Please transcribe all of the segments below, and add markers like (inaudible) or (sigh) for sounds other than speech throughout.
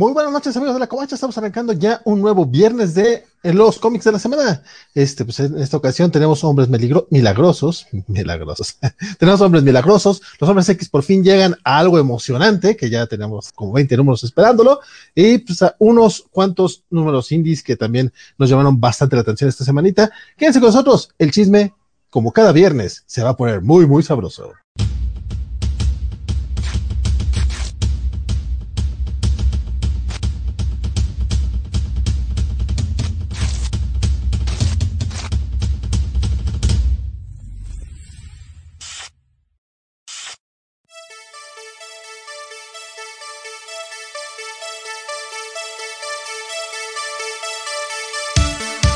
Muy buenas noches, amigos de la Covacha. Estamos arrancando ya un nuevo viernes de los cómics de la semana. Este, pues en esta ocasión tenemos hombres milagrosos, milagrosos. (laughs) tenemos hombres milagrosos. Los hombres X por fin llegan a algo emocionante, que ya tenemos como 20 números esperándolo. Y pues a unos cuantos números indies que también nos llamaron bastante la atención esta semanita. Quédense con nosotros. El chisme, como cada viernes, se va a poner muy, muy sabroso.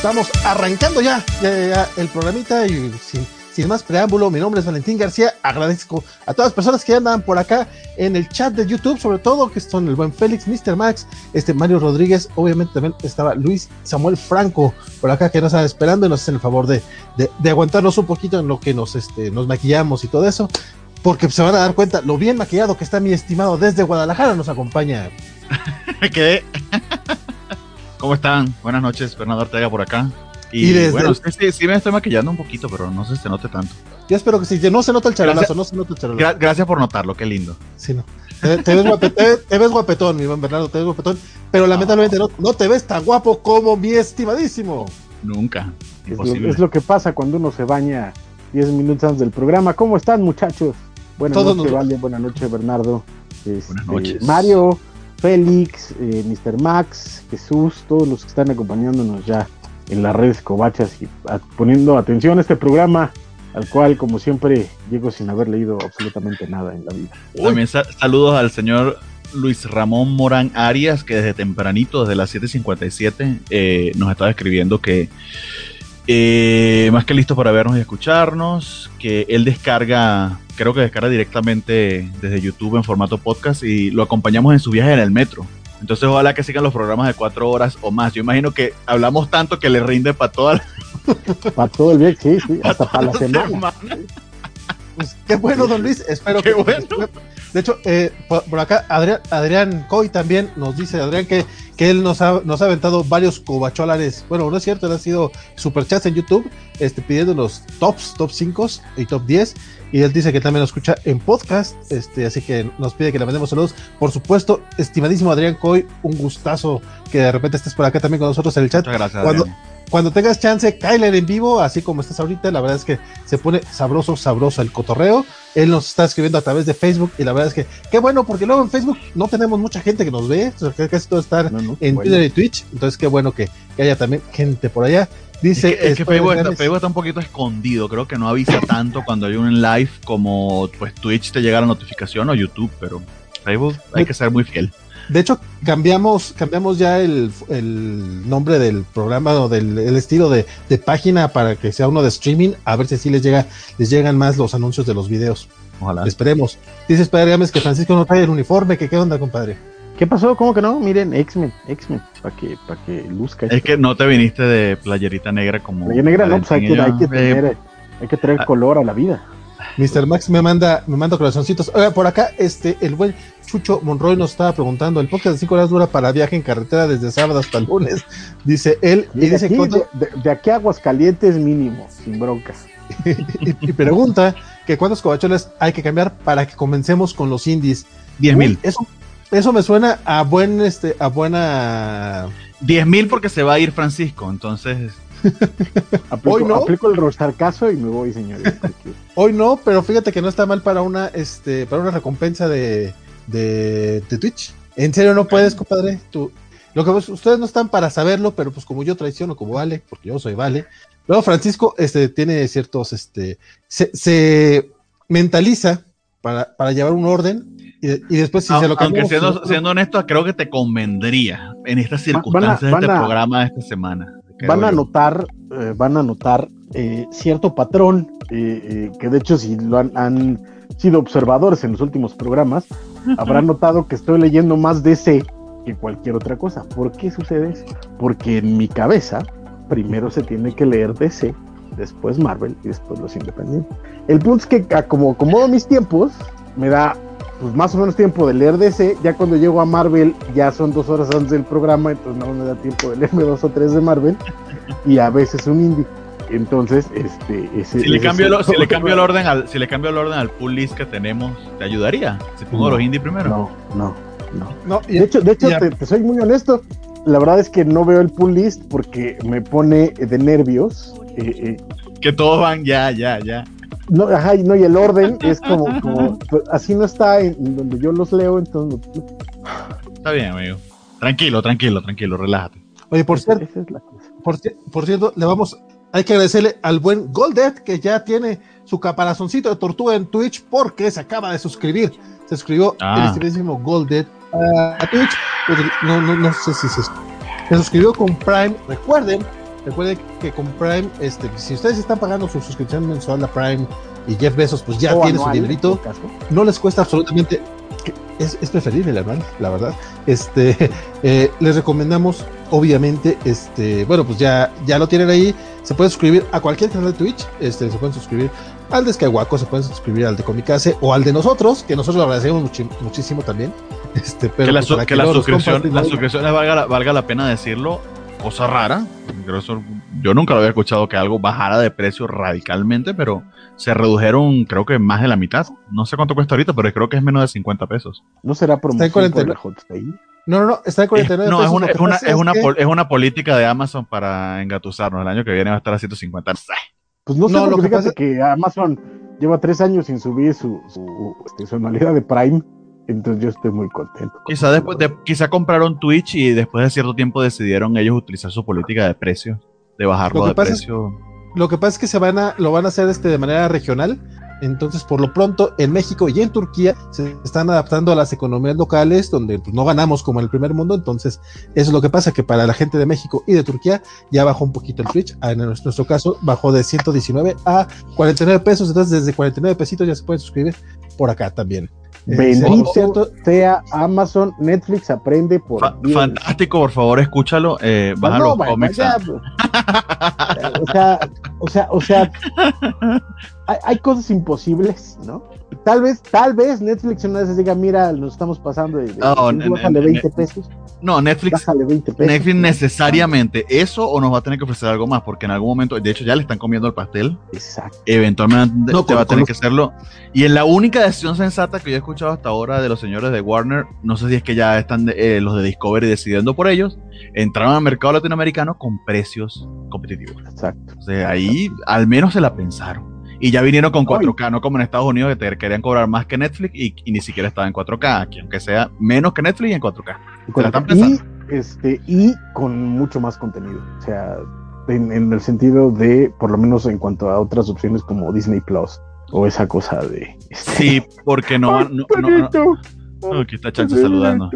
Estamos arrancando ya, el programita y sin, más preámbulo, mi nombre es Valentín García. Agradezco a todas las personas que andan por acá en el chat de YouTube, sobre todo que son el buen Félix, Mr. Max, este Mario Rodríguez, obviamente también estaba Luis Samuel Franco por acá que nos están esperando y nos hacen el favor de, de, aguantarnos un poquito en lo que nos, este, nos maquillamos y todo eso, porque se van a dar cuenta lo bien maquillado que está mi estimado desde Guadalajara, nos acompaña. (laughs) Quedé. ¿Cómo están? Buenas noches, Fernando Ortega por acá. Y, bueno, sí, sí, me estoy maquillando un poquito, pero no sé si se note tanto. Yo espero que sí, no se nota el charolazo, no se nota el charolazo. gracias por notarlo, qué lindo. Sí, no. Te, ves, guapetón, mi buen Bernardo, te ves guapetón, pero lamentablemente no, no te ves tan guapo como mi estimadísimo. Nunca. Es lo, que pasa cuando uno se baña 10 minutos antes del programa. ¿Cómo están, muchachos? Buenas noches, Vale. Buenas noches, Bernardo. Buenas este, noches. Mario. Félix, eh, Mr. Max, Jesús, todos los que están acompañándonos ya en las redes covachas y poniendo atención a este programa al cual, como siempre, llego sin haber leído absolutamente nada en la vida. También saludos al señor Luis Ramón Morán Arias, que desde tempranito, desde las 7.57, eh, nos estaba escribiendo que eh, más que listo para vernos y escucharnos, que él descarga, creo que descarga directamente desde YouTube en formato podcast y lo acompañamos en su viaje en el metro. Entonces ojalá que sigan los programas de cuatro horas o más. Yo imagino que hablamos tanto que le rinde para toda (laughs) Para todo el viaje, sí, sí, hasta para la semana. Pues, qué bueno, don Luis. Espero que. Bueno. De hecho, eh, por, acá Adrián, Adrián Coy también nos dice, Adrián, que, que él nos ha, nos ha aventado varios cobacholares. Bueno, no es cierto, él ha sido superchats en YouTube, este, pidiendo los tops, top 5 y top 10. Y él dice que también nos escucha en podcast, este, así que nos pide que le mandemos saludos. Por supuesto, estimadísimo Adrián Coy, un gustazo que de repente estés por acá también con nosotros en el chat. Muchas gracias. Cuando, cuando tengas chance, Kyler en vivo, así como estás ahorita, la verdad es que se pone sabroso, sabroso el cotorreo. Él nos está escribiendo a través de Facebook y la verdad es que qué bueno, porque luego en Facebook no tenemos mucha gente que nos ve, casi todo está en Twitter y Twitch, entonces qué bueno que, haya también gente por allá. Dice es que, Facebook, está, un poquito escondido, creo que no avisa tanto cuando hay un live como pues Twitch te llega la notificación o YouTube, pero Facebook hay que ser muy fiel. De hecho, cambiamos, cambiamos ya el, nombre del programa o del estilo de, página para que sea uno de streaming, a ver si así les llega, les llegan más los anuncios de los videos. Ojalá. Esperemos. Dices Padre Gámez que Francisco no trae el uniforme, que qué onda, compadre. ¿Qué pasó? ¿Cómo que no? Miren, X-Men, X-Men, para que, para que luzca. Es que no te viniste de playerita negra como. Playerita negra, no, pues hay que, hay que, tener, hay que traer ah. color a la vida. Mr. Max me manda, me manda corazoncitos. Oiga, por acá, este, el buen Chucho Monroy nos estaba preguntando, el podcast de 5 horas dura para viaje en carretera desde sábado hasta el lunes, (laughs) dice él. Y, dice aquí, de, aquí a Aguascalientes mínimo, sin broncas. (laughs) y, pregunta que cuántos covachones hay que cambiar para que comencemos con los indies. 10 mil. Eso, eso me suena a buen, este, a buena... 10 mil porque se va a ir Francisco, entonces (laughs) aplico, Hoy no. Aplico el rostarcazo y me voy, señores. (laughs) Hoy no, pero fíjate que no está mal para una, este, para una recompensa de, de, Twitch. En serio, no puedes, compadre. Tú, lo que ustedes no están para saberlo, pero pues como yo traiciono como Vale, porque yo soy Vale. Luego Francisco, este, tiene ciertos, este, se, mentaliza para, para, llevar un orden y, después si se lo cambiamos, Aunque siendo, honesto, creo que te convendría en estas circunstancias de este programa de esta semana van a notar, eh, van a notar eh, cierto patrón, eh, que de hecho si lo han, sido observadores en los últimos programas, habrán notado que estoy leyendo más DC que cualquier otra cosa. ¿Por qué sucede eso? Porque en mi cabeza primero se tiene que leer DC, después Marvel y después los independientes. El punto es que como acomodo mis tiempos, me da pues más o menos tiempo de leer DC, ya cuando llego a Marvel ya son dos horas antes del programa, entonces no me da tiempo de leerme dos o tres de Marvel y a veces un indie. Entonces, este, ese, Si le cambio, es el- si le cambio el orden al, si le cambio el orden al pull list que tenemos, ¿te ayudaría? Si pongo No, los indie primero. No, no, no. No, y- De hecho, de hecho te soy muy honesto. La verdad es que no veo el pull list porque me pone de nervios. eh, eh, Que todos van ya, ya, ya. No, ajá, y no, y el orden es como, como pues, así no está en donde yo los leo, entonces Está bien, amigo. Tranquilo, tranquilo, tranquilo, relájate. oye, por cierto, es por, ci- por cierto, le vamos, hay que agradecerle al buen Goldet que ya tiene su caparazoncito de tortuga en Twitch porque se acaba de suscribir. Se suscribió Ah. el estimadísimo Goldet a, a Twitch. Pues, No, no, no sé si se, se suscribió con Prime. Recuerden, recuerden que con Prime, este, si ustedes están pagando su suscripción mensual a Prime y Jeff Bezos, pues ya O tiene su anual, todo caso. no les cuesta absolutamente es, es preferible el anual, la verdad. Este (laughs) eh, les recomendamos, obviamente, este, bueno, pues ya, ya lo tienen ahí. Se pueden suscribir a cualquier canal de Twitch, este, se pueden suscribir al de Skywaco, se pueden suscribir al de Comicase o al de nosotros, que nosotros lo agradecemos muchi- muchísimo también. (laughs) Este, pero que la, pues, su- que la suscripción, digan, suscripciones valga, la- valga la pena decirlo, cosa rara. Eso- yo nunca lo había escuchado que algo bajara de precio radicalmente, pero se redujeron creo que más de la mitad. No sé cuánto cuesta ahorita, pero creo que es menos de 50 pesos. No será promoción 49. la Hotstay. No, no, no, está en Es- 49 no, es pesos, una, lo que es, una, es, una, que- pol- es una política de Amazon para engatusarnos. El año que viene va a estar a 150. Pues no sé, No, lo que fíjate pasa- que Amazon lleva tres años sin subir su, su, este, su anualidad de Prime, entonces yo estoy muy contento. con Quizá después de, quizá compraron Twitch y después de cierto tiempo decidieron ellos utilizar su política de precio, de bajarlo de es- precio. Lo que pasa es que se van a, lo van a hacer este de manera regional. Entonces, por lo pronto, en México y en Turquía se están adaptando a las economías locales, donde pues, no ganamos como en el primer mundo. Entonces, eso es lo que pasa, que para la gente de México y de Turquía ya bajó un poquito el Twitch. Ah, En nuestro, nuestro caso, bajó de 119 a 49 pesos. Entonces, desde 49 pesitos ya se pueden suscribir por acá también. Bendito cierto- sea Amazon, Netflix aprende por Fa- fantástico, por favor, escúchalo. Eh, baja no, los vaya, cómics. vaya, o sea, o sea, o sea, hay, hay cosas imposibles, ¿no? Tal vez, tal vez Netflix una vez diga, mira, nos estamos pasando de, de No, bájale ne- 20 pesos, No, Netflix, bájale 20 pesos. Netflix necesariamente eso o nos va a tener que ofrecer algo más, porque en algún momento, de hecho ya le están comiendo el pastel, Exacto. eventualmente No, te con- va a tener que hacerlo. Y en la única decisión sensata que yo he escuchado hasta ahora de los señores de Warner, no sé si es que ya están de- eh, los de Discovery decidiendo por ellos, entraron al mercado latinoamericano con precios competitivos. Exacto. O sea, ahí al menos se la pensaron. Y ya vinieron con 4K, no como en Estados Unidos que te querían cobrar más que Netflix y, y ni siquiera estaba en 4K, aquí, aunque sea menos que Netflix y en 4K. Y, este, y con mucho más contenido. O sea, en, en el sentido de, por lo menos en cuanto a otras opciones como Disney Plus o esa cosa de. este, Sí, porque no (laughs) van. No, no, no, Perrito, no, aquí está Chancha saludando.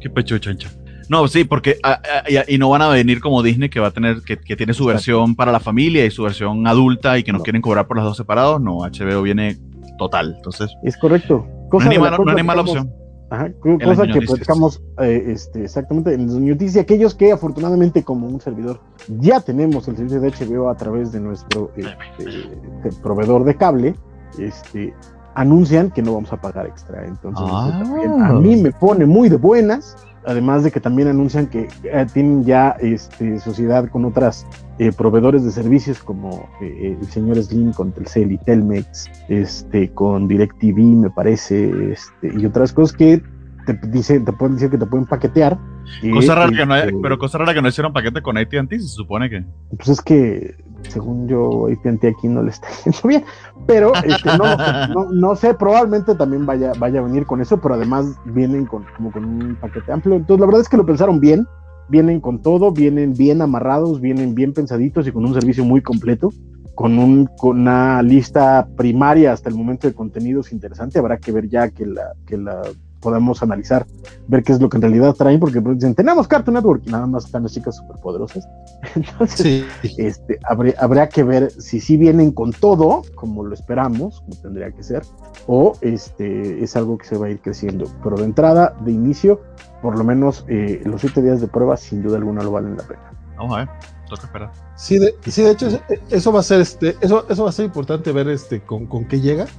Qué pecho, Chancha. No, sí, porque ah, y, no van a venir como Disney que va a tener, que, que tiene su Exacto. versión para la familia y su versión adulta y que nos No. quieren cobrar por los dos separados. No, HBO viene total. Entonces, Es correcto. no Cosa mala, no ni mala opción. Ajá, cosa que platicamos eh, este, exactamente en las noticias. Aquellos que afortunadamente, como un servidor, ya tenemos el servicio de HBO a través de nuestro este, proveedor de cable, este, anuncian que no vamos a pagar extra. Entonces, Ah. también a mí me pone muy de buenas. Además de que también anuncian que eh, tienen ya este, sociedad con otras eh, proveedores de servicios como el señor Slim con Telcel y Telmex, este, con DirecTV me parece, este, y otras cosas que te dicen, te pueden decir que te pueden paquetear. que, Cosa rara que no, este, pero cosa rara que no hicieron paquete con AT&T, se supone que. pues es que según yo AT&T aquí no le está (laughs) yendo bien, pero este, no, no, no sé, probablemente también vaya, vaya a venir con eso, pero además vienen con, como con un paquete amplio, entonces la verdad es que lo pensaron bien, vienen con todo, vienen bien amarrados, vienen bien pensaditos y con un servicio muy completo, con, un, con una lista primaria hasta el momento de contenidos interesante, habrá que ver ya que la, que la podamos analizar, ver qué es lo que en realidad traen, porque pues, dicen, tenemos Cartoon Network y nada más están las chicas superpoderosas. (laughs) Entonces, Sí. este, habría, habría que ver si sí vienen con todo, como lo esperamos, como tendría que ser, o este, es algo que se va a ir creciendo. Pero de entrada, de inicio, por lo menos eh, los siete días de prueba, sin duda alguna lo valen la pena. Vamos a ver, toca esperar. Sí, de, sí, de hecho, eso- va a ser este, eso, eso va a ser importante ver este con, con qué llega. (coughs)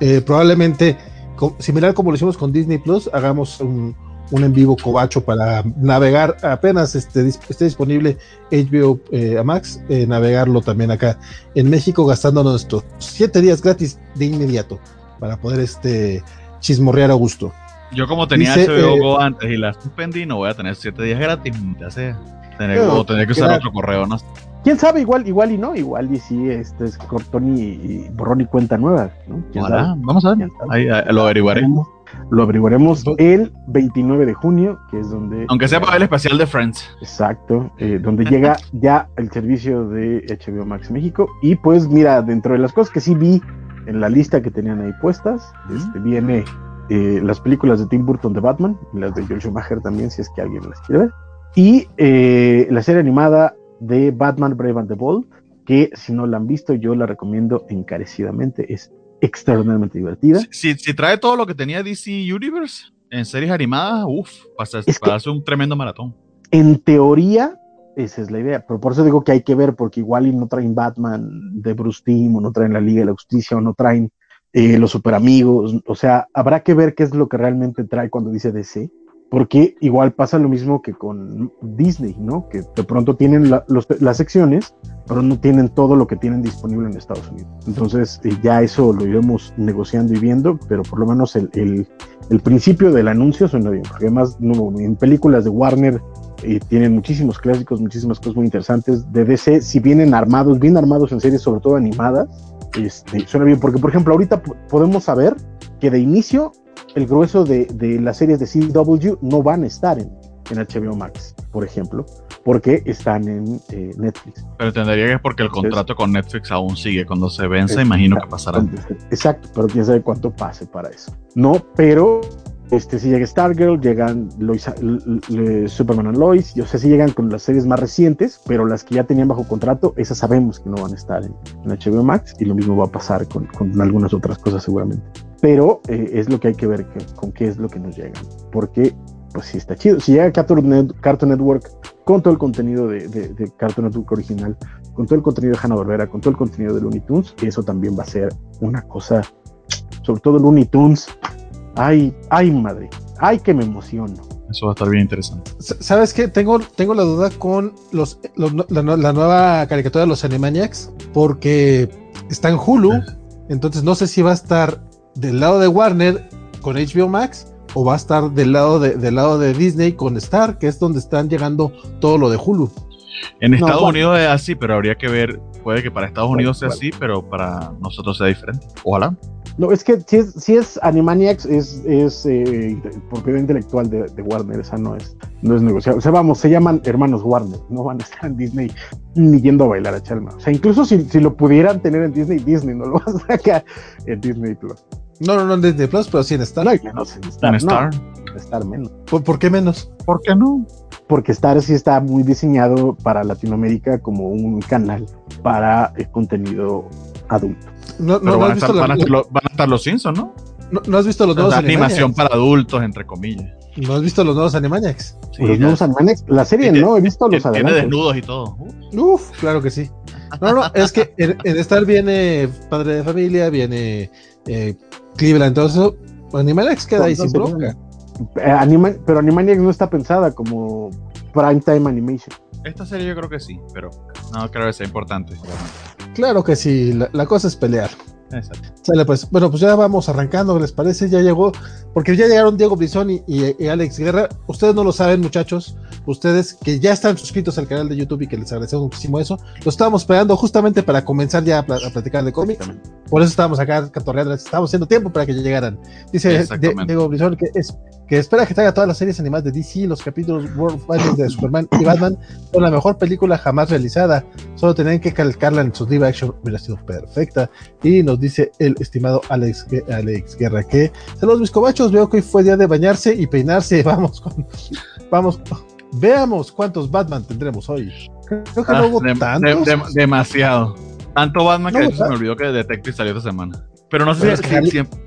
Eh, probablemente similar como lo hicimos con Disney Plus, hagamos un, un en vivo cobacho para navegar apenas este, esté disponible HBO eh, a Max, eh, navegarlo también acá en México, gastando nuestros siete días gratis de inmediato para poder este chismorrear a gusto. Yo como tenía HBO eh, Go antes y la suspendí, no voy a tener siete días gratis, ya sea. Tener, o tener que usar otro correo, no quién sabe, igual, igual y no, igual y sí, este es cortón y, borrón y cuenta nueva, ¿no? Vamos a ver, ahí, lo averiguaremos. Lo averiguaremos el 29 de junio, que es donde... Aunque sea para el especial de Friends. Exacto, eh, donde llega ya el servicio de HBO Max México. Y pues mira, dentro de las cosas que sí vi en la lista que tenían ahí puestas, este, viene eh, las películas de Tim Burton de Batman, las de George Schumacher también, si es que alguien las quiere ver. Y eh, la serie animada de Batman Brave and the Bold, que si no la han visto, yo la recomiendo encarecidamente. Es extraordinariamente divertida. Si, si, trae todo lo que tenía DC Universe en series animadas, uff, pasa, hacer un tremendo maratón. En teoría, esa es la idea, pero por eso digo que hay que ver, porque igual y no traen Batman de Bruce Timm, o no traen la Liga de la Justicia, o no traen eh, los super amigos, o sea, habrá que ver qué es lo que realmente trae cuando dice DC porque igual pasa lo mismo que con Disney, ¿no? Que de pronto tienen las secciones, pero no tienen todo lo que tienen disponible en Estados Unidos. Entonces eh, ya eso lo iremos negociando y viendo, pero por lo menos el, principio del anuncio suena bien, porque además en películas de Warner eh, tienen muchísimos clásicos, muchísimas cosas muy interesantes. De DC, si vienen armados, bien armados en series, sobre todo animadas, este, suena bien, porque por ejemplo ahorita podemos saber que de inicio el grueso de, las series de CW no van a estar en, HBO Max, por ejemplo, porque están en eh, Netflix. Pero entendería que es porque el contrato con Netflix aún sigue. Cuando se vence, imagino que pasará. Exacto, pero quién sabe cuánto pase para eso. No, pero este, si llega Stargirl, llegan Superman and Lois, yo sé si llegan con las series más recientes, pero las que ya tenían bajo contrato, esas sabemos que no van a estar en, HBO Max y lo mismo va a pasar con, con algunas otras cosas seguramente pero eh, es lo que hay que ver con qué es lo que nos llega, porque pues sí está chido. Si llega Cartoon, Network con todo el contenido de, Cartoon Network original, con todo el contenido de Hanna-Barbera, con todo el contenido de Looney Tunes, eso también va a ser una cosa, sobre todo Looney Tunes, ay, ay madre, ay que me emociono. Eso va a estar bien interesante. ¿Sabes qué? Tengo, tengo la duda con los, la, nueva caricatura de los Animaniacs, porque está en Hulu, entonces no sé si va a estar del lado de Warner con HBO Max o va a estar del lado de, del lado de Disney con Star, que es donde están llegando todo lo de Hulu. En Estados Unidos es así, pero habría que ver, puede que para Estados Unidos sea así, pero para nosotros sea diferente. Ojalá. No, es que si es, si es Animaniacs, es, es eh, propiedad intelectual de, Warner, esa no es, no es negociable. O sea, vamos, se llaman hermanos Warner, no van a estar en Disney ni yendo a bailar a Chalma. O sea, incluso si, si lo pudieran tener en Disney, Disney no lo (laughs) va a sacar en Disney Plus. No, no, no en Disney Plus, pero sí en Star. No, menos en Star. ¿En Star? Star menos. ¿Por, qué menos? ¿Por qué no? Porque Star sí está muy diseñado para Latinoamérica como un canal para el contenido adulto. No, no, van, a estar, van, a estar los, Simpsons, ¿no? ¿no? has visto los nuevos animación para adultos, entre comillas. ¿No has visto los nuevos Animaniacs? Sí, los nuevos Animaniacs, la serie no, he visto los adelantos. Tiene desnudos y todo. Uf, claro que sí. No, no, es que en, en Star viene Padre de Familia, viene eh, Cleveland, entonces Animaniacs queda ahí sin bronca. Eh, pero Animaniacs no está pensada como prime time animation. Esta serie yo creo que sí, pero no creo que sea importante. Claro que sí, la cosa es pelear. Exacto. Sale pues. Bueno, pues ya vamos arrancando, ¿les parece? Ya llegó, porque ya llegaron Diego Brizón y, Alex Guerra. Ustedes no lo saben, muchachos. Ustedes que ya están suscritos al canal de YouTube y que les agradecemos muchísimo eso. Lo estábamos esperando justamente para comenzar ya a, platicar de cómics. Por eso estábamos acá catorreando, estábamos haciendo tiempo para que llegaran. Dice Diego Brizón que es que espera que traiga todas las series animadas de DC, los capítulos World Fighters de Superman y Batman son la mejor película jamás realizada. Solo tenían que calcarla en su live action, hubiera sido perfecta. Y nos dice el estimado Alex, Alex Guerra que saludos mis cobachos, veo que hoy fue día de bañarse y peinarse. (laughs) Vamos con, vamos, veamos cuántos Batman tendremos hoy. Creo que no hubo ah, tantos. demasiado. Tanto Batman que se me olvidó que Detective salió esta semana. Pero no sé si, siempre si,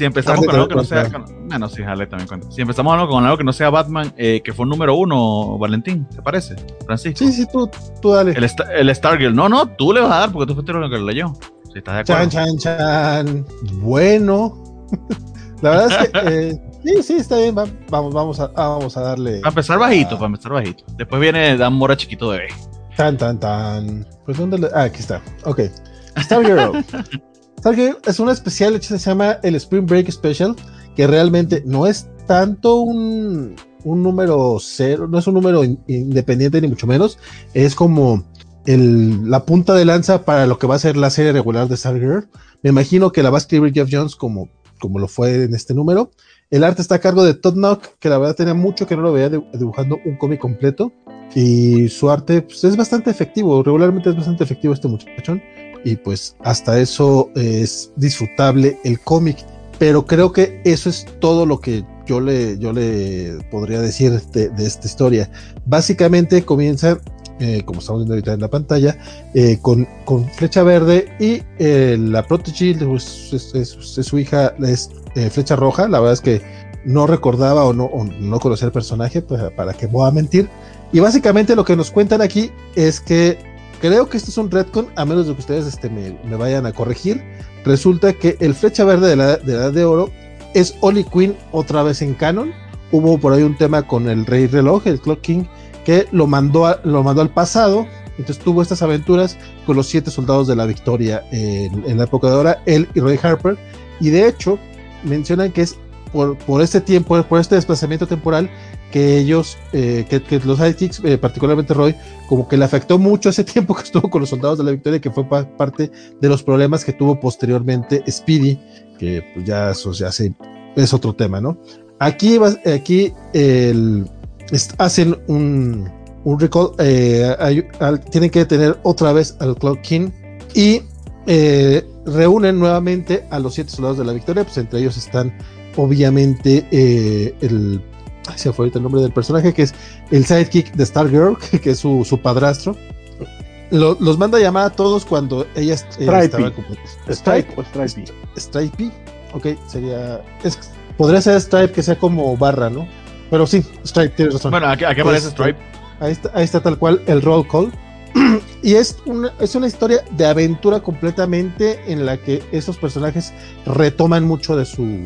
empezamos con algo que no sea. bueno, sí, jale también cuenta. Si empezamos con algo que no sea Batman, eh, que fue un número uno, Valentín, ¿te parece? Francisco. Sí, sí, tú, tú dale. El, el Stargirl. No, no, tú le vas a dar porque tú fuiste el que lo leyó. Si estás de acuerdo. Chan, chan, chan. Bueno. (laughs) La verdad es que (laughs) eh, sí, sí, está bien. vamos, vamos a, vamos a darle. Para empezar bajito, para empezar bajito. Después viene Dan Mora chiquito bebé. Tan, tan, tan. Pues dónde le... Ah, aquí está. Ok. Stargirl. (laughs) Stargirl es una especial hecha, se llama el Spring Break Special, que realmente no es tanto un, un número cero, no es un número independiente ni mucho menos. Es como el, la punta de lanza para lo que va a ser la serie regular de Stargirl. Me imagino que la va a escribir Jeff Jones como, como lo fue en este número. El arte está a cargo de Todd Knock, que la verdad tenía mucho que no lo veía dibujando un cómic completo. Y su arte pues, es bastante efectivo, regularmente es bastante efectivo este muchachón. Y pues hasta eso es disfrutable el cómic. Pero creo que eso es todo lo que yo le, yo le podría decir de, de esta historia. Básicamente comienza eh, como estamos viendo ahorita en la pantalla, eh, con, con, Flecha Verde y eh, la Protege pues, es, su hija, es Flecha Roja. La verdad es que no recordaba o no, no conocía el personaje, pues, para que voy a mentir. Y básicamente lo que nos cuentan aquí es que creo que esto es un retcon, a menos de que ustedes este, me, vayan a corregir. Resulta que el Flecha Verde de la, de Edad de Oro es Oli Queen otra vez en canon. Hubo por ahí un tema con el Rey Reloj, el Clock King, que lo mandó, lo mandó al pasado. Entonces tuvo estas aventuras con los siete soldados de la victoria en, la época de ahora, él y Roy Harper. Y de hecho, mencionan que es por este tiempo, por este desplazamiento temporal, que ellos, eh, que, los sidekicks, eh, particularmente Roy, como que le afectó mucho ese (laughs) tiempo que estuvo con los soldados de la victoria, que fue parte de los problemas que tuvo posteriormente Speedy, que pues ya eso ya se, es otro tema, ¿no? Aquí, aquí el hacen un, un recall, eh, tienen que detener otra vez al Clock King y eh, reúnen nuevamente a los siete soldados de la victoria, pues entre ellos están obviamente eh, el, se fue ahorita el nombre del personaje, que es el sidekick de Stargirl, (laughs) que es su, su padrastro. los manda a llamar a todos cuando ella estaba como Stripe o Stripey. Stripey, ok, sería, podría ser Stripe que sea como barra, ¿no? Pero sí, Stripe, tienes razón. Bueno, ¿a qué, aparece este, Stripe? Ahí está, ahí está tal cual el roll call. (clears throat) y es una, es una historia de aventura completamente en la que esos personajes retoman mucho de su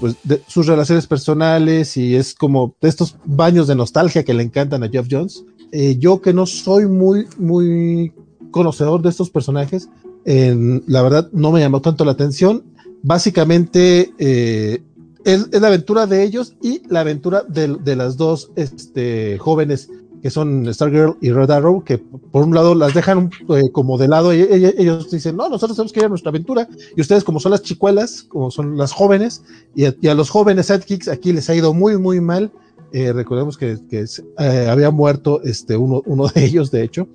pues, de sus relaciones personales y es como de estos baños de nostalgia que le encantan a Jeff Jones. Eh, yo que no soy muy muy conocedor de estos personajes, la verdad no me llamó tanto la atención. Básicamente eh, es, la aventura de ellos y la aventura de, las dos este, jóvenes que son Stargirl y Red Arrow, que por un lado las dejan eh, como de lado ellos dicen, no, nosotros tenemos que ir a nuestra aventura y ustedes como son las chicuelas, como son las jóvenes, y a, los jóvenes sidekicks aquí les ha ido muy, muy mal. Eh, recordemos que, eh, había muerto este, uno, uno de ellos, de hecho.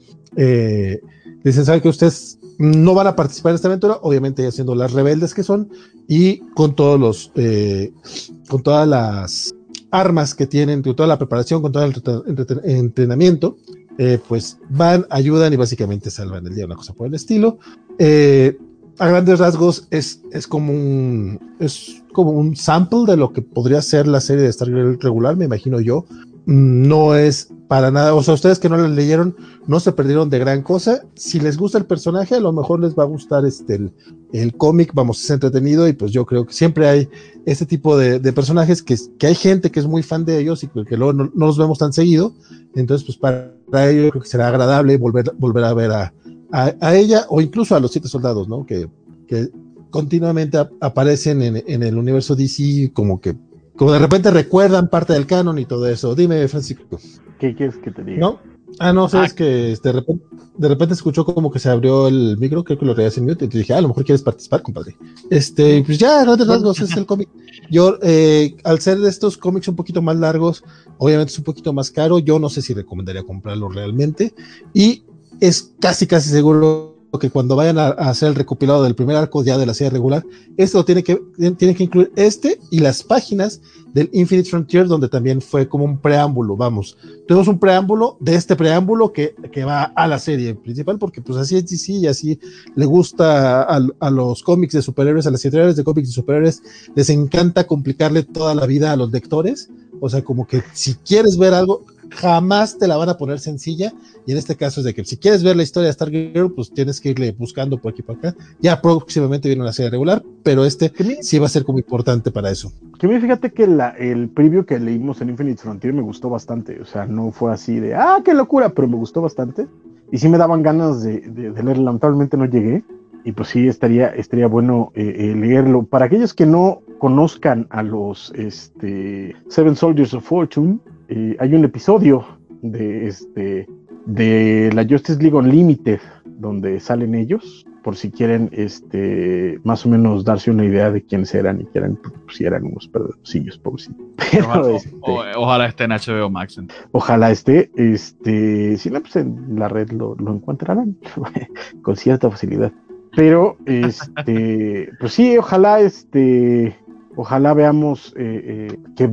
dicen, ¿saben que ustedes no van a participar en esta aventura, obviamente ya siendo las rebeldes que son y con todos los, con todas las armas que tienen, con toda la preparación, con todo el entrenamiento, eh, pues van, ayudan y básicamente salvan el día, una cosa por el estilo. Eh, a grandes rasgos es, es como un es como un sample de lo que podría ser la serie de Star regular, me imagino yo. No es para nada, o sea, ustedes que no la leyeron, no se perdieron de gran cosa. Si les gusta el personaje, a lo mejor les va a gustar este el, cómic, vamos, es entretenido y pues yo creo que siempre hay este tipo de, personajes que, que, hay gente que es muy fan de ellos y que luego no, los vemos tan seguido. Entonces, pues para, ellos creo que será agradable volver, volver a ver a, a, ella o incluso a los siete soldados, ¿no? Que, que continuamente aparecen en, en el universo DC como que como de repente recuerdan parte del canon y todo eso. Dime, Francisco. ¿Qué quieres que te diga? ¿No? Ah, no, sabes ah. que este, de, repente, de repente escuchó como que se abrió el micro, creo que lo reías en mute, y te dije, ah, a lo mejor quieres participar, compadre. Este, pues ya, grandes rasgos, es el cómic. Yo, eh, al ser de estos cómics un poquito más largos, obviamente es un poquito más caro, yo no sé si recomendaría comprarlo realmente, y es casi, casi seguro que cuando vayan a, hacer el recopilado del primer arco ya de la serie regular, esto tiene que, tiene que incluir este y las páginas del Infinite Frontier, donde también fue como un preámbulo, vamos. Tenemos un preámbulo de este preámbulo que, que va a la serie principal, porque pues así es DC y así le gusta a, a los cómics de superhéroes, a las editoriales de cómics de superhéroes, les encanta complicarle toda la vida a los lectores. O sea, como que si quieres ver algo, jamás te la van a poner sencilla. Y en este caso es de que si quieres ver la historia de Stargirl, pues tienes que irle buscando por aquí por acá. Ya próximamente viene una serie regular, pero este sí va a ser como importante para eso. Que mí, fíjate que la, el preview que leímos en Infinite Frontier me gustó bastante. O sea, no fue así de, ah, qué locura, pero me gustó bastante. Y sí me daban ganas de, de, de. Lamentablemente no llegué. Y pues sí, estaría, estaría bueno eh, eh, leerlo. Para aquellos que no conozcan a los este, Seven Soldiers of Fortune, eh, hay un episodio de, este, de la Justice League Unlimited donde salen ellos, por si quieren este, más o menos darse una idea de quiénes eran y que eran, pues, si eran unos perdocillos, pobrecitos. (laughs) Ojalá, este, ojalá esté en HBO Max. Ojalá esté, este, si no, pues en la red lo, lo encontrarán (laughs) con cierta facilidad. Pero, este, (laughs) pues sí, ojalá, este, ojalá veamos eh, eh, que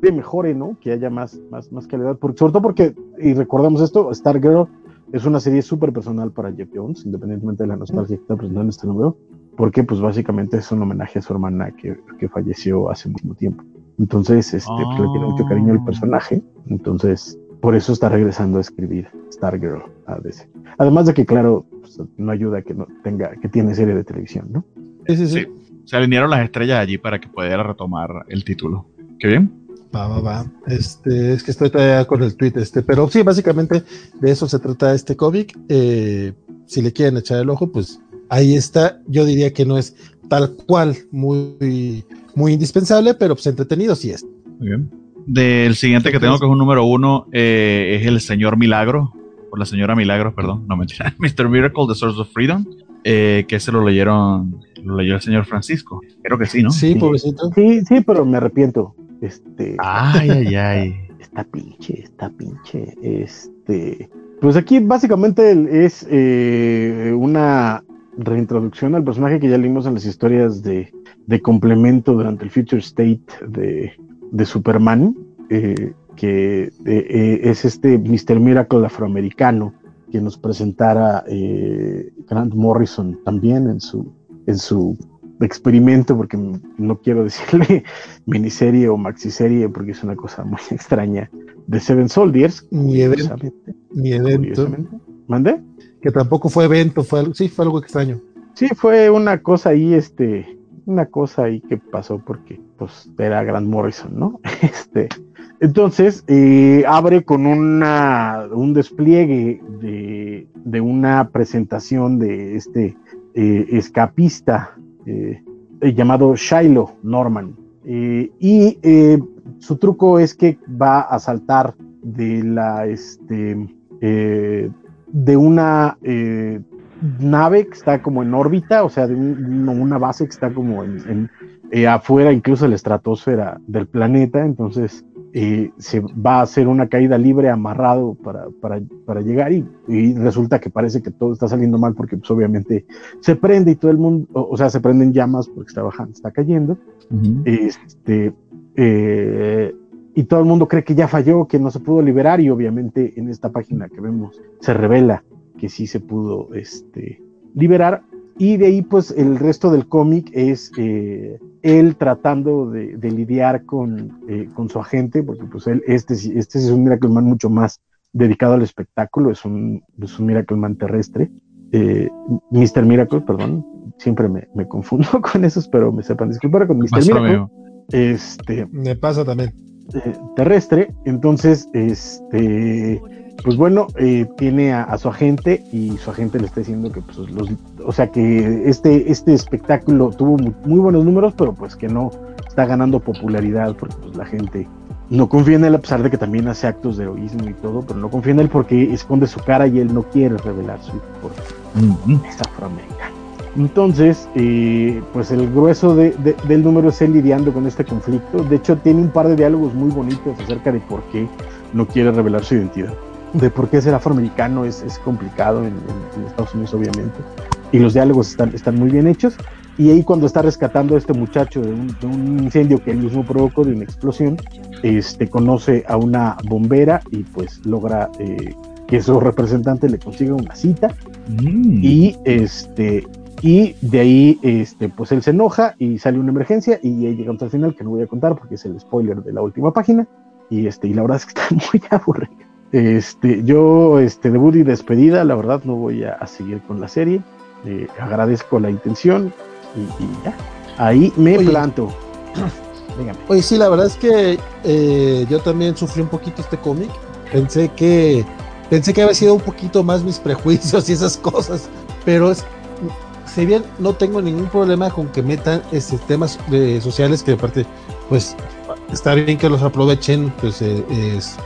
mejore, ¿no? Que haya más, más, más calidad. Porque, sobre todo porque, y recordamos esto, Stargirl es una serie súper personal para Jeff Jones, independientemente de la nostalgia que está presentando este número, porque pues básicamente es un homenaje a su hermana que, que falleció hace mucho tiempo. Entonces, este, pues, le tiene mucho cariño al personaje. Entonces, por eso está regresando a escribir Stargirl a DC. Además de que, claro, pues, no ayuda que no tenga, que tiene serie de televisión, ¿no? Sí, sí, sí. Se alinearon las estrellas allí para que pudiera retomar el título. Qué bien. Va, va, va. Este, es que estoy todavía con el tweet, este, pero sí, básicamente de eso se trata este cómic. Eh, si le quieren echar el ojo, pues ahí está. Yo diría que no es tal cual muy, muy indispensable, pero pues entretenido sí es. Muy bien. Del siguiente que tengo, que es un número uno, eh, es el Señor Milagro, o la Señora Milagro, perdón, no mentira, (laughs) Mr. Miracle, The Source of Freedom, eh, que se lo leyeron, lo leyó el señor Francisco. Creo que sí, ¿no? Sí, pobrecito. Sí, sí, pero me arrepiento. Este. Ay, ay, (laughs) ay. está pinche, está pinche. Este. Pues aquí básicamente es eh, una reintroducción al personaje que ya leímos en las historias de, de complemento durante el Future State de, de Superman, eh, que eh, es este Mr. Miracle afroamericano que nos presentara Grant Morrison también en su, en su experimento, porque no quiero (laughs) decirle miniserie o maxiserie, porque es una cosa muy (laughs) extraña, de Seven Soldiers. Mi evento. Mi evento. ¿Mandé? Que tampoco fue evento, fue algo, sí, fue algo extraño. Sí, fue una cosa ahí, este, una cosa ahí que pasó porque, pues, era Grant Morrison, ¿no? (laughs) Este, entonces, eh, abre con una, un despliegue de, de una presentación de este eh, escapista eh, llamado Shiloh Norman. Eh, y eh, su truco es que va a saltar de la este de una nave que está como en órbita, o sea, de una base que está como en, afuera, incluso de la estratosfera del planeta. Entonces se va a hacer una caída libre amarrado para, para, para llegar y, y, resulta que parece que todo está saliendo mal porque pues obviamente se prende y todo el mundo, o, o sea, se prenden llamas porque está bajando, está cayendo. Uh -huh. este, eh, y todo el mundo cree que ya falló, que no se pudo liberar y obviamente en esta página que vemos se revela que sí se pudo este, liberar y de ahí, pues, el resto del cómic es eh, él tratando de, de lidiar con, eh, con, su agente, porque pues él, este, este es un Miracle Man mucho más dedicado al espectáculo, es un, es un Miracle Man terrestre. Eh, Mr. Miracle, perdón, siempre me, me, confundo (laughs) con esos, pero me sepan disculpar con Mr. Miracle. Este, me pasa también. Eh, terrestre, entonces, este pues bueno, eh, tiene a, a, su agente y su agente le está diciendo que, pues, los, o sea, que este, este espectáculo tuvo muy, muy, buenos números, pero pues que no está ganando popularidad porque pues, la gente no confía en él a pesar de que también hace actos de heroísmo y todo, pero no confía en él porque esconde su cara y él no quiere revelar su es afroamericano. Entonces, eh, pues el grueso de, de, del número es él lidiando con este conflicto. De hecho, tiene un par de diálogos muy bonitos acerca de por qué no quiere revelar su identidad de por qué ser afroamericano es, es complicado en, en, en, Estados Unidos, obviamente. Y los diálogos están, están muy bien hechos. Y ahí cuando está rescatando a este muchacho de un, de un, incendio que él mismo provocó, de una explosión, este, conoce a una bombera y pues logra eh, que su representante le consiga una cita. Mm. Y este y de ahí este pues él se enoja y sale una emergencia y ahí llegamos al final que no voy a contar porque es el spoiler de la última página y este, y la verdad es que está (laughs) muy aburrido. Este, yo, este, debut y despedida, la verdad no voy a, seguir con la serie. Eh, agradezco la intención y, ya. Ahí me planto. (clears throat) Oye, sí, la verdad es que eh, yo también sufrí un poquito este cómic. Pensé que pensé que había sido un poquito más mis prejuicios y esas cosas, pero es, si bien no tengo ningún problema con que metan este, temas eh, sociales que aparte, pues está bien que los aprovechen, pues eh, es,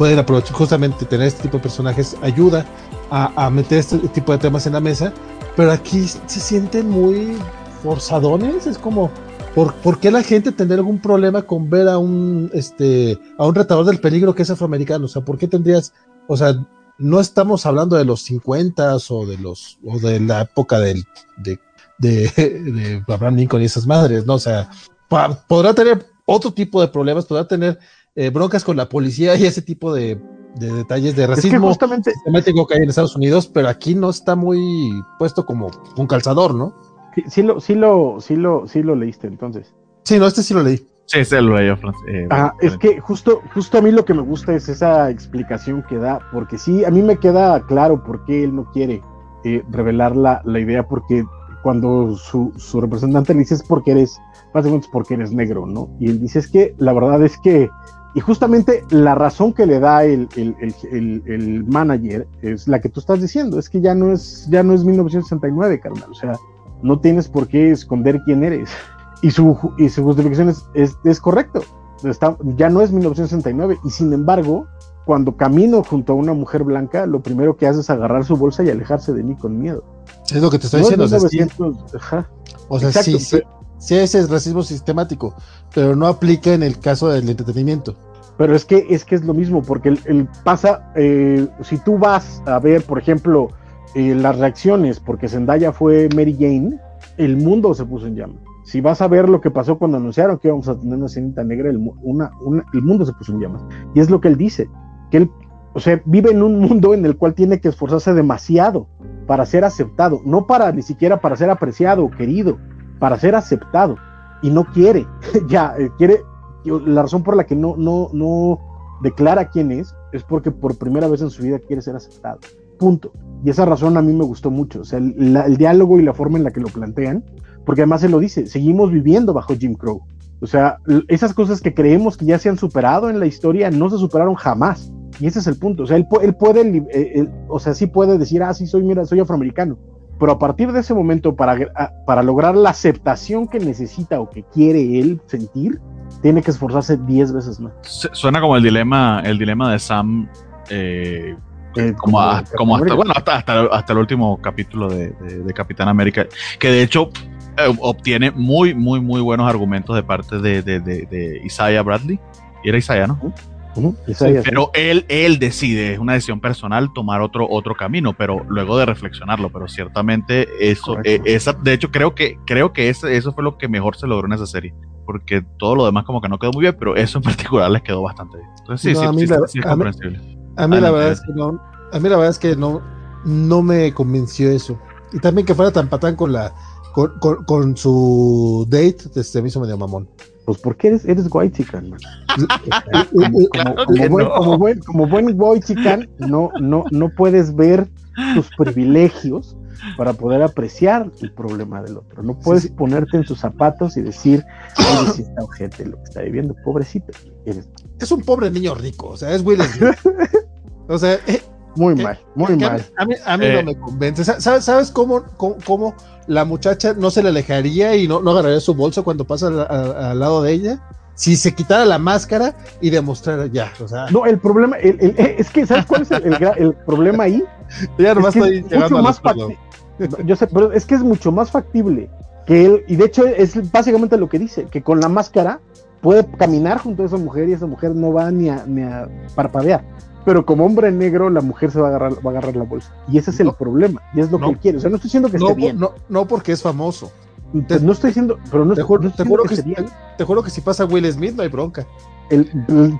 pueden aprovechar justamente tener este tipo de personajes ayuda a, a, meter este tipo de temas en la mesa, pero aquí se sienten muy forzadones, es como ¿Por, ¿Por, qué la gente tendría algún problema con ver a un este a un retador del peligro que es afroamericano? O sea, ¿por qué tendrías, o sea, no estamos hablando de los 50 o de los o de la época del, de, de, (laughs) Abraham Lincoln y esas madres, ¿no? O sea, podrá tener otro tipo de problemas, podrá tener eh, broncas con la policía y ese tipo de, detalles de racismo es que justamente sistemático que hay en Estados Unidos, pero aquí no está muy puesto como un calzador, ¿no? Sí, lo, sí, lo, sí, lo, sí lo leíste entonces. Sí, no, este sí lo leí. Sí, este lo leí. Eh, ah, es que justo, justo a mí lo que me gusta es esa explicación que da, porque sí, a mí me queda claro por qué él no quiere eh, revelar la, la, idea, porque cuando su, su, representante le dice es porque eres, básicamente es porque eres negro, ¿no? Y él dice es que la verdad es que, y justamente la razón que le da el, el, el, el, manager es la que tú estás diciendo, es que ya no es, ya no es 1969, carnal, o sea, no tienes por qué esconder quién eres. Y su, y su justificación es, es, correcto. Está, ya no es 1969. Y sin embargo, cuando camino junto a una mujer blanca, lo primero que hace es agarrar su bolsa y alejarse de mí con miedo. Es lo que te estoy diciendo. o sea, sí, sí, sí, ese es racismo sistemático, pero no aplica en el caso del entretenimiento. Pero es que es que es lo mismo, porque el, pasa, eh, si tú vas a ver, por ejemplo, eh, las reacciones, porque Zendaya fue Mary Jane, el mundo se puso en llamas. Si vas a ver lo que pasó cuando anunciaron que íbamos a tener una cinta negra, el, el mundo se puso en llamas. Y es lo que él dice, que él, o sea, vive en un mundo en el cual tiene que esforzarse demasiado para ser aceptado, no para ni siquiera para ser apreciado o querido, para ser aceptado. Y no quiere, (laughs) ya, eh, quiere, la razón por la que no, no, no declara quién es, es porque por primera vez en su vida quiere ser aceptado. Punto. Y esa razón a mí me gustó mucho. O sea, el, diálogo y la forma en la que lo plantean, porque además se lo dice, seguimos viviendo bajo Jim Crow. O sea, esas cosas que creemos que ya se han superado en la historia no se superaron jamás. Y ese es el punto. O sea, él, puede, eh, o sea, sí puede decir, ah, sí, soy, mira, soy afroamericano. Pero a partir de ese momento, para, para lograr la aceptación que necesita o que quiere él sentir, tiene que esforzarse 10 veces más. Suena como el dilema, el dilema de Sam eh, eh, como, hasta, bueno, hasta, el último capítulo de, Capitán América, que de hecho eh, obtiene muy, muy, muy buenos argumentos de parte de, Isaiah Bradley. Y era Isaiah, ¿no? Pero él, él decide, es una decisión personal tomar otro, otro camino, pero luego de reflexionarlo, pero ciertamente eso, eh, esa, de hecho creo que, creo que ese, eso fue lo que mejor se logró en esa serie, porque todo lo demás como que no quedó muy bien, pero eso en (laughs) particular les quedó bastante bien. Entonces sí, sí, sí, es comprensible. A mí la verdad es que no, a mí la verdad es que no, no me convenció eso. Y también que fuera tan patán con la, con, con, su date, este me hizo medio mamón. Pues porque eres, eres white chican, (laughs) como, buen, como, buen, como buen white chican, no, no, no puedes ver tus privilegios para poder apreciar el problema del otro. No puedes ponerte en sus zapatos y decir, eres esta ojete lo que está viviendo, pobrecito. Es un pobre niño rico, o sea, es Will Smith. (laughs) o sea, eh, muy mal, muy mal. A mí, a mí no eh. me convence. ¿Sabes, sabes cómo, cómo, la muchacha no se le alejaría y no, no agarraría su bolso cuando pasa al, lado de ella? Si se quitara la máscara y demostrara ya, o sea. No, el problema, es que, ¿sabes cuál es el, problema ahí? (laughs) Ya nomás estoy mucho más Yo sé, pero es que es mucho más factible que él, y de hecho es básicamente lo que dice, que con la máscara puede caminar junto a esa mujer y esa mujer no va ni a, ni a parpadear pero como hombre negro la mujer se va a agarrar, va a agarrar la bolsa. Y ese es el problema, y es lo que quiere. O sea, no estoy diciendo que esté bien. No, no porque es famoso. no estoy diciendo, pero no, te, juro, te, juro que, te, juro que si pasa Will Smith no hay bronca. El,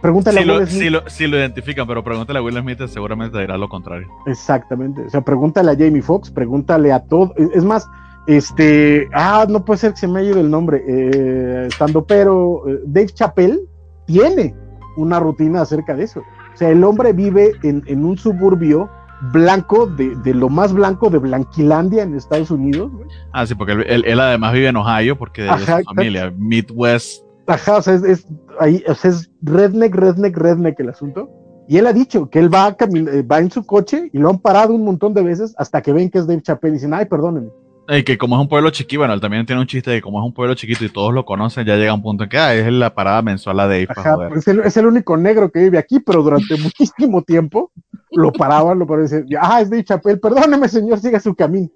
pregúntale a Will Smith. Si lo, identifican, pero pregúntale a Will Smith, seguramente dirá lo contrario. Exactamente. O sea, pregúntale a Jamie Foxx, pregúntale a todo. Es más, este, ah, no puede ser que se me haya ido el nombre. Eh, estando, pero eh, Dave Chappelle tiene una rutina acerca de eso. O sea, el hombre vive en, en un suburbio blanco, de, de, lo más blanco de Blanquilandia en Estados Unidos. Güey. Ah, sí, porque él, él, él, además vive en Ohio porque de Ajá, su familia, Midwest. Ajá, o sea, es, es, ahí, o sea, es redneck, redneck, redneck el asunto. Y él ha dicho que él va, a va en su coche y lo han parado un montón de veces hasta que ven que es Dave Chappelle y dicen, ay, perdónenme. Y que como es un pueblo chiquito, bueno, él también tiene un chiste de que como es un pueblo chiquito y todos lo conocen, ya llega un punto en que ah, es la parada mensual a Dave. Ajá, es, el, es, el, único negro que vive aquí, pero durante (laughs) muchísimo tiempo lo paraban, lo paraban y decían, ah, es Dave Chappelle, perdóneme señor, siga su camino.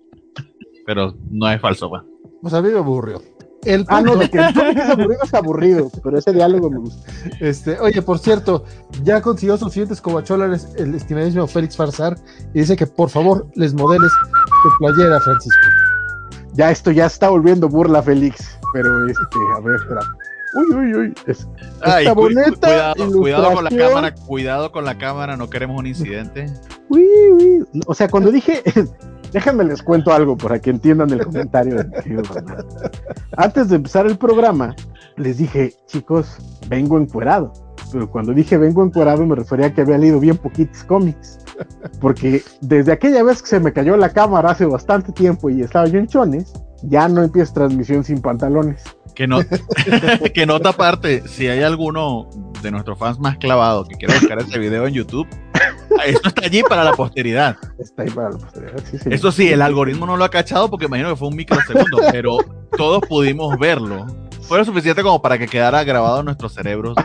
Pero no es falso, va. Pues a mí me aburrió. El ah, no, de que es aburrido es aburrido, pero ese diálogo me gusta. Este, oye, por cierto, ya consiguió sus siguientes cobacholares el estimadísimo Félix Farsar y dice que por favor les modeles tu playera, Francisco. Ya esto ya está volviendo burla, Félix, pero este, a ver, espera. Uy, uy, uy. Es, Ay, cu cuidado, cuidado con la cámara, cuidado con la cámara, no queremos un incidente. Uy, uy. O sea, cuando dije (laughs) Déjenme les cuento algo para que entiendan el comentario. Antes de empezar el programa, les dije, chicos, vengo encuerado. Pero cuando dije vengo encuerado me refería a que había leído bien poquitos cómics. Porque desde aquella vez que se me cayó la cámara hace bastante tiempo y estaba yo en chones, ya no empieza transmisión sin pantalones. Que, no, (laughs) que nota aparte, si hay alguno de nuestros fans más clavados que quiera buscar este video en YouTube, esto está allí para la posteridad. Está ahí para la posteridad, sí, sí. Eso sí, el algoritmo no lo ha cachado porque imagino que fue un microsegundo, pero todos pudimos verlo. Fue lo suficiente como para que quedara grabado en nuestros cerebros.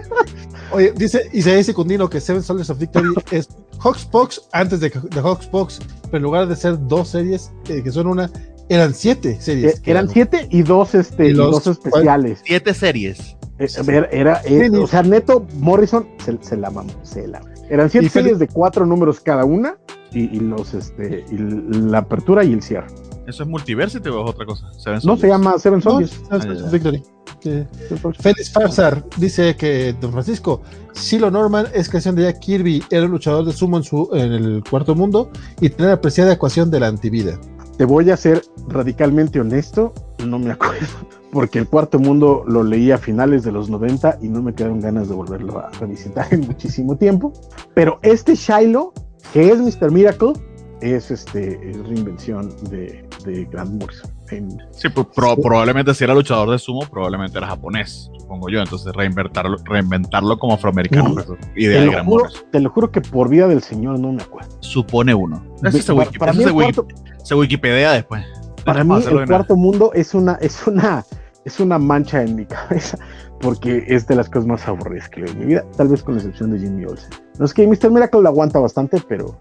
(laughs) Oye, dice Isaías Secundino que Seven Soldiers of Victory (laughs) es Hawkspox antes de, de Hawkspox, pero en lugar de ser dos series, eh, que son una, eran siete series. Eh, eran siete y dos, este, y los, dos especiales. Siete series. Eh, era, era eh, o sea, Neto Morrison se, se la mamó, se la eran siete series de cuatro números cada una y, y los este y la apertura y el cierre. ¿Eso es Multiversity o es otra cosa? no, se llama Seven Soldiers. No, ah, Victory. Félix Farsar dice que Don Francisco, Silo Norman es creación de Jack Kirby, era un luchador de sumo en, su, en el cuarto mundo y tiene apreciada ecuación de la antivida. Te voy a ser radicalmente honesto, no me acuerdo porque el cuarto mundo lo leí a finales de los 90 y no me quedaron ganas de volverlo a revisitar en muchísimo tiempo. Pero este Shiloh, que es Mr. Miracle, es este reinvención de, de Grant Morrison. sí, pues, pro, probablemente si era luchador de sumo, probablemente era japonés, supongo yo. Entonces reinventarlo, reinventarlo como afroamericano. No, idea te, lo juro, te lo juro que por vida del señor no me acuerdo. Supone uno. Eso se, para, para se, cuarto, se Wikipedia después. Para mí el cuarto mundo es una, es una es una mancha en mi (laughs) cabeza porque es de las cosas más aburridas que veo en mi vida, tal vez con la excepción de Jimmy Olsen. No es que Mr. Miracle lo aguanta bastante, pero.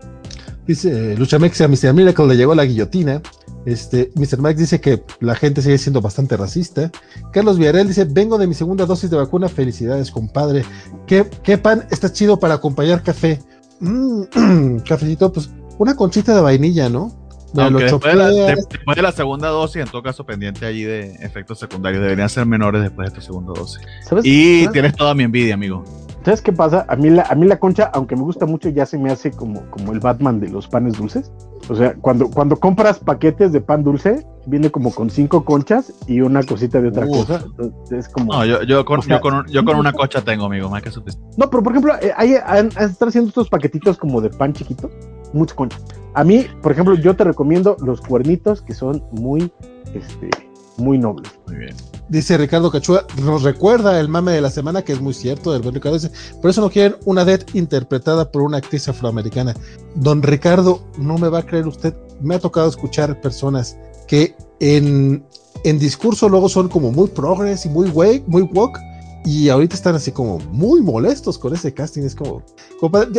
Dice Luchamex a Mr. Miracle le llegó la guillotina. Este, Mr. Max dice que la gente sigue siendo bastante racista. Carlos Villarreal dice: Vengo de mi segunda dosis de vacuna. Felicidades, compadre. ¿Qué, qué pan está chido para acompañar café? Mm, (clears throat) cafecito, pues una conchita de vainilla, ¿no? Aunque después, de la, después, de la, segunda dosis, en todo caso, pendiente allí de efectos secundarios, deberían ser menores después de esta segunda dosis. ¿Sabes? Y ¿sabes? tienes toda mi envidia, amigo. ¿Sabes qué pasa? A mí, la, a mí la concha, aunque me gusta mucho, ya se me hace como, como el Batman de los panes dulces. O sea, cuando, cuando compras paquetes de pan dulce, viene como con cinco conchas y una cosita de otra Uf. cosa. Entonces, es como. No, yo, yo, con, o sea, yo, con, yo, con, una concha tengo, amigo, más que suficiente. No, pero por ejemplo, eh, hay, están haciendo estos paquetitos como de pan chiquito, mucha concha. A mí, por ejemplo, yo te recomiendo los cuernitos que son muy, este, muy nobles. Muy bien. Dice Ricardo Cachua, nos recuerda el mame de la semana, que es muy cierto, del buen Ricardo dice, por eso no quieren una Det interpretada por una actriz afroamericana. Don Ricardo, no me va a creer usted, me ha tocado escuchar personas que en, en discurso luego son como muy progres y muy wake, muy woke, y ahorita están así como muy molestos con ese casting. Es como,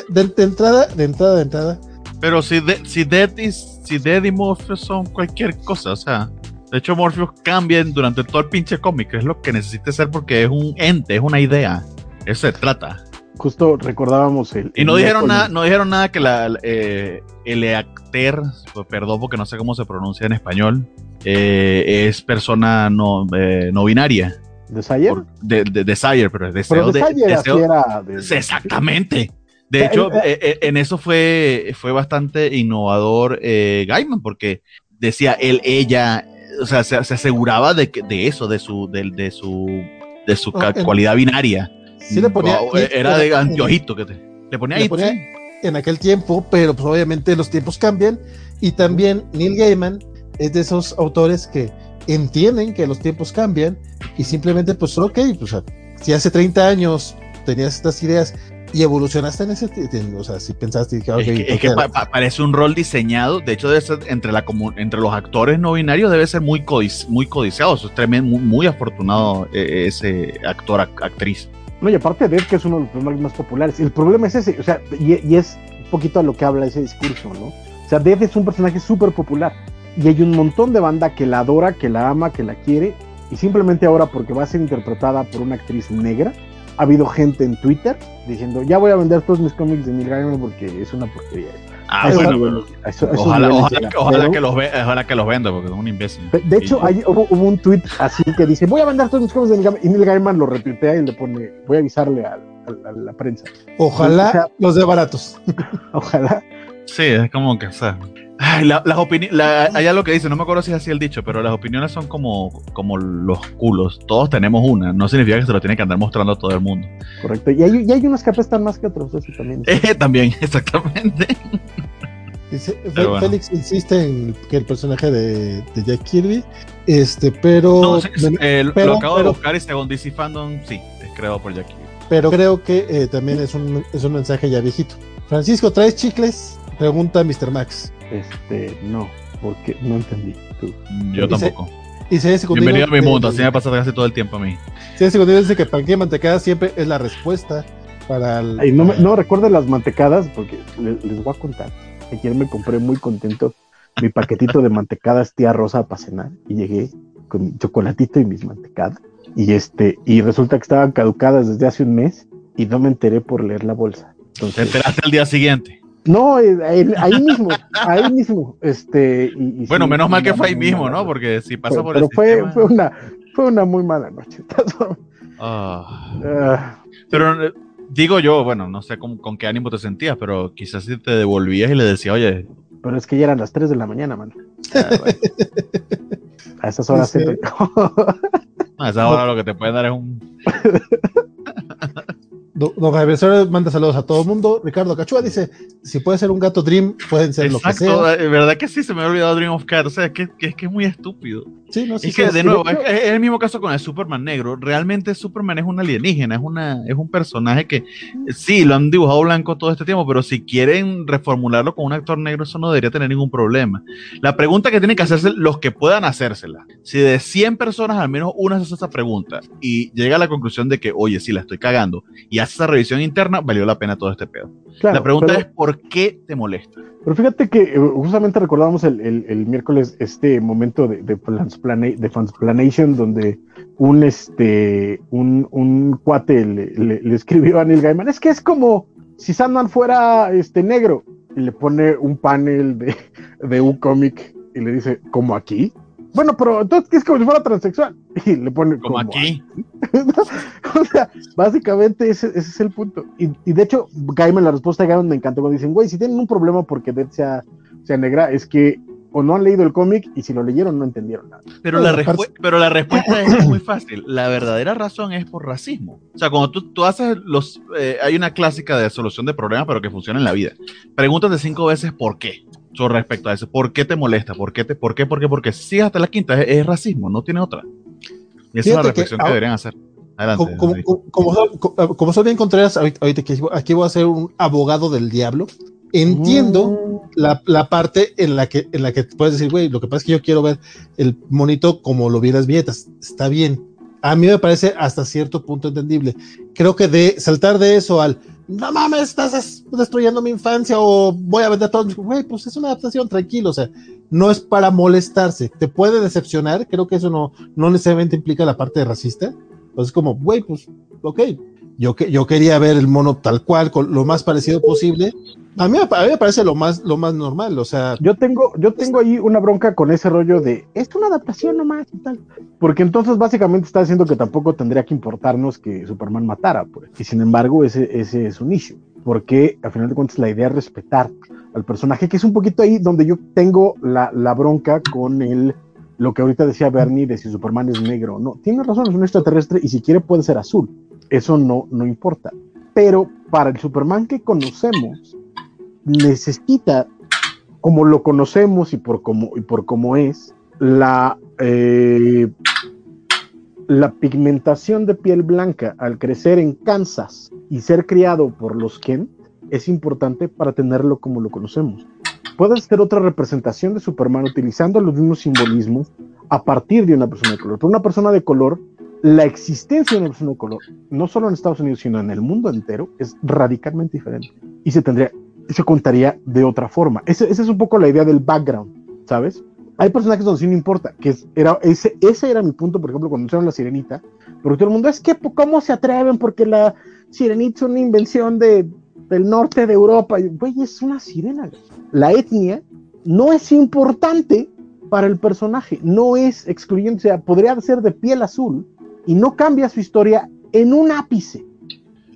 de, entrada, de entrada, de entrada. Pero si, de, si, Dead y, si Dead y Morpheus son cualquier cosa, o sea, de hecho Morpheus cambia durante todo el pinche cómic, es lo que necesita ser porque es un ente, es una idea. Eso se trata. Justo recordábamos el. Y no dijeron nada, no dijeron nada que la, eh, el actor, perdón porque no sé cómo se pronuncia en español, eh, es persona no, eh, no binaria. ¿Desire? De, de, Desire, pero es deseo pero de, deseo, era de, Exactamente. De hecho, en eso fue, fue bastante innovador eh, Gaiman, porque decía él, ella, o sea, se, se aseguraba de, que, de eso, de su, de, de su, de su en- cualidad binaria. Sí le ponía. Wow, era de anteojito que te. Le ponía le en aquel tiempo, pero pues obviamente los tiempos cambian. Y también Neil Gaiman es de esos autores que entienden que los tiempos cambian y simplemente, pues, ok, pues, si hace 30 años tenías estas ideas y evolucionaste en ese, o sea, si pensaste que, ok, Es que, es ok, que pa- pa- parece un rol diseñado. De hecho, debe ser entre, la comu- entre los actores no binarios debe ser muy, codici- muy codiciado. Eso es tremendo, muy, muy afortunado eh, ese actor, ac- actriz. No, y aparte de que es uno de los personajes más populares. El problema es ese, o sea, y, y es un poquito a lo que habla ese discurso, ¿no? O sea, Dead es un personaje súper popular. Y hay un montón de banda que la adora, que la ama, que la quiere. Y simplemente ahora, porque va a ser interpretada por una actriz negra, ha habido gente en Twitter diciendo, ya voy a vender todos mis cómics de Neil Gaiman porque es una porquería. Ah, eso- bueno, bueno. eso- Ojalá, que- ojalá Pero- que los ve- ojalá que los venda, porque es un imbécil. De hecho, Y- hay, hubo, hubo un tweet así que dice, voy a vender todos mis cómics de Neil Gaiman. Y Neil Gaiman lo retuitea y le pone, voy a avisarle a, a- a la prensa. ojalá o sea- los de baratos. (laughs) Ojalá. Sí, es como que, o sea. Ay, la- las opiniones, allá lo que dice, no me acuerdo si es así el dicho, pero las opiniones son como, como los culos. Todos tenemos una, no significa que se lo tiene que andar mostrando a todo el mundo. Correcto. Y hay, y hay unos que apestan más que otros, eso también. (laughs) Eh, también, (laughs) exactamente. Dice, Pero bueno. Félix insiste en que el personaje de, de Jack Kirby, este, pero, No, sí, sí, eh, lo- pero- lo acabo pero- de buscar y según DC Fandom, sí, es creado por Jackie. pero creo que eh, también es un, es un mensaje ya viejito. Francisco, ¿traes chicles? Pregunta Mr. Max. Este, no, porque no entendí. Tú. Yo tampoco. Y secundario, Bienvenido a mi eh, mundo, así me pasa casi todo el tiempo a mí. Secundario, dice que panqueque y mantecada siempre es la respuesta para el. Ay, no, me- no recuerden las mantecadas, porque le- les, voy a contar. Ayer me compré muy contento mi paquetito de mantecadas tía Rosa para cenar y llegué con mi chocolatito y mis mantecadas. Y este, y resulta que estaban caducadas desde hace un mes y no me enteré por leer la bolsa. Te Entonces, enteraste el día siguiente. No, eh, ahí, ahí mismo, ahí mismo. Este, y- y Bueno, sí, menos mal que fue ahí mismo, ¿no? Porque si pasa Pero, por pero el fue, sistema- fue una, fue una muy mala noche. (laughs) Ah. Pero eh, digo yo, bueno, no sé con, con qué ánimo te sentías, pero quizás si te devolvías y le decías, oye, pero es que ya eran las 3 de la mañana, mano. ah, bueno, A esas horas Sí. siempre. (laughs) a esa hora lo que te pueden dar es un... (laughs) Don Javier Soler manda saludos a todo el mundo. Ricardo Cachua dice: si puede ser un gato Dream, pueden ser lo que Exacto, sea. eh, verdad que sí, se me había olvidado Dream of Cat, o sea, que, que es que es muy estúpido. Sí, no, sí, es sí, que, sí. de nuevo, es, es el mismo caso con el Superman negro. Realmente Superman es un alienígena, es, una, es un personaje que sí, lo han dibujado blanco todo este tiempo, pero si quieren reformularlo con un actor negro, eso no debería tener ningún problema. La pregunta que tienen que hacerse los que puedan hacérsela, si de 100 personas al menos una se hace esa pregunta y llega a la conclusión de que, oye, si la estoy cagando y hace esa revisión interna, valió la pena todo este pedo. Claro, la pregunta pero- es, ¿por qué te molesta? Pero fíjate que eh, justamente recordábamos el, el- el miércoles este momento de, de, Fansplana- de Fansplanation donde un este un, un cuate le, le- le escribió a Neil Gaiman, es que es como si Sandman fuera este negro y le pone un panel de, de un cómic y le dice, ¿como aquí? Bueno, pero entonces es como si fuera transexual. (laughs) Y le pone Como aquí. (laughs) o sea, básicamente ese, ese es el punto. Y, y de hecho, Gaiman, la respuesta de Gaiman me encantó cuando dicen, güey, si tienen un problema porque Dead sea, sea negra, es que o no han leído el cómic y si lo leyeron no entendieron nada. Pero, No, la respu- pero la respuesta es muy fácil. La verdadera razón es por racismo. O sea, cuando tú, tú haces los... eh, hay una clásica de solución de problemas, pero que funciona en la vida. Pregúntate cinco veces por qué. Sobre respecto a eso. ¿Por qué te molesta? ¿Por qué? Te, ¿Por qué? ¿Por qué? Porque si hasta la quinta es, es racismo, no tiene otra. Y esa es Fíjate la que reflexión que, ahora- deberían hacer. Adelante. Como, como, como, como bien Contreras, ahorita, ahorita que aquí voy a ser un abogado del diablo. Entiendo Mm, la, la parte en la que en la que puedes decir, güey, lo que pasa es que yo quiero ver el monito como lo vi en las. Está bien. A mí me parece hasta cierto punto entendible. Creo que de saltar de eso al no mames, estás des- destruyendo mi infancia o voy a vender todo. Güey, pues es una adaptación, tranquilo. O sea, no es para molestarse. Te puede decepcionar. Creo que eso no, no necesariamente implica la parte de racista. Entonces, como, güey, pues, ok. Yo, yo quería ver el mono tal cual, con lo más parecido posible. A mí, a mí me parece lo más, lo más normal. O sea, Yo tengo, yo tengo ahí una bronca con ese rollo de es una adaptación nomás y tal. Porque entonces básicamente está diciendo que tampoco tendría que importarnos que Superman matara, pues. Y sin embargo, ese, ese es un issue. Porque al final de cuentas la idea es respetar al personaje, que es un poquito ahí donde yo tengo la, la bronca con el lo que ahorita decía Bernie de si Superman es negro o no. Tiene razón, es un extraterrestre y si quiere puede ser azul. Eso no, no importa. Pero para el Superman que conocemos, necesita, como lo conocemos y por cómo, y por cómo es, la, eh, la pigmentación de piel blanca al crecer en Kansas y ser criado por los Kent es importante para tenerlo como lo conocemos. Puede ser otra representación de Superman utilizando los mismos simbolismos a partir de una persona de color. Pero una persona de color, la existencia de una persona de color, no solo en Estados Unidos, sino en el mundo entero, es radicalmente diferente. Y se tendría, se contaría de otra forma. esa es un poco la idea del background, ¿sabes? Hay personajes donde sí no importa, que era, ese, ese era mi punto, por ejemplo, cuando hicieron la sirenita, porque todo el mundo es que, ¿cómo se atreven? Porque la sirenita es una invención de, del norte de Europa. Güey, es una sirena. La etnia no es importante para el personaje, no es excluyente, o sea, podría ser de piel azul y no cambia su historia en un ápice.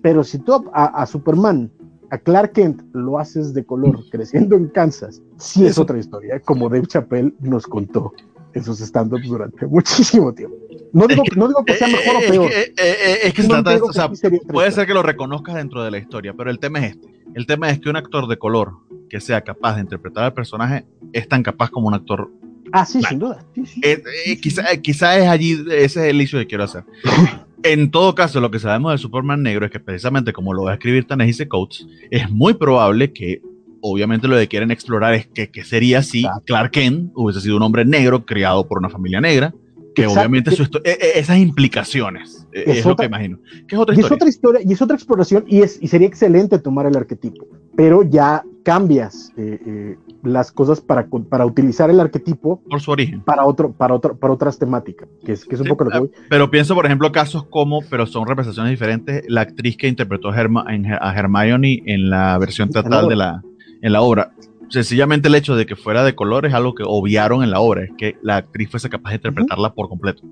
Pero si tú a, Superman, a Clark Kent, lo haces de color (laughs) creciendo en Kansas, sí es otra historia, como Dave Chappelle nos contó en sus stand-ups durante (laughs) muchísimo tiempo. No digo, que, no digo que sea mejor o peor. es que trata o sea, puede ser que lo reconozcas dentro de la historia, pero el tema es este. El tema es que un actor de color que sea capaz de interpretar al personaje es tan capaz como un actor Ah, sí, sin duda. Eh, eh, quizá, quizá, es allí, ese es el issue que quiero hacer. (laughs) en todo caso, lo que sabemos del Superman negro es que precisamente como lo va a escribir Tanehisi Coates, es muy probable que, obviamente lo que quieren explorar es que, sería si Clark Kent hubiese sido un hombre negro criado por una familia negra, que obviamente e, e, esas implicaciones e, es, lo que imagino. Que es otra historia. Y es otra historia y es otra exploración y, es, y sería excelente tomar el arquetipo, pero ya cambias eh, eh, las cosas para, para utilizar el arquetipo por su origen para otro para otro para otras temáticas que es, que es un poco lo que voy. pero pienso por ejemplo casos como pero son representaciones diferentes la actriz que interpretó a, Hermione en la versión teatral de la en la obra sencillamente el hecho de que fuera de color es algo que obviaron en la obra es que la actriz fuese capaz de interpretarla por completo.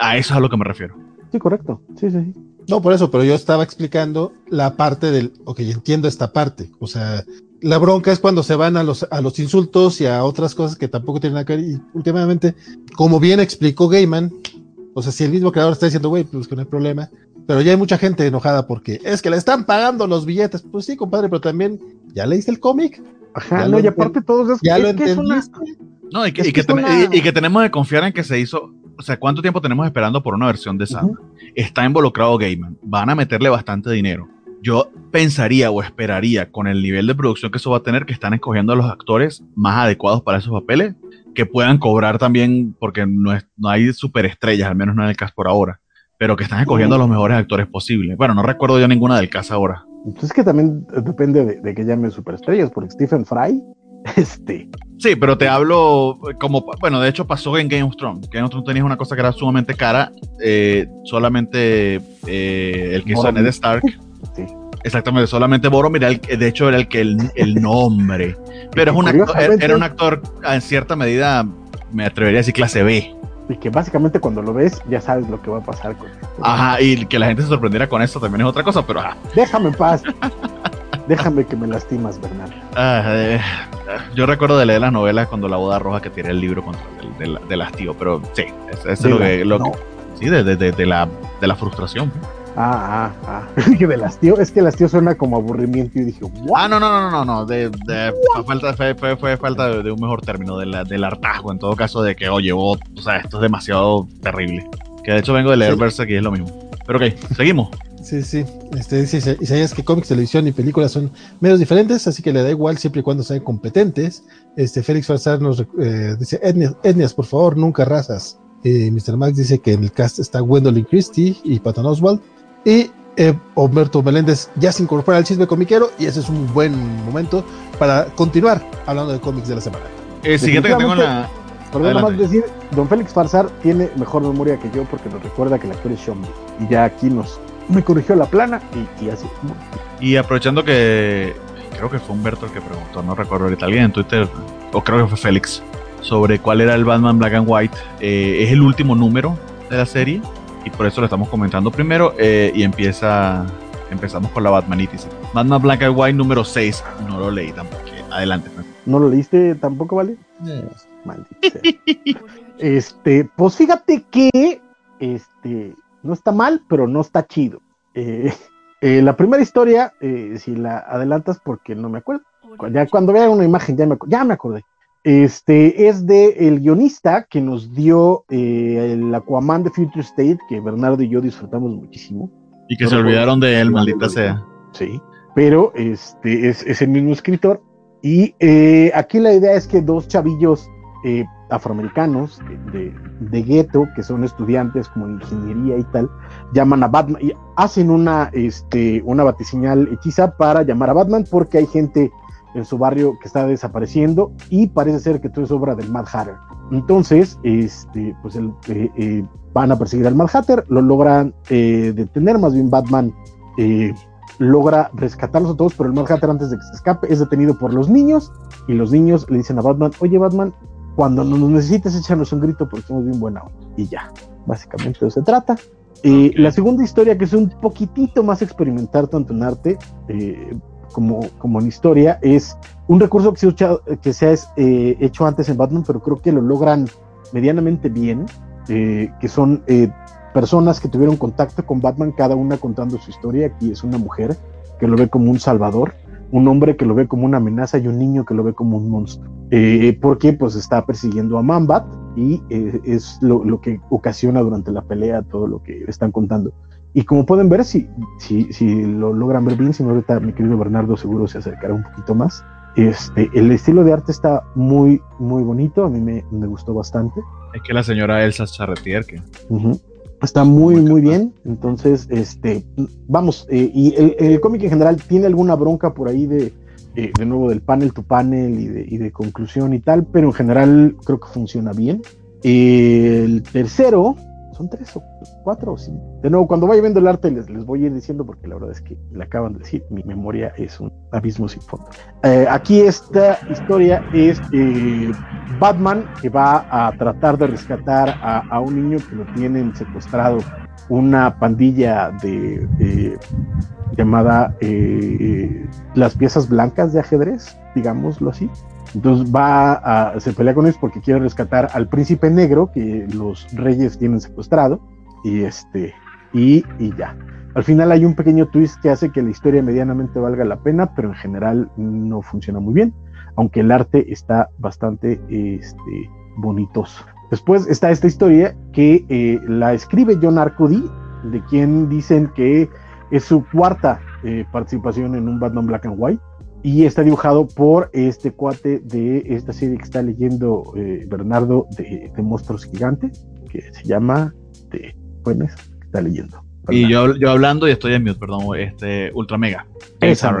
A eso es a lo que me refiero. Sí correcto. Sí sí. No, por eso, pero yo estaba explicando la parte del, ok, entiendo esta parte, o sea, la bronca es cuando se van a los, a los insultos y a otras cosas que tampoco tienen nada que ver. Y últimamente, como bien explicó Gaiman, o sea, si el mismo creador está diciendo, güey, pues que no hay problema, pero ya hay mucha gente enojada porque es que le están pagando los billetes. Pues sí, compadre, pero también, ¿ya leíste el cómic? Ajá, no, y aparte todos es, ¿Ya lo entendiste? No, y que, y, que y, que, tenemos que confiar en que se hizo. O sea, ¿cuánto tiempo tenemos esperando por una versión de Santa? Está involucrado Gaiman. Van a meterle bastante dinero yo pensaría o esperaría con el nivel de producción que eso va a tener que están escogiendo a los actores más adecuados para esos papeles, que puedan cobrar también, porque no, es, no hay superestrellas, al menos no en el caso por ahora, pero que están escogiendo a los mejores actores posibles. Bueno, no recuerdo yo ninguna del caso ahora. Entonces pues es que también depende de, que llamen superestrellas, porque Stephen Fry, (laughs) este... Sí, pero te hablo como, bueno, de hecho pasó en Game of Thrones. Game of Thrones tenías una cosa que era sumamente cara, eh, solamente eh, el que hizo Ned Stark Exactamente, solamente Boromir, de hecho era el que el, nombre. Pero es un actor, era un actor en cierta medida, me atrevería a decir clase B. Y que básicamente cuando lo ves ya sabes lo que va a pasar con Ajá, y que la gente se sorprendiera con esto también es otra cosa, pero Déjame en paz. Déjame que me lastimas, Bernal. Ah, eh, yo recuerdo de leer las novelas cuando la boda roja que tiré el libro contra el, del, hastío, pero sí, eso es lo, que, sí, de, de, la, de la frustración. Ah, ah, ah. de las (laughs) tío, es que las tío suena como aburrimiento y dije, Ah, no, no, no, no, no, de, de falta, fue, fue, falta de, un mejor término, de del hartazgo, en todo caso, de que, oye, o sea, esto es demasiado terrible. Que de hecho vengo de leer sí. que es lo mismo. Pero ok, seguimos. Sí, sí. Este, dice Isaías que cómics, televisión y películas son medios diferentes, así que le da igual siempre y cuando sean competentes. Este, Félix Farsar nos eh, dice, etnias, por favor, nunca razas. Eh, Mr. Max dice que en el cast está Gwendolyn Christie y Patton Oswald. Y eh, Humberto Meléndez ya se incorpora al chisme comiquero y ese es un buen momento para continuar hablando de cómics de la semana. El siguiente que tengo en la. Perdón, más decir, don Félix Farsar tiene mejor memoria que yo porque nos recuerda que el actor es Sean Y ya aquí nos me corrigió la plana y, así. Y aprovechando que creo que fue Humberto el que preguntó, no recuerdo ahorita alguien en Twitter, o creo que fue Félix, sobre cuál era el Batman Black and White. Eh, es el último número de la serie y por eso lo estamos comentando primero eh, y empieza empezamos con la Batmanitis. Batman Black and White número 6, no lo leí tampoco. Adelante. ¿No lo leíste tampoco, vale? (laughs) este, pues fíjate que este no está mal, pero no está chido. Eh, eh, la primera historia, eh, si la adelantas porque no me acuerdo, ya cuando vea una imagen ya me, ya me acordé. Este es de el guionista que nos dio el Aquaman de Future State, que Bernardo y yo disfrutamos muchísimo. Y que se olvidaron de él, maldita sea. Sí, pero este es, es el mismo escritor. Y aquí la idea es que dos chavillos afroamericanos de, de gueto, que son estudiantes como ingeniería y tal, llaman a Batman y hacen una, este, una batiseñal hechiza para llamar a Batman porque hay gente en su barrio que está desapareciendo y parece ser que todo es obra del Mad Hatter. Entonces, este, pues el, eh, eh, van a perseguir al Mad Hatter, lo logran eh, detener, más bien Batman logra rescatarlos a todos, pero el Mad Hatter antes de que se escape es detenido por los niños y los niños le dicen a Batman, oye Batman, cuando nos necesites échanos un grito porque somos bien buena y ya, básicamente eso se trata. Eh, la segunda historia, que es un poquitito más experimentar tanto en arte eh, como, en historia, es un recurso que se, ha eh, hecho antes en Batman, pero creo que lo logran medianamente bien, que son personas que tuvieron contacto con Batman, cada una contando su historia. Aquí es una mujer que lo ve como un salvador un hombre que lo ve como una amenaza y un niño que lo ve como un monstruo. Eh, porque pues está persiguiendo a Mambat y eh, es lo, que ocasiona durante la pelea todo lo que están contando. Y como pueden ver, si, si, si lo logran ver bien, si no ahorita mi querido Bernardo seguro se acercará un poquito más. Este, el estilo de arte está muy, muy bonito, a mí me, me gustó bastante. Es que la señora Elsa Charretier, que... Está muy, muy bien. Entonces, este, vamos, eh, y el, cómic en general tiene alguna bronca por ahí de, eh, de nuevo, del panel to panel y de, y de, conclusión y tal, pero en general creo que funciona bien. el tercero, son tres o cuatro o cinco. De nuevo, cuando vaya viendo el arte les, les voy a ir diciendo porque la verdad es que le acaban de decir, mi memoria es un abismo sin fondo. Eh, aquí esta historia es eh, Batman que va a tratar de rescatar a, un niño que lo tienen secuestrado una pandilla de, llamada eh, las piezas blancas de ajedrez, digámoslo así. Entonces va a, se pelea con ellos porque quiere rescatar al príncipe negro que los reyes tienen secuestrado y este y, y, ya. Al final hay un pequeño twist que hace que la historia medianamente valga la pena, pero en general no funciona muy bien, aunque el arte está bastante este. Después está esta historia que eh, la escribe John Arcudi, de quien dicen que es su cuarta eh, participación en un Batman Black and White y está dibujado por este cuate de esta serie que está leyendo eh, Bernardo de, Monstruos Gigantes, que se llama de, bueno, que está leyendo. Y yo, yo hablando y estoy en mute, perdón, este Ultra Mega. Esa,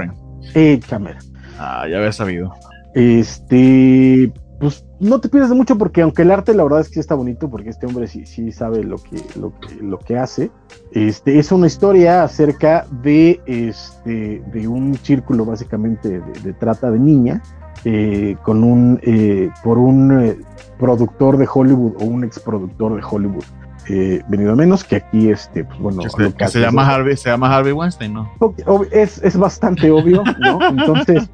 cámara. Ah, ya había sabido. Este, pues no te pierdes de mucho porque aunque el arte la verdad es que está bonito porque este hombre sí, sí sabe lo que, lo que, lo que hace. Este, es una historia acerca de, este, de un círculo básicamente de, trata de niña eh, con un, eh, por un eh, productor de Hollywood o un ex productor de Hollywood. venido a menos que aquí este pues bueno que se, llama Harvey se llama Harvey Weinstein no es, es bastante obvio no (laughs) entonces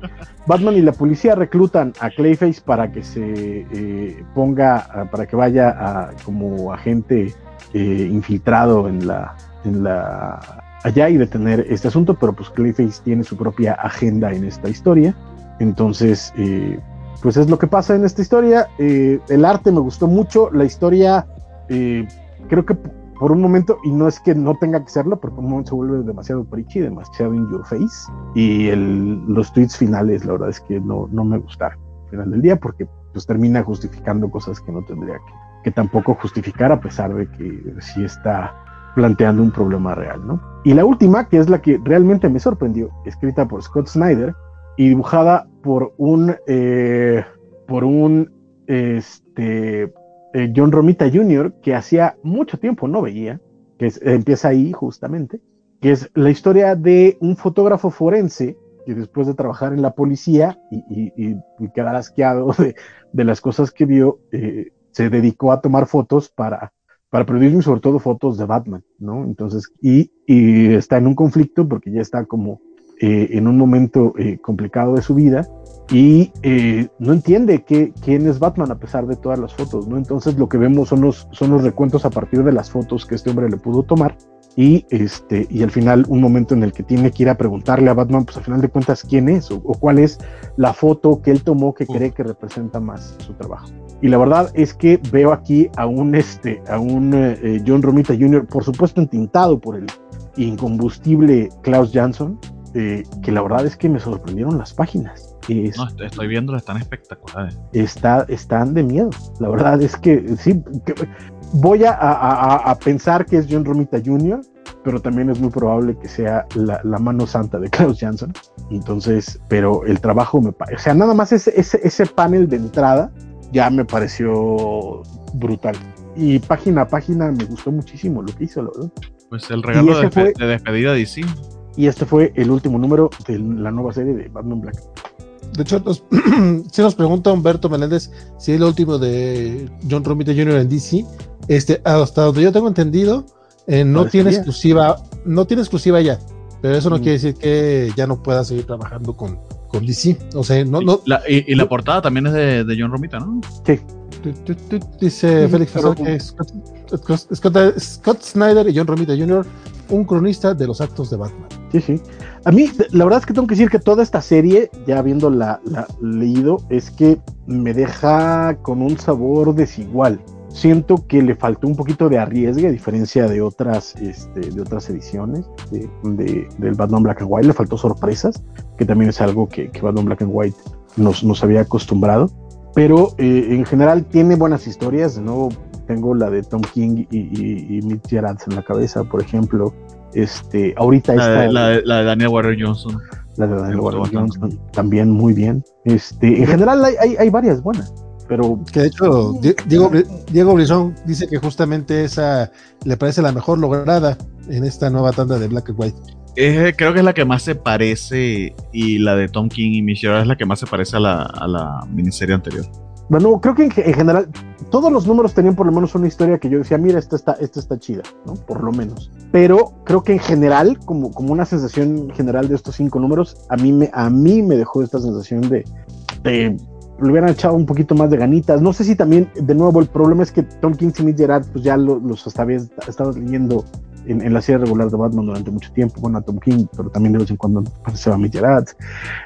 Batman y la policía reclutan a Clayface para que se eh, ponga, para que vaya a, como agente eh, infiltrado en la, en la allá y detener este asunto, pero pues Clayface tiene su propia agenda en esta historia. Entonces, eh, pues es lo que pasa en esta historia. el arte me gustó mucho, la historia creo que por un momento, y no es que no tenga que serlo, porque por un momento se vuelve demasiado preachy, demasiado in your face, y los tweets finales, la verdad es que no, no me gustaron al final del día, porque pues termina justificando cosas que no tendría que, que tampoco justificar, a pesar de que sí está planteando un problema real, ¿no? Y la última, que es la que realmente me sorprendió, escrita por Scott Snyder y dibujada por un, eh, por un, este, eh, John Romita Jr., que hacía mucho tiempo no veía, que empieza ahí justamente, que es la historia de un fotógrafo forense que después de trabajar en la policía y, quedar asqueado de, las cosas que vio, eh, se dedicó a tomar fotos para, para y sobre todo fotos de Batman, ¿no? Entonces, y, está en un conflicto porque ya está como eh, en un momento complicado de su vida y eh, no entiende que, quién es Batman a pesar de todas las fotos, ¿no? Entonces lo que vemos son los, son los recuentos a partir de las fotos que este hombre le pudo tomar y este y al final un momento en el que tiene que ir a preguntarle a Batman pues al final de cuentas quién es o, cuál es la foto que él tomó que cree que representa más su trabajo y la verdad es que veo aquí a un este a un eh, eh, John Romita Jr. por supuesto entintado por el incombustible Klaus Jansson eh, que la verdad es que me sorprendieron las páginas no, estoy viendo, están espectaculares. Está, están de miedo. La verdad es que sí, voy a, pensar que es John Romita Jr., pero también es muy probable que sea la, mano santa de Klaus Jansson. Entonces, pero el trabajo me parece, o sea, nada más ese, ese, panel de entrada ya me pareció brutal. Y página a página me gustó muchísimo lo que hizo, verdad. Pues el regalo de, de, despedida de DC. Y este fue el último número de la nueva serie de Batman Black. De hecho, si (clears throat) nos pregunta Humberto Meléndez si es el último de John Romita Jr. en DC. Este, hasta donde yo tengo entendido, eh, no tiene exclusiva, no tiene exclusiva ya, pero eso no mm. quiere decir que ya no pueda seguir trabajando con, con DC. O sea, no, no. y, la portada también es de, de John Romita, ¿no? Sí. Dice Félix que Scott, Scott, Snyder y John Romita Jr., un cronista de los actos de Batman. Sí, sí. A mí, la verdad es que tengo que decir que toda esta serie, ya habiéndola la, leído, es que me deja con un sabor desigual. Siento que le faltó un poquito de arriesgue, a diferencia de otras, este, de otras ediciones de, del Batman Black and White. Le faltó sorpresas, que también es algo que, que Batman Black and White nos, nos había acostumbrado. Pero eh, en general tiene buenas historias. De nuevo, tengo la de Tom King y, y, y Mitch Gerard en la cabeza, por ejemplo. Este, ahorita la, la, de, la de Daniel Warren Johnson. La de Daniel Warren Johnson, también muy bien. Este, en general hay, hay, hay varias buenas pero que de hecho Diego, Diego Brizón dice que justamente esa le parece la mejor lograda en esta nueva tanda de Black and White. creo que es la que más se parece y la de Tom King y Michelle es la que más se parece a la, a la miniserie anterior. Bueno, creo que en, general todos los números tenían por lo menos una historia que yo decía, mira, esta está, esta está chida, ¿no? Por lo menos. Pero creo que en general, como, como una sensación general de estos cinco números, a mí me, a mí me dejó esta sensación de, de le hubieran echado un poquito más de ganitas. No sé si también, de nuevo, el problema es que Tom King y Gerard, pues ya los estado leyendo en, la serie regular de Batman durante mucho tiempo, bueno, a Tom King, pero también de vez en cuando aparecía a Gerard.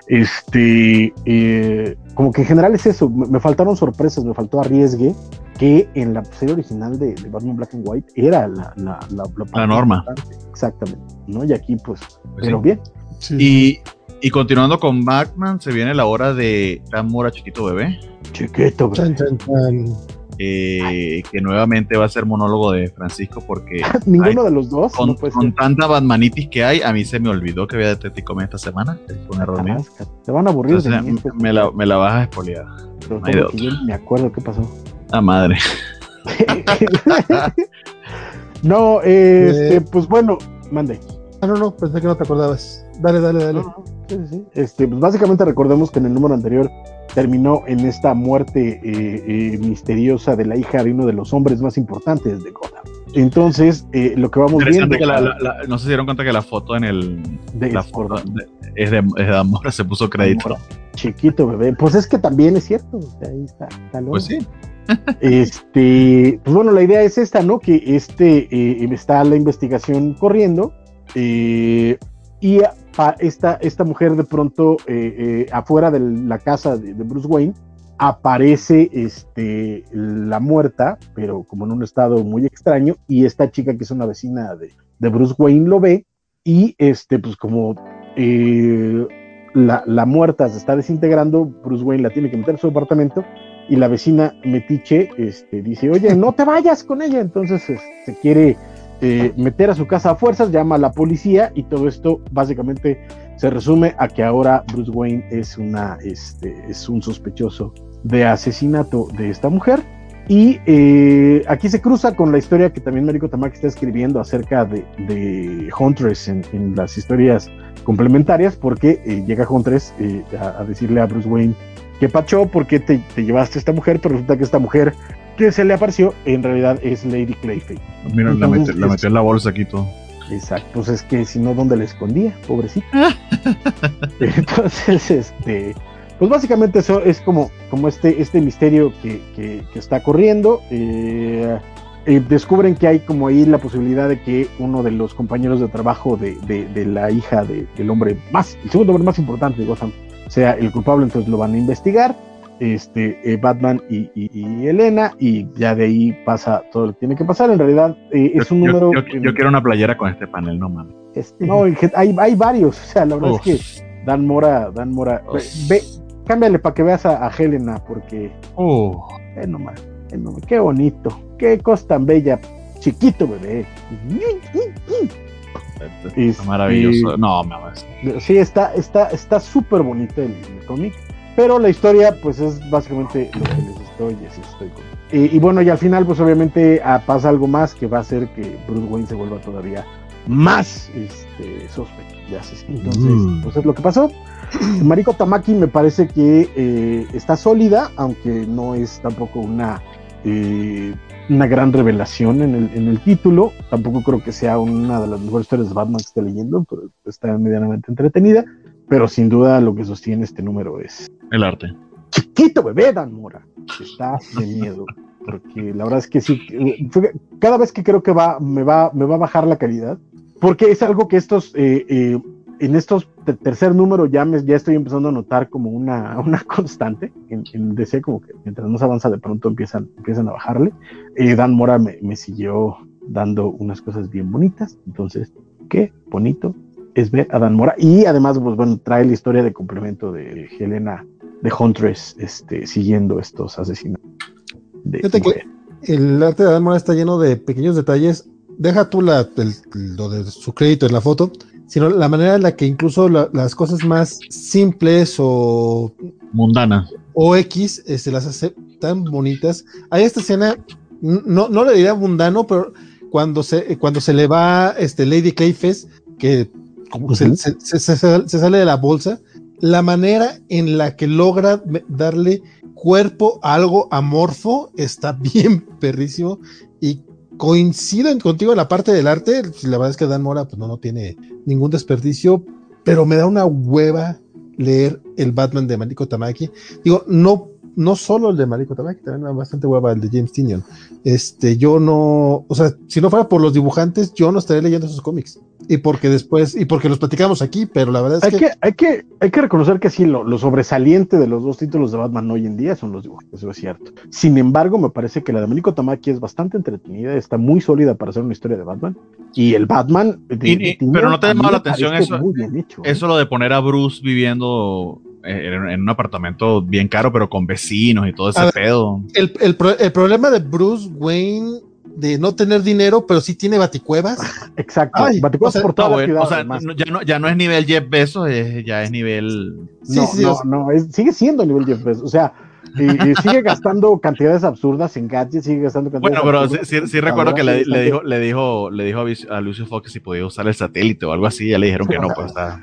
Este, eh, como que en general es eso, me, faltaron sorpresas, me faltó arriesgue, que en la serie original de, Batman Black and White era la, la, la, norma. Exactamente, ¿no? Y aquí, pues, pues pero bien. Y, y continuando con Batman, se viene la hora de Tamura Chiquito Bebé. Chiquito Bebé. Eh, que nuevamente va a ser monólogo de Francisco porque (laughs) ninguno de los dos con, tanta Batmanitis que hay a mí se me olvidó que había Detective esta semana fue un error mío. Te van a aburrir me, la, me la vas a espolear me acuerdo qué pasó. Ah madre. (laughs) (laughs) No este eh. pues bueno mande. Ah no no pensé que no te acordabas dale dale dale este pues básicamente recordemos que en el número anterior terminó en esta muerte eh, eh, misteriosa de la hija de uno de los hombres más importantes de Gotham. Entonces, eh, lo que vamos viendo. no se dieron cuenta que la foto en el. la foto es, de, es Amora, (laughs) se puso crédito. Chiquito bebé. Pues es que también es cierto. ahí está. pues sí. este, pues bueno, la idea es esta, ¿no? Que este está la investigación corriendo. y esta, esta mujer de pronto eh, eh, afuera de la casa de, Bruce Wayne aparece este, la muerta, pero como en un estado muy extraño, y esta chica que es una vecina de, Bruce Wayne lo ve, y este, pues como eh, la, la, muerta se está desintegrando, Bruce Wayne la tiene que meter en su apartamento, y la vecina metiche este, dice, oye, no te vayas con ella, entonces se quiere eh, meter a su casa a fuerzas, llama a la policía y todo esto básicamente se resume a que ahora Bruce Wayne es, una, este, es un sospechoso de asesinato de esta mujer. Y eh, aquí se cruza con la historia que también Marico Tamaki está escribiendo acerca de, de Huntress en, las historias complementarias, porque eh, llega Huntress a, decirle a Bruce Wayne que pachó porque te, te, llevaste a esta mujer, pero resulta que esta mujer que se le apareció en realidad es Lady Clayface. Mira, la, metió, en la bolsa aquí todo. Exacto, pues es que si no, ¿dónde la escondía? Pobrecita. (laughs) Entonces, este, pues básicamente eso es como, como este, este misterio que, está corriendo. Eh, eh, descubren que hay como ahí la posibilidad de que uno de los compañeros de trabajo de, de, la hija del hombre más, el segundo hombre más importante de Gotham, sea el culpable, entonces lo van a investigar, este, eh, Batman y, Elena, y ya de ahí pasa todo lo que tiene que pasar. En realidad eh, es un número... Yo, quiero una playera con este panel, no mames. Este, no, hay, hay varios, o sea, la verdad es que Dan Mora, Dan Mora, ve, cámbiale para que veas a, Helena, porque... Oh. Eh, nomás, qué bonito, qué cosa tan bella, chiquito bebé. Es, maravilloso. No, me Sí, está está está súper bonito el, cómic, pero la historia pues es básicamente lo que les estoy, así estoy con. Y, bueno, y al final pues obviamente ah, pasa algo más que va a hacer que Bruce Wayne se vuelva todavía más este, sospechoso. Entonces, mm. pues es lo que pasó. Mariko Tamaki me parece que eh, está sólida, aunque no es tampoco una eh, una gran revelación en el, en el título. Tampoco creo que sea una de las mejores historias de Batman que esté leyendo, pero está medianamente entretenida. Pero sin duda lo que sostiene este número es el arte. Chiquito bebé, Dan Mora. Está de miedo. Porque la verdad es que sí, cada vez que creo que va, me va, me va a bajar la calidad, porque es algo que estos eh, eh, en estos tercer número ya, me, ya estoy empezando a notar como una, una constante en, en, DC, como que mientras se avanza de pronto empiezan, empiezan a bajarle. Eh, Dan Mora me, me, siguió dando unas cosas bien bonitas, entonces qué bonito es ver a Dan Mora y además pues bueno, trae la historia de complemento de Helena de Huntress este, siguiendo estos asesinatos. Fíjate que el arte de Dan Mora está lleno de pequeños detalles. Deja tú la, lo de su crédito en la foto sino la manera en la que incluso las cosas más simples o mundanas o X se este, las hace tan bonitas. Hay esta escena, no, no le diría mundano, pero cuando se, cuando se le va este Lady Clayface, que como se, sale de la bolsa, la manera en la que logra darle cuerpo a algo amorfo está (laughs) bien perrísimo y coincido contigo en la parte del arte. La verdad es que Dan Mora pues, no, no tiene ningún desperdicio, pero me da una hueva leer el Batman de Mariko Tamaki. Digo, no, no solo el de Mariko Tamaki, también me da bastante hueva el de James Tinion. Este, yo no, o sea, si no fuera por los dibujantes, yo no estaría leyendo esos cómics y porque después, y porque los platicamos aquí, pero la verdad es hay que, hay que, hay que reconocer que sí, lo, sobresaliente de los dos títulos de Batman hoy en día son los dibujos, eso es cierto. Sin embargo, me parece que la de Domenico Tamaki es bastante entretenida, está muy sólida para hacer una historia de Batman. Y el Batman. pero no te ha llamado la atención eso, ¿eh? eso lo de poner a Bruce viviendo en, un apartamento bien caro, pero con vecinos y todo ese pedo. El, el, el, problema de Bruce Wayne de no tener dinero, pero sí tiene baticuevas. (laughs) Exacto, baticuevas por toda la O sea, ya, no, ya no es nivel Jeff Bezos, ya es nivel... no, no, no, sigue siendo nivel Jeff Bezos. O sea, y, sigue gastando cantidades absurdas en gadgets, sigue gastando cantidades Bueno, pero sí, sí, recuerdo que le, le, dijo, le dijo, le dijo a Lucio Fox si podía usar el satélite o algo así, ya le dijeron que no, pues (laughs) está.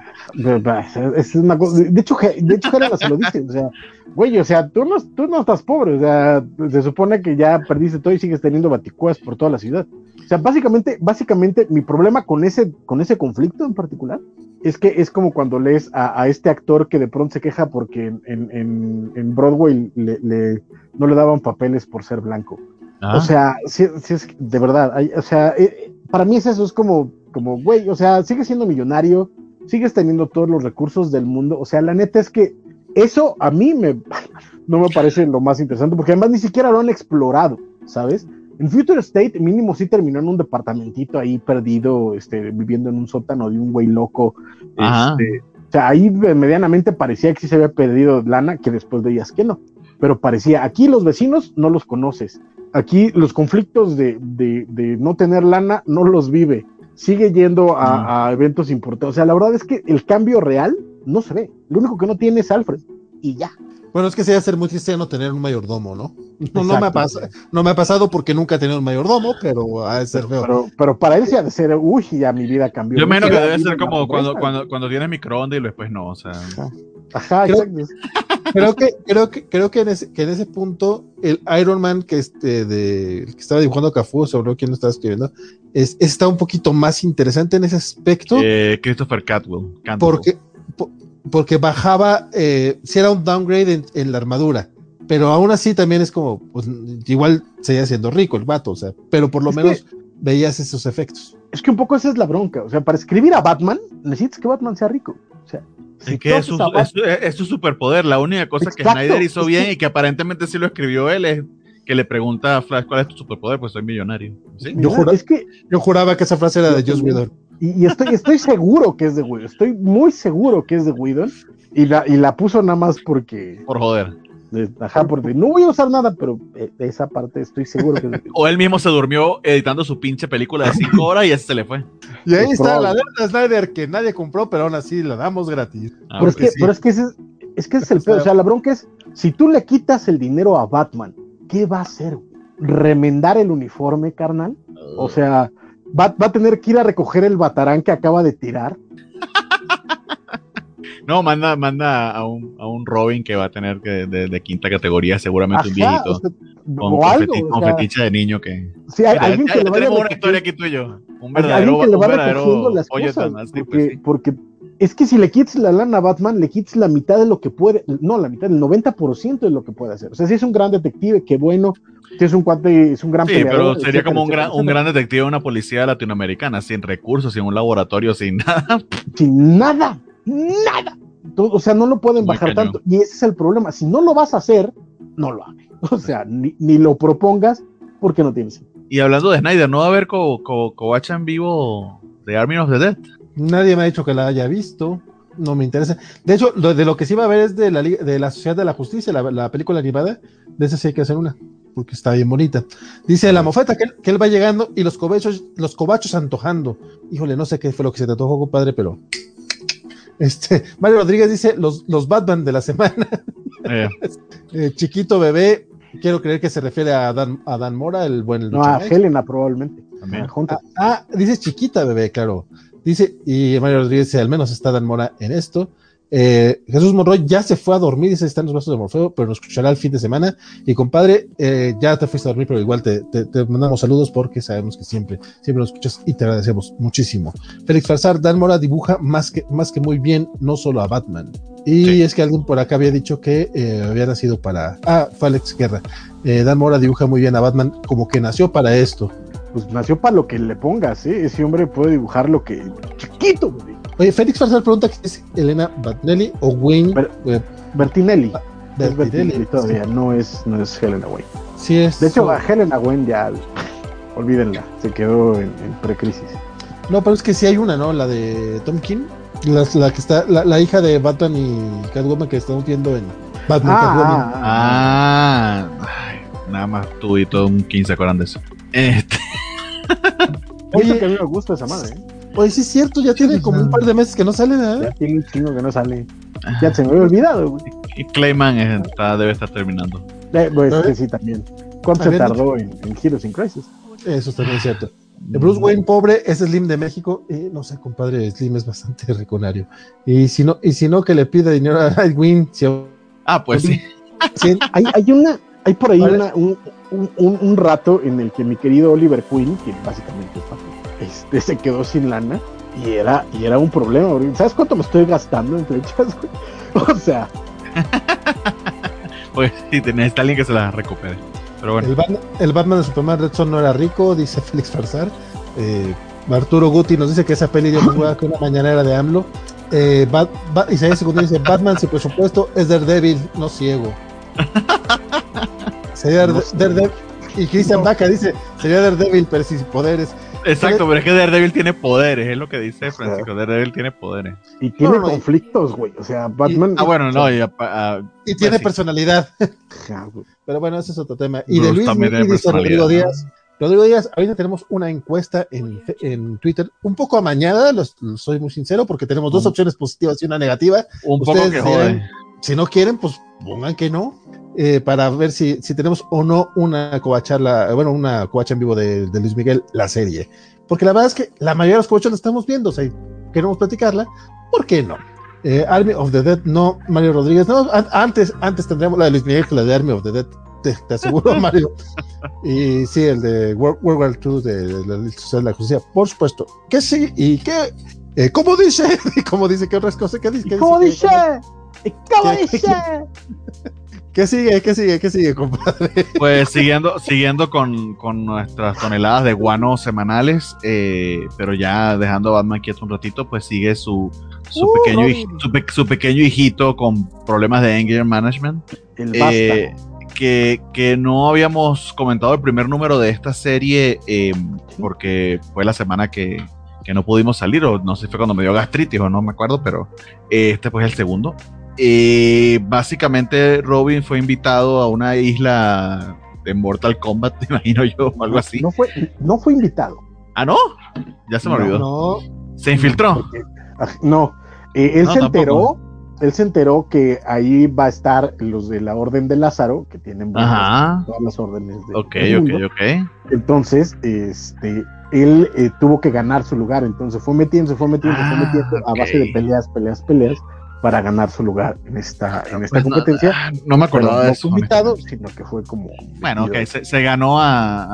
Es una cosa, de hecho, de hecho Helena se lo dice, o sea, güey, o sea, tú no, tú no estás pobre, o sea, se supone que ya perdiste todo y sigues teniendo baticuas por toda la ciudad. O sea, básicamente, básicamente mi problema con ese, con ese conflicto en particular es que es como cuando lees a, este actor que de pronto se queja porque en, Broadway le, no le daban papeles por ser blanco. O sea, si, es de verdad, o sea, eh, para mí es eso, es como, como, güey, o sea, sigues siendo millonario, sigues teniendo todos los recursos del mundo, o sea, la neta es que eso a mí me, (laughs) no me parece lo más interesante, porque además ni siquiera lo han explorado, ¿sabes? En Future State mínimo sí terminó en un departamentito ahí perdido, este, viviendo en un sótano de un güey loco. Este, o sea, ahí medianamente parecía que sí se había perdido lana, que después veías que no. Pero parecía, aquí los vecinos no los conoces. Aquí los conflictos de, de, no tener lana no los vive. Sigue yendo a, a eventos importantes. O sea, la verdad es que el cambio real no se ve. Lo único que no tiene es Alfred. Y ya. Bueno, es que sería ser muy cristiano tener un mayordomo, ¿no? No, no, me ha pasado, no me ha pasado porque nunca he tenido un mayordomo, pero ha de ser feo. Pero, para él sí ha de ser, uy, ya mi vida cambió. Yo menos que debe ser como cuando, cuando, cuando tienes microondas y después no, o sea. Ajá, creo, creo que, creo que, creo que en ese, que en ese punto, el Iron Man que este de que estaba dibujando Cafú, sobre quién lo estaba escribiendo, es, está un poquito más interesante en ese aspecto. Eh, Christopher Catwell. Porque, porque bajaba, eh, si era un downgrade en, la armadura, pero aún así también es como, pues igual seguía siendo rico el vato, o sea, pero por lo Es menos veías esos efectos. Es que un poco esa es la bronca. O sea, para escribir a Batman, necesitas que Batman sea rico. O sea, si Es que es su, es es su superpoder. La única cosa que Exacto, Snyder hizo es bien que- y que aparentemente sí lo escribió él es que le pregunta a Flash cuál es tu superpoder, pues soy millonario. ¿Sí? Yo juro- es que, Yo juraba que esa frase era de Joss. Whedon. Y, y estoy, estoy seguro que es de Whedon. Estoy muy seguro que es de Whedon. Y la, y la puso nada más porque, Por joder. de- ajá, porque no voy a usar nada, pero eh, de esa parte estoy seguro que es de Whedon. (laughs) O él mismo se durmió editando su pinche película de 5 horas y ese se le fue. Y ahí Es está la probable. de Snyder que nadie compró, pero aún así la damos gratis. Ah, pero, es que, sí. pero es que ese es, es que ese es el pedo. O sea, la bronca es, si tú le quitas el dinero a Batman, ¿qué va a hacer? ¿Remendar el uniforme, carnal? O sea, va, va a tener que ir a recoger el batarán que acaba de tirar. (laughs) No, manda, manda a un, a un Robin que va a tener que de, de quinta categoría, seguramente un viejito. o sea, con, o con algo. feti- o con sea, fetiche de niño que. sí, hay Mira, alguien ya- que ya le vaya tenemos una recogiendo- historia aquí tú y yo. Un alguien verdadero, que le un va verdadero recogiendo las oye, cosas, tan- sí, pues porque, sí. porque es que si le quites la lana a Batman, le quites la mitad de lo que puede, no, la mitad, el 90% de lo que puede hacer. O sea, si es un gran detective, qué bueno, si es un cuate, es un gran Sí, peleador, pero sería etcétera, como un etcétera, gran, un gran detective de una policía latinoamericana, sin recursos, sin un laboratorio, sin (laughs) nada. sin nada, nada. Todo- o sea, no lo pueden Muy bajar cañón. tanto. Y ese es el problema. Si no lo vas a hacer, no lo hagas. (laughs) O sea, ni, ni lo propongas porque no tienes. Y hablando de Snyder, ¿no va a haber co co covacha en vivo de Army of the Dead? Nadie me ha dicho que la haya visto. No me interesa. De hecho, lo, de lo que sí va a ver es de la, de la Sociedad de la Justicia, la, la película animada. De esa sí hay que hacer una, porque está bien bonita. Dice la mofeta que, él- que él va llegando y los cobachos, los cobachos antojando. Híjole, no sé qué fue lo que se te antojó, compadre, pero. Este, Mario Rodríguez dice los, los Batman de la semana. Eh, (laughs) Eh, chiquito bebé, quiero creer que se refiere a Dan, a Dan Mora, el buen No, a. Helena probablemente. Ah, ah, dice chiquita bebé, claro. Dice, y Mario Rodríguez dice, al menos está Dan Mora en esto. Eh, Jesús Monroy ya se fue a dormir, dice, está en los brazos de Morfeo, pero nos escuchará el fin de semana. Y compadre, eh, ya te fuiste a dormir, pero igual te, te- te mandamos saludos porque sabemos que siempre, siempre nos escuchas y te agradecemos muchísimo. Félix Farsar, Dan Mora dibuja más que, más que muy bien, no solo a Batman. Y Sí. es que alguien por acá había dicho que eh, había nacido para... Ah, fue Alex Guerra. Eh, Dan Mora dibuja muy bien a Batman, como que nació para esto. Pues nació para lo que le pongas, ¿eh? Ese hombre puede dibujar lo que. Chiquito, güey. Oye, Félix Farsar pregunta que es Elena Batnelli o Wayne eh, Bertinelli. Es Bertinelli. Bertinelli todavía, no es, no es Helena Wayne. Sí, es. De hecho, a Helena Wayne ya. Olvídenla, se quedó en, en precrisis. No, pero es que sí hay una, ¿no? La de Tom King. La, la que está, la, la hija de Batman y Catwoman que estamos viendo en Batman Catwoman. Ah, Ah, ay, nada más tú y todo un 15 se acuerdan de eso. Este, Oye, Oye. que a mí me gusta esa madre, ¿eh? Oye, sí es cierto, ya tiene como un par de meses que no sale, Ya tiene un chingo que no sale. Ya se me había olvidado, güey. y Clayman está, debe estar terminando. Eh, pues ¿Eh? que sí, también. ¿Cuánto se tardó en, en Heroes in Crisis? Eso también es cierto. El Bruce Wayne pobre es Slim de México. Eh, no sé, compadre, Slim es bastante (laughs) reconario. Y si no, y si no que le pida dinero a (laughs) Nightwing, si, Ah, pues sí. si- Hay, hay una, hay por ahí Vale. una, un, un, un- un rato en el que mi querido Oliver Queen, que básicamente es este, se quedó sin lana y era, y era un problema. ¿Sabes cuánto me estoy gastando en flechas? güey? (laughs) O sea, (laughs) Pues sí, necesita alguien que se la recupere. Pero bueno, el, Batman, el Batman de Superman Red Son no era rico, dice (laughs) Félix Farsar. Eh, Arturo Guti nos dice que esa peli dio más hueá que una mañanera de AMLO. Eh, Bat, Bat- Isaías Segundo dice: Batman sin presupuesto es Daredevil, no ciego. Sería No Dare- sé. Daredevil. Y Christian Vaca dice: Sería Daredevil, pero sin poderes. exacto, pero es que Daredevil tiene poderes, es lo que dice Francisco. Daredevil tiene poderes. y tiene No, conflictos, güey. O sea, Batman. Ah, bueno, no, y, ah, Y tiene sí. personalidad. Pero bueno, ese es otro tema. Y Bruce de Luis también Miki tiene dice Rodrigo Díaz. Rodrigo Díaz, ahorita tenemos una encuesta en, en Twitter, un poco amañada, los- soy muy sincero, porque tenemos dos opciones positivas y una negativa. un poco Ustedes que dirán. Si no quieren, pues pongan que no, eh, para ver si, si tenemos o no una covacharla, bueno, una covacha en vivo de, de Luis Miguel, la serie. Porque la verdad es que la mayoría de los covachos la estamos viendo, o sea, queremos platicarla, ¿por qué no? Eh, Army of the Dead, no, Mario Rodríguez, no, an- antes, antes tendríamos la de Luis Miguel que la de Army of the Dead, te, te aseguro, (laughs) Mario. Y sí, el de World, World War II de, de la de la Justicia, por supuesto. Que sí, y que, eh, ¿cómo dice? (laughs) ¿Cómo dice? ¿Qué otras cosas? ¿Qué dice? ¿Qué ¿Cómo dice? dice? ¿Cómo ¿Qué- dice? (laughs) ¿Qué sigue? ¿Qué sigue? ¿Qué sigue, compadre? (laughs) Pues siguiendo, siguiendo con, con nuestras toneladas de guano semanales, eh, pero ya dejando a Batman quieto un ratito, pues sigue su, su, Uh, pequeño, hij- su, pe- su pequeño hijito con problemas de anger management. El. Eh, que, que no habíamos comentado el primer número de esta serie eh, porque fue la semana que, que no pudimos salir, o no sé si fue cuando me dio gastritis o no me acuerdo, pero eh, este pues es el segundo. Eh, básicamente Robin fue invitado a una isla de Mortal Kombat, te (laughs) imagino yo, o algo así. No fue, no fue invitado. Ah, no, ya se me No, olvidó. No, Se infiltró. Porque- ah, no, eh, él No, se tampoco. enteró, él se enteró que ahí va a estar los de la Orden de Lázaro, que tienen buenas- todas las órdenes de, Ok, del ok, mundo. ok. Entonces, este, él eh, tuvo que ganar su lugar, entonces fue metiendo, se fue metiendo, se Ah, fue metiendo a base de peleas, peleas, peleas para ganar su lugar en esta, en esta Pues no- competencia. ah, no, me acordaba Pero de no eso. invitado, sino que fue como. Bueno, ok, metido. se, se ganó a,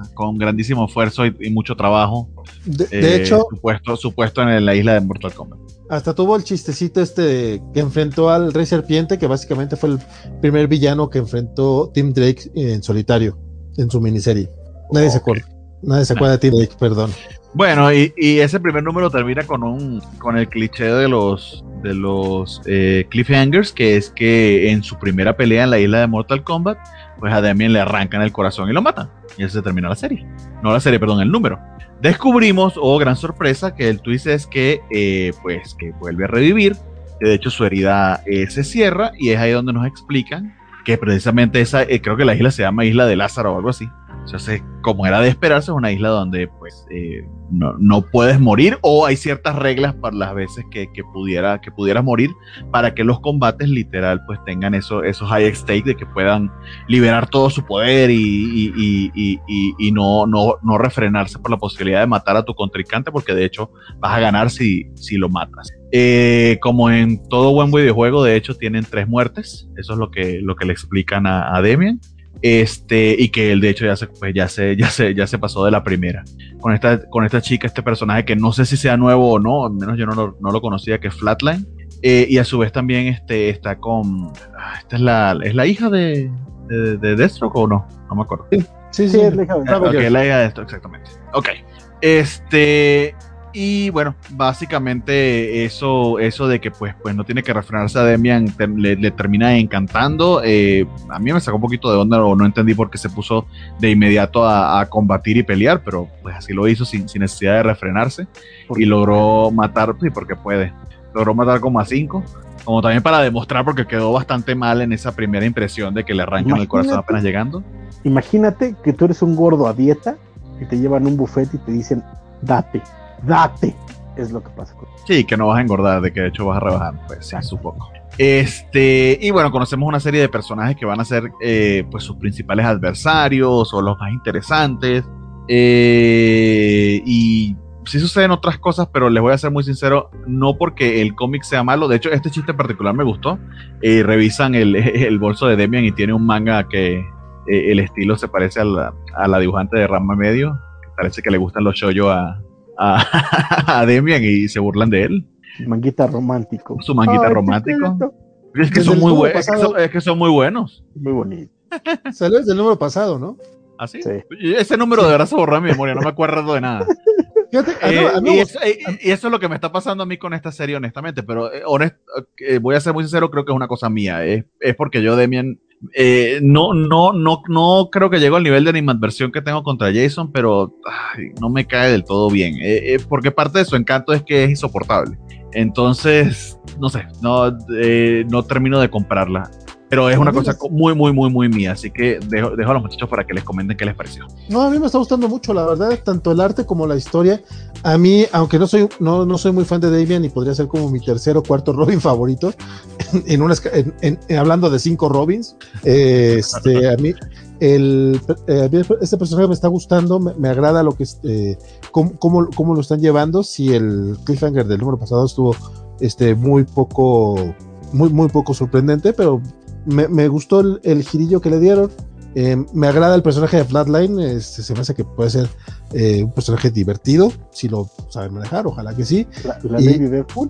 a- con grandísimo esfuerzo y, y mucho trabajo. de, eh, de hecho, su puesto, su puesto en la isla de Mortal Kombat. hasta tuvo el chistecito este de- que enfrentó al Rey Serpiente, que básicamente fue el primer villano que enfrentó Tim Drake en solitario, en su miniserie. Nadie se acuerda. Nadie se acuerda de Tim Drake, perdón. Bueno, y, y ese primer número termina con un con el cliché de los de los eh, cliffhangers, que es que en su primera pelea en la isla de Mortal Kombat, pues a Damien le arrancan el corazón y lo matan. Y así se termina la serie. No la serie, perdón, el número. Descubrimos, oh gran sorpresa, que el twist es que eh, pues que vuelve a revivir. De hecho, su herida eh, se cierra y es ahí donde nos explican que precisamente esa, eh, creo que la isla se llama Isla de Lázaro o algo así. Entonces, como era de esperarse, es una isla donde pues eh, no, no puedes morir o hay ciertas reglas para las veces que, que pudiera, que pudieras morir para que los combates literal pues tengan eso, esos high stake de que puedan liberar todo su poder y- y- y- y no, no, no refrenarse por la posibilidad de matar a tu contrincante porque de hecho vas a ganar si, si lo matas. Eh, como en todo buen videojuego, de hecho tienen tres muertes, eso es lo que, lo que le explican a, a Demian este y que él de hecho ya se pues ya se ya se ya se pasó de la primera con esta con esta chica este personaje que no sé si sea nuevo o no al menos yo no lo, no lo conocía que es Flatline Eh, y a su vez también este está con ah, esta es la es la hija de de, de Deathstroke o no no me acuerdo Sí, sí. Sí, es la hija de- Ah, ok, la idea de exactamente. Ok. Este. Y bueno, básicamente eso, eso de que pues, pues no tiene que refrenarse a Demian te- le, le termina encantando. Eh, a mí me sacó un poquito de onda o no entendí por qué se puso de inmediato a, a combatir y pelear, pero pues así lo hizo sin, sin necesidad de refrenarse y logró matar, sí, porque puede. Logró matar como a cinco. Como también para demostrar, porque quedó bastante mal en esa primera impresión de que le arrancan el corazón Imagínate. apenas llegando. Imagínate que tú eres un gordo a dieta y te llevan un buffet y te dicen, date, date. Es lo que pasa con Sí, que no vas a engordar, de que de hecho vas a rebajar, pues sí, supongo. Este, y bueno, conocemos una serie de personajes que van a ser eh, pues sus principales adversarios o los más interesantes. Eh, y sí suceden otras cosas, pero les voy a ser muy sincero, no porque el cómic sea malo, de hecho este chiste en particular me gustó. Eh, revisan el, (laughs) el bolso de Demian y tiene un manga que el estilo se parece a la, a la dibujante de Rama Medio, que parece que le gustan los shoyo a, a, (laughs) a Demian y se burlan de él. manguita romántico. Su manguita Ay, romántico. Es que, son muy buenos, es, que son, es que son muy buenos. Muy bonito. (laughs) Salió desde el número pasado, ¿no? ¿Así? Sí. Ese número de verdad se borró de mi memoria, no me acuerdo de nada. (laughs) Fíjate, a mí- Eh, a mí y, me eso, eh, y eso es lo que me está pasando a mí con esta serie, honestamente. Pero eh, honest- eh, voy a ser muy sincero, creo que es una cosa mía. Es, es porque yo, Demian, eh, no, no, no, no creo que llego al nivel de animadversión que tengo contra Jason, pero no me cae del todo bien. Eh, eh, porque parte de su encanto es que es insoportable. Entonces, no sé, no, eh, no termino de comprarla. Pero es una cosa muy, muy, muy, muy mía. Así que dejo, dejo a los muchachos para que les comenten qué les pareció. No, a mí me está gustando mucho, la verdad, tanto el arte como la historia. A mí, aunque no soy, no, no soy muy fan de Damian y podría ser como mi tercer o cuarto Robin favorito, (laughs) en, en en- en- hablando de cinco Robins, eh, este, a mí, el, eh, este personaje me está gustando, me, me agrada lo que eh, cómo, cómo- cómo lo están llevando. Si el cliffhanger del número pasado estuvo este, muy poco, muy, muy poco sorprendente, pero me, me gustó el, el girillo que le dieron. Eh, me agrada el personaje de Flatline, este, se me hace que puede ser eh, un personaje divertido, si lo saben manejar, ojalá que sí. La, la Y- Lady Deadpool.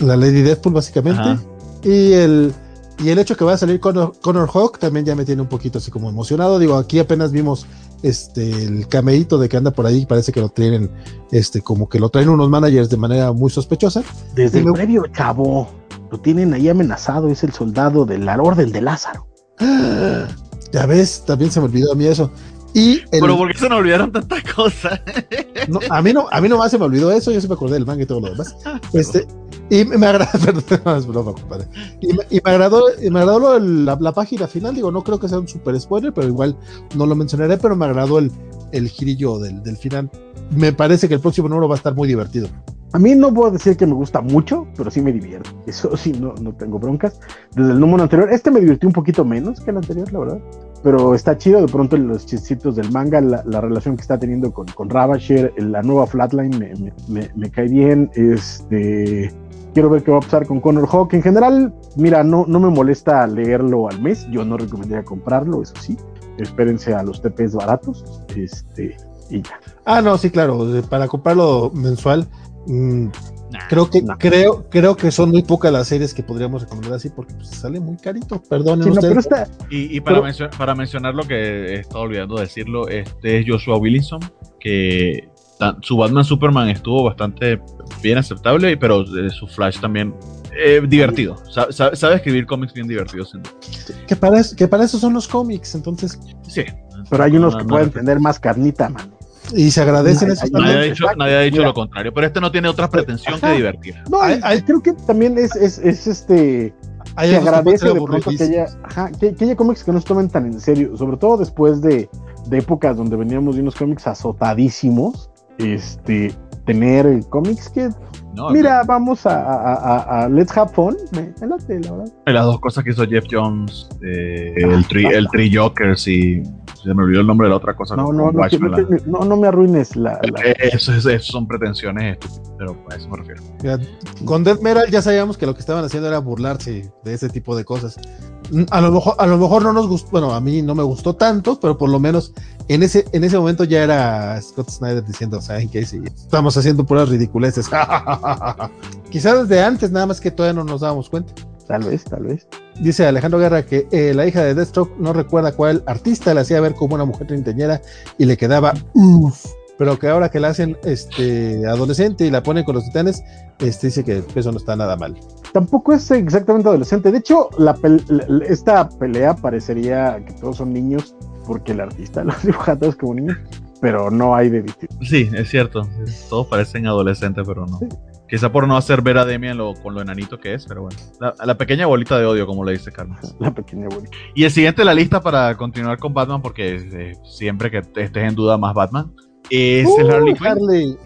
La Lady Deadpool, básicamente. Ajá. Y el, y el hecho que va a salir Connor, Connor Hawk también ya me tiene un poquito así como emocionado. Digo, aquí apenas vimos este el cameíto de que anda por ahí, parece que lo tienen, este, como que lo traen unos managers de manera muy sospechosa. Desde el previo, chavo, lo tienen ahí amenazado, es el soldado de la orden de Lázaro. (gasps) Ya ves, también se me olvidó a mí eso. Y Pero ¿por qué se me olvidaron tantas cosas? no, a mí no, a mí nomás se me olvidó eso, yo se me acordé del manga y todo lo demás. Este, y me agradó, (laughs) perdón, compadre. Y me, y me agradó, y me agradó la, la, página final, digo, no creo que sea un super spoiler, pero igual no lo mencionaré, pero me agradó el, el girillo del, del final. Me parece que el próximo número va a estar muy divertido. A mí no puedo decir que me gusta mucho, pero sí me divierte. (laughs) Eso sí, no, no tengo broncas. Desde el número anterior, este me divirtió un poquito menos que el anterior, la verdad. Pero está chido, de pronto los chistitos del manga, la, la relación que está teniendo con, con Ravasher, la nueva Flatline me, me, me, me, cae bien. Este, quiero ver qué va a pasar con Connor Hawk. En general, mira, no, no me molesta leerlo al mes. Yo no recomendaría comprarlo, eso sí. Espérense a los TPs baratos. Este, y ya. Ah, no, sí, claro. Para comprarlo mensual, Mm, nah, creo que nah. creo creo que son muy pocas las series que podríamos recomendar así porque pues, sale muy carito perdón sí, no, está, y, y, para, pero, mencionar, para mencionar lo que he estado olvidando decirlo este es Joshua Willinson que su Batman Superman estuvo bastante bien aceptable pero eh, su Flash también eh, divertido. Sabe, sabe, sabe, escribir cómics bien divertidos que para, eso, que para eso son los cómics entonces sí. Pero hay unos que pueden tener más carnita man y se agradecen eso nadie, ha dicho, nadie ha dicho lo contrario, pero este no tiene otra pretensión Ajá. que divertir. No, hay, hay, creo que también es, es, es este. Hay se agradece de pronto que haya, ajá, que, que, haya cómics que no se tomen tan en serio, sobre todo después de, de épocas donde veníamos de unos cómics azotadísimos. Este, tener cómics que no, Mira, no. vamos a, a, a, a, Let's Have Fun. Me, me late, la verdad. Las dos cosas que hizo Jeff Jones, eh, el, tri, el Tree Jokers y se me olvidó el nombre de la otra cosa. No, no, no, no, no, me arruines la. la... Eso, eso, eso, son pretensiones estúpidas, pero a eso me refiero. Mira, con Death Metal ya sabíamos que lo que estaban haciendo era burlarse de ese tipo de cosas. A lo mejor, a lo mejor no nos gustó, bueno, a mí no me gustó tanto, pero por lo menos en ese, en ese momento ya era Scott Snyder diciendo, ¿saben qué? Sí, estamos haciendo puras ridiculeces. (laughs) Quizás desde antes, nada más que todavía no nos dábamos cuenta. Tal vez, tal vez. Dice Alejandro Guerra que eh, la hija de Deathstroke no recuerda cuál artista la hacía ver como una mujer treintañera y le quedaba uff. Pero que ahora que la hacen este, adolescente y la ponen con los titanes, este, dice que eso no está nada mal. Tampoco es exactamente adolescente. De hecho, la pel esta pelea parecería que todos son niños porque el artista (laughs) los dibuja todos como niños, pero no hay de distinto. Sí, es cierto. Todos parecen adolescentes, pero no. Sí. Quizá por no hacer ver a Demian lo, con lo enanito que es, pero bueno. La, la, pequeña bolita de odio, como le dice Carlos. (laughs) La pequeña bolita. Y el siguiente de la lista para continuar con Batman, porque eh, siempre que estés en duda más Batman, es uh, el Harley Quinn. Harley.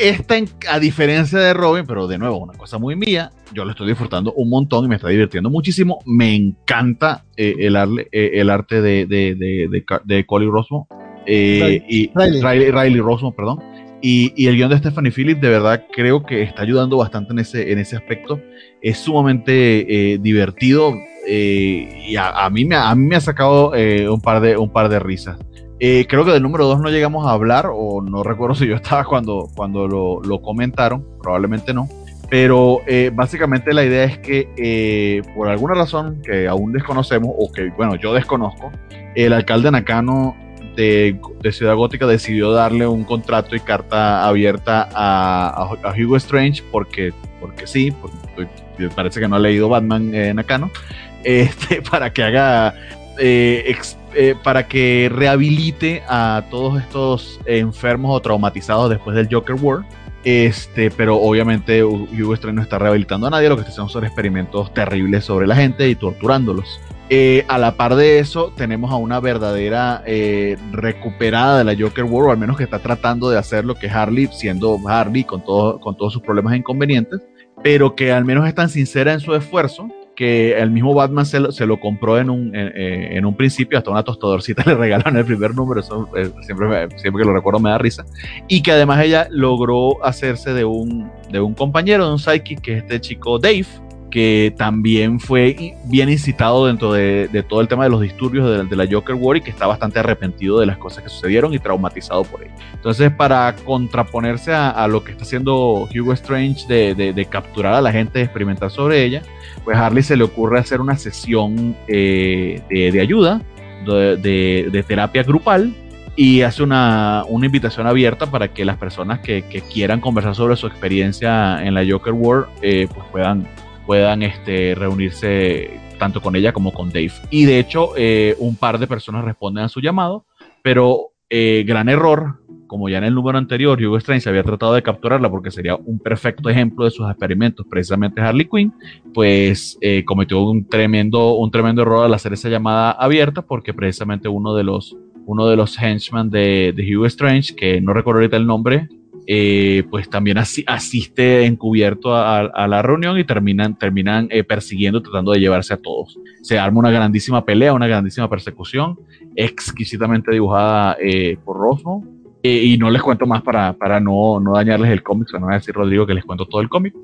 Esta, a diferencia de Robin, pero de nuevo, una cosa muy mía, yo lo estoy disfrutando un montón y me está divirtiendo muchísimo. Me encanta eh, el, eh, el, arte de, de, de, de, de Colin Rosmo. Eh, y Riley. Riley, Riley Rosmo, perdón. Y, y, el guion de Stephanie Phillips de verdad creo que está ayudando bastante en ese, en ese aspecto. Es sumamente eh, divertido eh, y a, a, mí me, a mí me ha sacado eh, un, par de, un par de risas. Eh, creo que del número 2 no llegamos a hablar o no recuerdo si yo estaba cuando, cuando lo, lo comentaron, probablemente no. Pero eh, básicamente la idea es que por alguna razón que aún desconocemos o que bueno yo desconozco, el alcalde Nakano de, Ciudad Gótica decidió darle un contrato y carta abierta a, Hugo Strange porque, porque sí, porque parece que no ha leído Batman eh, Nakano, (laughs) este, para que haga, eh, eh, para que rehabilite a todos estos enfermos o traumatizados después del Joker War. Este, pero obviamente Hugo Strange no está rehabilitando a nadie, lo que está haciendo son experimentos terribles sobre la gente y torturándolos. Eh, a la par de eso, tenemos a una verdadera eh, recuperada de la Joker World, o al menos que está tratando de hacer lo que Harley, siendo Harley con, todo, con todos sus problemas e inconvenientes, pero que al menos es tan sincera en su esfuerzo que el mismo Batman se lo, se lo compró en un, en, en, un principio, hasta una tostadorcita (laughs) le regalaron el primer número, eso eh, siempre, siempre que lo recuerdo me da risa, y que además ella logró hacerse de un, de un compañero, de un psychic, que es este chico Dave, que también fue bien incitado dentro de, todo el tema de los disturbios de, la Joker War y que está bastante arrepentido de las cosas que sucedieron y traumatizado por ello. Entonces, para contraponerse a, lo que está haciendo Hugo Strange de, capturar a la gente y experimentar sobre ella, pues Harley se le ocurre hacer una sesión eh, de, ayuda, de, terapia grupal y hace una, invitación abierta para que las personas que, quieran conversar sobre su experiencia en la Joker War eh, pues puedan puedan este, reunirse tanto con ella como con Dave. Y de hecho, eh, un par de personas responden a su llamado, pero eh, gran error, como ya en el número anterior, Hugo Strange había tratado de capturarla porque sería un perfecto ejemplo de sus experimentos, precisamente Harley Quinn, pues eh, cometió un tremendo, un tremendo error al hacer esa llamada abierta porque precisamente uno de los, uno de los henchmen de, de Hugo Strange, que no recuerdo ahorita el nombre, eh, pues también asiste encubierto a, la reunión y terminan, terminan eh, persiguiendo, tratando de llevarse a todos. Se arma una grandísima pelea, una grandísima persecución, exquisitamente dibujada eh, por Rosmo. y no les cuento más para, para no, no dañarles el cómic, no voy a decir Rodrigo que les cuento todo el cómic.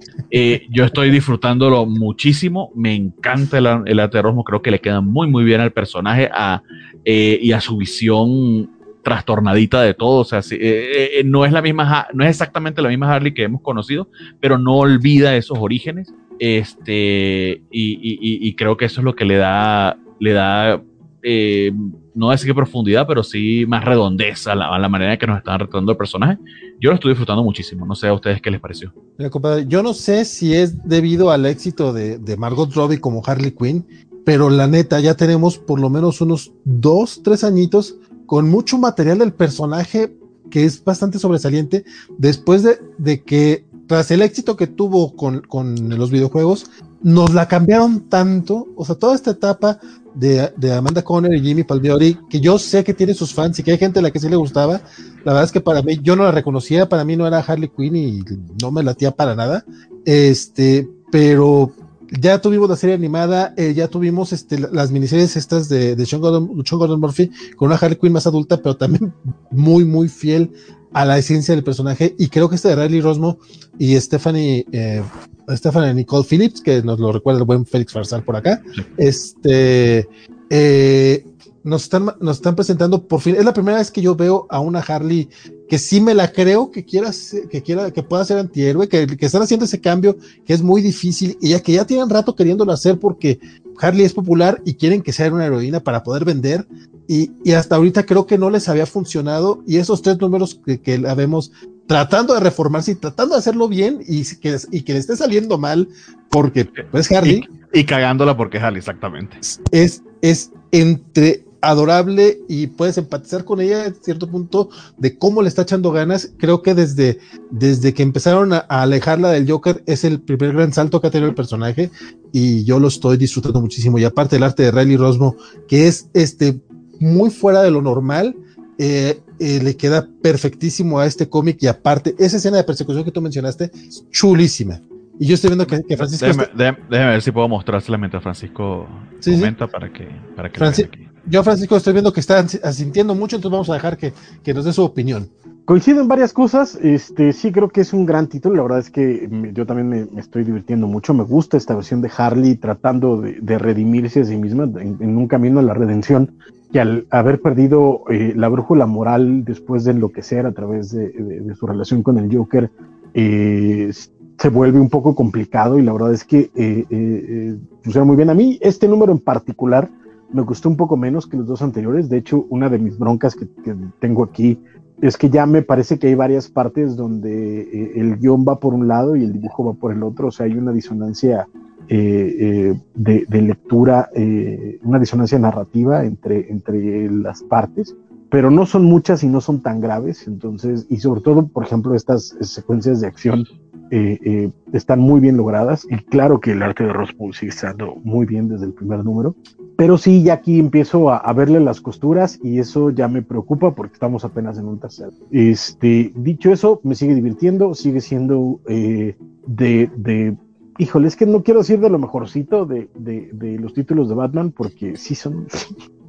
yo estoy disfrutándolo muchísimo, me encanta el, el, arte de Rosmo, creo que le queda muy muy bien al personaje a, y a su visión trastornadita de todo, o sea, eh, eh, no es la misma, no es exactamente la misma Harley que hemos conocido, pero no olvida esos orígenes, este, y, creo que eso es lo que le da, le da, eh, no decir que profundidad, pero sí más redondeza a la, manera en que nos están retratando el personaje. Yo lo estoy disfrutando muchísimo, no sé a ustedes qué les pareció. yo no sé si es debido al éxito de, de Margot Robbie como Harley Quinn, pero la neta, ya tenemos por lo menos unos dos, tres añitos con mucho material del personaje que es bastante sobresaliente después de, que tras el éxito que tuvo con, los videojuegos, nos la cambiaron tanto, o sea, toda esta etapa de, Amanda Conner y Jimmy Palmieri, que yo sé que tiene sus fans y que hay gente a la que sí le gustaba, la verdad es que para mí, yo no la reconocía, para mí no era Harley Quinn y no me latía para nada, este, pero ya tuvimos la serie animada, eh, ya tuvimos este, las miniseries estas de, de Sean, Gordon, Murphy con una Harley Quinn más adulta, pero también muy, muy fiel a la esencia del personaje. Y creo que este de Riley Rosmo y Stephanie, eh, Stephanie Nicole Phillips, que nos lo recuerda el buen Félix Farsal por acá, este, eh, nos están, nos están presentando por fin. Es la primera vez que yo veo a una Harley que sí me la creo que quiera, que quiera, que pueda ser antihéroe, que, que están haciendo ese cambio que es muy difícil y ya que ya tienen rato queriéndolo hacer porque Harley es popular y quieren que sea una heroína para poder vender y, y hasta ahorita creo que no les había funcionado y esos tres números que, que la vemos tratando de reformarse y tratando de hacerlo bien y que, y que le esté saliendo mal porque pues Harley y, y cagándola porque Harley exactamente es, es entre adorable y puedes empatizar con ella en cierto punto de cómo le está echando ganas. Creo que desde, desde que empezaron a, alejarla del Joker es el primer gran salto que ha tenido el personaje y yo lo estoy disfrutando muchísimo. Y aparte el arte de Riley Rosmo, que es este muy fuera de lo normal, eh, eh, le queda perfectísimo a este cómic y aparte esa escena de persecución que tú mencionaste, chulísima. Y yo estoy viendo que, Francisco. Déjeme, ver si puedo mostrársela mientras Francisco comenta para que. Para que yo, Francisco, estoy viendo que está asintiendo mucho, entonces vamos a dejar que, nos dé su opinión. Coincido en varias cosas. Este, sí, creo que es un gran título. La verdad es que yo también me, estoy divirtiendo mucho. Me gusta esta versión de Harley tratando de, redimirse a sí misma en, un camino a la redención. Que al haber perdido eh, la brújula moral después de enloquecer a través de, su relación con el Joker, eh, se vuelve un poco complicado y la verdad es que eh, eh, funciona muy bien. A mí este número en particular me gustó un poco menos que los dos anteriores. De hecho, una de mis broncas que, tengo aquí es que ya me parece que hay varias partes donde eh, el guion va por un lado y el dibujo va por el otro. O sea, hay una disonancia de, lectura, una disonancia narrativa entre, entre las partes pero no son muchas y no son tan graves, entonces, y sobre todo, por ejemplo, estas secuencias de acción eh, eh, están muy bien logradas y claro que el arte de Rospull sigue estando muy bien desde el primer número, pero sí, ya aquí empiezo a, verle las costuras y eso ya me preocupa porque estamos apenas en un tercer. Este, dicho eso, me sigue divirtiendo, sigue siendo eh, de, de híjole, es que no quiero decir de lo mejorcito de, de, de los títulos de Batman porque sí son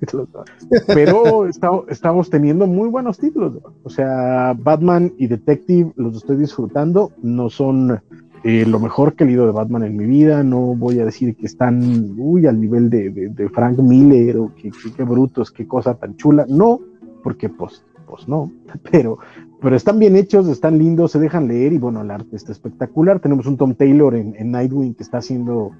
(laughs) Pero estamos teniendo muy buenos títulos. O sea, Batman y Detective los estoy disfrutando. No son eh, lo mejor que he leído de Batman en mi vida. No voy a decir que están uy, al nivel de, de- de Frank Miller o que, que- qué brutos, qué cosa tan chula. No, porque pues, pues no. (laughs) Pero, pero están bien hechos, están lindos, se dejan leer y bueno, el arte está espectacular. Tenemos un Tom Taylor en, en Nightwing que está haciendo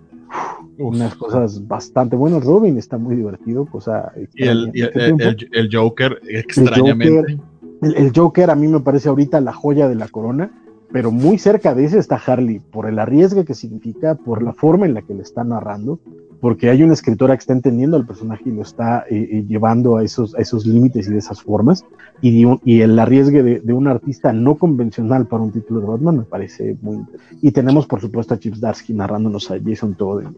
unas cosas bastante buenas. Robin está muy divertido, cosa Y el, y el, este el- tiempo. el- el Joker, extrañamente. El, el Joker a mí me parece ahorita la joya de la corona, pero muy cerca de ese está Harley, por el arriesgue que significa, por la forma en la que le está narrando, porque hay una escritora que está entendiendo al personaje y lo está eh, eh, llevando a esos, a esos límites y de esas formas, y, un- y el arriesgue de, de un artista no convencional para un título de Batman me parece muy interesante. Y tenemos, por supuesto, a Chips Darsky narrándonos a Jason Todd en.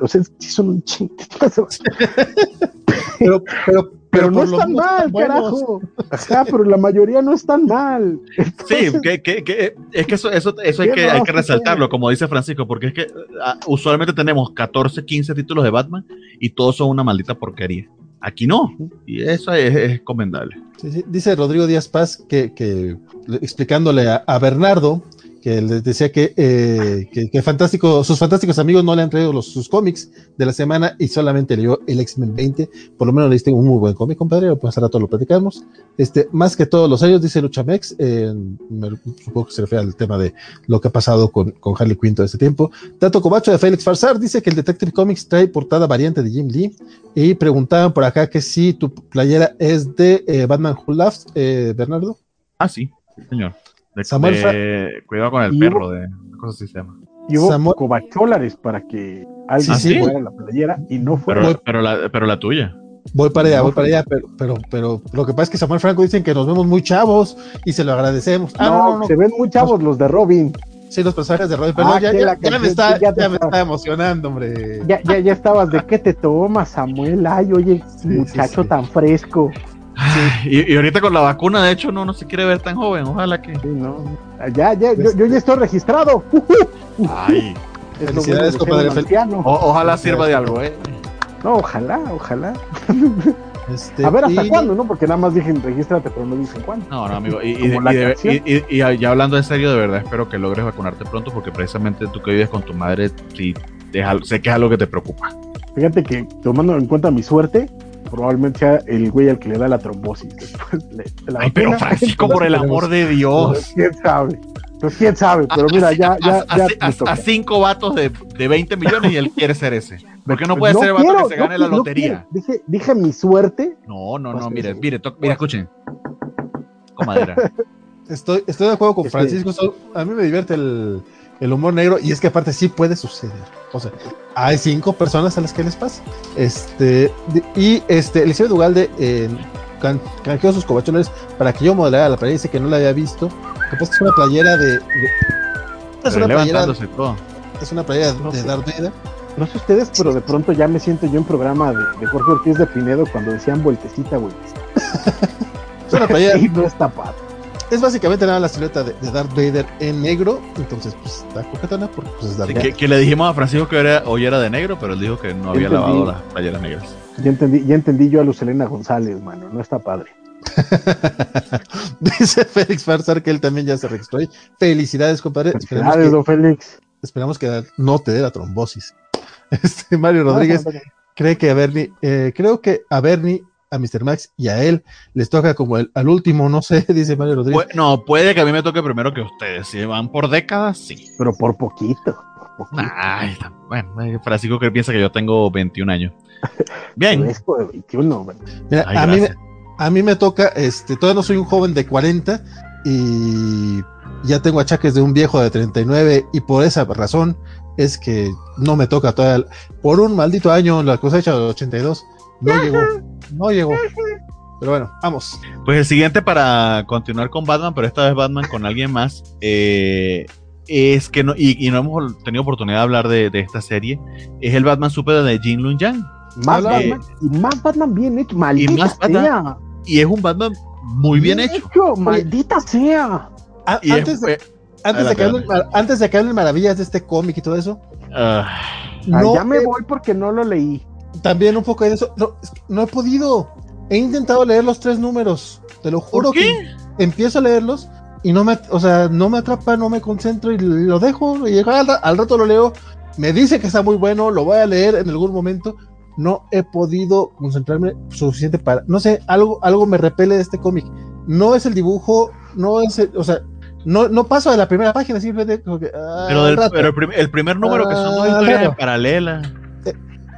O sea, sí son un chingo. (laughs) Pero, pero, Pero no por lo están mal, buenos. carajo. (laughs) Ajá, pero la mayoría no están mal. Sí, que, que- que- es que eso, eso, eso hay, que, hay que resaltarlo, como dice Francisco, porque es que ah, usualmente tenemos 14, 15 títulos de Batman y todos son una maldita porquería. Aquí no, y eso es, es recomendable. Sí, sí. Dice Rodrigo Díaz Paz que, que le- explicándole a, a Bernardo que les decía que, eh, que, que fantástico, sus fantásticos amigos no le han traído los, sus cómics de la semana y solamente leyó el X-Men 20. Por lo menos leíste un muy buen cómic, compadre. Pues a rato lo platicamos. Este, más que todos los años, dice Luchamex, eh, supongo que se refiere al tema de lo que ha pasado con, con Harley Quinn todo este tiempo. Tato Cobacho de Félix Farsar dice que el Detective Comics trae portada variante de Jim Lee. Y preguntaban por acá que si tu playera es de eh, Batman Who Laughs, eh, Bernardo. Ah, sí, señor. De- Samuel de- cuidado con el perro, de una cosa así se llama. Y hubo Samuel- cobacholares para que alguien Sí, se sí. fuera la playera y no fuera. Pero, pero, la, pero la tuya. Voy para allá, voy para allá, pero, pero, pero lo que pasa es que Samuel Franco dicen que nos vemos muy chavos y se lo agradecemos. Ah, no, no, no, se ven muy chavos los de Robin. Sí, los personajes de Robin, pero Ah, ya, me está, ya me está. está emocionando, hombre. Ya, ya, ya estabas de qué te tomas, Samuel. Ay, oye, (laughs) Sí, muchacho sí, sí. tan fresco. Y, y ahorita con la vacuna, de hecho, no, no se quiere ver tan joven. Ojalá que. Sí, no. Ya, ya, yo, yo ya estoy registrado. Ay. Es Felicidades, de ser compadre. O- ojalá sirva de algo, ¿eh? No, ojalá, ojalá. (laughs) Este, A ver hasta y- cuándo, ¿no? Porque nada más dije regístrate, pero no dicen cuándo. No, no, amigo. Y, y, Como la y de- canción. y- y- y ya hablando en serio, de verdad, espero que logres vacunarte pronto, porque precisamente tú que vives con tu madre, sí, sé que es algo que te preocupa. Fíjate que tomando en cuenta mi suerte, probablemente sea el güey al que le da la trombosis. Después le- de la Ay, pero. Francisco, por el amor de Dios. ¿Quién sabe? Pues quién sabe, pero mira, ya, ya, a, ya. a- cinco vatos de, de 20 millones y él quiere ser ese. ¿Por qué no puede No ser el vato quiero, que se no gane la no lotería? Dije, dije mi suerte. No, no, no, Pues mire, mire, to- mira, escuchen. Comadera. Estoy, estoy de acuerdo con Francisco. A mí me divierte el, el humor negro y es que aparte sí puede suceder. O sea, hay cinco personas a las que les pasa. Este, y este, Eliseo Dugalde eh, can- canjeó sus covachones para que yo modelara la playera. Dice que no la había visto. Que pasa es que es una playera de. de- es, una playera, levantándose todo. es una playera No de sé. Darth Vader. No sé ustedes, pero de pronto ya me siento yo en programa de, de Jorge Ortiz de Pinedo cuando decían vueltecita, güey. (laughs) Es una playera. (laughs) Y no está padre. Es básicamente nada la silueta de, de Darth Vader en negro. Entonces, pues está coquetona porque pues, es Darth Sí, Vader. que, que le dijimos a Francisco que era, hoy era de negro, pero él dijo que no había Entendí. lavado las playeras negras. Ya entendí, ya entendí yo a Lucelena González, mano. No está padre. (laughs) Dice Félix Farsar que él también ya se registró. ahí. Felicidades, compadre. Esperemos Felicidades, que, don Félix. esperamos que no te dé la trombosis. (laughs) Este, Mario Rodríguez cree que a Bernie, eh, creo que a Bernie, a Mr. Max y a él les toca como el, al último, no sé, (laughs) dice Mario Rodríguez. Pu- no, puede que a mí me toque primero que ustedes. Si van por décadas, sí. Pero por poquito. Por poquito. Ay, bueno, eh, Francisco que piensa que yo tengo 21 años. Bien. Fresco de 21, güey. Mira, Ay, a, mí, a mí me toca, este, todavía no soy un joven de 40 y ya tengo achaques de un viejo de 39 y por esa razón es que no me toca todavía. Por un maldito año la cosecha de 82 no llegó, no llegó. Pero bueno, vamos. Pues el siguiente para continuar con Batman, pero esta vez Batman con alguien más, eh, es que no, y, y no hemos tenido oportunidad de hablar de, de esta serie, es el Batman Super de Jin Lun Yang. Más Batman, y más Batman bien hecho. Maldita más Batman sea. Y es un Batman muy bien hecho. Maldita sea. A- Y es- antes, de, eh, antes, de hablen, antes de que hablen maravillas de este cómic y todo eso, ah, Ah, no, ya me eh, voy porque no lo leí. También un poco de eso. No, es que no he podido. He intentado leer los tres números. Te lo juro ¿Por qué? que empiezo a leerlos y no me, o sea, no me atrapa, no me concentro y lo dejo, y al, al rato lo leo, me dice que está muy bueno, lo voy a leer en algún momento, no he podido concentrarme suficiente para, no sé, algo, algo me repele de este cómic. No es el dibujo, no es, el, o sea, no, no paso de la primera página, simplemente como que, ah, Pero, del- pero el, prim- el primer número que son dos Ah, historias claro.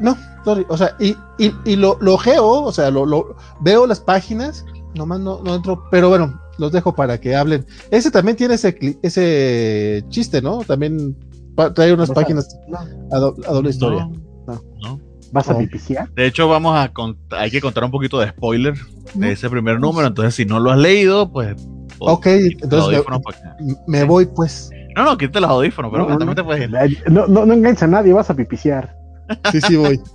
No, sorry, o sea, y, y, y lo, lo ojeo, o sea, lo, lo- veo las páginas, nomás no, no entro, pero bueno, los dejo para que hablen. Ese también tiene ese, cli- ese chiste, ¿no? También trae unas páginas a, do- a doble historia. No, no. ¿Vas a pipiciar? De hecho, vamos a hay que contar un poquito de spoiler de ese primer número. Entonces, si no lo has leído, pues. pues, Ok, entonces me- voy, pues. No, no, quítate los audífonos, pero No, no, también te puedes ir. No, no, no engañes a nadie, vas a pipiciar. Sí, sí, voy. (laughs)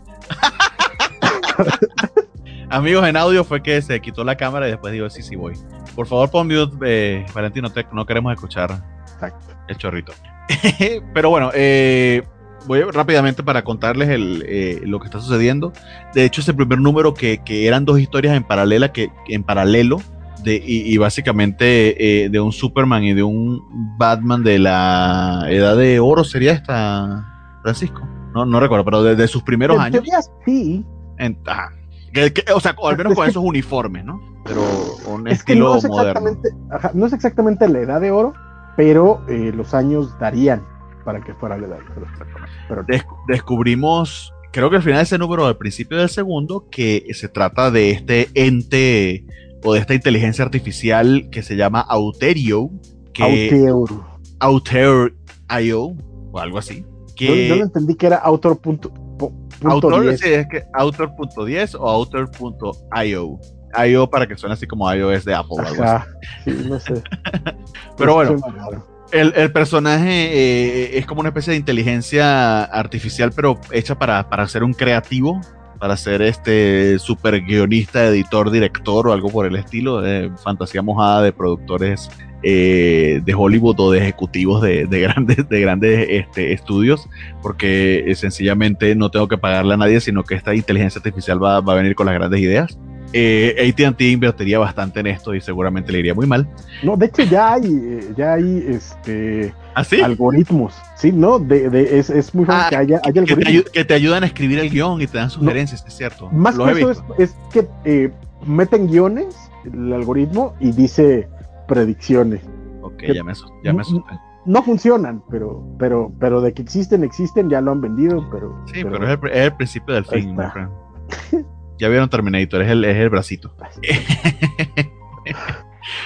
Amigos, en audio fue que se quitó la cámara y después digo, sí, sí, voy. Por favor, pon mute, eh, Valentino, te- no queremos escuchar Exacto. el chorrito. (laughs) Pero bueno, eh, voy rápidamente para contarles el, eh, lo que está sucediendo. De hecho, ese primer número que, que eran dos historias en paralela, que en paralelo, de, y, y básicamente eh, de un Superman y de un Batman de la edad de oro sería esta, Francisco. No, no recuerdo, pero de, de sus primeros En años. teoría, sí. En- ajá. Que- que- o sea, al menos Es con que- esos uniformes, ¿no? Pero un Es estilo no es moderno. ajá, no es exactamente la edad de oro, pero eh, los años darían para que fuera la edad de oro. Pero Des- descubrimos, creo que al final de ese número, al principio del segundo, que se trata de este ente o de esta inteligencia artificial que se llama Auterio, que Auteur. O algo así. Yo, Que yo lo entendí que era autor punto, po- punto autor, 10. sí, es que autor.10 o autor.io. IO para que suene así como iOS de Apple. o algo así. Ajá, sí, no sé. (laughs) Pero bueno. El, el personaje eh, es como una especie de inteligencia artificial, pero hecha para, para ser un creativo, para ser este super guionista, editor, director o algo por el estilo, de fantasía mojada de productores eh, de Hollywood o de ejecutivos de, de (laughs) grandes, de grandes este, estudios, porque eh, sencillamente no tengo que pagarle a nadie, sino que esta inteligencia artificial va, va a venir con las grandes ideas. Eh, AT&T invertiría bastante en esto y seguramente le iría muy mal. No, de hecho ya hay, eh, ya hay este ¿Así? algoritmos. Sí, no, de, de- es, es muy fácil Ah, que haya, haya que, te algoritmos. que te ayudan a escribir el guion y te dan sugerencias, es cierto. Más que eso es, que eh, meten guiones, el algoritmo, y dice predicciones. Ok, que- ya me, ya me asusté. No funcionan, pero, pero, pero de que existen, existen, ya lo han vendido, pero. Sí, pero, es, el, pri- es el principio del fin. (laughs) Ya vieron Terminator, es el, es el bracito. (laughs)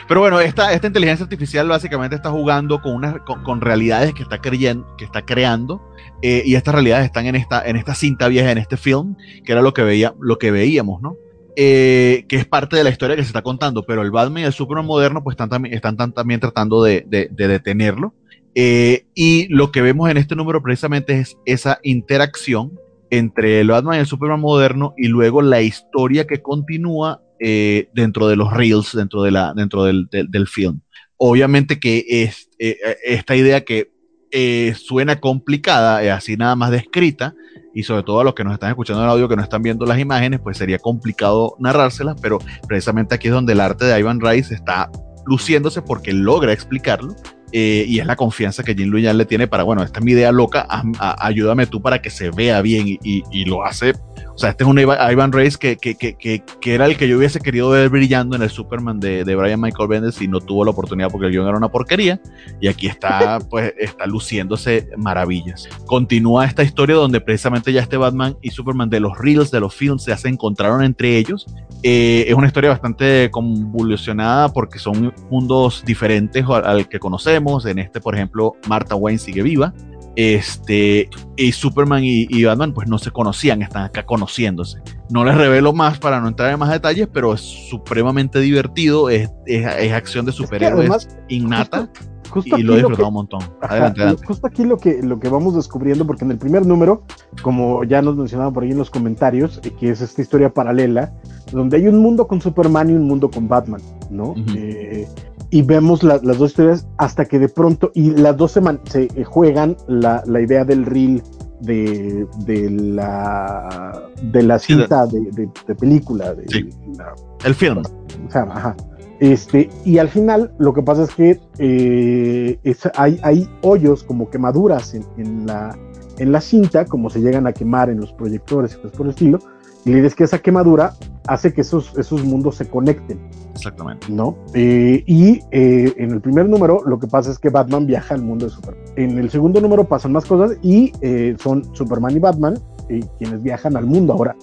Pero bueno, esta, esta inteligencia artificial básicamente está jugando con, unas, con, con realidades que está, creyendo, que está creando. eh, y estas realidades están en esta, en esta cinta vieja, en este film, que era lo que, veía, lo que veíamos, ¿no? Eh, que es parte de la historia que se está contando. Pero el Batman y el Superman moderno, pues están, también- están tan- también tratando de, de- de detenerlo. Eh, y lo que vemos en este número precisamente es esa interacción entre el Batman y el Superman moderno y luego la historia que continúa eh, dentro de los reels, dentro, de la, dentro del, del, film. Obviamente que es, eh, eh, esta idea que suena complicada, así nada más descrita, y sobre todo a los que nos están escuchando en audio, que no están viendo las imágenes, pues sería complicado narrárselas, pero precisamente aquí es donde el arte de Ivan Rice está luciéndose porque logra explicarlo. Eh, y es la confianza que Jim Luyan le tiene para, bueno, esta es mi idea loca, haz- a- ayúdame tú para que se vea bien y, y- y lo hace. O sea, este es un Ivan, Reis que, que, que, que, que era el que yo hubiese querido ver brillando en el Superman de, de Brian Michael Bendis y no tuvo la oportunidad porque el guion era una porquería. Y aquí está, (laughs) pues, está luciéndose maravillas. Continúa esta historia donde precisamente ya este Batman y Superman de los reels, de los films, ya se encontraron entre ellos. Eh, es una historia bastante convulsionada porque son mundos diferentes al, al que conocemos. En este, por ejemplo, Martha Wayne sigue viva. Este, y Superman y, y Batman pues no se conocían, están acá conociéndose. No les revelo más para no entrar en más detalles, pero es supremamente divertido, es, es, es acción de superhéroes además, innata Justo y lo he lo disfrutado que- un montón. Ajá, Adelante. Justo aquí lo que, lo que vamos descubriendo, porque en el primer número, como ya nos mencionaban por ahí en los comentarios, eh, que es esta historia paralela, donde hay un mundo con Superman y un mundo con Batman, ¿no? Eh, y vemos la- las dos historias hasta que de pronto, y las dos se, man- se eh, juegan la, la idea del reel de, de la de la Sí, cinta de, de- de película, de, Sí. la- El film. o sea, ajá. Este, y al final lo que pasa es que eh, hay, hay, hoyos como quemaduras en, en, la, en la cinta, como se llegan a quemar en los proyectores y cosas por el estilo, y es que esa quemadura hace que esos, esos mundos se conecten. Exactamente. ¿No? Eh, y eh, en el primer número lo que pasa es que Batman viaja al mundo de Superman. En el segundo número pasan más cosas y eh, son Superman y Batman quienes viajan al mundo ahora.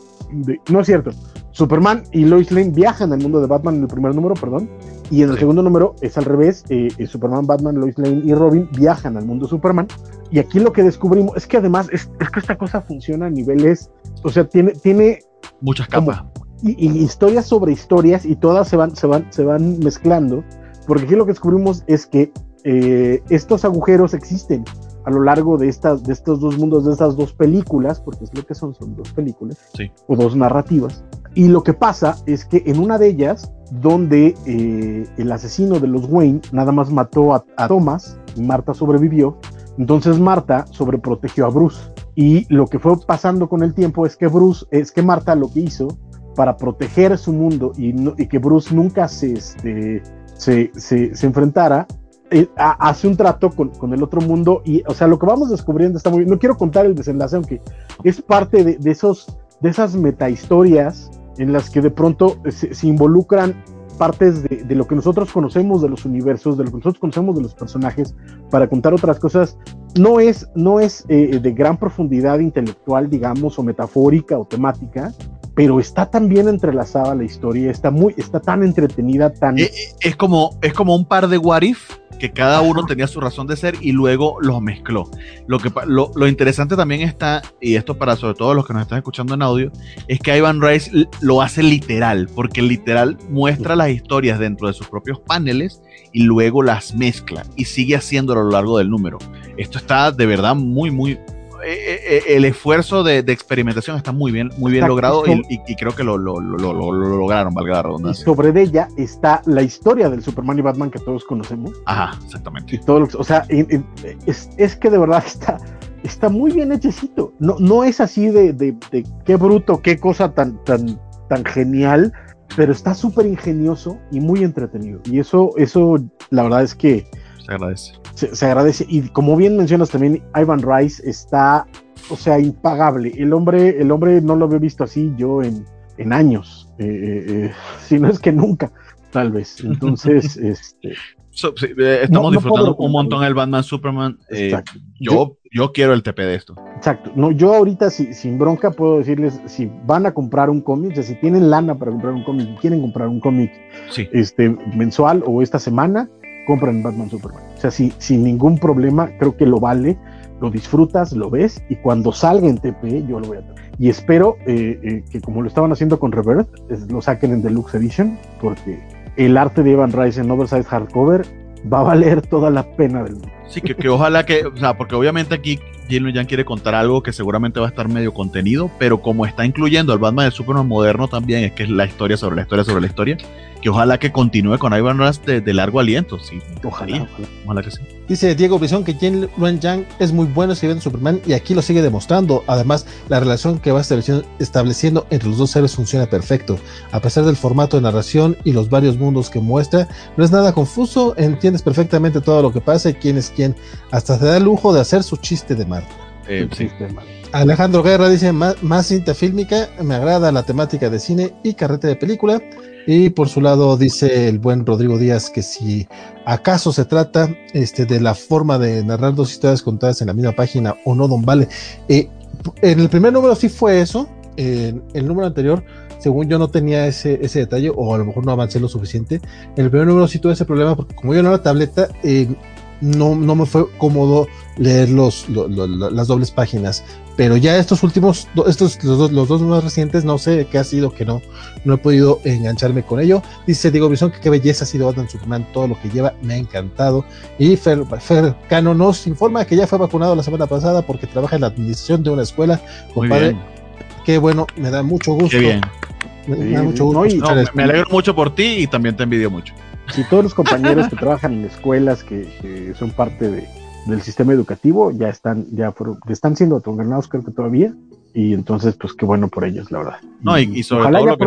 No es cierto. Superman y Lois Lane viajan al mundo de Batman en el primer número, perdón. Y en el segundo número es al revés. Superman, Batman, Lois Lane y Robin viajan al mundo de Superman. Y aquí lo que descubrimos es que además es, es que esta cosa funciona a niveles, o sea, tiene, tiene muchas capas y, historias sobre historias y todas se van, se van, se van mezclando, porque aquí lo que descubrimos es que eh, estos agujeros existen a lo largo de, estas, de estos dos mundos, de estas dos películas, porque es lo que son, son dos películas, o dos narrativas. Y lo que pasa es que en una de ellas, donde eh, el asesino de los Wayne nada más mató a, a Thomas y Marta sobrevivió, entonces Marta sobreprotegió a Bruce. Y lo que fue pasando con el tiempo es que Bruce, es que Marta lo que hizo para proteger su mundo y, que Bruce nunca se, este, se, se, enfrentara, hace un trato con, con, el otro mundo y, o sea, lo que vamos descubriendo está muy bien. No quiero contar el desenlace, aunque es parte de, de esos, de esas metahistorias en las que de pronto se, involucran partes de, de, lo que nosotros conocemos de los universos, de lo que nosotros conocemos de los personajes, para contar otras cosas. No es, no es eh, de gran profundidad intelectual, digamos, o metafórica o temática, pero está tan bien entrelazada la historia, está muy, está tan entretenida, tan. Eh, eh, es, como, es como un par de what if que cada uno tenía su razón de ser y luego los mezcló. Lo, que, lo, lo, interesante también está, y esto para sobre todo los que nos están escuchando en audio, es que Ivan Rice lo hace literal, porque literal muestra las historias dentro de sus propios paneles y luego las mezcla y sigue haciéndolo a lo largo del número. Esto está de verdad muy, muy, eh, eh, eh, el esfuerzo de, experimentación está muy bien, muy bien logrado y, creo que lo, lograron, valga la redundancia. Y sobre ella está la historia del Superman y Batman que todos conocemos. Ajá, exactamente. Y todo o sea, es, que de verdad está, está muy bien hechecito. No, no es así de, de, qué bruto, qué cosa tan, tan, tan genial, pero está súper ingenioso y muy entretenido. Y eso, eso, la verdad es que se agradece. Se, agradece. Y como bien mencionas también, Ivan Rice está, o sea, impagable. El hombre, el hombre no lo había visto así yo en, en años. Eh, eh, eh, (laughs) si no es que nunca, tal vez. Entonces, (laughs) este. estamos disfrutando un montón el Batman Superman. yo, yo quiero el TP de esto. Exacto. No, yo ahorita sin bronca puedo decirles si van a comprar un cómic, o sea, si tienen lana para comprar un cómic y quieren comprar un cómic este, mensual o esta semana, compran Batman Superman. O sea, sin ningún problema, creo que lo vale, lo disfrutas, lo ves, y cuando salga en TP, yo lo voy a tener. Y espero eh, eh, que como lo estaban haciendo con Revert, lo saquen en Deluxe Edition, porque el arte de Evan Rice en Oversize Hardcover va a valer toda la pena del mundo. Sí, que, que ojalá que, o sea, porque obviamente aquí Jim Jan quiere contar algo que seguramente va a estar medio contenido, pero como está incluyendo al Batman de Superman moderno también, es que es la historia sobre la historia sobre la historia, que ojalá que continúe con Ivan Rush de, largo aliento. Sí, ojalá, ojalá, que sí. Dice Diego Bison que Jin Luan Yang es muy bueno escribiendo Superman y aquí lo sigue demostrando. Además, la relación que va estableciendo entre los dos seres funciona perfecto. A pesar del formato de narración y los varios mundos que muestra, no es nada confuso, entiendes perfectamente todo lo que pasa y quién es quién. Hasta se da el lujo de hacer su chiste de Marta. Eh, sí. Alejandro Guerra dice más, más cinta fílmica, me agrada la temática de cine y carrete de película. Y por su lado dice el buen Rodrigo Díaz que si acaso se trata este, de la forma de narrar dos historias contadas en la misma página o no, don Vale. Eh, en el primer número sí fue eso, en el número anterior, según yo no tenía ese, ese detalle o a lo mejor no avancé lo suficiente. En el primer número sí tuve ese problema porque como yo no era tableta, eh, no, no me fue cómodo leer los, las dobles páginas. Pero ya estos últimos, estos los dos, los dos más recientes, no sé qué ha sido que no, no he podido engancharme con ello. Dice Diego Bison que qué belleza ha sido Batman Superman, todo lo que lleva me ha encantado. Y Fer, Fer Cano nos informa que ya fue vacunado la semana pasada porque trabaja en la administración de una escuela. Compadre, qué bueno, me da mucho gusto. Qué bien. Me, da mucho gusto. me alegro mucho por ti y también te envidio mucho. Si todos los compañeros que trabajan en escuelas que, son parte de, del sistema educativo ya están, ya están siendo otorgados, creo que todavía. y entonces, pues qué bueno por ellos, la verdad. No, y, sobre todo lo que,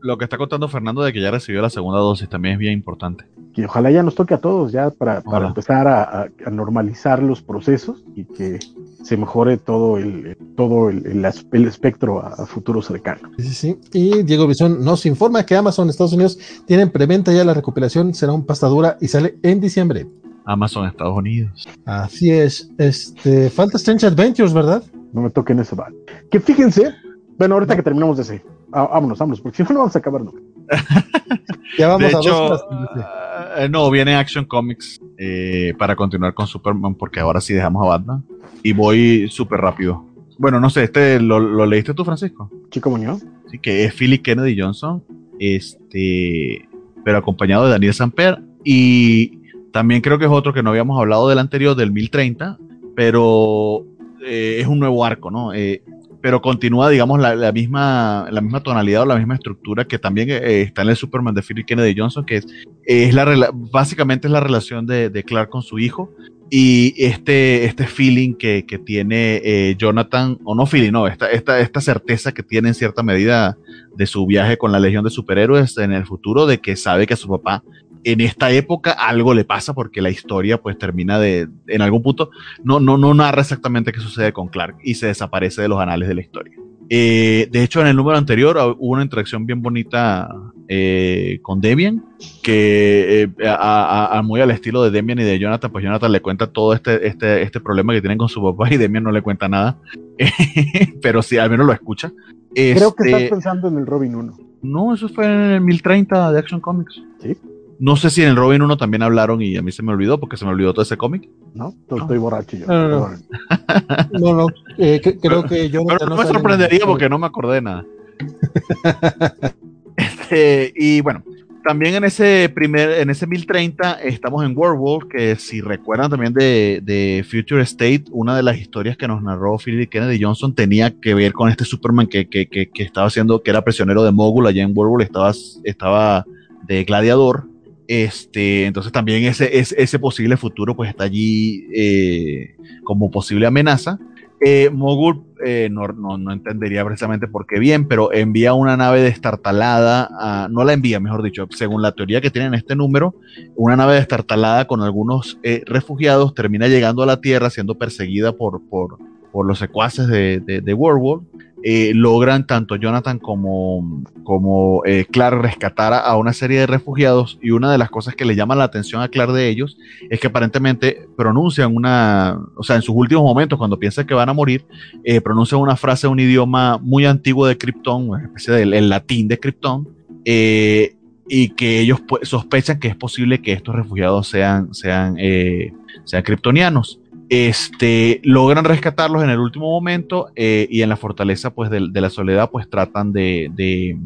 lo, que, está, contando Fernando de que ya recibió la segunda dosis también es bien importante. Y ojalá ya nos toque a todos, ya para, para empezar a, normalizar los procesos y que se mejore todo el, todo el, el, espectro a, futuro cercano. Sí, sí, Y Diego Bisón nos informa que Amazon Estados Unidos tienen preventa ya la recuperación, será un pasta dura y sale en diciembre. Amazon Estados Unidos. Así es. Este, falta Strange Adventures, ¿verdad? No me toquen ese mal. Que fíjense, bueno, ahorita que terminamos de ese, ah, vámonos, vámonos, porque si no, no vamos a acabar nunca. (laughs) ya vamos a dos uh, No, viene Action Comics eh, para continuar con Superman, porque ahora sí dejamos a Batman. Y voy súper rápido. Bueno, no sé, este lo, leíste tú, Francisco. Chico Muñoz. Sí, que es Philip Kennedy Johnson, este, pero acompañado de Daniel Samper. Y también creo que es otro que no habíamos hablado del anterior, del 1030, pero eh, es un nuevo arco, ¿no? Eh, pero continúa, digamos, la, misma, la misma tonalidad o la misma estructura que también eh, está en el Superman de Philip Kennedy Johnson, que es, es la básicamente es la relación de, Clark con su hijo y este, este feeling que, tiene Jonathan, o no feeling, no, esta, esta, esta certeza que tiene en cierta medida de su viaje con la Legión de Superhéroes en el futuro, de que sabe que su papá en esta época algo le pasa porque la historia pues termina de, en algún punto, no, no, no narra exactamente qué sucede con Clark y se desaparece de los anales de la historia. Eh, de hecho, en el número anterior hubo una interacción bien bonita eh, con Demian, que eh, muy al estilo de Demian y de Jonathan, pues Jonathan le cuenta todo este, este, este problema que tienen con su papá y Demian no le cuenta nada, (laughs) pero sí, al menos lo escucha. Creo que estás este, pensando en el Robin 1. No, eso fue en el 1030 de Action Comics. Sí. No sé si en el Robin 1 también hablaron y a mí se me olvidó porque se me olvidó todo ese cómic. No, estoy, borracho yo. No, no, eh, creo que yo. Pero no me sorprendería porque no me acordé de nada. (laughs) este, y bueno, también en ese primer, en ese 1030 estamos en World que si recuerdan también de, Future State, una de las historias que nos narró Philip Kennedy Johnson tenía que ver con este Superman que, que, que, estaba haciendo, que era prisionero de Mogul allá en World estaba, estaba de gladiador este, entonces también ese, posible futuro pues está allí eh, como posible amenaza. Eh, Mogul eh, no, no, entendería precisamente por qué bien, pero envía una nave destartalada, no la envía, mejor dicho, según la teoría que tienen este número, una nave destartalada con algunos refugiados termina llegando a la Tierra siendo perseguida por, por, los secuaces de, World eh, logran tanto Jonathan como, como eh, rescatar a, una serie de refugiados y una de las cosas que le llama la atención a Clark de ellos es que aparentemente pronuncian una, o sea, en sus últimos momentos cuando piensan que van a morir, eh, pronuncian una frase un idioma muy antiguo de Krypton, una especie del latín de Krypton, y que ellos sospechan que es posible que estos refugiados sean, sean, sean kryptonianos este, logran rescatarlos en el último momento eh, y en la fortaleza pues, de, la soledad pues tratan de,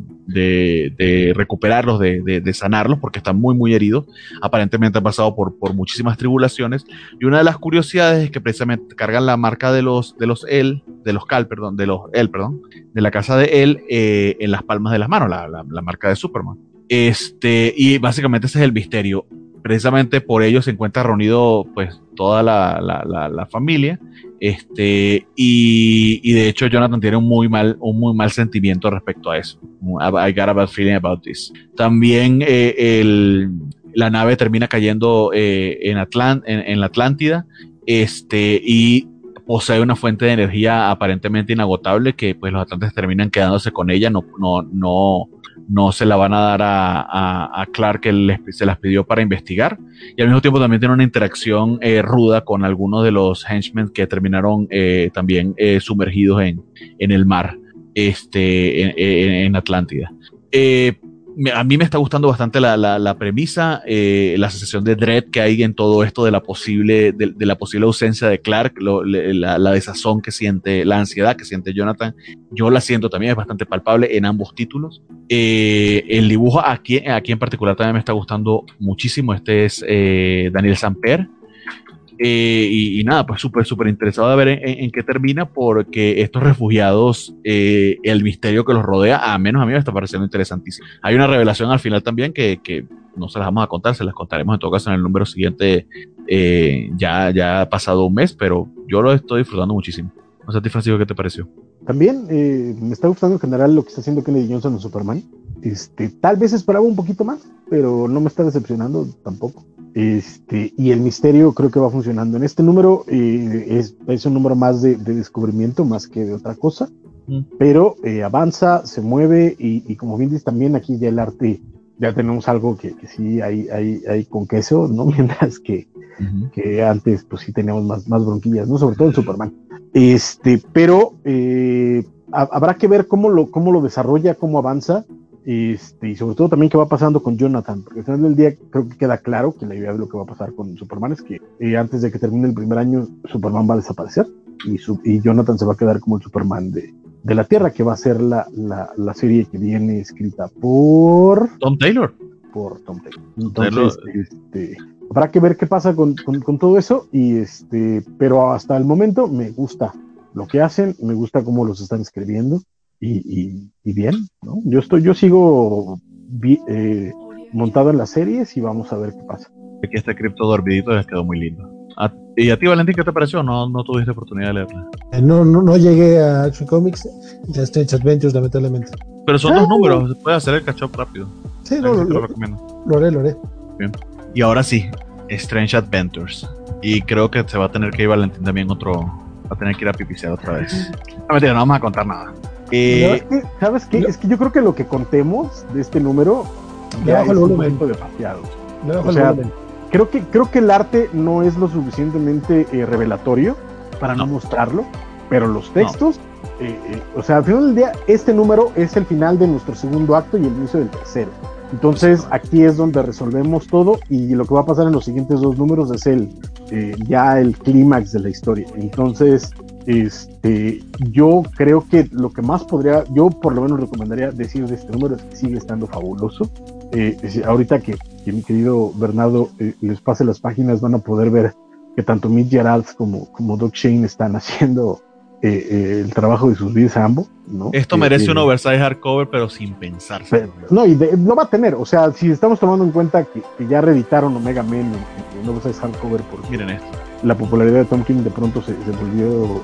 recuperarlos, de, sanarlos porque están muy muy heridos. Aparentemente han pasado por, muchísimas tribulaciones y una de las curiosidades es que precisamente cargan la marca de los de los El, de los Cal, perdón, de los El, perdón, de la casa de él eh, en las palmas de las manos, la, la marca de Superman. Este, y básicamente ese es el misterio precisamente por ello se encuentra reunido pues toda la, familia. Este, y, de hecho Jonathan tiene un muy mal, un muy mal sentimiento respecto a eso. I got a bad feeling about this. También eh, la nave termina cayendo eh, en, en, la Atlántida. Este, y posee una fuente de energía aparentemente inagotable que pues los atlantes terminan quedándose con ella, no, no, no, no se la van a dar a, Clark que se las pidió para investigar. Y al mismo tiempo también tiene una interacción eh, ruda con algunos de los henchmen que terminaron eh, también eh, sumergidos en, en, el mar este, en Atlántida a mí me está gustando bastante la, la, premisa, eh, la sensación de dread que hay en todo esto de la posible, de, la posible ausencia de Clark, la, desazón que siente, la ansiedad que siente Jonathan. Yo la siento también, es bastante palpable en ambos títulos. Eh, el dibujo aquí, aquí en particular también me está gustando muchísimo. Este es eh, Daniel Samper. Eh, y, nada, pues súper, súper interesado de ver en, qué termina, porque estos refugiados, eh, el misterio que los rodea, a menos a mí me está pareciendo interesantísimo. Hay una revelación al final también que, que no se las vamos a contar, se las contaremos en todo caso en el número siguiente, eh, ya, ya ha pasado un mes, pero yo lo estoy disfrutando muchísimo. No sé, Francisco, ¿qué te pareció? también eh, me está gustando en general lo que está haciendo Kennedy Johnson en Superman. Este, tal vez esperaba un poquito más, pero no me está decepcionando tampoco. Este, y el misterio creo que va funcionando. En este número eh, es, es, un número más de, de, descubrimiento más que de otra cosa, mm. pero eh, avanza, se mueve y, y, como bien dices también aquí ya el arte, ya tenemos algo que, que sí hay, hay, hay, con queso, ¿no? (laughs) Mientras que, uh -huh. que antes pues sí teníamos más, más bronquillas, ¿no? Sobre todo en Superman. Este, pero eh, habrá que ver cómo lo, cómo lo desarrolla, cómo avanza. Este, y sobre todo también qué va pasando con Jonathan, porque al final del día creo que queda claro que la idea de lo que va a pasar con Superman es que eh, antes de que termine el primer año, Superman va a desaparecer y, su, y Jonathan se va a quedar como el Superman de, de la Tierra, que va a ser la, la, la, serie que viene escrita por Tom Taylor. Por Tom Taylor. Entonces, Taylor. Este, habrá que ver qué pasa con, con, con, todo eso, y este, pero hasta el momento me gusta lo que hacen, me gusta cómo los están escribiendo. Y, y, y, bien, ¿no? Yo estoy, yo sigo vi, eh, montado en las series y vamos a ver qué pasa. Aquí este cripto dormidito les quedó muy lindo. ¿A, ¿Y a ti, Valentín, qué te pareció? ¿No, no tuviste oportunidad de leerla? Eh, no, no, no llegué a Action Comics y a Strange Adventures, lamentablemente. Pero son ah, dos números, se puede hacer el catch up rápido. Sí, no, lo, lo, recomiendo. Lo haré, lo haré. Bien. Y ahora sí, Strange Adventures. Y creo que se va a tener que ir Valentín también otro. Va a tener que ir a pipisear otra vez. No, mentira, no vamos a contar nada. Eh, ¿Sabes, qué? ¿Sabes qué? No. Es que yo creo que lo que contemos de este número ya es un momento demasiado. O sea, creo que, creo que el arte no es lo suficientemente eh, revelatorio para no. no. mostrarlo, pero los textos, no. eh, eh, o sea, al final del día, este número es el final de nuestro segundo acto y el inicio del tercero. Entonces aquí es donde resolvemos todo y lo que va a pasar en los siguientes dos números es el eh, ya el clímax de la historia. Entonces, este, yo creo que lo que más podría, yo por lo menos recomendaría decir de este número es que sigue estando fabuloso. Eh, ahorita que, que, mi querido Bernardo eh, les pase las páginas van a poder ver que tanto Mitch Gerards como, como Doc Shane están haciendo eh, eh, el trabajo de sus vidas ambos. ¿no? Esto merece un oversize hardcover, pero sin pensar. no, y de, lo va a tener. O sea, si estamos tomando en cuenta que, que ya reeditaron Omega Men en, en oversize hardcover, por miren esto. La popularidad de Tom King de pronto se, volvió eh,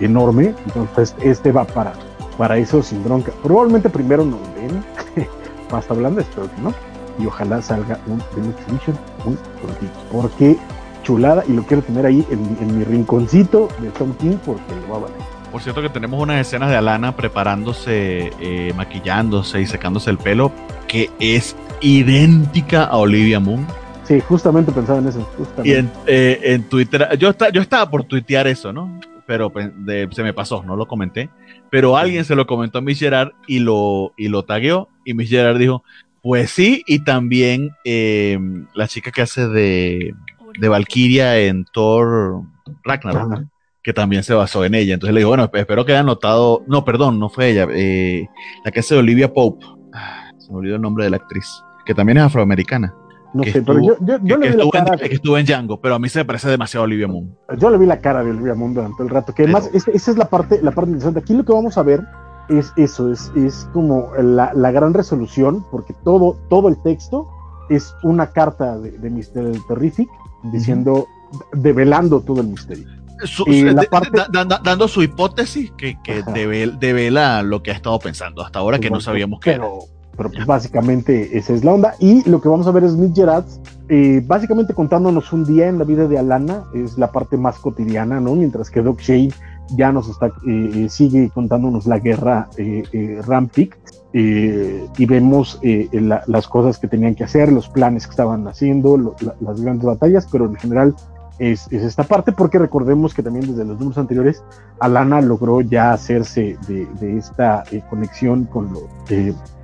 enorme. Entonces, este va para, para eso sin bronca. Probablemente primero nos ven. (laughs) más hablando, espero que no. Y ojalá salga un Deluxe Edition muy prontito. Porque chulada y lo quiero tener ahí en, en, mi rinconcito de Tom King porque lo va a valer. Por cierto que tenemos unas escenas de Alana preparándose, eh, maquillándose y secándose el pelo que es idéntica a Olivia Moon. Sí, justamente pensaba en eso. Justamente. Y en, eh, en Twitter, yo, está, yo estaba por tuitear eso, ¿no? Pero de, se me pasó, no lo comenté. Pero alguien se lo comentó a Miss Gerard y lo, y lo tagueó. Y Miss Gerard dijo, pues sí, y también eh, la chica que hace de de Valkyria en Thor Ragnarok, Ajá. que también se basó en ella. Entonces le digo, bueno, espero que haya notado, no, perdón, no fue ella, eh, la que hace de Olivia Pope, ah, se me olvidó el nombre de la actriz, que también es afroamericana. No sé, estuvo, pero yo, yo, yo que, le vi la cara. En, que estuvo en Django, pero a mí se me parece demasiado Olivia Moon. Yo le vi la cara de Olivia Moon durante el rato, que además pero... esa es la parte, la parte interesante. Aquí lo que vamos a ver es eso, es, es como la, la gran resolución, porque todo, todo el texto es una carta de, de Mr. Terrific diciendo, develando todo el misterio. Su, y la parte... da, da, dando su hipótesis que, que devel, devela lo que ha estado pensando hasta ahora, que no sabíamos qué pero, pero pues básicamente esa es la onda. Y lo que vamos a ver es Mitch Gerard, eh, básicamente contándonos un día en la vida de Alana, es la parte más cotidiana, ¿no? Mientras que Doc Shane ya nos está, eh, sigue contándonos la guerra eh, eh Rampik eh, y vemos la, las cosas que tenían que hacer, los planes que estaban haciendo, lo, la, las grandes batallas, pero en general es, es, esta parte porque recordemos que también desde los números anteriores Alana logró ya hacerse de, de esta conexión con, lo,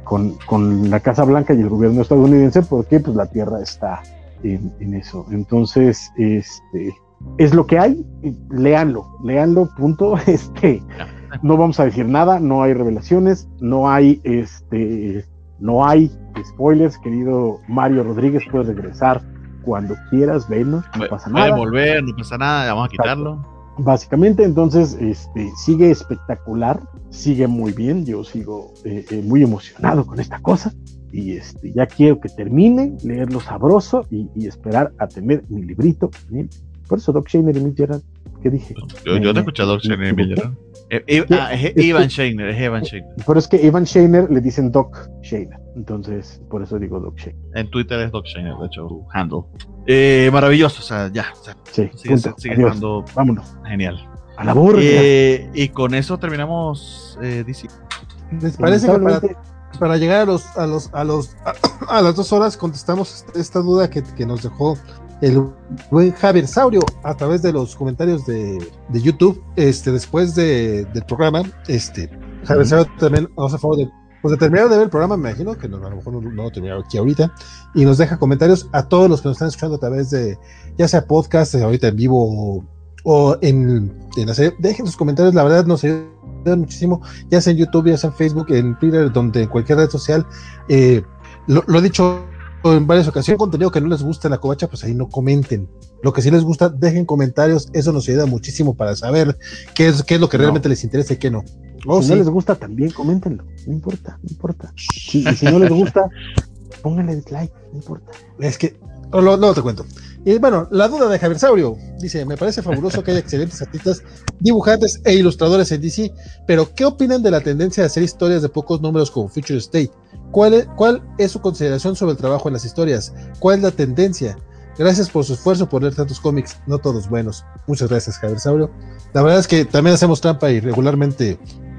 con, con, la Casa Blanca y el gobierno estadounidense porque pues la Tierra está en, en eso. Entonces, este es lo que hay, léanlo, léanlo, punto. (laughs) Este, no vamos a decir nada, no hay revelaciones, no hay este, no hay spoilers, querido Mario Rodríguez, puedes regresar cuando quieras, venos, no pasa nada. Puede volver, no pasa nada, vamos a quitarlo. Básicamente, entonces, este, sigue espectacular, sigue muy bien, yo sigo eh, eh, muy emocionado con esta cosa y este, ya quiero que termine, leerlo sabroso y, y esperar a tener mi librito. Por eso Doc Shaner y Mick Gerard, ¿qué dije? Yo, yo te he escuchado Doc Shaner y Mick Gerard. Eh, eh, ah, es Evan Shainer, es Evan Shainer. Pero es que Evan Shainer le dicen Doc Shainer. Entonces, por eso digo Doc Shainer. En Twitter es Doc Shainer, de hecho, handle. Eh, maravilloso, o sea, ya. O sea, Sí, sigue, punto. sigue estando Vámonos. genial. A la burra. Eh, y con eso terminamos eh, DC. ¿Les parece que para, llegar a los a los a los a, (clears throat) las dos horas contestamos esta duda que, que nos dejó el buen Javier Saurio a través de los comentarios de, de YouTube este después de, del programa este Javier. Saurio también nos hace favor de pues de terminar de ver el programa me imagino que no, a lo mejor no, no lo terminaron aquí ahorita y nos deja comentarios a todos los que nos están escuchando a través de ya sea podcast eh, ahorita en vivo o, o en, en la serie dejen sus comentarios la verdad nos ayudan muchísimo ya sea en YouTube, ya sea en Facebook, en Twitter, donde en cualquier red social. Eh, lo, lo he dicho en varias ocasiones, contenido que no les gusta en la covacha, pues ahí no comenten. Lo que sí les gusta, dejen comentarios, eso nos ayuda muchísimo para saber qué es, qué es lo que No. realmente les interesa y qué no. Oh, si sí. no les gusta, también coméntenlo. No importa, no importa. Y si no les gusta, (laughs) pónganle dislike. No importa. Es que, o lo- luego te cuento. Y bueno, la duda de Javier Saurio dice: Me parece fabuloso que haya excelentes artistas, dibujantes e ilustradores en DC, pero ¿qué opinan de la tendencia de hacer historias de pocos números como Future State? ¿Cuál es, ¿Cuál es su consideración sobre el trabajo en las historias? ¿Cuál es la tendencia? Gracias por su esfuerzo por leer tantos cómics, no todos buenos. Muchas gracias, Javier Saurio. La verdad es que también hacemos trampa y regularmente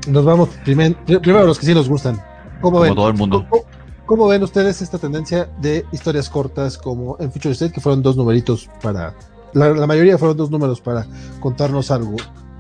nos vamos primer- primero a los que sí nos gustan. ¿Cómo Como ven? todo el mundo. ¿Cómo, cómo ven ustedes esta tendencia de historias cortas como en Future State, que fueron dos numeritos para. La, la mayoría fueron dos números para contarnos algo.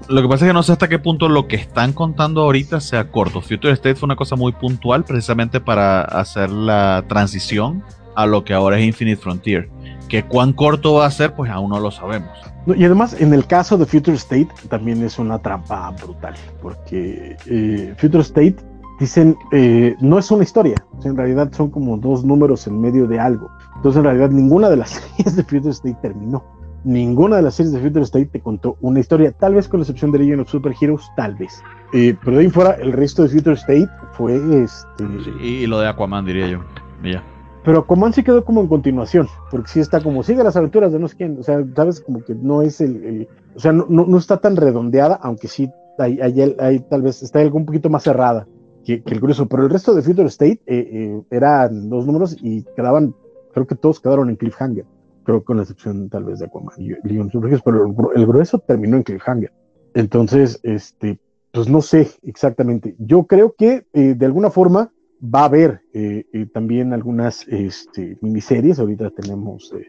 Lo que pasa es que no sé hasta qué punto lo que están contando ahorita sea corto. Future State fue una cosa muy puntual precisamente para hacer la transición a lo que ahora es Infinite Frontier. Que cuán corto va a ser, pues aún no lo sabemos. Y además, en el caso de Future State, también es una trampa brutal, porque eh, Future State, dicen, eh, no es una historia, o en realidad son como dos números en medio de algo. Entonces, en realidad, ninguna de las (laughs) series de Future State terminó. Ninguna de las series de Future State te contó una historia, tal vez con la excepción de Legend of Super Heroes, tal vez. Eh, pero de ahí fuera, el resto de Future State fue este. Y, lo de Aquaman, diría yo. Ya. Pero Aquaman sí quedó como en continuación, porque sí está como, sigue las aventuras de no sé quién, o sea, sabes, como que no es el, el- o sea, no, no, no está tan redondeada, aunque sí hay, hay, hay tal vez, está algo un poquito más cerrada que, que el grueso, pero el resto de Future State eh, eh, eran dos números y quedaban, creo que todos quedaron en cliffhanger, creo con la excepción tal vez de Aquaman y Leon pero el, el grueso terminó en cliffhanger. Entonces, este, pues no sé exactamente. Yo creo que eh, de alguna forma va a haber eh, eh, también algunas este, miniseries. Ahorita tenemos eh,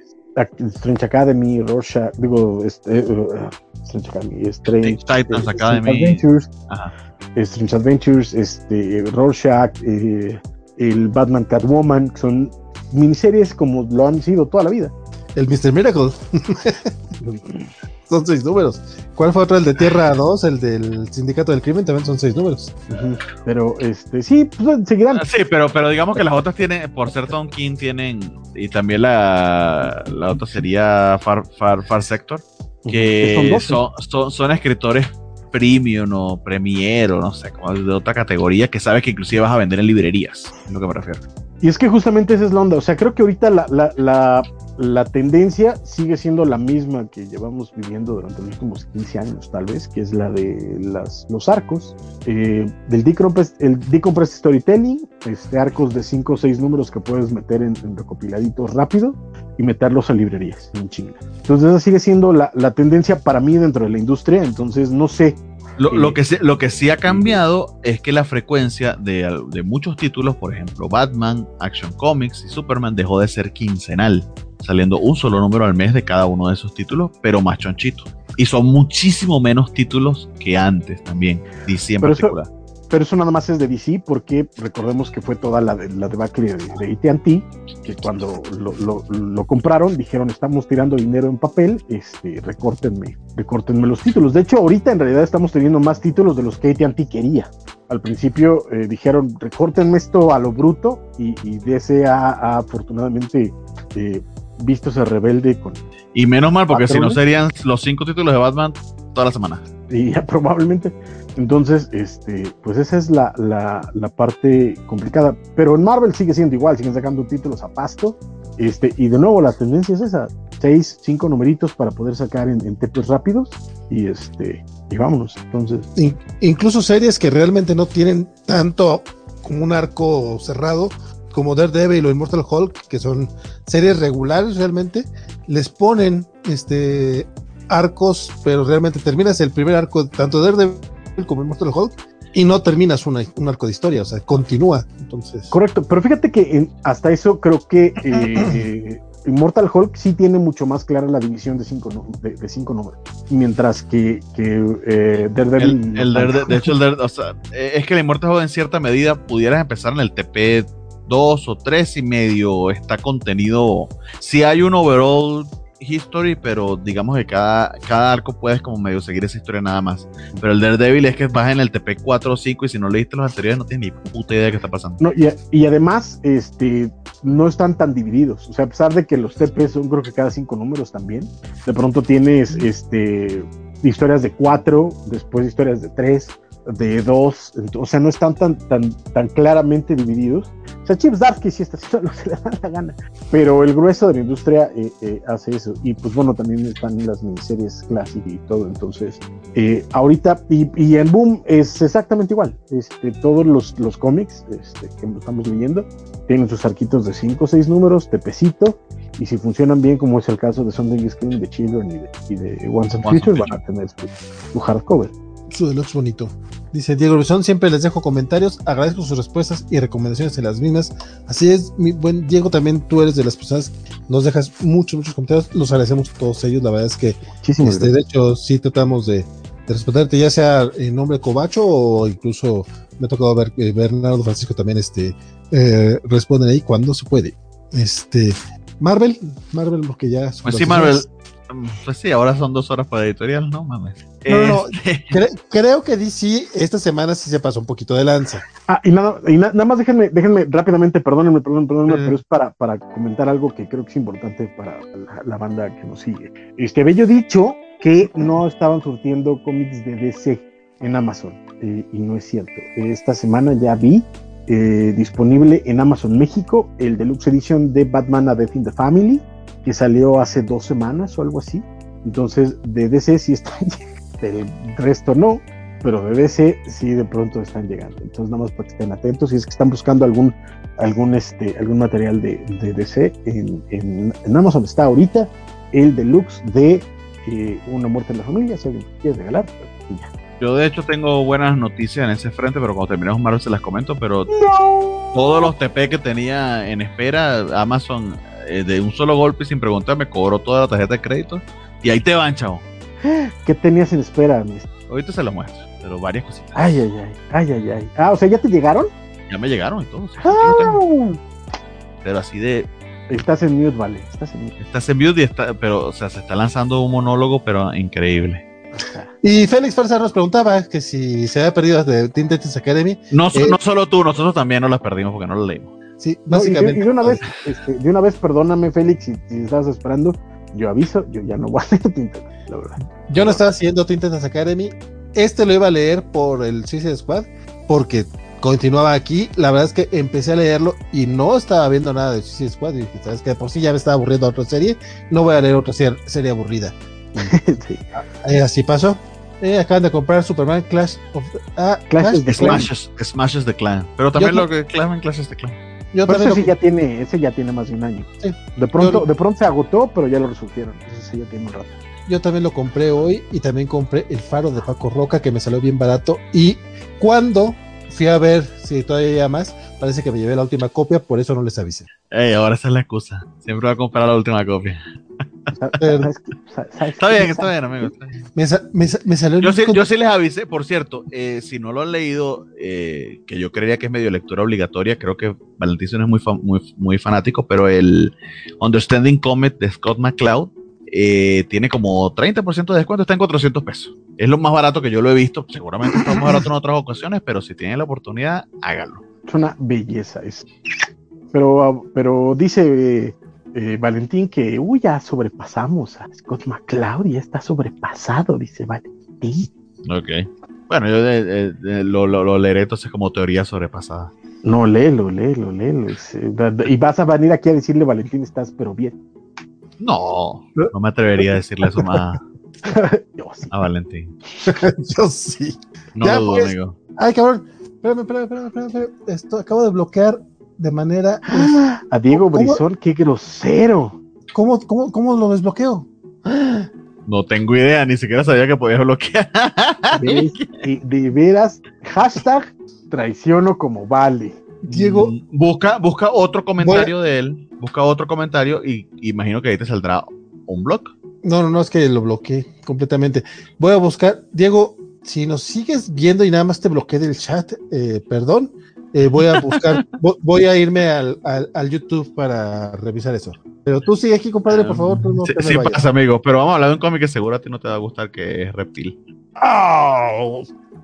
Strange Academy, Rorschach, digo, este, eh, uh, Strange Academy, Strange, Titans eh, Academy. Strange Adventures, Ajá. Strange Adventures, este, Rorschach, el Batman Catwoman, son miniseries como lo han sido toda la vida. El Mr. Miracle, (laughs) son seis números. ¿Cuál fue otro? El de Tierra 2, el del Sindicato del Crimen, también son seis números. Pero este, sí, pues, seguirán. Ah, Sí, pero, pero digamos que las otras tienen, por ser Tom King, tienen, y también la, la otra sería Far, Far, Far Sector, Que son que 12. son, son, son escritores premium o premier o no sé, como de otra categoría que sabes que inclusive vas a vender en librerías, es lo que me refiero. Y es que justamente esa es la onda. O sea, creo que ahorita la, la, la, la tendencia sigue siendo la misma que llevamos viviendo durante los últimos 15 años, tal vez, que es la de las, los arcos, eh, del decompressed, el decompressed storytelling, este, arcos de 5 o 6 números que puedes meter en, en recopiladitos rápido y meterlos a librerías en chinga. Entonces, esa sigue siendo la, la tendencia para mí dentro de la industria. Entonces, no sé. Lo, lo que sí, lo que sí ha cambiado es que la frecuencia de, de muchos títulos, por ejemplo Batman, Action Comics y Superman, dejó de ser quincenal, saliendo un solo número al mes de cada uno de esos títulos, pero más chonchito. Y son muchísimo menos títulos que antes también, DC en Pero eso- particular. Pero eso nada más es de DC porque recordemos que fue toda la, de, la debacle de, de AT&T, que cuando lo, lo- lo compraron dijeron estamos tirando dinero en papel, este, recórtenme, recórtenme los títulos. De hecho, ahorita en realidad estamos teniendo más títulos de los que AT&T quería. Al principio eh, dijeron recórtenme esto a lo bruto y, y DC ha, afortunadamente eh, visto ese rebelde con Y menos mal, porque si no serían los cinco títulos de Batman toda la semana. y ya (laughs) probablemente. Entonces, este, pues esa es la, la, la parte complicada. Pero en Marvel sigue siendo igual, siguen sacando títulos a pasto. Este, y de nuevo la tendencia es esa. seis, cinco numeritos para poder sacar en, en rápidos y este y vámonos. Entonces, In- incluso series que realmente no tienen tanto como un arco cerrado como Daredevil o Immortal Hulk, que son series regulares realmente, les ponen este arcos, pero realmente terminas el primer arco tanto de Daredevil como Immortal Hulk y no terminas una- un arco de historia, o sea, continúa. Entonces, correcto. Pero fíjate que en- hasta eso creo que eh, (clears throat) Immortal Hulk sí tiene mucho más clara la división de cinco, de, de cinco números. Mientras que, que eh, Daredevil. El, el Darede- de hecho, el Darede- o sea, eh, es que el Immortal Hulk en cierta medida pudieras empezar en el TP 2 o 3 y medio está contenido. Si hay un overall history, pero digamos que cada, cada arco puedes como medio seguir esa historia nada más. Pero el Daredevil es que vas en el TP 4 o 5 y si no leíste los anteriores no tienes ni puta idea de qué está pasando. No, y, y además, este, no están tan divididos. O sea, a pesar de que los TP son creo que cada cinco números también, de pronto tienes este, historias de cuatro, después historias de tres, de dos, o sea, no están tan, tan, tan claramente divididos. O sea, Chips Darsky sí está haciendo (laughs) lo que le da la gana, pero el grueso de la industria eh, eh, hace eso. Y pues bueno, también están las miniseries Classic y todo, entonces eh, ahorita, y, y en Boom es exactamente igual. Este, todos los, los cómics este, que estamos leyendo tienen sus arquitos de 5 o 6 números, de pesito, y si funcionan bien, como es el caso de Sunday Screen, de Children y de, y de Once and Future. van a tener su, su hardcover. Su deluxe bonito. Dice Diego Rubizón, siempre les dejo comentarios, agradezco sus respuestas y recomendaciones en las mismas. Así es, mi buen Diego, también tú eres de las personas, nos dejas muchos, muchos comentarios, los agradecemos todos ellos, la verdad es que Este, de hecho, sí tratamos de, de responderte, ya sea en nombre de Cobacho o incluso me ha tocado ver que Bernardo Francisco también este, eh, responden ahí cuando se puede. Este, Marvel, Marvel, porque ya. Pues sí, Marvel. Pues sí, ahora son dos horas para editorial, no mames. No, no, Este. (laughs) Cre- creo que DC esta semana sí se pasó un poquito de lanza. Ah, y nada, y na- nada más déjenme, déjenme rápidamente, perdónenme, perdónenme, perdónenme, Eh. pero es para, para comentar algo que creo que es importante para la, la banda que nos sigue. Este, yo dicho que no estaban surtiendo cómics de DC en Amazon, eh, y no es cierto. Esta semana ya vi eh, disponible en Amazon México el Deluxe Edition de Batman A Death in the Family, que salió hace dos semanas o algo así. Entonces, de DC sí está, (laughs) del resto no pero de DC sí de pronto están llegando. Entonces nada más para que estén atentos. Si es que están buscando algún, algún, este, algún material de, de DC, en, en, en Amazon está ahorita el deluxe de eh, Una muerte en la familia, si alguien quiere regalar, y ya. Yo de hecho tengo buenas noticias en ese frente, pero cuando terminemos Marvel se las comento, pero todos los TP que tenía en espera, Amazon eh, de un solo golpe y sin preguntar me cobró toda la tarjeta de crédito y ahí te van, chavo. (gasps) ¿Qué tenías en espera, mis? Ahorita se los muestro, pero varias cositas. Ay, ay, ay, ay, ay, ay. Ah, o sea, ¿ya te llegaron? Ya me llegaron y lo. ¡Ah! Pero así de, Estás en mute, vale. Estás en mute. estás en beauty, está, pero o sea, se está lanzando un monólogo, pero increíble. (laughs) Y Félix Farsa nos preguntaba que si se había perdido de Teen Titans Academy. No, Eh. no solo tú, nosotros también nos las perdimos porque no las leímos. Sí, No, y, de, básicamente. y de una vez, (laughs) este, de una vez, perdóname, Félix, si, si estabas esperando, yo aviso, yo ya no voy a leer Tinta, la verdad. Yo no estaba siguiendo Teen Titans Academy. Este lo iba a leer por el Suicide Squad, porque continuaba aquí. La verdad es que empecé a leerlo y no estaba viendo nada de Suicide Squad. Y dije, sabes que de por sí ya me estaba aburriendo otra serie. No voy a leer otra ser- serie aburrida. (laughs) Sí. Eh, así pasó. Eh, acaban de comprar Superman Clash of ah, Clash Clash of the of Clans. Smashes, Smashes the Clan. Pero también Yo- lo que claman Clashes the Clan. Yo Pero ese lo- sí ya tiene, ese ya tiene más de un año. Sí. De pronto, Yo- de pronto se agotó, pero ya lo resolvieron. Ese sí ya tiene un rato. Yo también lo compré hoy y también compré el faro de Paco Roca que me salió bien barato. Y cuando fui a ver si todavía hay más, parece que me llevé la última copia, por eso no les avisé. Ey, ahora esa es la excusa. Siempre voy a comprar la última copia. Sa- (laughs) Pero- ¿sabes qué? Sa- ¿sabes Está bien, está bien, amigo. está bien. Me, sa- me sa- me salió el Yo sí, disco- yo sí les avisé, por cierto, eh, si no lo han leído, eh, que yo creería que es medio lectura obligatoria, creo que Valentín no es muy, fa- muy, muy fanático, pero el Understanding Comet de Scott McCloud eh, tiene como 30% de descuento, está en 400 pesos. Es lo más barato que yo lo he visto, seguramente está más barato en otras ocasiones, pero si tienen la oportunidad, háganlo. Es una belleza. Es. Pero, ah, pero dice eh, eh, Valentín que, uy, ya sobrepasamos a Scott McCloud, ya está sobrepasado, dice Valentín. Ok. Bueno, yo de- de- de- lo, lo, lo leeré entonces como teoría sobrepasada. No, léelo, léelo, léelo. eh, y vas a venir aquí a decirle, Valentín, estás pero bien. No, no me atrevería a decirle eso más (laughs) Yo sí. a Valentín. (laughs) Yo sí. No Ya, lo dudo, pues. amigo. Ay, cabrón. Espérame, espérame, espérame, espérame, espérame. Esto acabo de bloquear de manera. A Diego. Brizón, qué grosero. ¿Cómo, cómo, cómo lo desbloqueo? No tengo idea, ni siquiera sabía que podías bloquear. De, de veras, hashtag traiciono como vale. Diego, Mm, Busca, busca otro comentario de él. Busca otro comentario y imagino que ahí te saldrá un blog. no, no, no, es que lo bloqueé completamente. Voy a buscar. Diego, si nos sigues viendo y nada más te bloqueé del chat, eh, perdón, eh, voy a buscar, (laughs) vo- voy a irme al, al- al YouTube para revisar eso. Pero tú sigue aquí, compadre, por favor. tú no sí, te me sí pasa, amigo. Pero vamos a hablar de un cómic que seguro a ti no te va a gustar, que es Reptil.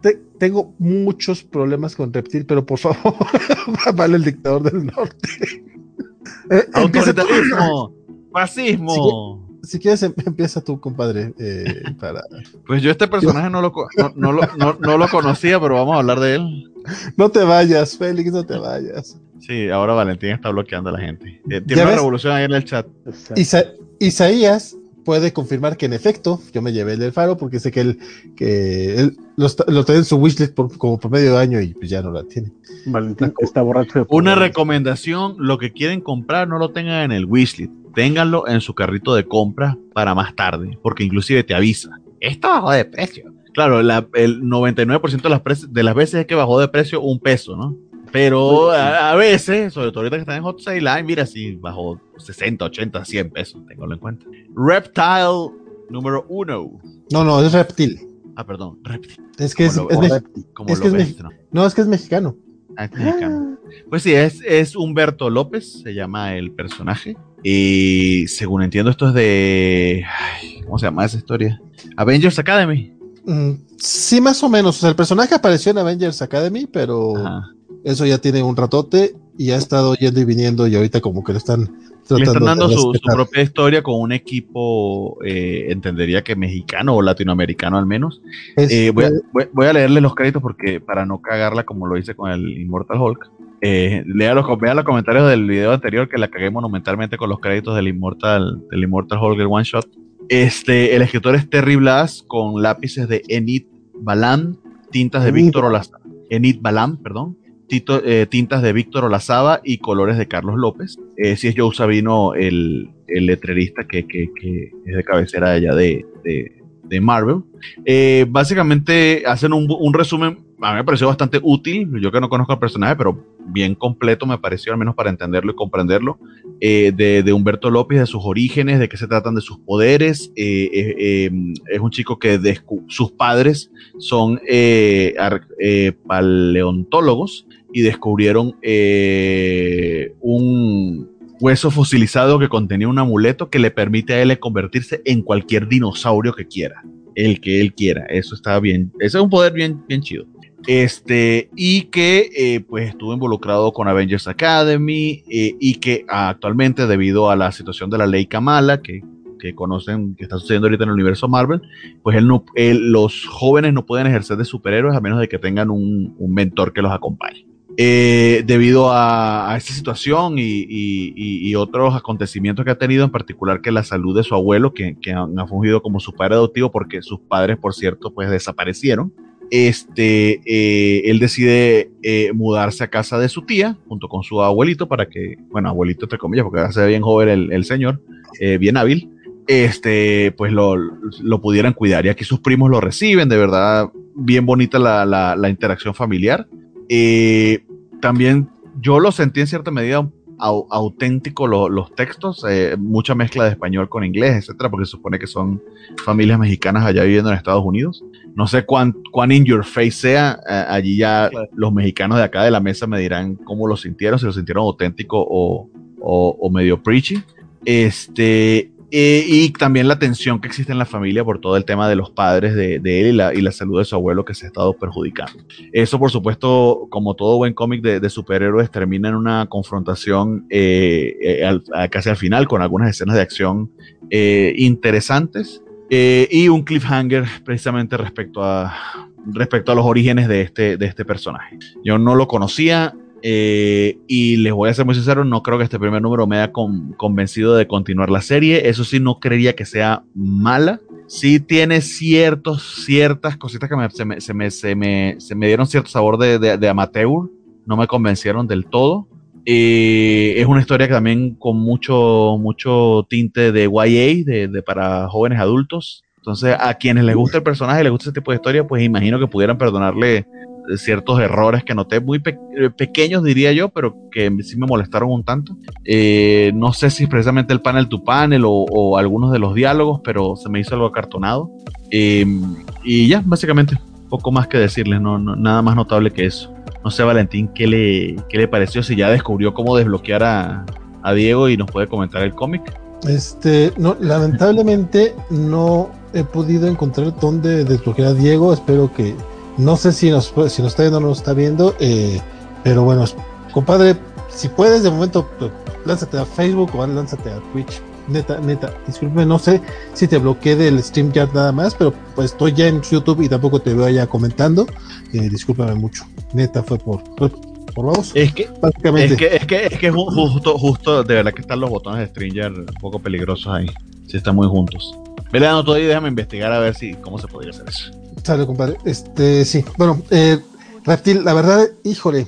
Te- tengo muchos problemas con Reptil, pero por favor, (laughs) vale el dictador del norte. Eh. Autoritarismo, fascismo. Si quieres, em- (laughs) empieza tú, compadre, eh, para... Pues yo este personaje no lo, no, no lo, no- no lo conocía, pero vamos a hablar de él. (laughs) No te vayas, Félix, no te vayas. Sí, ahora Valentín está bloqueando a la gente. Eh, ¿Ya Tiene una ves? revolución ahí en el chat. Isa- Isaías puede confirmar que en efecto, yo me llevé el del faro porque sé que él, que él lo, lo tiene en su wishlist por, como por medio año y pues ya no la tiene. Valentín está borracho de Una recomendación, lo que quieren comprar no lo tengan en el wishlist, ténganlo en su carrito de compra para más tarde, porque inclusive te avisa. Esto bajó de precio. Claro, la- el 99% de las, de las veces es que bajó de precio un peso, ¿no? Pero a, a veces, sobre todo ahorita que están en Hot Sale Line, mira si bajó 60, 80, 100 pesos, tenganlo en cuenta. Reptile número uno. No, no, es reptil. Ah, perdón, Reptile. Es que es, Como lo- es O mex- reptil. Como Es lo que es ves, no, es que es mexicano. Ah, es mexicano. Pues sí, es, es Humberto López, se llama el personaje. Y según entiendo, esto es de. ay, ¿Cómo se llama esa historia? Avengers Academy. Mm, sí, más o menos. O sea, el personaje apareció en Avengers Academy, pero Ajá. eso ya tiene un ratote y ha estado yendo y viniendo y ahorita como que lo están Le están tratando dando su, propia historia con un equipo, eh, entendería que mexicano o latinoamericano al menos. Es- Eh, voy, a, voy- voy a leerle los créditos porque para no cagarla como lo hice con el Immortal Hulk. Eh, lea los, los comentarios del video anterior que la cagué monumentalmente con los créditos del Immortal, del Immortal Hulk, el One Shot. Este, el escritor es Terry Blas con lápices de Enid Balan, tintas de. Víctor Olazaba. Enid Balan, perdón. Tito- eh, tintas de Víctor Olazaba y colores de Carlos López. Eh, si es Joe Sabino, el, el letrerista que, que- que es de cabecera allá de, de- de Marvel. Eh, básicamente hacen un, resumen, a mí me pareció bastante útil, yo que no conozco al personaje, pero bien completo me pareció, al menos para entenderlo y comprenderlo, eh, de, de Humberto López, de sus orígenes, de qué se tratan de sus poderes. eh, es un chico que descu- sus padres son paleontólogos y descubrieron un hueso fosilizado que contenía un amuleto que le permite a él convertirse en cualquier dinosaurio que quiera, el que él quiera. Eso está bien, ese es un poder bien, bien chido. Este, y que eh, pues estuvo involucrado con Avengers Academy eh, y que actualmente debido a la situación de la ley Kamala, que, que conocen, que está sucediendo ahorita en el universo Marvel, pues él no, los jóvenes no pueden ejercer de superhéroes a menos de que tengan un mentor que los acompañe. Eh, debido a, a esta situación y, y- y- otros acontecimientos que ha tenido, en particular que la salud de su abuelo, que, que ha fungido como su padre adoptivo, porque sus padres, por cierto, pues desaparecieron. Este, eh, él decide eh, mudarse a casa de su tía junto con su abuelito para que, bueno, abuelito entre comillas, porque ahora se ve bien joven el, el señor, eh, bien hábil, este, pues lo, lo pudieran cuidar. Y aquí sus primos lo reciben, de verdad, bien bonita la, la- la interacción familiar. Eh, también yo lo sentí en cierta medida au- auténtico lo- los textos, eh, mucha mezcla de español con inglés, etcétera, porque se supone que son familias mexicanas allá viviendo en Estados Unidos. No sé cuán, cuán in your face sea, eh, allí ya Claro. los mexicanos de acá de la mesa me dirán cómo lo sintieron, si lo sintieron auténtico o, o- o medio preachy. Este, eh, y también la tensión que existe en la familia por todo el tema de los padres de, él y la, salud de su abuelo que se ha estado perjudicando. Eso, por supuesto, como todo buen cómic de, superhéroes, termina en una confrontación eh, eh, casi al final con algunas escenas de acción interesantes y un cliffhanger precisamente respecto a, respecto a los orígenes de este, de este personaje. Yo no lo conocía. Eh, y les voy a ser muy sincero, no creo que este primer número me haya convencido de continuar la serie. Eso sí, no creería que sea mala. Sí tiene ciertos, ciertas cositas que se, me, se, me, se, me, se, me, dieron cierto sabor de, de, de, amateur. No me convencieron del todo. Eh, es una historia que también con mucho, mucho tinte de YA, de, de, para jóvenes adultos. Entonces, a quienes les gusta el personaje, les gusta ese tipo de historia, pues imagino que pudieran perdonarle ciertos errores que noté, muy pe pequeños diría yo, pero que sí me molestaron un tanto. Eh, no sé si precisamente el panel to panel o, o, algunos de los diálogos, pero se me hizo algo acartonado. Eh, y ya, básicamente, poco más que decirles, no, no, nada más notable que eso. No sé, Valentín, ¿qué le, qué le pareció? Si ya descubrió cómo desbloquear a, a Diego y nos puede comentar el cómic. Este, no, lamentablemente no he podido encontrar dónde desbloquear a Diego. Espero que no sé si nos, si nos está viendo o no nos está viendo, eh, pero bueno, compadre, si puedes, de momento, pues, lánzate a Facebook o lánzate a Twitch. Neta, neta, disculpe, no sé si te bloqueé del StreamYard nada más, pero pues estoy ya en YouTube y tampoco te veo ya comentando. Eh, discúlpame mucho. Neta, fue por, por, vamos. Es que. Es que, es que, es que justo, justo, de verdad que están los botones de StreamYard un poco peligrosos ahí. Si están muy juntos. Todo y déjame investigar a ver si cómo se podría hacer eso. Sale, compadre. Este, sí. Bueno, eh, Reptil, la verdad, híjole,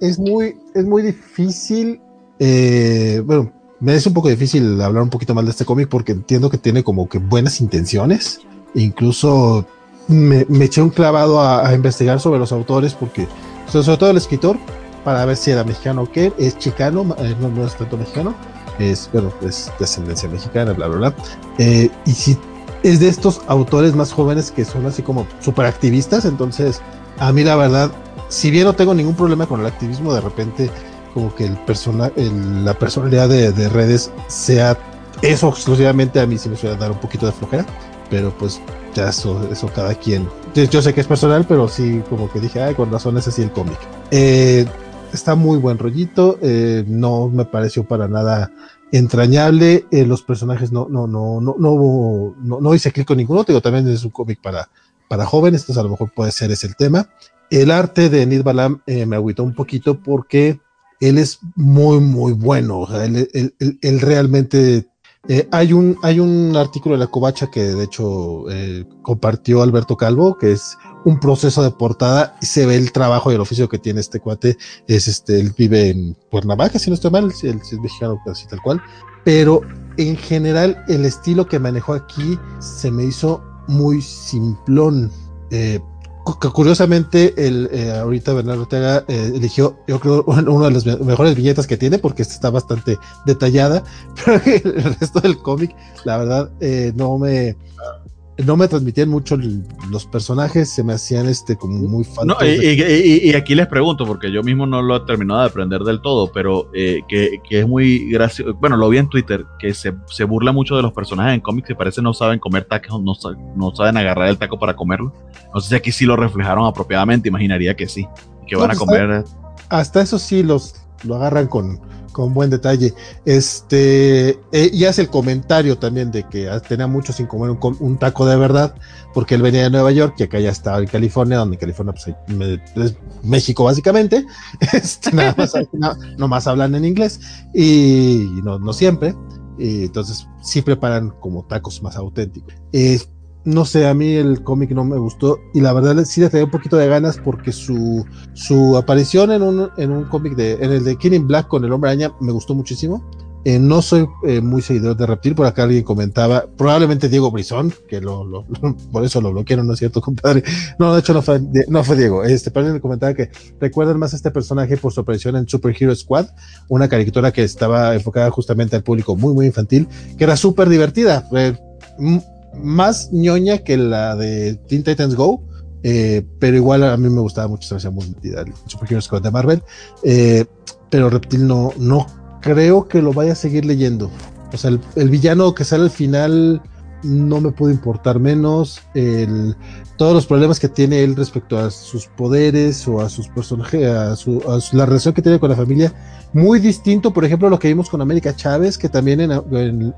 es muy, es muy difícil. Eh, bueno, me es un poco difícil hablar un poquito más de este cómic porque entiendo que tiene como que buenas intenciones. Incluso me, me eché un clavado a, a, investigar sobre los autores porque, sobre todo el escritor, para ver si era mexicano o qué. Es chicano, eh, no, no, es tanto mexicano. Es, bueno, es descendencia mexicana, bla, bla, bla. Eh, y si es de estos autores más jóvenes que son así como súper activistas. Entonces, a mí la verdad, si bien no tengo ningún problema con el activismo, de repente como que el persona, la personalidad de, de, redes sea eso exclusivamente a mí sí me suele dar un poquito de flojera, pero pues ya eso, eso cada quien. Yo, yo sé que es personal, pero sí como que dije, ay, con razón es así el cómic. Eh, está muy buen rollito, eh, no me pareció para nada entrañable. Eh, los personajes no, no, no, no, no, no, no hice clic con ninguno. Digo, también es un cómic para, para jóvenes, entonces a lo mejor puede ser ese el tema. El arte de Nid Balam eh, me agüitó un poquito porque él es muy, muy bueno. Él, realmente. Eh, hay, un, hay un artículo de la Covacha que de hecho compartió Alberto Calvo, que es un proceso de portada y se ve el trabajo y el oficio que tiene este cuate. Es este, él vive en Cuernavaca, si no estoy mal, si, es mexicano, así tal cual. Pero en general, el estilo que manejó aquí se me hizo muy simplón. Eh, curiosamente, el, eh, ahorita Bernardo Ortega eh, eligió, yo creo, (laughs) una de las mejores viñetas que tiene, porque está bastante detallada, (laughs) pero el resto del cómic, la verdad, eh, no me no me transmitían mucho los personajes, se me hacían este como muy. No, y, y, y, aquí les pregunto, porque yo mismo no lo he terminado de aprender del todo, pero eh, que, que, es muy gracioso. Bueno, lo vi en Twitter, que se, se burla mucho de los personajes en cómics que parece no saben comer tacos, no, no, saben agarrar el taco para comerlo. No sé si aquí sí lo reflejaron apropiadamente, imaginaría que sí. Que van no, a comer. Hasta, hasta eso sí los lo agarran con, con buen detalle. Este, eh, y hace el comentario también de que tenía mucho sin comer un, un, taco de verdad, porque él venía de Nueva York y acá ya estaba en California, donde California pues, es México básicamente. (laughs) Este, nada más, no, no, más hablan en inglés y no, no siempre. Entonces sí preparan como tacos más auténticos. Eh, no sé, a mí el cómic no me gustó y la verdad sí le traía un poquito de ganas porque su, su aparición en un, en un cómic de, en el de Killing Black con el hombre araña me gustó muchísimo. Eh, no soy eh, muy seguidor de Reptil, por acá alguien comentaba, probablemente Diego Brizón, que lo, lo, por eso lo bloquearon, ¿no es cierto, compadre? No, de hecho no fue, no fue Diego, este, pero alguien comentaba que recuerdan más este personaje por su aparición en Super Hero Squad, una caricatura que estaba enfocada justamente al público muy, muy infantil, que era súper divertida. Más ñoña que la de Teen Titans Go, eh, pero igual a mí me gustaba mucho, se me hacía muy metida el de Marvel, eh, pero Reptil no, no creo que lo vaya a seguir leyendo. O sea, el, el villano que sale al final no me puede importar menos. El, todos los problemas que tiene él respecto a sus poderes o a sus personajes, a, su, la relación que tiene con la familia, muy distinto, por ejemplo, lo que vimos con América Chávez, que también en,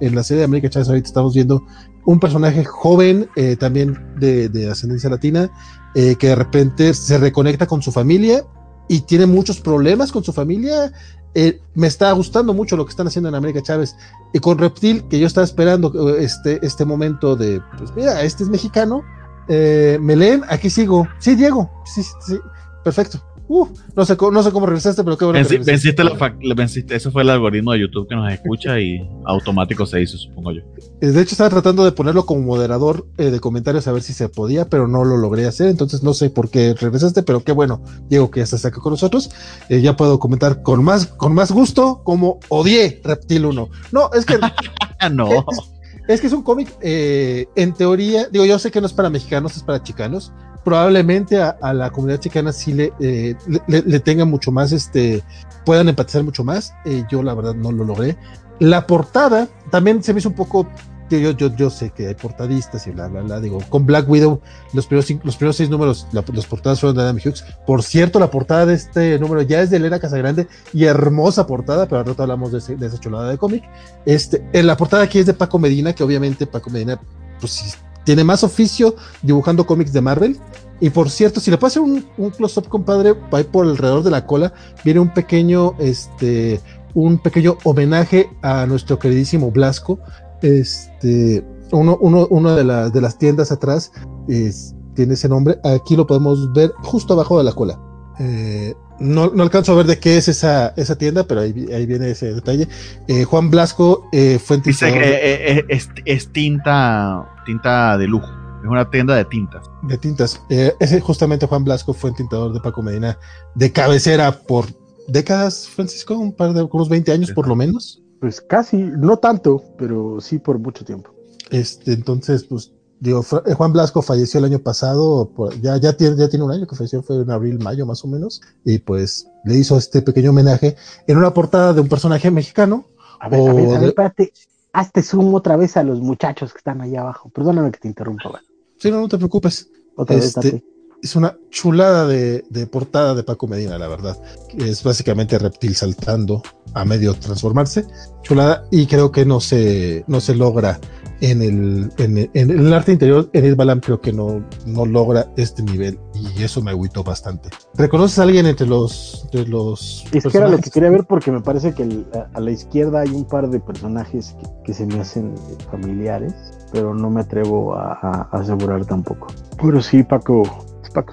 en, la serie de América Chávez ahorita estamos viendo un personaje joven, eh, también de, de, ascendencia latina, eh, que de repente se reconecta con su familia y tiene muchos problemas con su familia. Eh, me está gustando mucho lo que están haciendo en América Chávez y con Reptil, que yo estaba esperando este, este momento de, pues mira, este es mexicano, eh, me leen, aquí sigo. Sí, Diego, sí, sí, perfecto. Uh, no, sé, no sé cómo regresaste, pero qué bueno. Venci, venciste, la venciste, eso fue el algoritmo de YouTube que nos escucha y automático se hizo, supongo yo. Eh, de hecho, estaba tratando de ponerlo como moderador eh, de comentarios a ver si se podía, pero no lo logré hacer. Entonces, no sé por qué regresaste, pero qué bueno, Diego, que ya estás acá con nosotros. Eh, ya puedo comentar con más, con más gusto como odié Reptil 1. No, es que. (laughs) no. Es, es, que es un cómic, en teoría, digo, yo sé que no es para mexicanos, es para chicanos probablemente a, la comunidad chicana sí eh, le, le, tenga mucho más, este, puedan empatizar mucho más. Eh, yo la verdad no lo logré. La portada también se me hizo un poco, yo, yo, yo sé que hay portadistas y bla, bla, bla. Digo, con Black Widow, los primeros, los primeros seis números, los portadas fueron de Adam Hughes. Por cierto, la portada de este número ya es de Elena Casagrande y hermosa portada, pero al rato hablamos de, de esa chulada de cómic. Este, en la portada aquí es de Paco Medina, que obviamente Paco Medina, pues tiene más oficio dibujando cómics de Marvel. Y por cierto, si le pasa un, un close-up, compadre, ahí por alrededor de la cola, viene un pequeño, este, un pequeño homenaje a nuestro queridísimo Blasco. Este, uno, uno, una de, de las tiendas atrás tiene ese nombre. Aquí lo podemos ver justo abajo de la cola. Eh, no, no, alcanzo a ver de qué es esa, esa tienda, pero ahí, ahí viene ese detalle. Eh, Juan Blasco eh, fue Dice que es, es, tinta, tinta de lujo. Es una tienda de tintas. De tintas. ese justamente Juan Blasco fue tintador de Paco Medina de cabecera por décadas, Francisco, un par de unos 20 años por lo menos. Pues casi, no tanto, pero sí por mucho tiempo. Este, entonces, pues Digo, eh, Juan Blasco falleció el año pasado, ya, ya, tiene, ya tiene un año que falleció, fue en abril, mayo más o menos, y pues le hizo este pequeño homenaje en una portada de un personaje mexicano. A ver, a ver, a ver, espérate, hazte zoom otra vez a los muchachos que están allá abajo. Perdóname que te interrumpa. Sí, no, no te preocupes. Otra este, es una chulada de, de, portada de Paco Medina, la verdad. Es básicamente reptil saltando a medio transformarse. Chulada, y creo que no se, no se logra en el, en el, arte interior, Edith Balam creo que no, no logra este nivel y eso me agüitó bastante. ¿Reconoces a alguien entre los... Entre los es que era lo que quería ver porque me parece que a, la izquierda hay un par de personajes que, se me hacen familiares, pero no me atrevo a, asegurar tampoco. Pero sí, Paco, Paco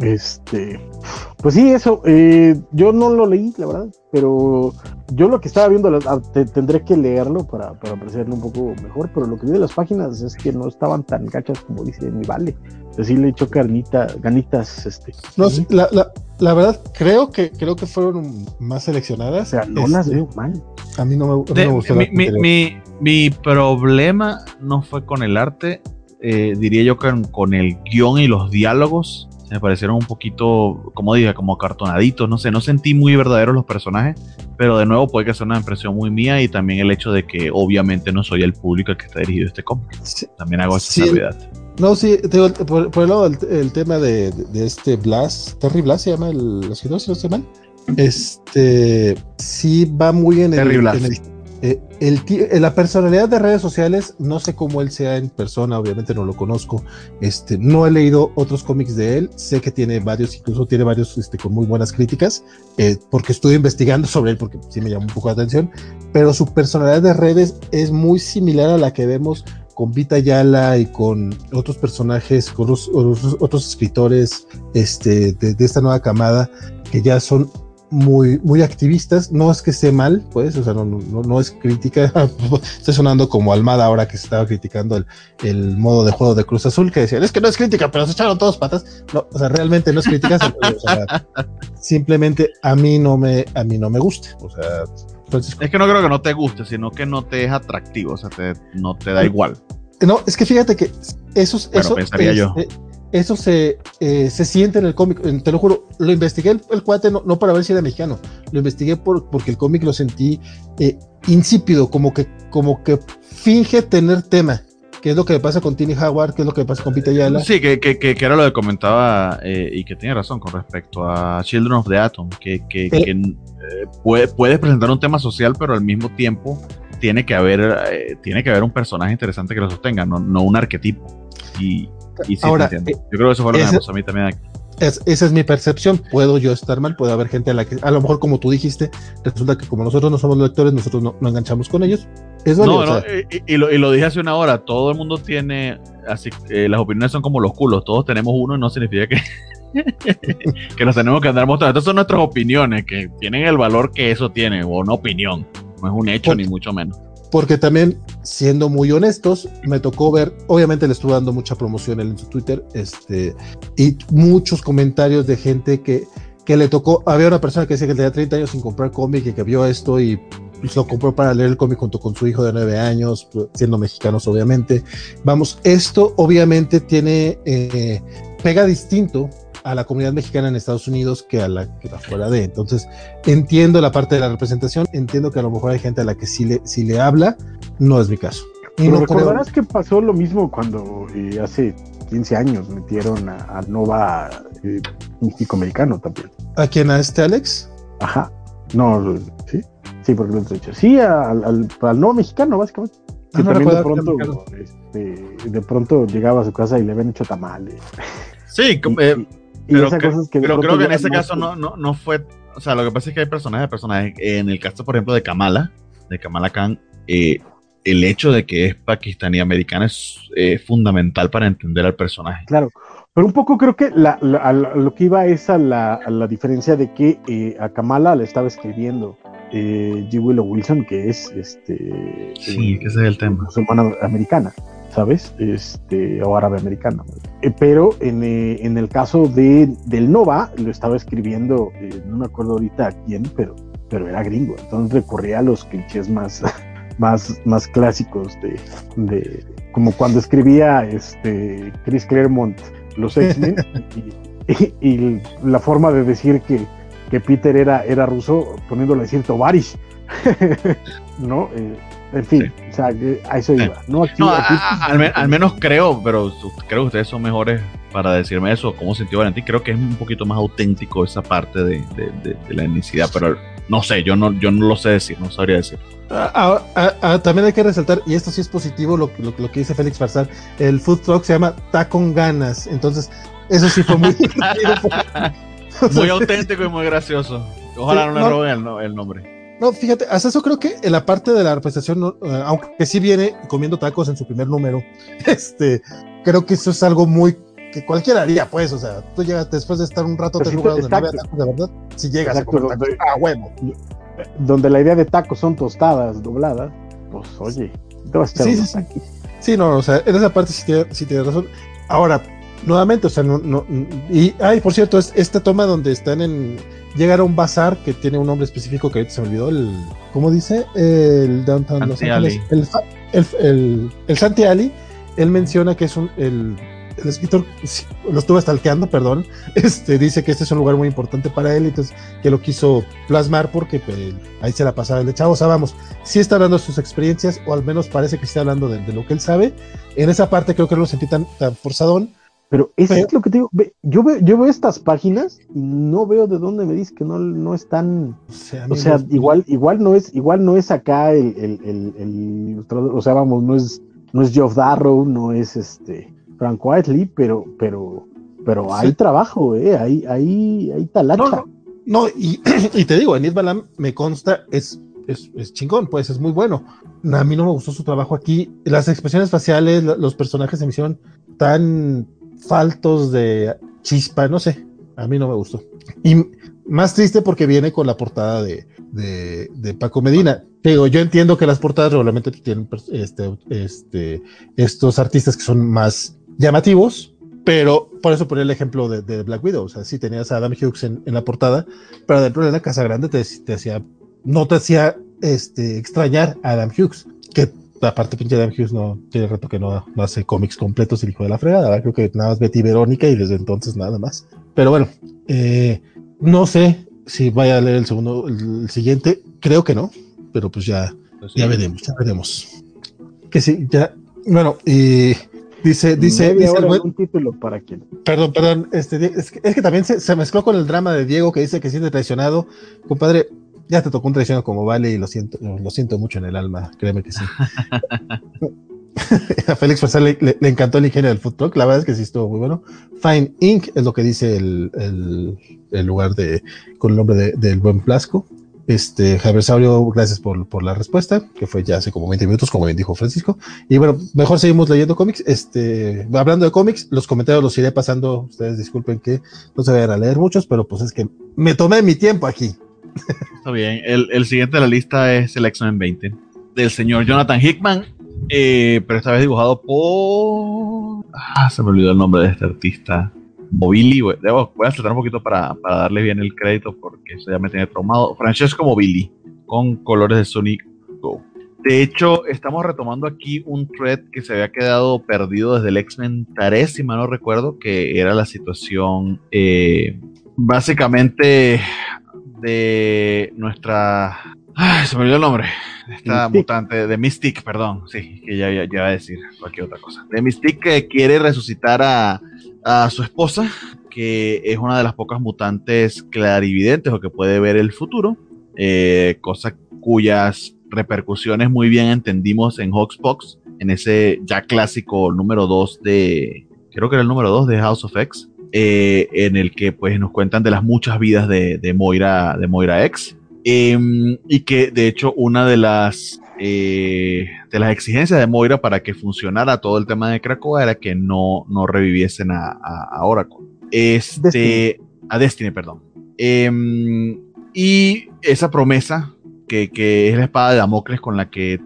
este, pues sí, eso. Eh, yo no lo leí, la verdad, pero yo lo que estaba viendo, ah, tendré que leerlo para, para, apreciarlo un poco mejor, pero lo que vi de las páginas es que no estaban tan gachas como dice mi vale. Así le echó carnita, ganitas. Este. No, la, la, la, verdad, creo que creo que fueron más seleccionadas. O sea, no las este, veo mal. A mí no me, gustó. Mi, mi, mi, mi, problema no fue con el arte, eh, diría yo que con el guion y los diálogos me parecieron un poquito, como dije, como cartonaditos, no sé, no sentí muy verdaderos los personajes, pero de nuevo puede que sea una impresión muy mía y también el hecho de que obviamente no soy el público al que está dirigido este cómic. También hago esa sí. No, sí, por, el lado del tema de, este Blas, Terry Blas se llama el escritor, si no estoy mal. Este sí va muy en Terry Blas. Eh, el, eh, la personalidad de redes sociales, no sé cómo él sea en persona, obviamente no lo conozco. Este, no he leído otros cómics de él. Sé que tiene varios, incluso tiene varios este, con muy buenas críticas, eh, porque estuve investigando (laughs) sobre él, porque sí me llamó un poco la atención. Pero su personalidad de redes es muy similar a la que vemos con Vita Yala y con otros personajes, con otros, escritores este, de, de esta nueva camada que ya son muy, muy activistas. No es que esté mal, pues, o sea, no, no, no es crítica. (laughs) Estoy sonando como Almada ahora que se estaba criticando el, el, modo de juego de Cruz Azul, que decían, es que no es crítica, pero se echaron todos patas. No, o sea, realmente no es crítica. simplemente a mí no me, a mí no me gusta. O sea, Es que no creo que no te guste, sino que no te es atractivo, o sea, te, no te da igual. No, es que fíjate que esos, bueno, pensaría yo. Eso se, eh, se siente en el cómic, te lo juro, lo investigué el, cuate no, no, para ver si era mexicano, lo investigué por, porque el cómic lo sentí eh, insípido, como que, como que finge tener tema, que es lo que le pasa con Tiny Howard, que es lo que le pasa con Peter Ayala. Sí, que, que, que, era lo que comentaba eh, y que tiene razón con respecto a Children of the Atom, que, que, puede, puedes presentar un tema social, pero al mismo tiempo tiene que haber, tiene que haber un personaje interesante que lo sostenga, no, no un arquetipo. Y, y sí, Ahora, eh, Yo creo que eso fue lo que me pasó a mí también aquí. esa es mi percepción. Puedo yo estar mal, puede haber gente a la que, a lo mejor como tú dijiste, resulta que como nosotros no somos lectores, nosotros no, enganchamos con ellos. Es no, no, y, lo, y, lo, dije hace una hora, todo el mundo tiene, así, eh, las opiniones son como los culos, todos tenemos uno y no significa que, (laughs) que nos tenemos que andar mostrando. Estas son nuestras opiniones, que tienen el valor que eso tiene, o una opinión, no es un hecho ni mucho menos porque también, siendo muy honestos, me tocó ver, obviamente le estuve dando mucha promoción en su Twitter, este, y muchos comentarios de gente que, que le tocó, había una persona que decía que tenía 30 años sin comprar cómic y que vio esto y pues, lo compró para leer el cómic junto con su hijo de 9 años, siendo mexicanos obviamente. Vamos, esto obviamente tiene, eh, pega distinto a la comunidad mexicana en Estados Unidos que a la que está fuera de. Entonces, entiendo la parte de la representación, entiendo que a lo mejor hay gente a la que sí le, sí le habla, no es mi caso. Y no recordarás que pasó lo mismo cuando eh, hace 15 años metieron a, Nova eh, México-americano también. ¿A quién? ¿A este Alex? Ajá. No, sí, sí, porque lo he dicho. Sí, al, al, Nova mexicano, básicamente. Ah, que también de pronto, este, de pronto llegaba a su casa y le habían hecho tamales. Sí, (laughs) eh, pero, creo que en ese caso no, no, no fue. O sea, lo que pasa es que hay personajes de personajes. En el caso, por ejemplo, de Kamala, de Kamala Khan, eh, el hecho de que es pakistaní americana es eh, fundamental para entender al personaje. Claro, pero un poco creo que la, lo que iba es a la, la diferencia de que eh, a Kamala le estaba escribiendo eh, G. Willow Wilson, que es este. Sí, ese es el tema. Musulmana americana. ¿Sabes? Este, o árabe americano. Eh, pero en, eh, en, el caso de, del Nova, lo estaba escribiendo, eh, no me acuerdo ahorita a quién, pero, pero era gringo. Entonces recurría a los clichés más, (laughs) más, más clásicos de, de como cuando escribía este, Chris Claremont los X-Men (laughs) y, la forma de decir que, que Peter era, era ruso poniéndole a decir Tovarish. (laughs) ¿no? En fin, o sea, a eso iba. No, al, menos creo, pero creo que ustedes son mejores para decirme eso, cómo sintió Valentín. Creo que es un poquito más auténtico esa parte de, la etnicidad, pero no sé, yo no, yo no lo sé decir, no sabría decir. Ah, ah, ah, también hay que resaltar, y esto sí es positivo, lo, lo, que dice Félix Farsal, el food truck se llama Ta con ganas, entonces eso sí fue muy (laughs) (laughs) Muy auténtico y muy gracioso. Ojalá no le roben el nombre. No, fíjate, hasta eso creo que en la parte de la representación, eh, aunque sí viene comiendo tacos en su primer número, (laughs) este, creo que eso es algo muy que cualquiera haría, pues, o sea, tú llegas después de estar un rato en lugar donde no tacos, de verdad, si llegas a comer tacos, ah, huevo. Donde la idea de tacos son tostadas dobladas, pues, oye, te vas a echar sí, sí, sí. sí, no, o sea, en esa parte sí, sí tienes razón. Ahora, nuevamente, o sea, no, no, y, ay, por cierto, es, esta toma donde están en, llegar a un bazar que tiene un nombre específico que ahorita se me olvidó, el, ¿cómo dice? El Downtown Los Ángeles, el, el, el, Santi Ali, él menciona que es un, el, el escritor lo estuvo stalkeando, perdón, (laughs) este, dice que este es un lugar muy importante para él, entonces que lo quiso plasmar porque pues, ahí se la pasaba el de chavo, o sea, vamos, sí está hablando de sus experiencias, o al menos parece que está hablando de, de, lo que él sabe, en esa parte creo que no lo sentí tan, tan forzadón, pero eso es lo que te digo. Yo veo, yo veo estas páginas y no veo de dónde me dices que no, no están. O sea, igual, igual no es, igual no es acá el, el, el, o sea, vamos, no es, no es Geoff Darrow, no es este Frank Whiteley, pero, pero, pero hay trabajo, eh, hay, hay, hay talacha. No, y, (clears throat) y, te digo, Enid Balam me consta, es, es, es, chingón, pues es muy bueno. A mí no me gustó su trabajo aquí. Las expresiones faciales, los personajes se me hicieron tan faltos de chispa, no sé, a mí no me gustó. Y más triste porque viene con la portada de, de, Paco Medina. Digo, yo entiendo que las portadas regularmente tienen este, este, estos artistas que son más llamativos, pero por eso ponía el ejemplo de, Black Widow. O sea, sí tenías a Adam Hughes en, la portada, pero dentro de la Casa Grande te, te hacía, no te hacía este, extrañar a Adam Hughes, que aparte pinche Dan Hughes no tiene rato que no, hace cómics completos el hijo de la fregada, creo que nada más Betty Verónica y desde entonces nada más. Pero bueno, eh, no sé si vaya a leer el segundo, el, siguiente, creo que no, pero pues ya, pues ya veremos, ya veremos. Que sí, ya, bueno, y dice, dice, dice un título para quien. Perdón, perdón, este, es, que, es que también se, se, mezcló con el drama de Diego que dice que siente traicionado. Compadre, ya te tocó un traicionado como vale y lo siento, lo siento mucho en el alma, créeme que sí. (laughs) a Félix Forzal le, encantó el ingenio del food truck, la verdad es que sí estuvo muy bueno. Fine Inc. es lo que dice el, el, lugar de, con el nombre del buen Plasco. Este, Javier Saurio, gracias por, por, la respuesta, que fue ya hace como 20 minutos, como bien dijo Francisco. Y bueno, mejor seguimos leyendo cómics. Este, hablando de cómics, los comentarios los iré pasando. Ustedes disculpen que no se vayan a leer muchos, pero pues es que me tomé mi tiempo aquí. Está bien. El, el siguiente de la lista es el X-Men 20 del señor Jonathan Hickman, eh, pero esta vez dibujado por. Ah, se me olvidó el nombre de este artista. Mobili, voy a saltar un poquito para, darle bien el crédito porque eso ya me tiene traumado. Francesco Mobili, con colores de Sonic Go. De hecho, estamos retomando aquí un thread que se había quedado perdido desde el X-Men 3, si mal no recuerdo, que era la situación eh, básicamente de nuestra... Ay, se me olvidó el nombre. Esta mutante de Mystic, perdón, sí, que ya, ya, ya va a decir cualquier otra cosa. De Mystic que quiere resucitar a, a su esposa, que es una de las pocas mutantes clarividentes o que puede ver el futuro, eh, cosa cuyas repercusiones muy bien entendimos en Hawksbox, en ese ya clásico número 2 de, creo que era el número 2 de House of X, eh, en el que pues nos cuentan de las muchas vidas de, de Moira, de Moira X, em, y que de hecho una de las eh, de las exigencias de Moira para que funcionara todo el tema de Krakoa era que no, no reviviesen a, a, Oracle. Este, A Destiny, perdón. Em, y esa promesa, que, que, es la espada de Damocles con la que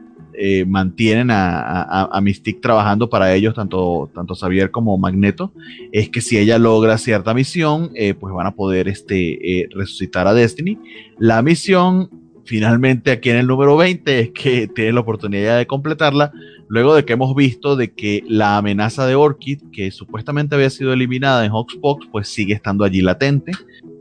eh, mantienen a, a, trabajando para ellos, tanto, tanto Xavier como Magneto, es que si ella logra cierta misión, eh, pues van a poder este, resucitar a Destiny. La misión finalmente aquí en el número 20 es que (laughs) tiene la oportunidad de completarla, luego de que hemos visto de que la amenaza de Orchid, que supuestamente había sido eliminada en Hawksbox, pues sigue estando allí latente,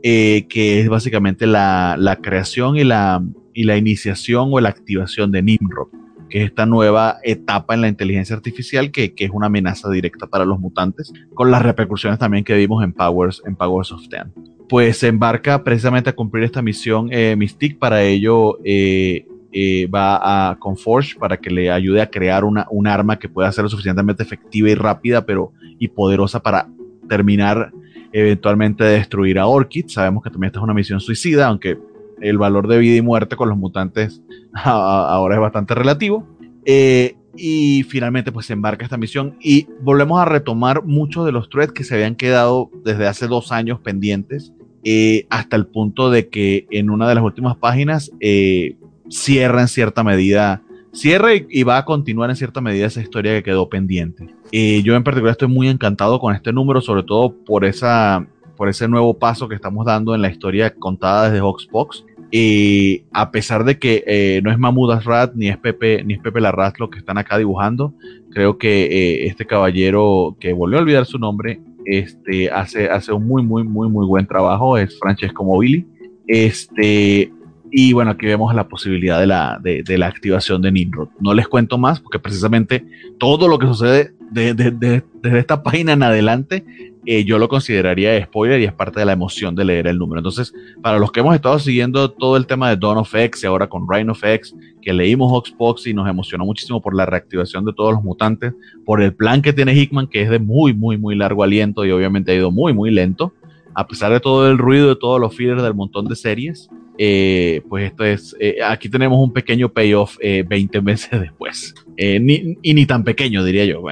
eh, que es básicamente la, creación y la, y la iniciación o la activación de Nimrod, que es esta nueva etapa en la inteligencia artificial que, que, es una amenaza directa para los mutantes, con las repercusiones también que vimos en Powers, en Powers of Ten pues se embarca precisamente a cumplir esta misión eh, Mystique. Para ello eh, eh, va con Forge para que le ayude a crear una, un arma que pueda ser lo suficientemente efectiva y rápida, pero y poderosa para terminar eventualmente de destruir a Orchid. Sabemos que también esta es una misión suicida, aunque el valor de vida y muerte con los mutantes (laughs) ahora es bastante relativo. Eh, y finalmente pues se embarca esta misión y volvemos a retomar muchos de los threads que se habían quedado desde hace dos años pendientes eh, hasta el punto de que en una de las últimas páginas eh, cierra en cierta medida, cierra y, va a continuar en cierta medida esa historia que quedó pendiente. Eh, yo en particular estoy muy encantado con este número, sobre todo por, esa, por ese nuevo paso que estamos dando en la historia contada desde Hoxbox. Y a pesar de que no es Mahmoud Asrat ni es Pepe ni es Pepe Larraz lo que están acá dibujando, creo que este caballero que volvió a olvidar su nombre este, hace, hace un muy, muy, muy, muy buen trabajo, es Francesco Mobili. Este, y bueno, aquí vemos la posibilidad de la, de, la activación de Nimrod. No les cuento más porque precisamente todo lo que sucede desde esta página en adelante eh, yo lo consideraría spoiler y es parte de la emoción de leer el número. Entonces, para los que hemos estado siguiendo todo el tema de Dawn of X y ahora con Reign of X, que leímos Hoxbox y nos emocionó muchísimo por la reactivación de todos los mutantes, por el plan que tiene Hickman, que es de muy, muy, muy largo aliento y obviamente ha ido muy, muy lento, a pesar de todo el ruido, de todos los fillers del montón de series. Eh, pues esto es, eh, aquí tenemos un pequeño payoff 20 meses después. Ni, y ni tan pequeño, diría yo,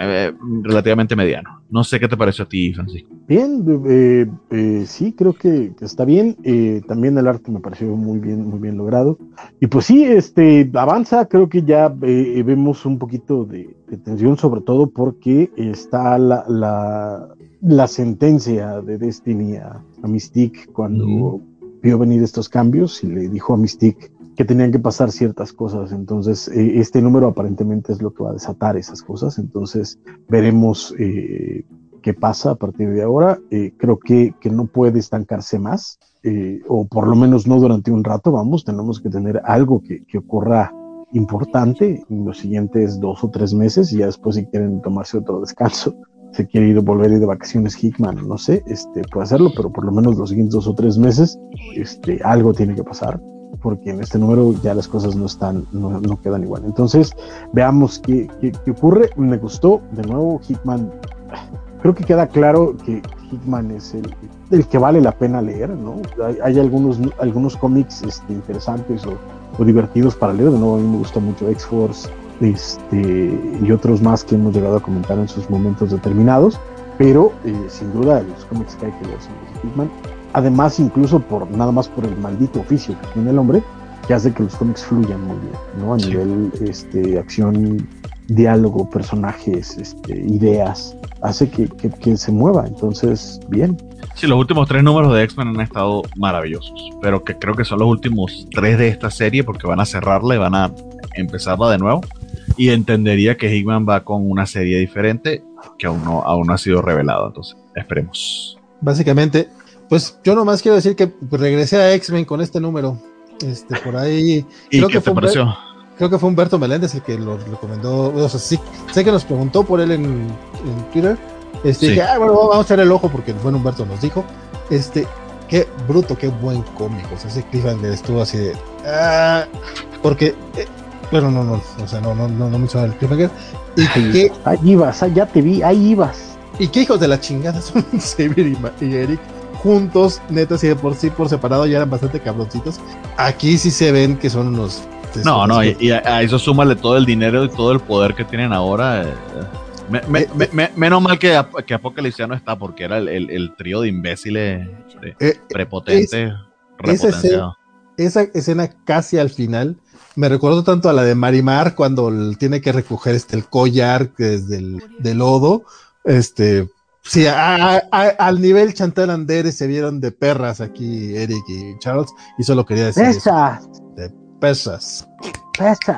relativamente mediano. No sé qué te pareció a ti, Francisco. Bien, eh, eh, sí, creo que, está bien. Eh, también el arte me pareció muy bien, muy bien logrado. Y pues sí, este avanza. Creo que ya vemos un poquito de, tensión, sobre todo porque está la, la, sentencia de Destiny a, Mystique cuando vio venir estos cambios y le dijo a Mystique que tenían que pasar ciertas cosas. Entonces, eh, este número aparentemente es lo que va a desatar esas cosas. Entonces, veremos eh, qué pasa a partir de ahora. Eh, creo que, que, no puede estancarse más, o por lo menos no durante un rato. Vamos, tenemos que tener algo que, que ocurra importante en los siguientes dos o tres meses y ya después si quieren tomarse otro descanso se quiere ir volver de vacaciones Hickman, no sé, este puede hacerlo, pero por lo menos los siguientes dos o tres meses, este algo tiene que pasar porque en este número ya las cosas no están, no, no quedan igual. Entonces, veamos qué, qué, qué, ocurre. Me gustó, de nuevo, Hitman. Creo que queda claro que Hitman es el, el que vale la pena leer, ¿no? Hay, hay algunos, algunos cómics este, interesantes o, o, divertidos para leer. De nuevo, a mí me gustó mucho X-Force este, y otros más que hemos llegado a comentar en sus momentos determinados. Pero, eh, sin duda, los cómics que hay que leer son los de además incluso por nada más por el maldito oficio que tiene el hombre, que hace que los cómics fluyan muy bien, ¿no? A sí. nivel este, acción, diálogo, personajes, este, ideas, hace que, que, que, se mueva, entonces, bien. Sí, los últimos tres números de X-Men han estado maravillosos, pero que creo que son los últimos tres de esta serie porque van a cerrarla y van a empezarla de nuevo. Y entendería que Hickman va con una serie diferente que aún no, aún no ha sido revelado, entonces esperemos. Básicamente, pues yo nomás quiero decir que regresé a X-Men con este número. Este, por ahí. (laughs) ¿Y creo qué que te pareció? Creo que fue Humberto Meléndez el que lo recomendó. O sea, sí, sé que nos preguntó por él en, en Twitter. Este, sí. dije, ah, bueno, vamos a echar el ojo porque el buen Humberto nos dijo. Este, qué bruto, qué buen cómico. O sea, ese cliffhanger estuvo así de. Ah, porque. Eh, bueno, no, no, o sea, no, no, no, no me hizo el cliffhanger. Y ahí, que, ahí ibas, ya te vi, ahí ibas. Y qué hijos de la chingada (laughs) son Xavier y, y Eric juntos, netas y de por sí por separado ya eran bastante cabroncitos. Aquí sí se ven que son unos. No, no, y, y, a eso súmale todo el dinero y todo el poder que tienen ahora. Eh, me, me, eh, me, menos mal que, que Apocalipsia no está, porque era el, el, el trío de imbéciles de, eh, esa escena casi al final me recuerdo tanto a la de Marimar cuando tiene que recoger este el collar desde el de lodo. Este, Sí, a, a, al nivel Chantal Andere se vieron de perras aquí Eric y Charles, y solo quería decir pesas. Eso, de pesas. Pesas.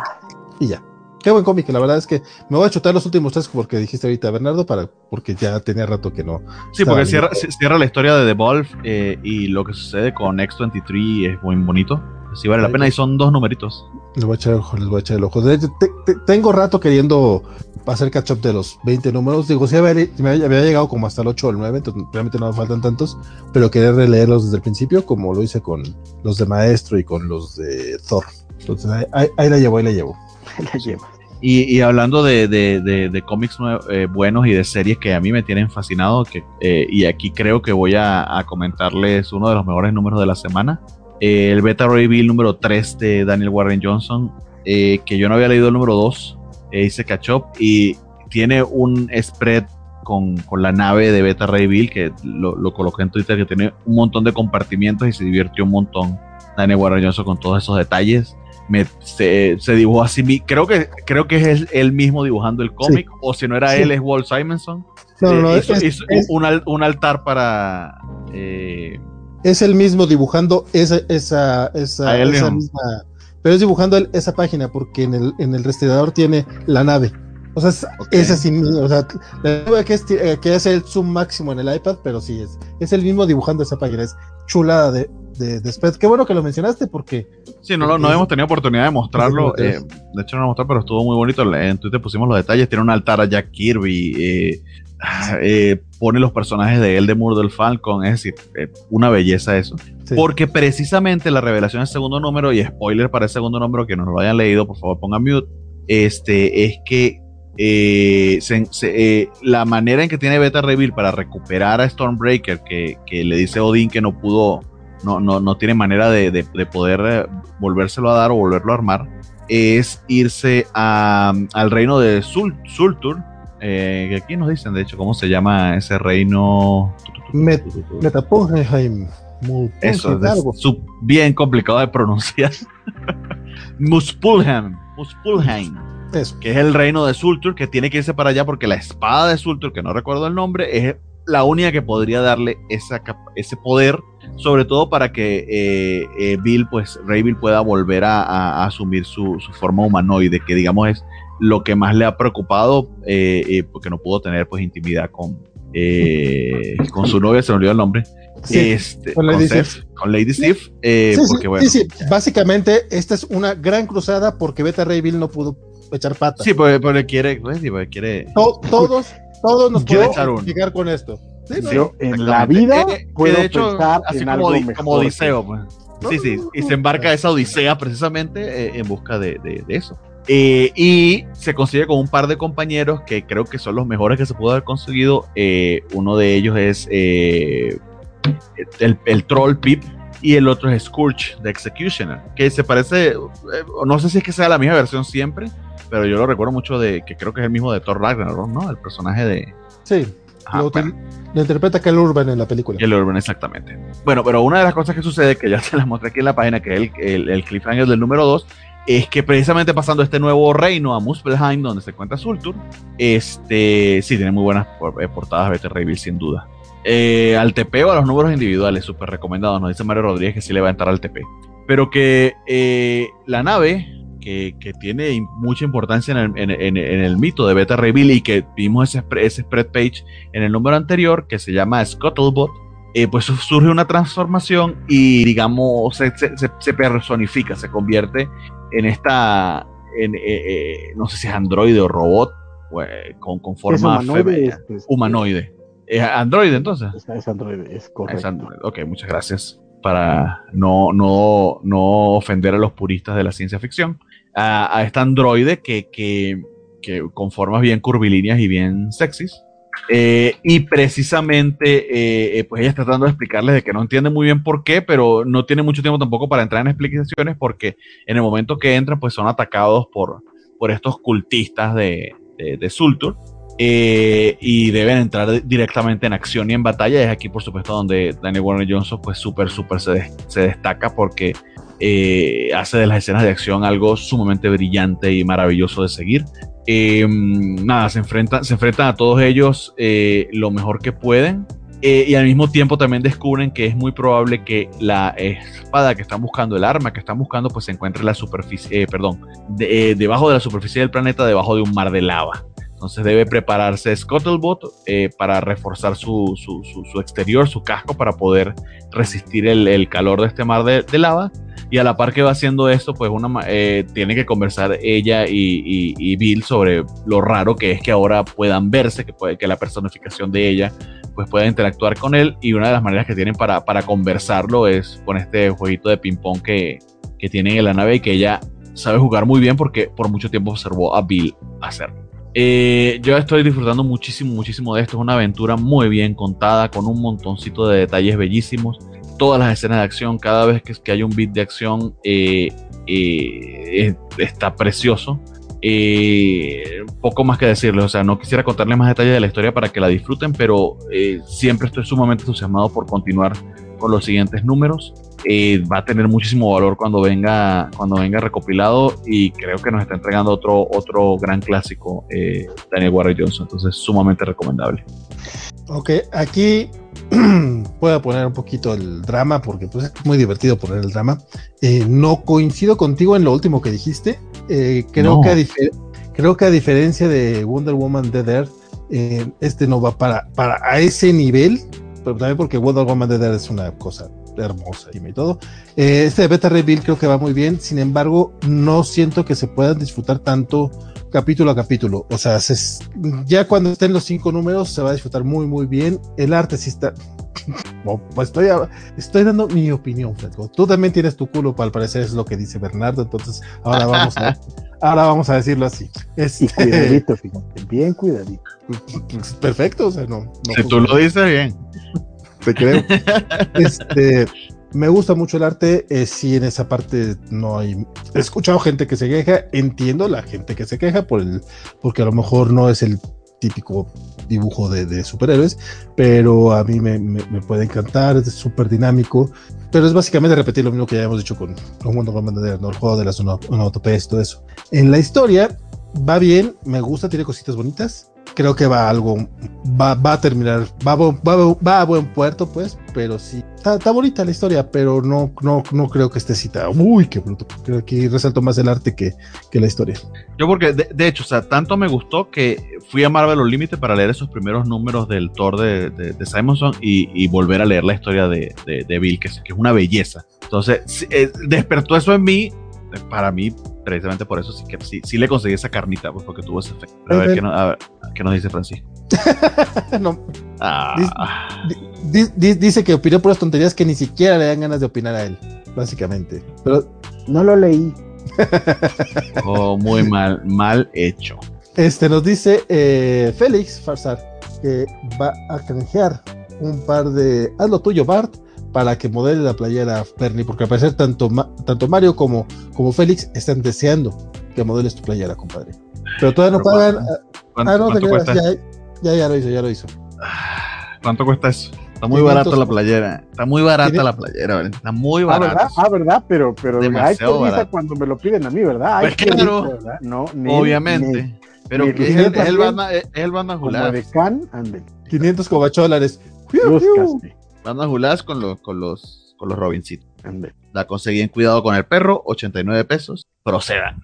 Y ya. Qué buen cómic, la verdad es que me voy a chutar los últimos tres porque dijiste ahorita Bernardo, para, porque ya tenía rato que no. Sí, porque cierra, cierra, la historia de The Wolf eh, y lo que sucede con X23 es muy bonito. Sí vale la pena y son dos numeritos. Les voy a echar el ojo, les voy a echar el ojo. De hecho, te, te, tengo rato queriendo hacer catch up de los 20 números. Digo, sí había, me había llegado como hasta el 8 o el 9, entonces realmente no me faltan tantos, pero quería releerlos desde el principio, como lo hice con los de Maestro y con los de Thor. Entonces ahí, ahí, ahí la llevo, ahí la llevo. (laughs) Ahí la llevo. Y, y, hablando de, de, de, de cómics eh, buenos y de series que a mí me tienen fascinado, que, eh, y aquí creo que voy a, a, comentarles uno de los mejores números de la semana, eh, el Beta Ray Bill número 3 de Daniel Warren Johnson, eh, que yo no había leído el número 2, eh, hice catch up y tiene un spread con, con, la nave de Beta Ray Bill, que lo, lo, coloqué en Twitter, que tiene un montón de compartimientos y se divirtió un montón Daniel Warren Johnson con todos esos detalles. Me, se, se, dibujó así, creo que, creo que es él mismo dibujando el cómic, sí. o si no era sí. él, es Walt Simonson. No, no, no, hizo, es, hizo es, un, un, altar para... Eh, es el mismo dibujando esa, esa, esa, esa misma... Pero es dibujando el, esa página porque en el, en el rastreador tiene la nave. O sea, es, okay. es así, o sea, que es, que es el zoom máximo en el iPad, pero sí es, es el mismo dibujando esa página, es chulada de, de, de. Qué bueno que lo mencionaste porque. Sí, no, no hemos tenido oportunidad de mostrarlo. Eh, de hecho, no lo mostré, pero estuvo muy bonito. En Twitter pusimos los detalles. Tiene un altar a Jack Kirby. Eh, eh, pone los personajes de él de Murdo del Falcon. Es decir, eh, una belleza eso. Sí. Porque precisamente la revelación del segundo número, y spoiler para el segundo número, que no lo hayan leído, por favor pongan mute. Este es que eh, se, se, eh, la manera en que tiene Beta Reveal para recuperar a Stormbreaker, que, que, le dice Odín que no pudo, no, no, no tiene manera de, de, de, poder eh, volvérselo a dar o volverlo a armar, es irse a, al reino de Sul, Sultur, eh, que aquí nos dicen, de hecho, cómo se llama ese reino. Met. Eso, es bien complicado de pronunciar. (laughs) Muspulheim. Muspulheim. Eso. que es el reino de Sultur, que tiene que irse para allá porque la espada de Sultur, que no recuerdo el nombre, es la única que podría darle esa, ese poder, sobre todo para que eh, eh, Bill, pues Ray Bill pueda volver a, a, a asumir su, su, forma humanoide, que digamos es lo que más le ha preocupado, eh, porque no pudo tener pues intimidad con, eh, con su novia, se me olvidó el nombre. Sí, este, con, Lady con, Steve. con Lady Steve. Eh, sí, porque, sí, bueno, sí, sí, Básicamente, esta es una gran cruzada porque Beta Ray Bill no pudo echar patas. Sí, porque, porque quiere, pues, porque quiere. To, todos, todos nos podemos llegar con esto. Sí, ¿no? Yo en la vida eh, puedo de hecho, pensar así en como, algo mejor. como Odiseo, pues. Sí, sí, y se embarca esa odisea precisamente eh, en busca de, de, eso. Eh, y se consigue con un par de compañeros que creo que son los mejores que se pudo haber conseguido. Eh, uno de ellos es el, el, troll Pip y el otro es Scourge de Executioner, que se parece, no sé si es que sea la misma versión siempre, pero yo lo recuerdo mucho de que creo que es el mismo de Thor Ragnarok, ¿no? El personaje de... Sí, lo, interpreta Kel Urban en la película. Kel Urban, exactamente. Bueno, pero una de las cosas que sucede, que ya se las mostré aquí en la página, que es el, el, cliffhanger del número 2, es que precisamente pasando este nuevo reino a Muspelheim, donde se encuentra Sultur, este, sí, tiene muy buenas eh, portadas Betty Reveal, sin duda. Eh, al TP o a los números individuales, súper recomendados, nos dice Mario Rodríguez que sí le va a entrar al TP. Pero que eh, la nave que, tiene mucha importancia en el, mito de Beta Reveal y que vimos ese, ese spread page en el número anterior que se llama Scuttlebot, eh, pues surge una transformación y digamos se, personifica, se convierte en esta, en, eh, eh, no sé si es androide o robot, con, con, forma humanoide. humanoide. ¿Es androide entonces? Es, androide, es correcto. Es androide. Ok, muchas gracias para no, no, no ofender a los puristas de la ciencia ficción a, a este androide que, que, que, con formas bien curvilíneas y bien sexys. Eh, y precisamente, eh, eh, pues ella está tratando de explicarles de que no entiende muy bien por qué, pero no tiene mucho tiempo tampoco para entrar en explicaciones porque en el momento que entran, pues son atacados por, por estos cultistas de, de, Sultur. y deben entrar directamente en acción y en batalla. Es aquí, por supuesto, donde Daniel Warner Johnson, pues súper, súper se, destaca porque hace de las escenas de acción algo sumamente brillante y maravilloso de seguir. Eh, nada, se enfrentan, se a todos ellos eh, lo mejor que pueden. y al mismo tiempo también descubren que es muy probable que la espada que están buscando, el arma que están buscando, pues se encuentre en la superficie, perdón, debajo de la superficie del planeta, debajo de un mar de lava. Entonces debe prepararse Scuttlebot para reforzar su, su, exterior, su casco, para poder resistir el, calor de este mar de, lava. Y a la par que va haciendo esto, pues eh, tiene que conversar ella y, Bill sobre lo raro que es que ahora puedan verse, que, puede, que la personificación de ella pues pueda interactuar con él. Y una de las maneras que tienen para, para conversarlo es con este jueguito de ping-pong que, que tienen en la nave y que ella sabe jugar muy bien porque por mucho tiempo observó a Bill hacerlo. Eh, yo estoy disfrutando muchísimo, muchísimo de esto. Es una aventura muy bien contada, con un montoncito de detalles bellísimos todas las escenas de acción, cada vez que, hay un beat de acción, eh, eh, está precioso. Poco más que decirles, o sea, no quisiera contarles más detalles de la historia para que la disfruten, pero siempre estoy sumamente entusiasmado por continuar con los siguientes números. va a tener muchísimo valor cuando venga, cuando venga recopilado y creo que nos está entregando otro, otro gran clásico, Daniel Warren Johnson, entonces sumamente recomendable. Ok, aquí (clears throat) voy a poner un poquito el drama porque pues, es muy divertido poner el drama. Eh, no coincido contigo en lo último que dijiste. Eh, creo, que a creo que a diferencia de Wonder Woman Dead Earth, eh, este no va para, para a ese nivel, pero también porque Wonder Woman Dead Earth es una cosa hermosa y todo. este de Beta Reveal creo que va muy bien, sin embargo, no siento que se puedan disfrutar tanto capítulo a capítulo. O sea, ya cuando estén los cinco números se va a disfrutar muy, muy bien. El arte sí está. (laughs) pues estoy, estoy dando mi opinión, Fredko. Tú también tienes tu culo, para al parecer es lo que dice Bernardo. Entonces, ahora vamos a, (laughs) ahora vamos a decirlo así. Este, cuidadito, fíjate, bien cuidadito. Perfecto, o sea, no. si tú lo dices bien. Te creo. (laughs) Este me gusta mucho el arte, eh, sí en esa parte no hay... He escuchado gente que se queja, entiendo la gente que se queja por el, porque a lo mejor no es el típico dibujo de, superhéroes, pero a mí me, puede encantar, es súper dinámico, pero es básicamente repetir lo mismo que ya hemos dicho con, con Wonder Woman, ¿no? el juego de las onomatopeyas todo eso. En la historia va bien, me gusta, tiene cositas bonitas, creo que va algo, va, va a terminar, va, va, va, a buen puerto, pues, pero sí, está, bonita la historia, pero no, no, no creo que esté cita. Uy, qué bruto. Creo que resalto más el arte que, que la historia. Yo porque, de, hecho, o sea, tanto me gustó que fui a Marvel los límites para leer esos primeros números del Thor de, de, Simonson y, y, volver a leer la historia de, de Bill, que es, que es una belleza. Entonces, eh, despertó eso en mí, para mí precisamente por eso sí que sí, le conseguí esa carnita, pues porque tuvo ese efecto. a ver, ¿qué, no, ¿qué, nos dice Francisco? (laughs) no. Ah. Dice, dice, que opinó por las tonterías que ni siquiera le dan ganas de opinar a él. básicamente. Pero No lo leí. (laughs) Oh, muy mal, mal hecho. este nos dice eh, Félix Farsar que va a canjear un par de. Haz lo tuyo, Bart, para que modele la playera Bernie, porque al parecer tanto, Ma- tanto Mario como, como Félix están deseando que modeles tu playera, compadre. Pero todavía no Pero pagan. ¿Cuánto, Ah, no, te cuesta? ya, ya, ya lo hizo, ya lo hizo. ¿Cuánto cuesta eso? Está muy 500 barato la playera. Está muy barata ¿Tiene- la playera. Está muy Ah, barata. ¿verdad? Ah, ¿verdad? Pero, pero ay, qué Demasiado risa barato. cuando me lo piden a mí, ¿verdad? Pues claro. risa, ¿verdad? No, ni- Obviamente. ni- pero ni- que es el, el también, banda, es el de can, ande. 500 cobacholares. Fiu, fiu. Búscaste, Banda Julás con los, con los, con los Robincitos. La conseguí en Cuidado con el Perro, 89 pesos. Procedan.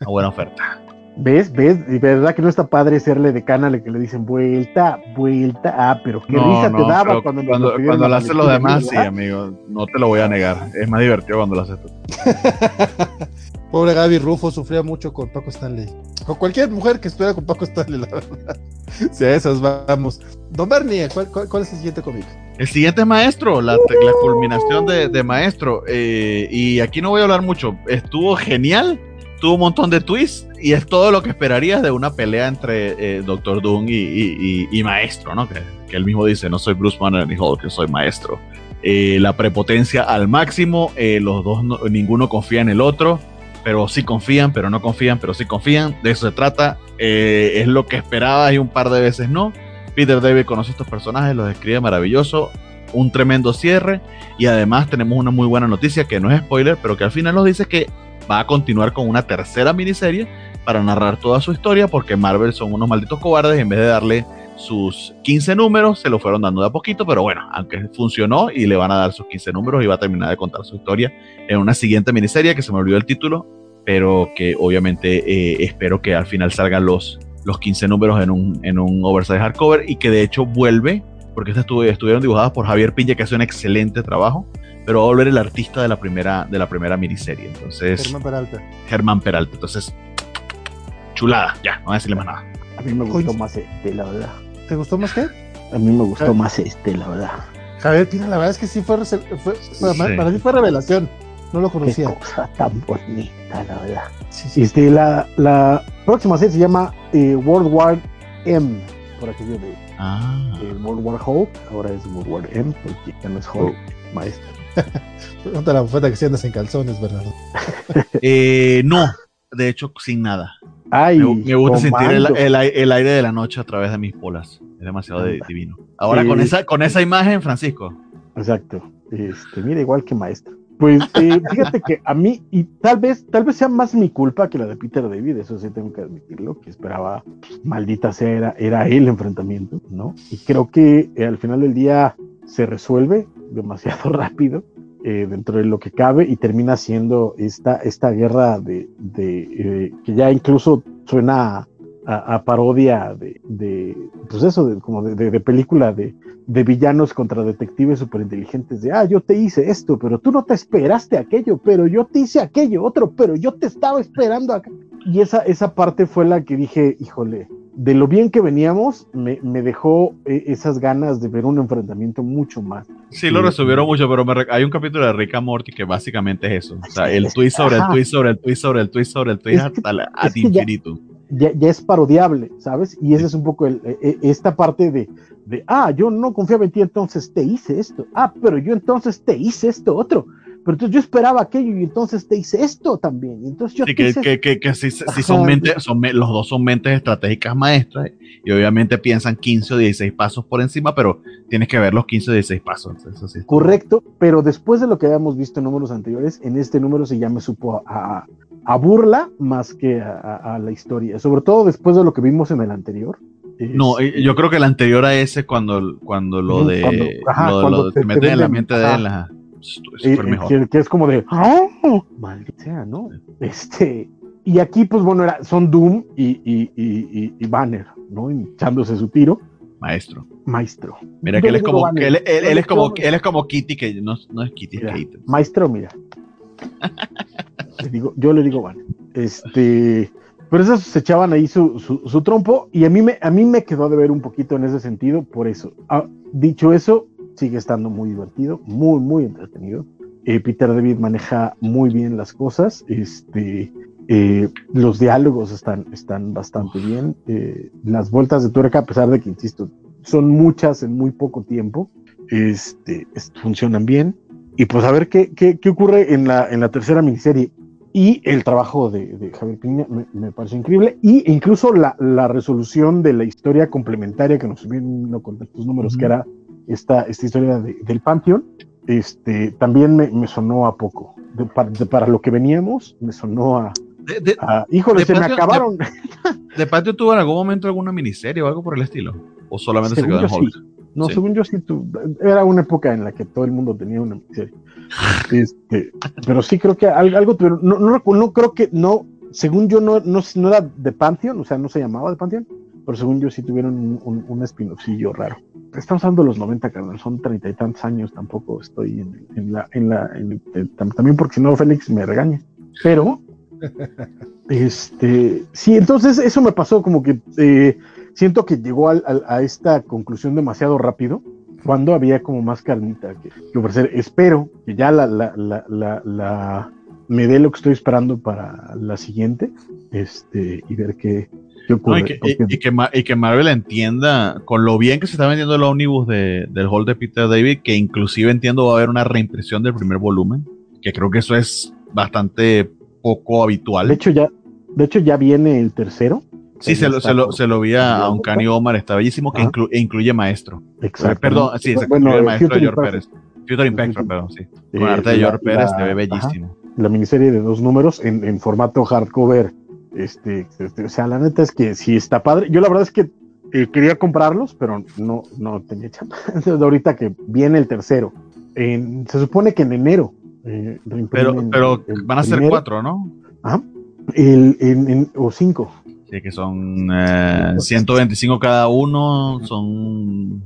Una buena oferta. ¿Ves? ¿Ves? Y verdad que no está padre serle de cana le que le dicen vuelta, vuelta. Ah, pero qué risa te daba cuando, cuando, cuando lo hacen los demás, sí, amigo. No te lo voy a negar. Es más divertido cuando lo haces tú. (laughs) Pobre Gaby Rufo sufría mucho con Paco Stanley. O cualquier mujer que estuviera con Paco Stanley, la verdad. (laughs) Si a esas vamos. Don Bernie, ¿cuál, cuál, cuál es el siguiente cómic? El siguiente es Maestro, la, culminación de, Maestro. eh, y aquí no voy a hablar mucho. Estuvo genial, tuvo un montón de twists y es todo lo que esperarías de una pelea entre eh, Doctor Doom y, Maestro, ¿no? Que, que él mismo dice, no soy Bruce Banner ni Hulk, soy Maestro. Eh, la prepotencia al máximo, eh, los dos, no- ninguno confía en el otro, pero sí confían, pero no confían, pero sí confían. De eso se trata. Es lo que esperabas y un par de veces no. Peter David conoce estos personajes, los describe maravilloso, un tremendo cierre y además tenemos una muy buena noticia que no es spoiler, pero que al final nos dice que va a continuar con una tercera miniserie para narrar toda su historia porque Marvel son unos malditos cobardes en vez de darle sus 15 números, se lo fueron dando de a poquito, pero bueno, aunque funcionó y le van a dar sus 15 números y va a terminar de contar su historia en una siguiente miniserie que se me olvidó el título, pero que obviamente eh, espero que al final salgan los, los 15 números en un, en un oversize hardcover y que de hecho vuelve, porque estas estuve- estuvieron dibujadas por Javier Piña, que hace un excelente trabajo, pero va a volver el artista de la primera, de la primera miniserie. Entonces, Germán Peralta. Germán Peralta. Entonces, chulada, ya, no voy a decirle más nada. A mí me gustó más este, la verdad. ¿Te gustó más que? A mí me gustó Ah. más este, la verdad. Javier Pina, la verdad es que sí fue- fue- Sí. para mí fue revelación. No lo Qué conocía. cosa tan bonita, la verdad. Sí, sí. Este, la, la próxima serie se llama eh, World War M, por aquello de Ah, eh, World War Hulk, ahora es World War M, porque ya no es Hulk, maestro. (laughs) Pregunta la bufeta que si andas en calzones, ¿verdad? (laughs) eh, no, de hecho, sin nada. Ay, Me, me gusta sentir el, aire de la noche a través de mis polas. Es demasiado de- divino. Ahora, Sí. con, esa, con esa imagen, Francisco. Exacto. Este, mira, igual que maestro. Pues eh, fíjate que a mí, y tal vez, tal vez sea más mi culpa que la de Peter David, eso sí tengo que admitirlo, que esperaba, pues, maldita sea, era, era el enfrentamiento, ¿no? Y creo que eh, al final del día se resuelve demasiado (laughs) rápido eh, dentro de lo que cabe y termina siendo esta, esta guerra de, eh, que ya incluso suena a, parodia de, de, pues eso, de, como de película de, de villanos contra detectives superinteligentes de, ah, yo te hice esto, pero tú no te esperaste aquello, pero yo te hice aquello otro, pero yo te estaba esperando acá. Y esa, esa parte fue la que dije, híjole, de lo bien que veníamos, me, me dejó eh, esas ganas de ver un enfrentamiento mucho más. Sí, lo resumieron mucho, pero me hay un capítulo de Rick and Morty que básicamente es eso. O sea, el twist sobre el twist sobre el twist sobre el twist sobre el que- hasta la- ad ya- infinito. Ya, ya es parodiable, ¿sabes? Y ese es un poco el, eh, eh, esta parte de, de, ah, yo no confiaba en ti, entonces te hice esto. Ah, pero yo entonces te hice esto otro. Pero entonces yo esperaba aquello y entonces te hice esto también. Entonces yo Sí, te que, hice que, que, que sí, sí son mentes, son los dos son mentes estratégicas maestras y obviamente piensan 15 o 16 pasos por encima, pero tienes que ver los 15 o 16 pasos. Sí. Correcto, pero después de lo que habíamos visto en números anteriores, en este número sí ya me supo a, a- a burla más que a, a- a la historia, sobre todo después de lo que vimos en el anterior. No, Este, eh, yo creo que el anterior a ese, cuando, cuando lo de. cuando- ajá, lo de- cuando lo te- te te meten en la mente de él. ajá. Eso eh, fue el eh, mejor. que, es como de, ¡ah! maldita sea, ¿no? Este, y aquí, pues bueno, era, son Doom y, y, y, y- y Banner, ¿no? Echándose su tiro, Maestro. maestro. Mira que él es como, que él, es como, él es como Kitty, que no, no es Kitty, es Kate. Maestro, mira. (laughs) Le digo, yo le digo, Banner. Este, pero esos se echaban ahí su, su, su trompo y a mí, me, a mí me quedó de ver un poquito en ese sentido, por eso. Ah, dicho eso, sigue estando muy divertido, muy, muy entretenido. Eh, Peter David maneja muy bien las cosas. Este, eh, los diálogos están, están bastante bien. Eh, las vueltas de tuerca, a pesar de que, insisto, son muchas en muy poco tiempo, este, funcionan bien. Y pues a ver qué, qué, qué ocurre en la, en la tercera miniserie. Y el trabajo de, Javier Piña me, me, pareció increíble. Y incluso la, la, resolución de la historia complementaria que nos vino con estos números, que era esta, esta historia del Pantheon, este, también me, me sonó a poco. para, lo que veníamos, me sonó a. De, híjole, se me acabaron. (laughs) De, Patio tuvo en algún momento alguna miniserie o algo por el estilo? ¿O solamente se quedó en Hulk? No, según yo sí, tu, era una época en la que todo el mundo tenía una miniserie. Este, pero sí creo que algo, tuvieron. No, no, no, creo que, no, según yo no, no, no era de Pantheon, o sea, no se llamaba de Pantheon, pero según yo sí tuvieron un, un, raro. Estamos hablando de los 90, carnal, son treinta y tantos años, tampoco estoy en, en la, en la, eh, también porque si no Félix me regaña. Pero, (laughs) este, sí, entonces eso me pasó como que eh, siento que llegó a esta conclusión demasiado rápido cuando había como más carnita que, ofrecer. Espero que ya la, la, la, la, me dé lo que estoy esperando para la siguiente, este, y ver qué, y, que, Marvel entienda, con lo bien que se está vendiendo el ómnibus de, del hall de Peter David, que inclusive entiendo va a haber una reimpresión del primer volumen, que creo que eso es bastante poco habitual. De hecho, ya, de hecho, ya viene el tercero. Sí, se lo, se, lo, se lo, vi a, un Cani Omar, está bellísimo, que e incluye maestro. Exacto. Perdón, sí, se bueno, incluye maestro de George Pérez. Future Impact, perdón, sí. Con arte de George Pérez, se ve bellísimo. la miniserie de dos números en, en formato hardcover este, este, o sea, la neta es que sí está padre. Yo la verdad es que eh, quería comprarlos, pero no, no tenía chamba. (laughs) Ahorita que viene el tercero, se supone que en enero. Eh, pero pero van a ser cuatro, ¿no? Ajá. El, o cinco. Sí, que son 125 eh, cada uno, son.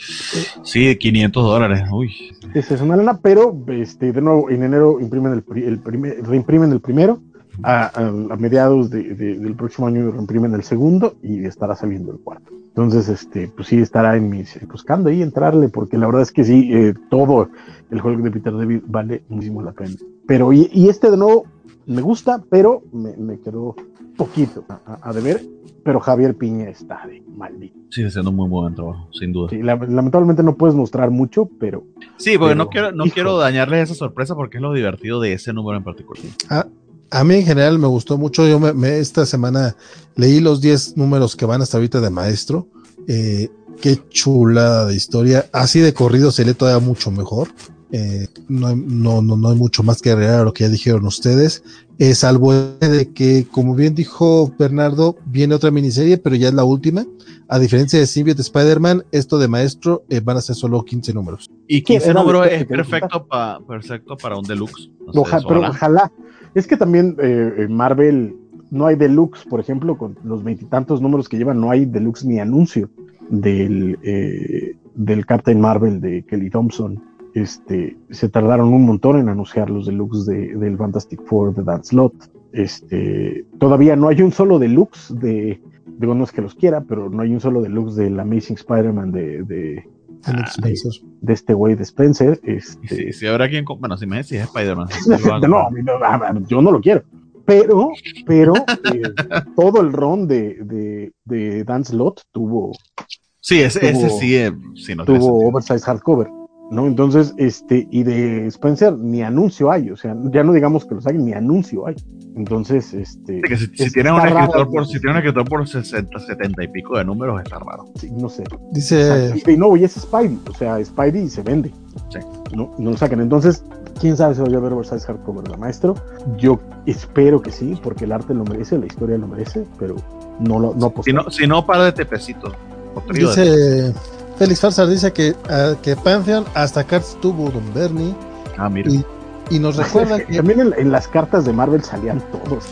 Sí, 500 dólares. Uy. Es una lana, pero este, de nuevo, en enero imprimen el, el primer, reimprimen el primero a, mediados del próximo año reimprimen el segundo y estará saliendo el cuarto. Entonces, este, pues sí, estará en mis, buscando ahí entrarle, porque la verdad es que sí, eh, todo el juego de Peter David vale muchísimo la pena. Pero, y, este de nuevo, me gusta, pero me, quedó poquito a, deber, pero Javier Piña está de maldito. Sigue haciendo un muy buen trabajo, sin duda. Sí, lamentablemente no puedes mostrar mucho, pero. Sí, porque no quiero, no quiero darles esa sorpresa porque es lo divertido de ese número en particular. Ah, a mí en general me gustó mucho. Yo me, esta semana leí los 10 números que van hasta ahorita de maestro. Eh, qué chulada de historia. Así de corrido se lee todavía mucho mejor. Eh, no, no, no, no, hay mucho más que agregar a lo que ya dijeron ustedes. Eh, salvo de que, como bien dijo Bernardo, viene otra miniserie, pero ya es la última. A diferencia de Symbiote Spider-Man, esto de Maestro eh, van a ser solo 15 números. Y 15 números es perfecto, pa, perfecto para un deluxe. pero ojalá. Es que también eh, Marvel no hay deluxe, por ejemplo, con los veintitantos números que llevan, no hay deluxe ni anuncio del, eh, del Captain Marvel de Kelly Thompson. Este, se tardaron un montón en anunciar los deluxe de, del Fantastic Four de Dan Slott. Este, todavía no hay un solo deluxe de, digo, no es que los quiera, pero no hay un solo deluxe del Amazing Spider-Man de, de, Ah, de este güey de Spencer. Este... si habrá quien. Bueno, si me decís Spider-Man. (laughs) no, yo no lo quiero. Pero, pero eh, (laughs) todo el ron de, de, de Dan Slott tuvo. Sí, ese, ese sí, eh, sí no tuvo oversize hardcover. ¿No? Entonces, este, y de Spencer ni anuncio hay, o sea, ya no digamos que los hay, ni anuncio hay. Entonces, este. si, tiene un escritor por, si tiene un escritor por 60, 70 y pico de números, está raro. Sí, no sé. Dice. Y, no, y es Spidey, o sea, Spidey se vende. Sí. No, no lo sacan. Entonces, quién sabe si voy a ver Versailles Hardcover la maestro. Yo espero que sí, porque el arte lo merece, la historia lo merece, pero no lo no Si no, si no para de tepecito. Dice. Félix Farsar dice que, uh, que Pantheon hasta cartas tuvo Don Bernie. Ah, mira. Y, nos recuerda (laughs) que. También en, las cartas de Marvel salían todos.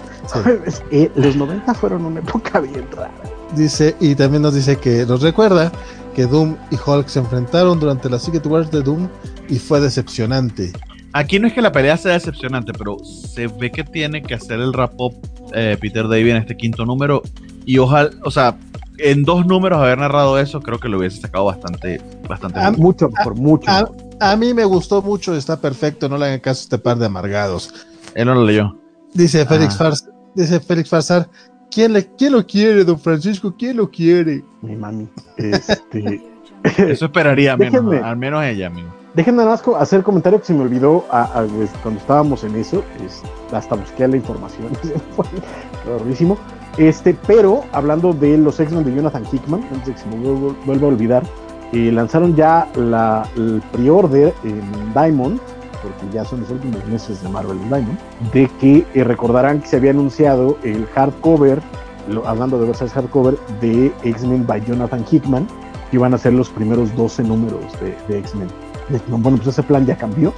Eh, los 90 fueron una época bien rara. Dice, y también nos dice que nos recuerda que Doom y Hulk se enfrentaron durante la Secret Wars de Doom y fue decepcionante. Aquí no es que la pelea sea decepcionante, pero se ve que tiene que hacer el rap up eh, Peter Davey en este quinto número. Y ojalá, o sea, en dos números haber narrado eso, creo que lo hubiese sacado bastante, bastante mucho, por mucho. A, A mí me gustó mucho, está perfecto, no le hagan caso a este par de amargados. Él no lo leyó. Dice Félix, Ah. Fars- dice Félix Farsar, ¿quién, le, ¿quién lo quiere, don Francisco? ¿Quién lo quiere? Mi mami. Este, (laughs) Eso esperaría, al menos, Déjenme. al menos ella, amigo. Déjenme nada más hacer comentario que se me olvidó a- a- cuando estábamos en eso. es- hasta busqué la información. (laughs) horrorísimo. Este, pero hablando de los X-Men de Jonathan Hickman, antes de que se me vuelva, a olvidar, eh, lanzaron ya la, el pre-order en Diamond, porque ya son los últimos meses de Marvel en Diamond, de que eh, recordarán que se había anunciado el hardcover, lo- hablando de versiones hardcover, de X-Men by Jonathan Hickman, que iban a ser los primeros 12 números de, de X-Men. Bueno, pues ese plan ya cambió,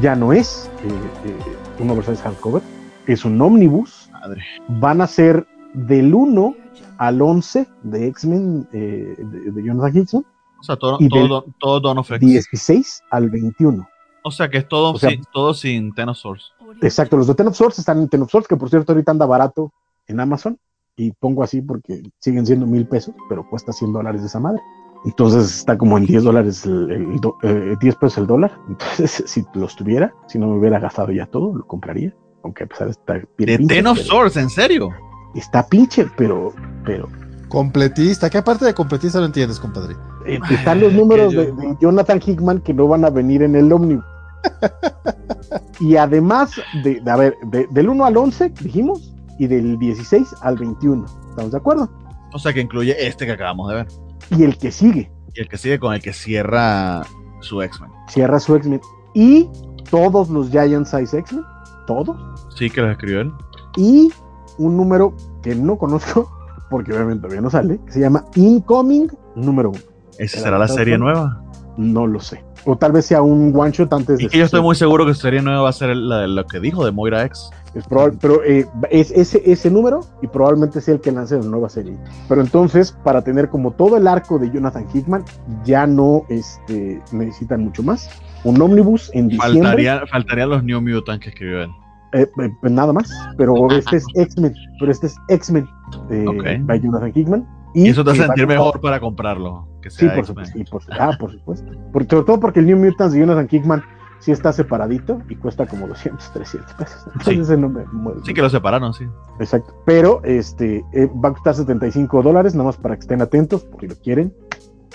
ya no es eh, eh, un oversize hardcover, es un omnibus, Madre. van a ser del 1 al 11 de X-Men eh, de, de Jonathan Hickman, O sea, todo, Y todo, del- Don- todo Dawn of X. 16 al 21. O sea, que es todo, O sea- sin, todo sin Ten of Swords. Exacto, los de Ten of Swords están en Ten of Swords, que por cierto ahorita anda barato en Amazon, y pongo así porque siguen siendo mil pesos, pero cuesta 100 dólares de esa madre. Entonces está como en 10 dólares el, el do- eh, 10 pesos el dólar. (laughs) Entonces, si los tuviera, si no me hubiera gastado ya todo, lo compraría. Aunque a pesar de estar De Ten of Swords, ¿en serio? Está pinche, pero, pero Completista. ¿Qué parte de completista no entiendes, compadre? eh, están los números de, Jonathan Hickman que no van a venir en el ómnibus. (laughs) y además, de, de- a ver, de- del 1 al 11, dijimos, y del 16 al 21. ¿Estamos de acuerdo? O sea, que incluye este que acabamos de ver. Y el que sigue, Y el que sigue con el que cierra su X-Men. cierra su X-Men. Y todos los Giant Size X-Men, todos. Sí, que los escribió él. Y un número que no conozco, porque obviamente todavía no sale, que se llama Incoming número 1. ¿Esa ¿Era será la serie nueva? No lo sé. O tal vez sea un one shot antes de. Y que yo estoy muy seguro que su serie nueva va a ser la de lo que dijo de Moira X. Es probable, pero eh, es ese, ese número y probablemente sea el que lance la nueva serie. Pero entonces, para tener como todo el arco de Jonathan Hickman, ya no este, necesitan mucho más. Un ómnibus en diciembre, Faltaría, faltarían los New Mutants que escribió él. Eh, eh, pues nada más. Pero este es X-Men, pero este es X-Men eh, Ok. by Jonathan Hickman. Y eso te hace eh, va a sentir mejor para comprarlo. Que Sí, sea por supuesto. sí, por, ah, por supuesto. Por- sobre todo porque el New Mutants de Jonathan Hickman sí está separadito y cuesta como 200, 300 pesos. Entonces Sí. ese no me mueve. Sí que lo separaron, sí. Exacto. Pero este eh, va a costar 75 dólares, nada más para que estén atentos, por si lo quieren,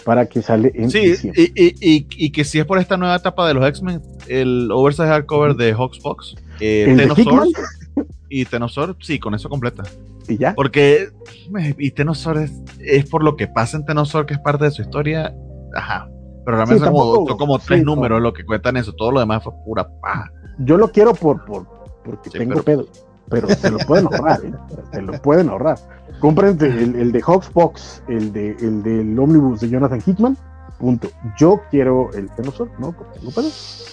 para que sale en Sí, diciembre. y, y, y, y que si es por esta nueva etapa de los X-Men, el oversize hardcover de Hawks Fox, eh, y Ten of Swords, sí, con eso completa. Y ya. Porque, y Ten of Swords es, es por lo que pasa en Ten of Swords, que es parte de su historia, ajá. Pero realmente Sí, son, como, tampoco- como sí, tres no. números lo que cuentan eso, todo lo demás fue pura paja. Yo lo quiero por, por porque Sí, tengo pero- pedo. Pero se lo pueden ahorrar, ¿eh? Se lo pueden ahorrar. Compren el, el de Hawks Fox, el de el del Omnibus de Jonathan Hickman. Punto. Yo quiero el Tenosor, ¿no? No puedo.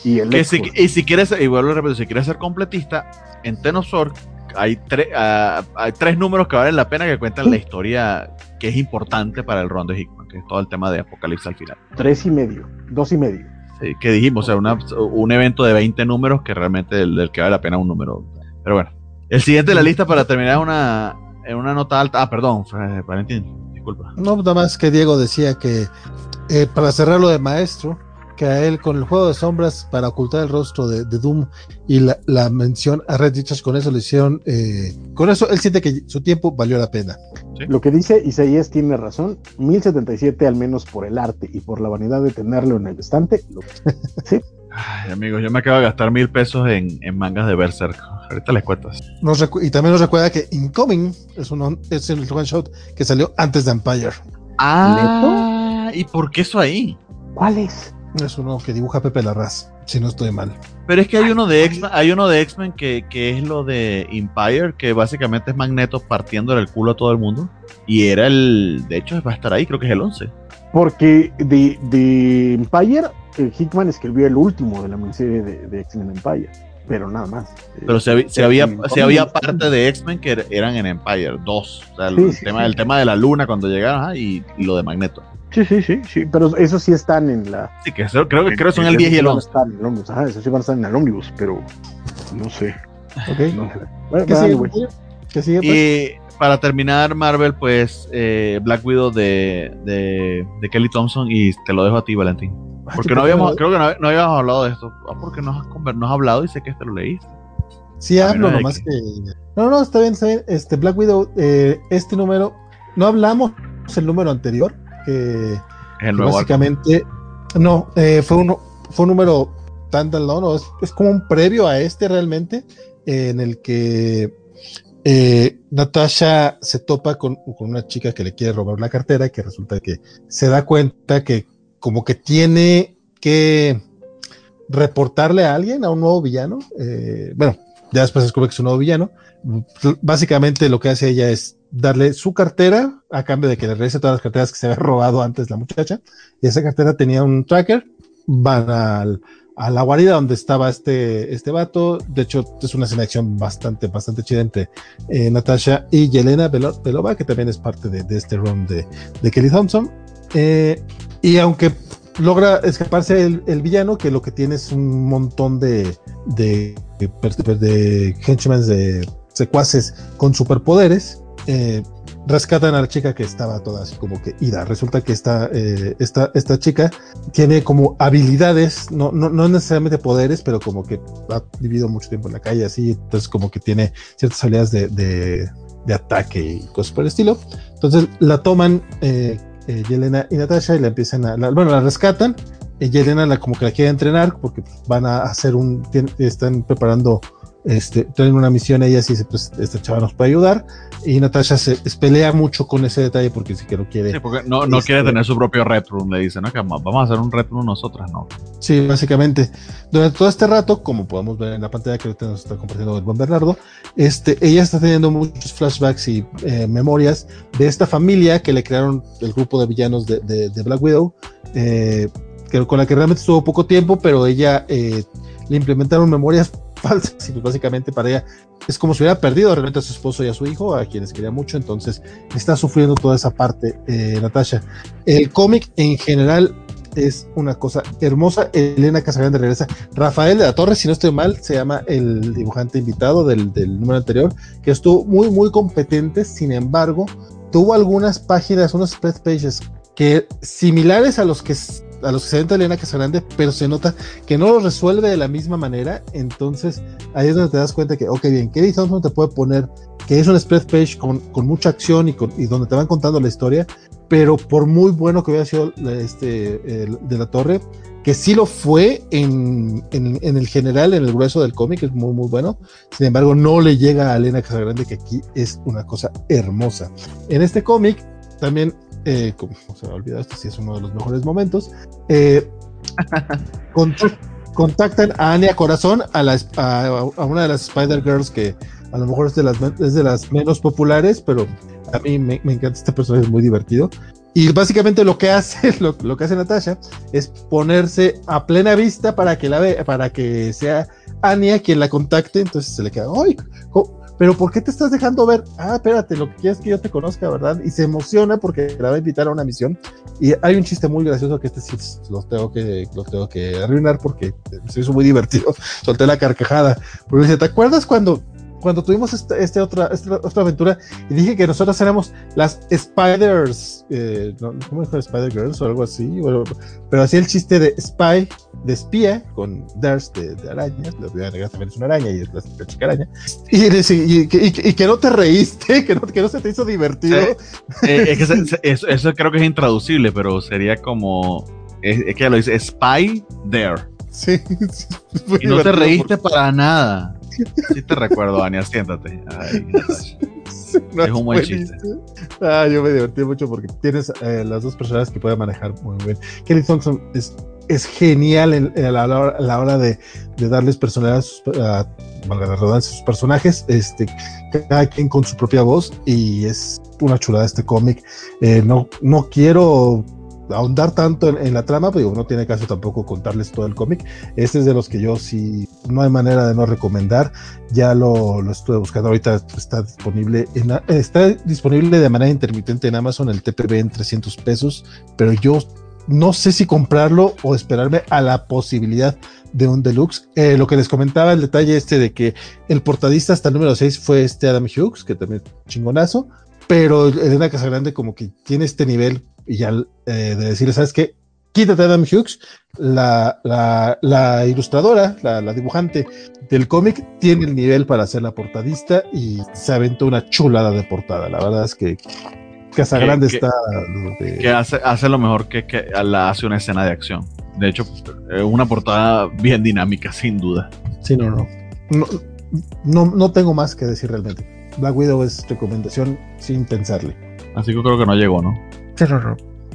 Y el Que si- y si quieres, y vuelvo a repetir, si quieres ser completista, en Ten of Swords hay, tre- ah, hay tres números que valen la pena que cuentan la historia que es importante para el ron de Hickman, que es todo el tema de Apocalipsis al final. tres y medio, dos y medio. Sí, que dijimos, o sea, una- un evento de 20 números que realmente del, del que vale la pena un número. Pero bueno, el siguiente de la lista para terminar es una, en una nota alta. Ah, perdón, eh, Valentín, disculpa. No, nada más que Diego decía que eh, para cerrar lo de maestro, que a él con el juego de sombras para ocultar el rostro de, de Doom y la, la mención a Red Richards con eso le hicieron, eh, con eso él siente que su tiempo valió la pena. Lo que dice Isaías tiene razón. 1077 al menos por el arte y por la vanidad de tenerlo en el estante. Lo- (laughs) Ay, amigos, yo me acabo de gastar mil pesos en, en mangas de Berserk. Ahorita les cuentas. Nos y también nos recuerda que Incoming es, un es el one shot que salió antes de Empire. Ah, ¿y por qué eso ahí? ¿Cuál es? Es uno que dibuja Pepe Larraz, si no estoy mal. Pero es que hay uno de X-Men, hay uno de X-Men que, que es lo de Empire, que básicamente es Magneto partiendo el culo a todo el mundo. Y era el, de hecho va a estar ahí, creo que es el 11. Porque de, de Empire, Hickman escribió el último de la miniserie de, de X-Men Empire. Pero nada más. Eh, Pero si, había, si eh, había, si había parte de X-Men que er- eran en Empire 2. O sea, el, Sí, sí, tema, sí. el tema de la luna cuando llegaron y, y lo de Magneto. Sí, sí, sí, sí. Pero esos sí están en la. Sí, que eso- creo, que creo son el esos 10 y el van a 11. estar en el ómnibus. Ajá, esos sí van a estar en el ómnibus, pero no sé. ¿Ok? No sé. Bueno, ¿Qué sigue? ¿Qué sigue? pues? Y para terminar, Marvel, pues eh, Black Widow de, de, de Kelly Thompson. Y te lo dejo a ti, Valentín. (laughs) Porque no habíamos, creo que no, no, habíamos hablado de esto. Ah, porque nos has, nos has hablado y sé que este lo leíste. Sí, hablo, nomás que... No, no, está bien, está bien. Este, Black Widow, eh, este número, no hablamos el número anterior, que, el básicamente, no, eh, fue, uno, fue un número tan no, es, es, como un previo a este realmente, en el que eh, Natasha se topa con, con, una chica que le quiere robar la cartera y que resulta que se da cuenta que como que tiene que reportarle a alguien, a un nuevo villano. Eh, bueno, ya después descubre que es un nuevo villano. Básicamente lo que hace ella es darle su cartera a cambio de que le regrese todas las carteras que se había robado antes la muchacha. Y esa cartera tenía un tracker. Van al, a la guarida donde estaba este, este vato. De hecho, es una selección bastante, bastante chida entre eh, Natasha y Yelena Belova, que también es parte de, de este run de, de, Kelly Thompson. Eh, y aunque logra escaparse el, el, villano, que lo que tiene es un montón de, de, de, de henchmen, de secuaces con superpoderes, eh, rescatan a la chica que estaba toda así como que ida. Resulta que esta, eh, esta, esta chica tiene como habilidades, no, no, no, necesariamente poderes, pero como que ha vivido mucho tiempo en la calle así, entonces como que tiene ciertas habilidades de, de, de ataque y cosas por el estilo. Entonces la toman eh, eh, Yelena y Natasha y la empiezan a, la, bueno, la rescatan. Y Yelena la, como que la quiere entrenar porque van a hacer un, están preparando este, tienen una misión ellas y dice, pues esta chava nos puede ayudar. Y Natasha se, pelea mucho con ese detalle porque sí que no quiere. Sí, porque no, no quiere este, tener su propio Red Room, le dice, ¿no? Que vamos a hacer un Red Room nosotras, ¿no? Sí, básicamente. Durante todo este rato, como podemos ver en la pantalla que ahorita nos está compartiendo el buen Bernardo, este, ella está teniendo muchos flashbacks y eh, memorias de esta familia que le crearon el grupo de villanos de, de, de Black Widow, eh, que, con la que realmente estuvo poco tiempo, pero ella eh, le implementaron memorias falsas y pues básicamente para ella es como si hubiera perdido realmente a su esposo y a su hijo, a quienes quería mucho, entonces está sufriendo toda esa parte, eh, Natasha. El cómic en general es una cosa hermosa. Elena Casagrande regresa. Rafael de la Torre, si no estoy mal, se llama el dibujante invitado del, del número anterior, que estuvo muy, muy competente. Sin embargo, tuvo algunas páginas, unos spread pages que similares a los que a los que se entra Elena Casagrande, pero se nota que no lo resuelve de la misma manera. Entonces, ahí es donde te das cuenta que, ok, bien, Kelly Thompson te puede poner que es un spread page con, con mucha acción y, con, y, donde te van contando la historia, pero por muy bueno que hubiera sido este, de la torre, que sí lo fue en, en, en, el general, en el grueso del cómic, es muy, muy bueno. Sin embargo, no le llega a Elena Casagrande, que aquí es una cosa hermosa. En este cómic, también eh, como se me ha olvidado, este sí es uno de los mejores momentos. Eh, (laughs) contactan a Anya Corazón, a, la, a, una de las Spider Girls que a lo mejor es de las, es de las menos populares, pero a mí me, me encanta este personaje, es muy divertido. Y básicamente lo que hace, (laughs) lo, lo, que hace Natasha es ponerse a plena vista para que la ve, para que sea Anya quien la contacte. Entonces se le queda, ¡ay! Pero ¿por qué te estás dejando ver? Ah, espérate, lo que quieres es que yo te conozca, ¿verdad? Y se emociona porque la va a invitar a una misión. Y hay un chiste muy gracioso que este sí los tengo que, los tengo que arruinar porque se hizo muy divertido. (laughs) Solté la carcajada. Porque dice, ¿te acuerdas cuando cuando tuvimos este otra, esta otra aventura y dije que nosotros éramos las Spiders, eh, ¿no? ¿cómo dijo Spider Girls o algo así? Bueno, pero hacía el chiste de Spy, de espía, con Dars de, de arañas, la vida negra también es una araña y es la, chica araña, y, y, y, y, que no te reíste, (laughs) que no, que no se te hizo divertido. Sí. Eh, es que se, eso, eso, creo que es intraducible, pero sería como, es, es que lo dice Spy There. Sí, (laughs) y no te reíste para nada. Sí te recuerdo, Ania, siéntate. Ay, (laughs) no es un buen chiste. Ah, yo me divertí mucho porque tienes eh, las dos personas que pueden manejar muy bien. Kelly Thompson es, es genial en, en la, a la, hora de, de darles personalidad a sus, a, a sus personajes, este, cada quien con su propia voz y es una chulada este cómic. Eh, no, no quiero ahondar tanto en, en, la trama, pero no tiene caso tampoco contarles todo el cómic. Este es de los que yo sí, no hay manera de no recomendar. Ya lo, lo estuve buscando, ahorita está disponible, en, está disponible de manera intermitente en Amazon, el TPB en 300 pesos, pero yo no sé si comprarlo o esperarme a la posibilidad de un deluxe. Eh, lo que les comentaba, el detalle este de que el portadista hasta el número 6 fue este Adam Hughes, que también chingonazo, pero Elena Casagrande como que tiene este nivel y ya eh, de decirle, ¿sabes qué? quítate Adam Hughes, la, la, la ilustradora, la, la, dibujante del cómic, tiene el nivel para ser la portadista y se aventó una chulada de portada. La verdad es que Casa Grande está. De... Que hace, hace lo mejor que, que la hace una escena de acción. De hecho, es una portada bien dinámica, sin duda. Sí, no, no. No, no, no tengo más que decir realmente. Black Widow es recomendación sin pensarle. Así que creo que no llegó, ¿no?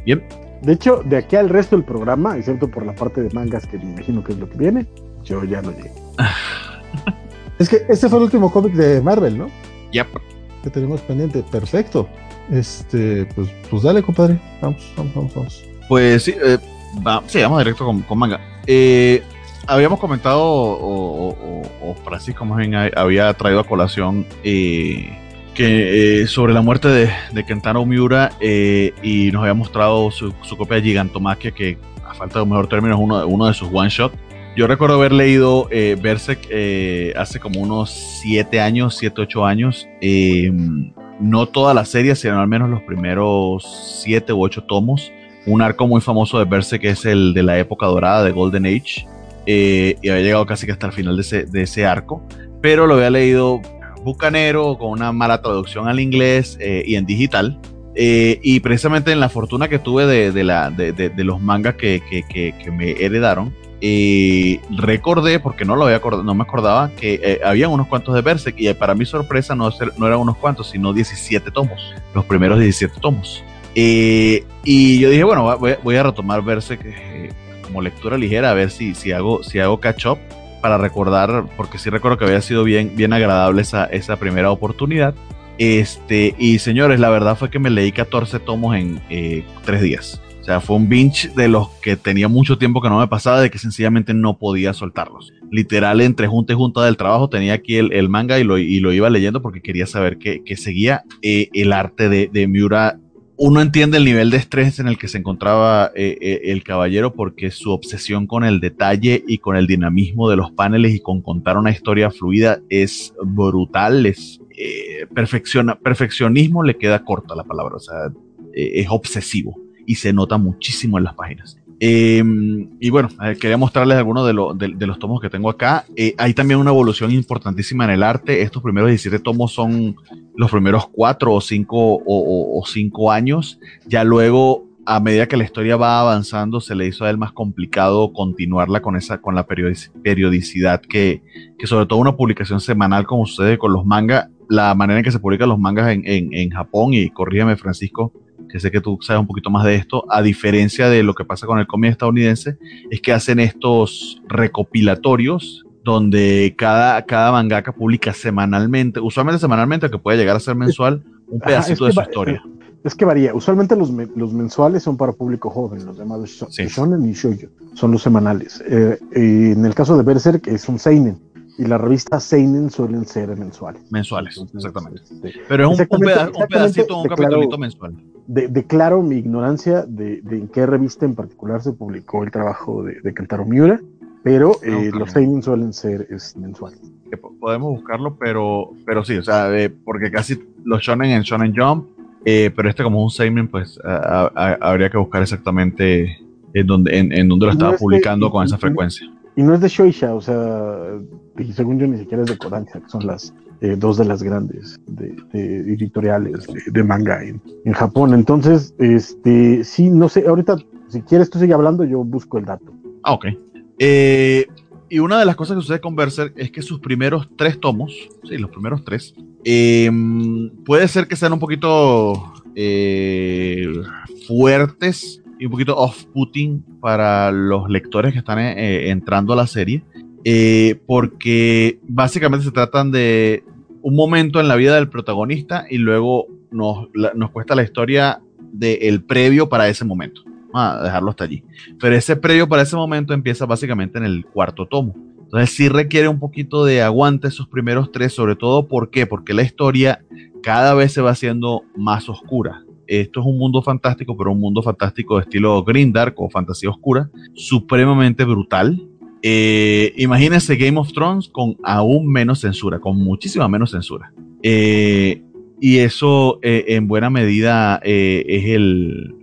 Bien. De hecho, de aquí al resto del programa, excepto por la parte de mangas que me imagino que es lo que viene, yo ya no llegué. (laughs) es que este fue el último cómic de Marvel, ¿no? Yep. Que tenemos pendiente. Perfecto. Este, pues, pues dale, compadre. Vamos, vamos, vamos, vamos. Pues sí, eh, va, sí, vamos directo con, con manga. Eh, habíamos comentado, o, o, o, Francisco más bien había traído a colación eh, que eh, sobre la muerte de, de Kentaro Miura eh, y nos había mostrado su, su, copia de Gigantomaquia, que a falta de un mejor término es uno, uno de sus one shot. Yo recuerdo haber leído eh, Berserk eh, hace como unos 7 años, 7, 8 años. No toda la serie, sino al menos los primeros 7 u 8 tomos. Un arco muy famoso de Berserk que es el de la época dorada de Golden Age. y había llegado casi que hasta el final de ese, de ese arco. Pero lo había leído bucanero, con una mala traducción al inglés y en digital. Eh, y precisamente en la fortuna que tuve de, de, la, de, de los mangas que, que, que, que, me heredaron, eh, recordé, porque no lo había no me acordaba, que eh, habían unos cuantos de Berserk y para mi sorpresa no, no eran unos cuantos, sino 17 tomos, los primeros 17 tomos. Eh, y yo dije, bueno, voy, voy a retomar Berserk como lectura ligera, a ver si, si, hago, si hago catch up para recordar, porque sí recuerdo que había sido bien, bien agradable esa, esa primera oportunidad. Este, y señores, la verdad fue que me leí 14 tomos en eh, tres días. O sea, fue un binge de los que tenía mucho tiempo que no me pasaba, de que sencillamente no podía soltarlos. Literal, entre junta y junta del trabajo, tenía aquí el, manga y lo, y lo, iba leyendo porque quería saber que seguía eh, el arte de, de, Miura. Uno entiende el nivel de estrés en el que se encontraba eh, eh, el caballero porque su obsesión con el detalle y con el dinamismo de los paneles y con contar una historia fluida es brutal, es eh, perfecciona, perfeccionismo le queda corta la palabra, o sea, es obsesivo y se nota muchísimo en las páginas. Eh, y bueno, quería mostrarles algunos de, lo, de, los tomos que tengo acá. Eh, hay también una evolución importantísima en el arte. Estos primeros 17 tomos son los primeros 4 o 5 o, o, o 5 años. Ya luego a medida que la historia va avanzando, se le hizo a él más complicado continuarla con esa, con la periodicidad que, que sobre todo una publicación semanal, como sucede con los mangas, la manera en que se publican los mangas en, en, en Japón, y corrígeme Francisco, que sé que tú sabes un poquito más de esto, a diferencia de lo que pasa con el cómic estadounidense, es que hacen estos recopilatorios donde cada, cada mangaka publica semanalmente, usualmente semanalmente, que puede llegar a ser mensual, un pedacito Ajá, es de su historia. Es que varía. Usualmente los, me, los, mensuales son para público joven, los llamados sí. shonen y shoujo. Son los semanales. Eh, en el caso de Berserk es un seinen. Y las revistas Seinen suelen ser mensuales. Mensuales, Entonces, exactamente. Este, Pero es un, un, peda un pedacito, un capitulito mensual. De, declaro mi ignorancia de, de, en qué revista en particular se publicó el trabajo de, de Kentaro Miura, pero eh, okay. los Seinen suelen ser es, mensuales. Podemos buscarlo, pero, pero sí, o sea, eh, porque casi los shonen en Shonen Jump eh, pero este como un seinen, pues a, a, habría que buscar exactamente en dónde en, en dónde lo estaba no publicando de, con esa frecuencia. Y no es de Shoisha, o sea, según yo ni siquiera es de Kodansha, que son las eh, dos de las grandes de, de editoriales de, manga en, en, Japón. Entonces, este, sí, no sé, ahorita, si quieres tú sigue hablando, yo busco el dato. Ah, ok. Eh, y una de las cosas que sucede con Berserk es que sus primeros tres tomos, sí, los primeros tres, eh, puede ser que sean un poquito fuertes y un poquito off-putting para los lectores que están eh, entrando a la serie, eh, porque básicamente se tratan de un momento en la vida del protagonista y luego nos, nos cuesta la historia del previo para ese momento a dejarlo hasta allí. Pero ese previo para ese momento empieza básicamente en el cuarto tomo. Entonces sí requiere un poquito de aguante esos primeros tres, sobre todo ¿por qué? Porque la historia cada vez se va haciendo más oscura. Esto es un mundo fantástico, pero un mundo fantástico de estilo Green Dark o fantasía oscura, supremamente brutal. Eh, imagínense Game of Thrones con aún menos censura, con muchísima menos censura. Eh, y eso eh, en buena medida eh, es el,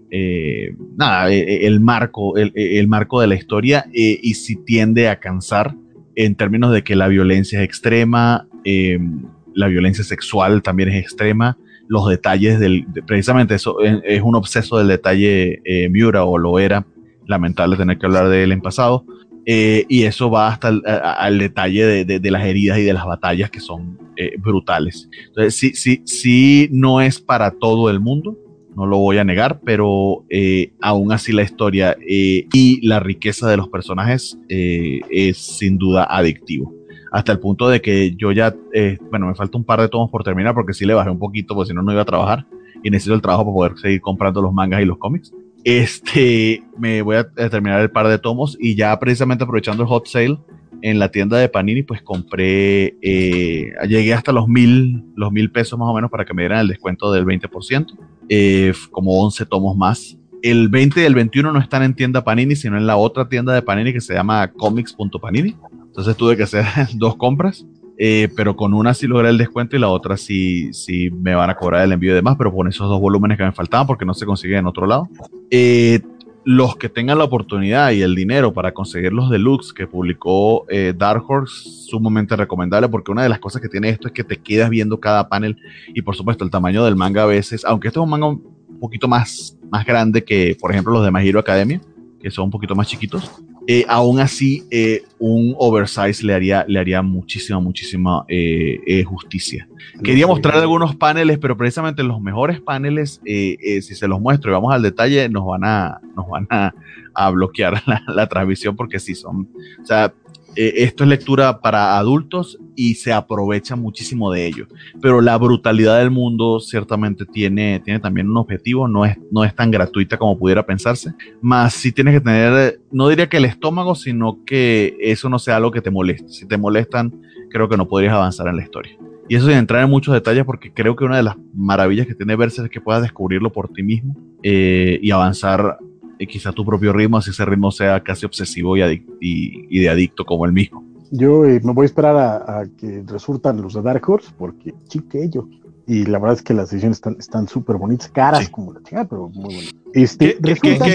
nada, el marco, el, marco de la historia y si tiende a cansar en términos de que la violencia es extrema, la violencia sexual también es extrema, los detalles del, precisamente eso es, un obseso del detalle Miura o lo era, lamentable tener que hablar de él en pasado, eh, y eso va hasta el, al detalle de, las heridas y de las batallas que son eh, brutales. Entonces, sí, sí, sí, no es para todo el mundo, no lo voy a negar, pero eh, aún así la historia y la riqueza de los personajes es sin duda adictivo. Hasta el punto de que yo ya, bueno, me falta un par de tomos por terminar porque sí le bajé un poquito, porque si no, no iba a trabajar y necesito el trabajo para poder seguir comprando los mangas y los cómics. Este, me voy a terminar el par de tomos y ya precisamente aprovechando el hot sale en la tienda de Panini, pues compré, eh, llegué hasta los mil, los mil pesos más o menos para que me dieran el descuento del 20%, eh, como 11 tomos más. El 20 y el 21 no están en tienda Panini, sino en la otra tienda de Panini que se llama comics.panini. Entonces tuve que hacer (laughs) dos compras. Eh, pero con una sí logré el descuento y la otra sí, sí me van a cobrar el envío de más, pero con esos dos volúmenes que me faltaban porque no se consiguen en otro lado. Eh, los que tengan la oportunidad y el dinero para conseguir los deluxe que publicó eh, Dark Horse, sumamente recomendable porque una de las cosas que tiene esto es que te quedas viendo cada panel y por supuesto el tamaño del manga a veces, aunque este es un manga un poquito más, más grande que por ejemplo los de My Hero Academia, que son un poquito más chiquitos, eh, aún así un un oversize le haría, le haría muchísima, muchísima eh, eh, justicia. Quería mostrar algunos paneles, pero precisamente los mejores paneles, si se los muestro y vamos al detalle, nos van a, nos van a, bloquear (laughs) la, la, transmisión porque sí son, o sea, eh, esto es lectura para adultos y se aprovecha muchísimo de ello. Pero la brutalidad del mundo ciertamente tiene, tiene también un objetivo, no es, no es tan gratuita como pudiera pensarse. Más si tienes que tener, no diría que el estómago, sino que eso no sea algo que te moleste. Si te molestan, creo que no podrías avanzar en la historia. Y eso sin entrar en muchos detalles, porque creo que una de las maravillas que tiene Verse es que puedas descubrirlo por ti mismo eh, y avanzar y quizá tu propio ritmo, así ese ritmo sea casi obsesivo y, y, de adicto como el mismo. Yo eh, me voy a esperar a, que resultan los de Dark Horse, porque chiquillo. Y la verdad es que las ediciones están súper bonitas, caras como la chica, pero muy bonitas. Este,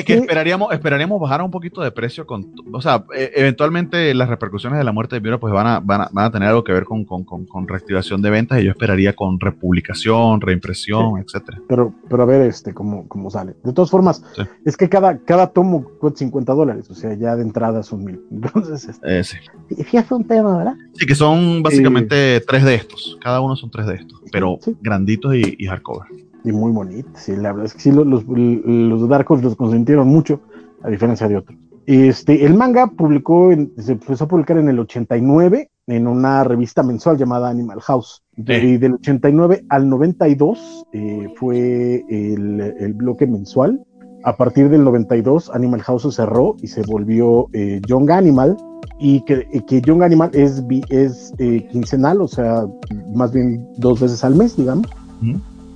que, esperaríamos, esperaríamos bajar un poquito de precio con, o sea, e, eventualmente las repercusiones de la muerte de Miura pues van a, van a, tener algo que ver con, con, con, reactivación de ventas y yo esperaría con republicación, reimpresión, etcétera. Pero, pero a ver este cómo, cómo sale. De todas formas, es que cada, cada tomo cuesta 50 dólares, o sea, ya de entrada son mil. (laughs) Entonces, este, eh, sí. Fíjate un tema, ¿verdad? Sí, que son básicamente tres de estos. Cada uno son tres de estos, pero granditos y, y hardcover y muy bonito. Sí, la verdad es que sí, los, los, los Dark Horse los consintieron mucho, a diferencia de otros. Este, el manga publicó, se empezó a publicar en el 89 en una revista mensual llamada Animal House. Y del 89 al 92 eh, fue el, el, bloque mensual. A partir del 92, Animal House se cerró y se volvió eh, Young Animal. Y que, que Young Animal es, es eh, quincenal, o sea, más bien dos veces al mes, digamos.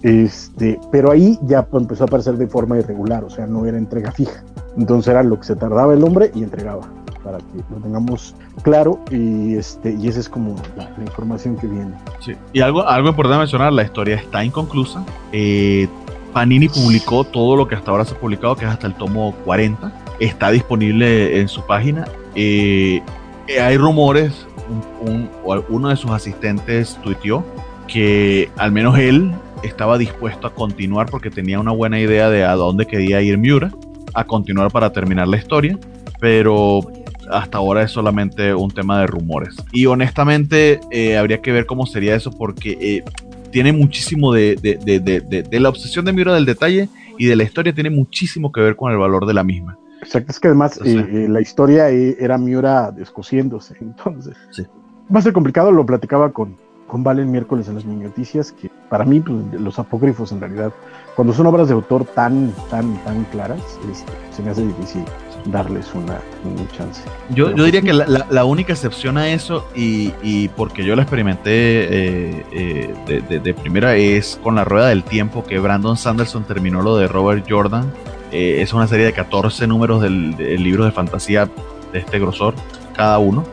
Este, pero ahí ya empezó a aparecer de forma irregular, o sea, no era entrega fija. Entonces era lo que se tardaba el hombre y entregaba, para que lo tengamos claro. Y este, y esa es como la, información que viene. Sí. Y algo, algo importante mencionar, la historia está inconclusa. Eh, Panini publicó todo lo que hasta ahora se ha publicado, que es hasta el tomo 40. Está disponible en su página. Eh, hay rumores, uno de sus asistentes tuiteó que al menos él estaba dispuesto a continuar porque tenía una buena idea de a dónde quería ir Miura, a continuar para terminar la historia, pero hasta ahora es solamente un tema de rumores. Y honestamente eh, habría que ver cómo sería eso porque eh, tiene muchísimo de, de, la obsesión de Miura del detalle y de la historia tiene muchísimo que ver con el valor de la misma. Exacto, es que además eh, la historia era Miura descosiéndose, entonces sí. va a ser complicado, lo platicaba con, con Valen miércoles en las noticias, que para mí pues, los apócrifos en realidad, cuando son obras de autor tan, tan, tan claras, este, se me hace difícil darles una, chance. Yo, yo diría que la, la, única excepción a eso, y, y porque yo la experimenté eh, eh, de, de, primera, es con la rueda del tiempo que Brandon Sanderson terminó lo de Robert Jordan. Eh, es una serie de 14 números del, del libro de fantasía de este grosor, cada uno.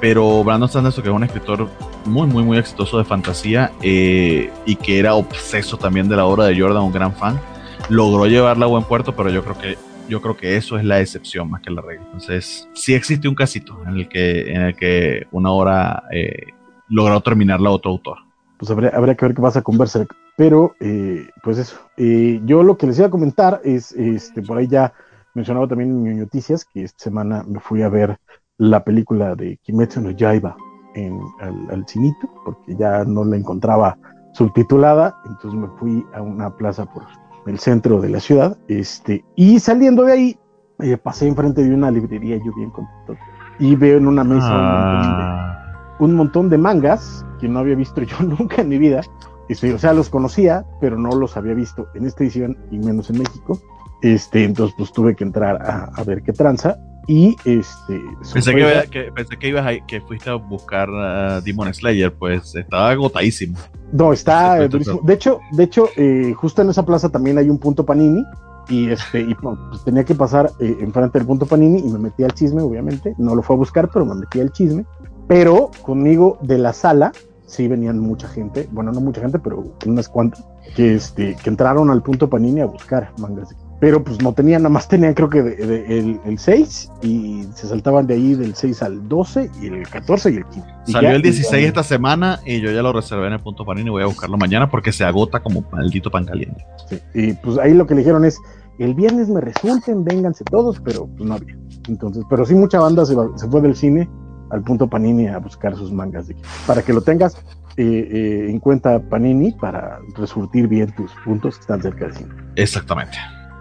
Pero Brandon Sanderson, que es un escritor muy, muy, muy exitoso de fantasía eh, y que era obseso también de la obra de Jordan, un gran fan. logró llevarla a buen puerto, pero yo creo que yo creo que eso es la excepción más que la regla. Entonces, sí existe un casito en el que, en el que una obra eh, logró terminarla otro autor. Pues habría, habría, que ver qué pasa con Berserk. Pero, eh, pues eso. Eh, yo lo que les iba a comentar es, este, por ahí ya mencionaba también en mis noticias que esta semana me fui a ver la película de Kimetsu no Yaiba en, al, al cinito, porque ya no la encontraba subtitulada, entonces me fui a una plaza por el centro de la ciudad, este, y saliendo de ahí, eh, pasé enfrente de una librería, yo bien contento, y veo en una mesa un, montón de, Ah, un montón de mangas que no había visto (laughs) yo nunca en mi vida, este, o sea, los conocía, pero no los había visto en esta edición y menos en México, este, entonces pues tuve que entrar a, a ver qué tranza, y este... pensé, que, sorpresa- que- pensé que ibas a, que fuiste a buscar a Demon Slayer, pues estaba agotadísimo. No, está eh, durísimo. De hecho, de hecho, eh, justo en esa plaza también hay un punto Panini y este y pues, tenía que pasar eh, enfrente del punto Panini y me metí al chisme, obviamente. No lo fue a buscar, pero me metí al chisme. Pero conmigo de la sala sí venían mucha gente, bueno, no mucha gente, pero unas cuantas que este que entraron al punto Panini a buscar mangas. Pero pues no tenían, nada más tenían creo que de- de- el, el 6 y se saltaban de ahí del 6 al 12 y el 14 y el 15. Y Salió ya- el y ya- 16 esta semana y yo ya lo reservé en el punto panini y voy a buscarlo mañana porque se agota como maldito pan caliente. Sí, y pues ahí lo que le dijeron es, el viernes me resulten, vénganse todos, pero pues no había. Entonces, pero sí mucha banda se, va- se fue del cine al punto Panini a buscar sus mangas. De, para que lo tengas eh, eh, en cuenta Panini para resurtir bien tus puntos que están cerca del cine. Exactamente.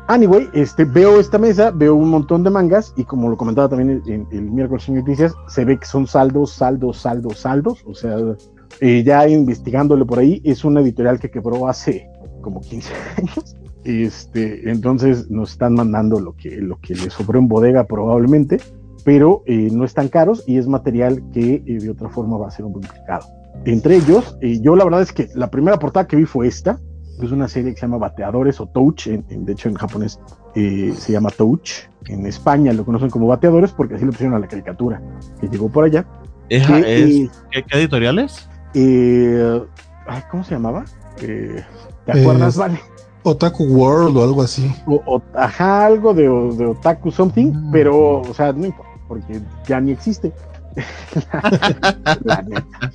Anyway, este, veo esta mesa, veo un montón de mangas y como lo comentaba también el, el- el miércoles en noticias, se ve que son saldos, saldos, saldos, saldos. O sea, eh, ya investigándole por ahí, es una editorial que quebró hace como 15 (laughs) años. Este, entonces nos están mandando lo que, lo que le sobró en bodega probablemente, pero eh, no están caros y es material que eh, de otra forma va a ser un complicado. Entre ellos, eh, yo la verdad es que la primera portada que vi fue esta, es una serie que se llama Bateadores o Touch, en, en- de hecho en japonés eh, se llama Touch, en España lo conocen como Bateadores porque así le pusieron a la caricatura que llegó por allá. Es, Que, es- eh, ¿qué, qué editorial es? eh, ay, ¿Cómo se llamaba? Eh, ¿Te Eh, acuerdas, Vale? Otaku World o algo así. O, o- ajá, algo de, de Otaku Something, Mm. pero, o sea, no importa, porque ya ni existe. (laughs)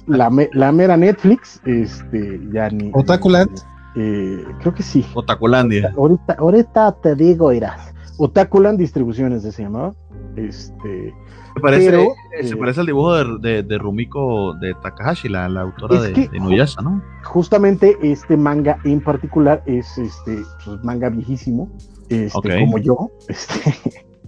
la, la mera Netflix, este, ya ni. Otakuland. Eh, creo que sí. Otakulandia. Ahorita, ahorita te digo, irás. Otakuland Distribuciones se llamaba. Este, Se parece, Pero, eh, se eh, parece al dibujo de, de, de Rumiko de Takahashi, la, la autora de, de ¿no? justamente este manga en particular es este pues, manga viejísimo, este, como yo. (laughs) Este,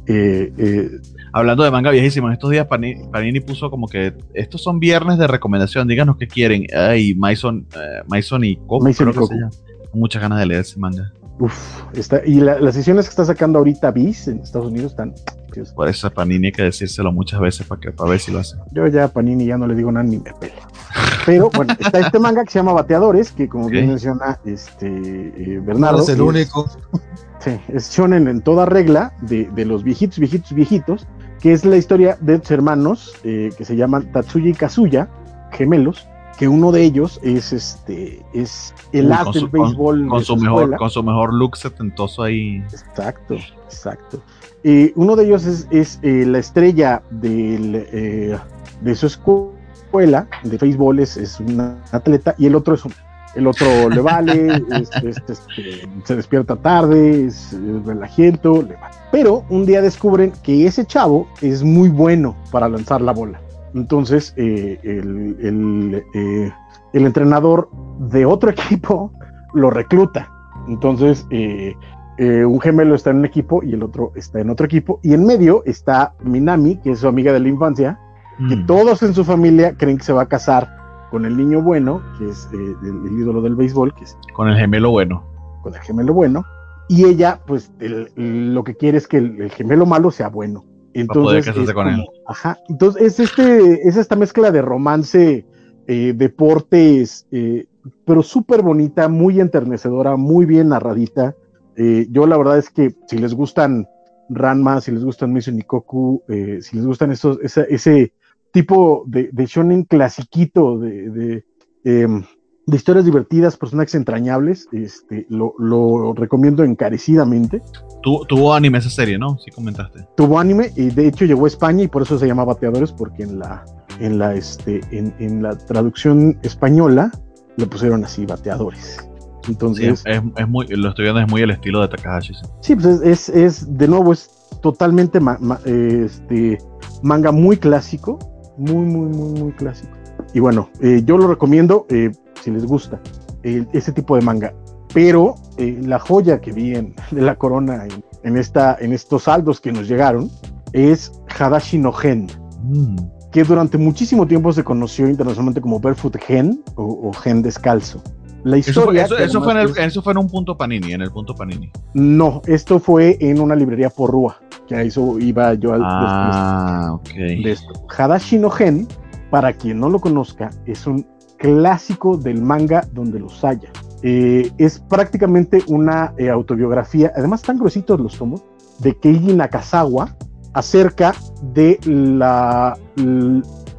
eh, eh, Hablando de manga viejísimo, en estos días Panini, Panini puso como que estos son viernes de recomendación, díganos qué quieren. Ay, Mason, eh, Mason y Coco, Mason y Coco. Muchas ganas de leer ese manga. uf, está, y la- las sesiones que está sacando ahorita Viz en Estados Unidos están. Dios, Por eso a Panini hay que decírselo muchas veces para, que, para ver si lo hace. Yo ya a Panini ya no le digo nada ni me pela. Pero bueno, está este manga que se llama Bateadores, que como bien menciona este eh, No Bernardo. es el único. Sí, es shonen en toda regla de, de los viejitos, viejitos, viejitos, que es la historia de dos hermanos eh, que se llaman Tatsuya y Kazuya, gemelos, que uno de ellos es este es el Uy, as del béisbol Con su, su mejor, escuela. con su mejor look setentoso ahí. Exacto, exacto. Eh, uno de ellos es, es, eh, la estrella del, eh, de su escuela de béisbol, es, es un atleta, y el otro es un, el otro le vale, (laughs) es- es- este, se despierta tarde, es, es relajiento, le vale. Pero un día descubren que ese chavo es muy bueno para lanzar la bola. Entonces, eh, el, el, eh, el entrenador de otro (laughs) equipo lo recluta. Entonces, eh, un gemelo está en un equipo y el otro está en otro equipo. Y en medio está Minami, que es su amiga de la infancia, que Mm. todos en su familia creen que se va a casar con el niño bueno, que es eh, el, el ídolo del béisbol, que es Con el gemelo bueno. con el gemelo bueno. Y ella, pues, el- el- lo que quiere es que el, el gemelo malo sea bueno. Entonces, poder es con él. Ajá. Entonces, es, este, es esta mezcla de romance, eh, deportes, eh, pero súper bonita, muy enternecedora, muy bien narradita. Yo la verdad es que si les gustan Ranma, si les gustan Misu Nikoku, si les gustan esos, esa- ese tipo de, de shonen clasiquito de, de, em, de historias divertidas, personajes entrañables, este, lo, lo recomiendo encarecidamente. tuvo anime esa serie, ¿no? Sí comentaste. Tuvo anime y de hecho llegó a España y por eso se llama Bateadores, porque en la, en la, este, en, en la traducción española le pusieron así, Bateadores. Entonces, es, es, muy, lo estoy viendo, es muy el estilo de Takahashi. Sí, pues es, es, de nuevo, es totalmente este, manga muy clásico, muy, muy, muy, muy clásico. Y bueno, eh, yo lo recomiendo eh, si les gusta ese tipo de manga. Pero eh, la joya que vi en, (laughs) de la corona en, esta, en estos saldos que nos llegaron es Hadashi no Gen, mm. que durante muchísimo tiempo se conoció internacionalmente como Barefoot Gen o, o Gen Descalzo. La historia. Eso, fue, en el, eso, fue en un punto Panini, en el punto Panini. No, esto fue en una librería por Rúa, que a eso iba yo al ah, ok. de esto. Hadashi no Gen, para quien no lo conozca, es un clásico del manga donde los haya. Eh, es prácticamente una eh, autobiografía, además tan gruesitos los somos, de Keiji Nakazawa acerca de la,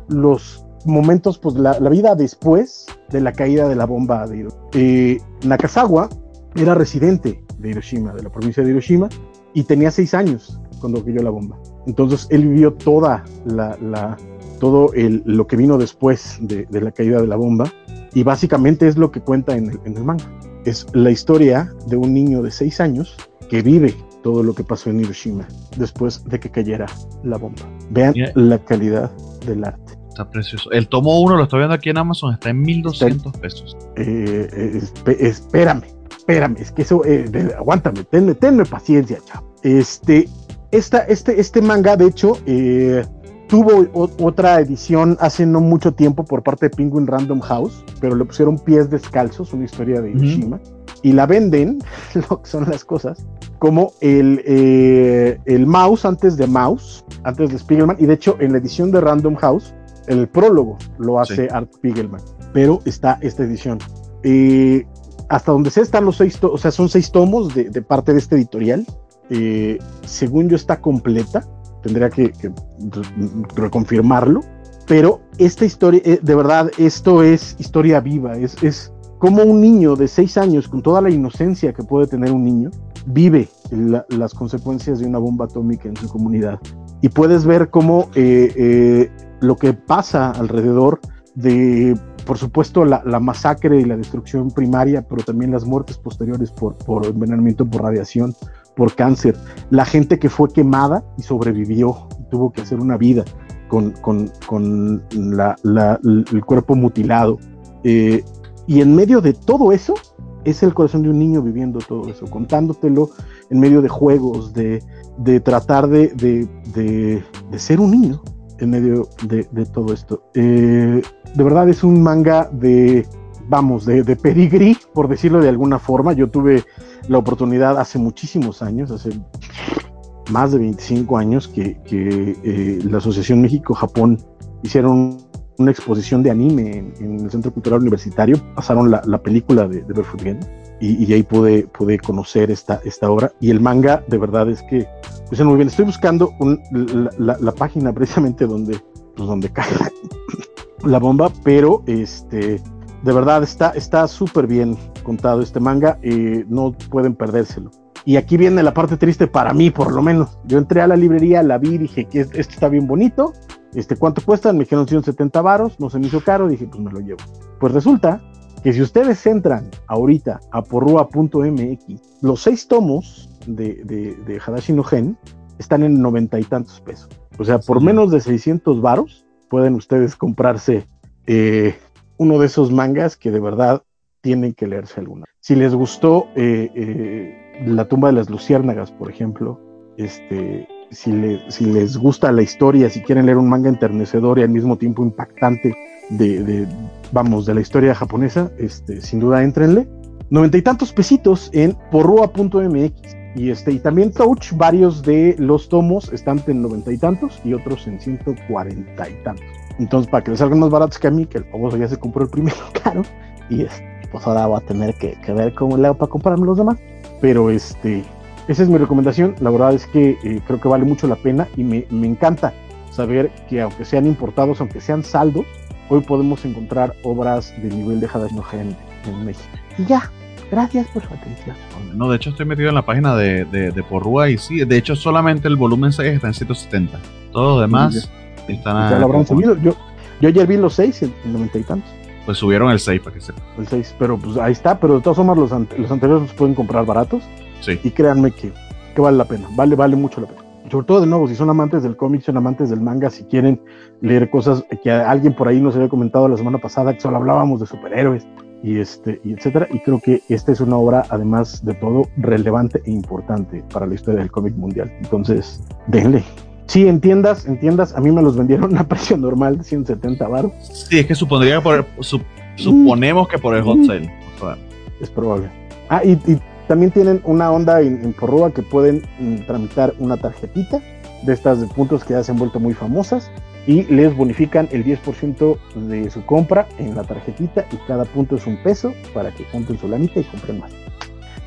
los momentos, pues la, vida después de la caída de la bomba de Hiroshima. Eh, Nakazawa era residente de Hiroshima, de la provincia de Hiroshima, y tenía seis años cuando cayó la bomba. Entonces él vivió toda la, todo el, lo que vino después de, la caída de la bomba, y básicamente es lo que cuenta en el, en el manga. Es la historia de un niño de seis años que vive todo lo que pasó en Hiroshima después de que cayera la bomba. Vean la calidad del arte. Está precioso. El tomo 1 lo estoy viendo aquí en Amazon, está en 1200 pesos. Eh, eh espérame, espérame, es que eso, eh, aguántame, tenme, tenme, paciencia, chavo. Este, esta, este, este manga, de hecho, eh, tuvo otra edición hace no mucho tiempo por parte de Penguin Random House, pero le pusieron pies descalzos, una historia de Hiroshima, y la venden, (laughs) lo que son las cosas, como el, el mouse antes de mouse, antes de Spiegelman, y de hecho en la edición de Random House el prólogo lo hace Art Spiegelman, pero está esta edición. Eh, hasta donde sé están los seis, o sea, son seis tomos de, parte de este editorial. Eh, según yo está completa, tendría que, reconfirmarlo, pero esta historia, eh, de verdad, esto es historia viva, es, es como un niño de seis años, con toda la inocencia que puede tener un niño, vive las consecuencias de una bomba atómica en su comunidad. Y puedes ver cómo lo que pasa alrededor de, por supuesto, la, masacre y la destrucción primaria, pero también las muertes posteriores por, por envenenamiento por radiación, por cáncer, la gente que fue quemada y sobrevivió, tuvo que hacer una vida con, con, con el cuerpo mutilado. Eh, y en medio de todo eso, es el corazón de un niño viviendo todo eso, contándotelo en medio de juegos, de, de tratar de, de, de, ser un niño, en medio de, todo esto. Eh, de verdad es un manga de, vamos, de, de por decirlo de alguna forma. Yo tuve la oportunidad hace muchísimos años, hace más de 25 años, que, eh, la Asociación México-Japón hicieron una exposición de anime en, el Centro Cultural Universitario, pasaron la, película de, de y, ahí pude, pude conocer esta, esta obra. Y el manga, de verdad, es que, pues muy bien. Estoy buscando la, página precisamente donde, pues, donde cae (laughs) la, bomba, pero este, de verdad está súper bien contado este manga. Eh, no pueden perdérselo. Y aquí viene la parte triste para mí, por lo menos. Yo entré a la librería, la vi, dije que esto está bien bonito. Este, ¿Cuánto cuesta? Me dijeron 170 varos, no se me hizo caro, dije, pues me lo llevo. Pues resulta que si ustedes entran ahorita a porrua.mx, los seis tomos de, de, Hadashi no Gen están en noventa y tantos pesos. O sea, por menos de 600 varos pueden ustedes comprarse eh, uno de esos mangas que de verdad tienen que leerse alguna. Si les gustó eh, eh, La tumba de las luciérnagas, por ejemplo, este, si, si les gusta la historia, si quieren leer un manga enternecedor y al mismo tiempo impactante de, vamos, de la historia japonesa, este, sin duda entrenle. Noventa y tantos pesitos en porrua.mx. Y, este, y también Touch, varios de los tomos están en noventa y tantos y otros en ciento cuarenta y tantos. Entonces, para que les salgan más baratos que a mí, que el famoso ya se compró el primero (laughs) caro, y este, pues ahora voy a tener que, ver cómo le hago para comprarme los demás. Pero este, esa es mi recomendación. La verdad es que eh, creo que vale mucho la pena y me, me encanta saber que aunque sean importados, aunque sean saldos, hoy podemos encontrar obras de nivel de Hadashino Gen en México. Y ya, gracias por su atención. No, de hecho estoy metido en la página de, de, de Porrúa y sí, de hecho solamente el volumen 6 está en 170. Todos los demás están Ya lo habrán subido. Yo, yo ayer vi los 6 en 90 y tantos. Pues subieron el 6 para que sepa. El 6, pero pues ahí está, pero de todas formas los, ante- los anteriores los pueden comprar baratos Sí. y créanme que, que vale la pena, vale, vale mucho la pena. Sobre todo de nuevo, si son amantes del cómic, son amantes del manga, si quieren leer cosas que alguien por ahí nos había comentado la semana pasada, que solo hablábamos de superhéroes y este, y etcétera, y creo que esta es una obra, además de todo, relevante e importante para la historia del cómic mundial. Entonces, denle. Sí, en tiendas, en tiendas, a mí me los vendieron a (laughs) precio normal de 170 baros. Sí, es que supondría por el- su- suponemos que por el hot sale. O sea, Es probable. Ah, y, y también tienen una onda en, en Porrúa que pueden mm, tramitar una tarjetita de estas de puntos que ya se han vuelto muy famosas y les bonifican el 10% de su compra en la tarjetita y cada punto es un peso para que junten su lanita y compren más.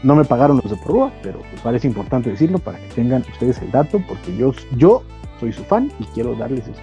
No me pagaron los de Porrúa, pero me parece importante decirlo para que tengan ustedes el dato porque yo, yo soy su fan y quiero darles eso.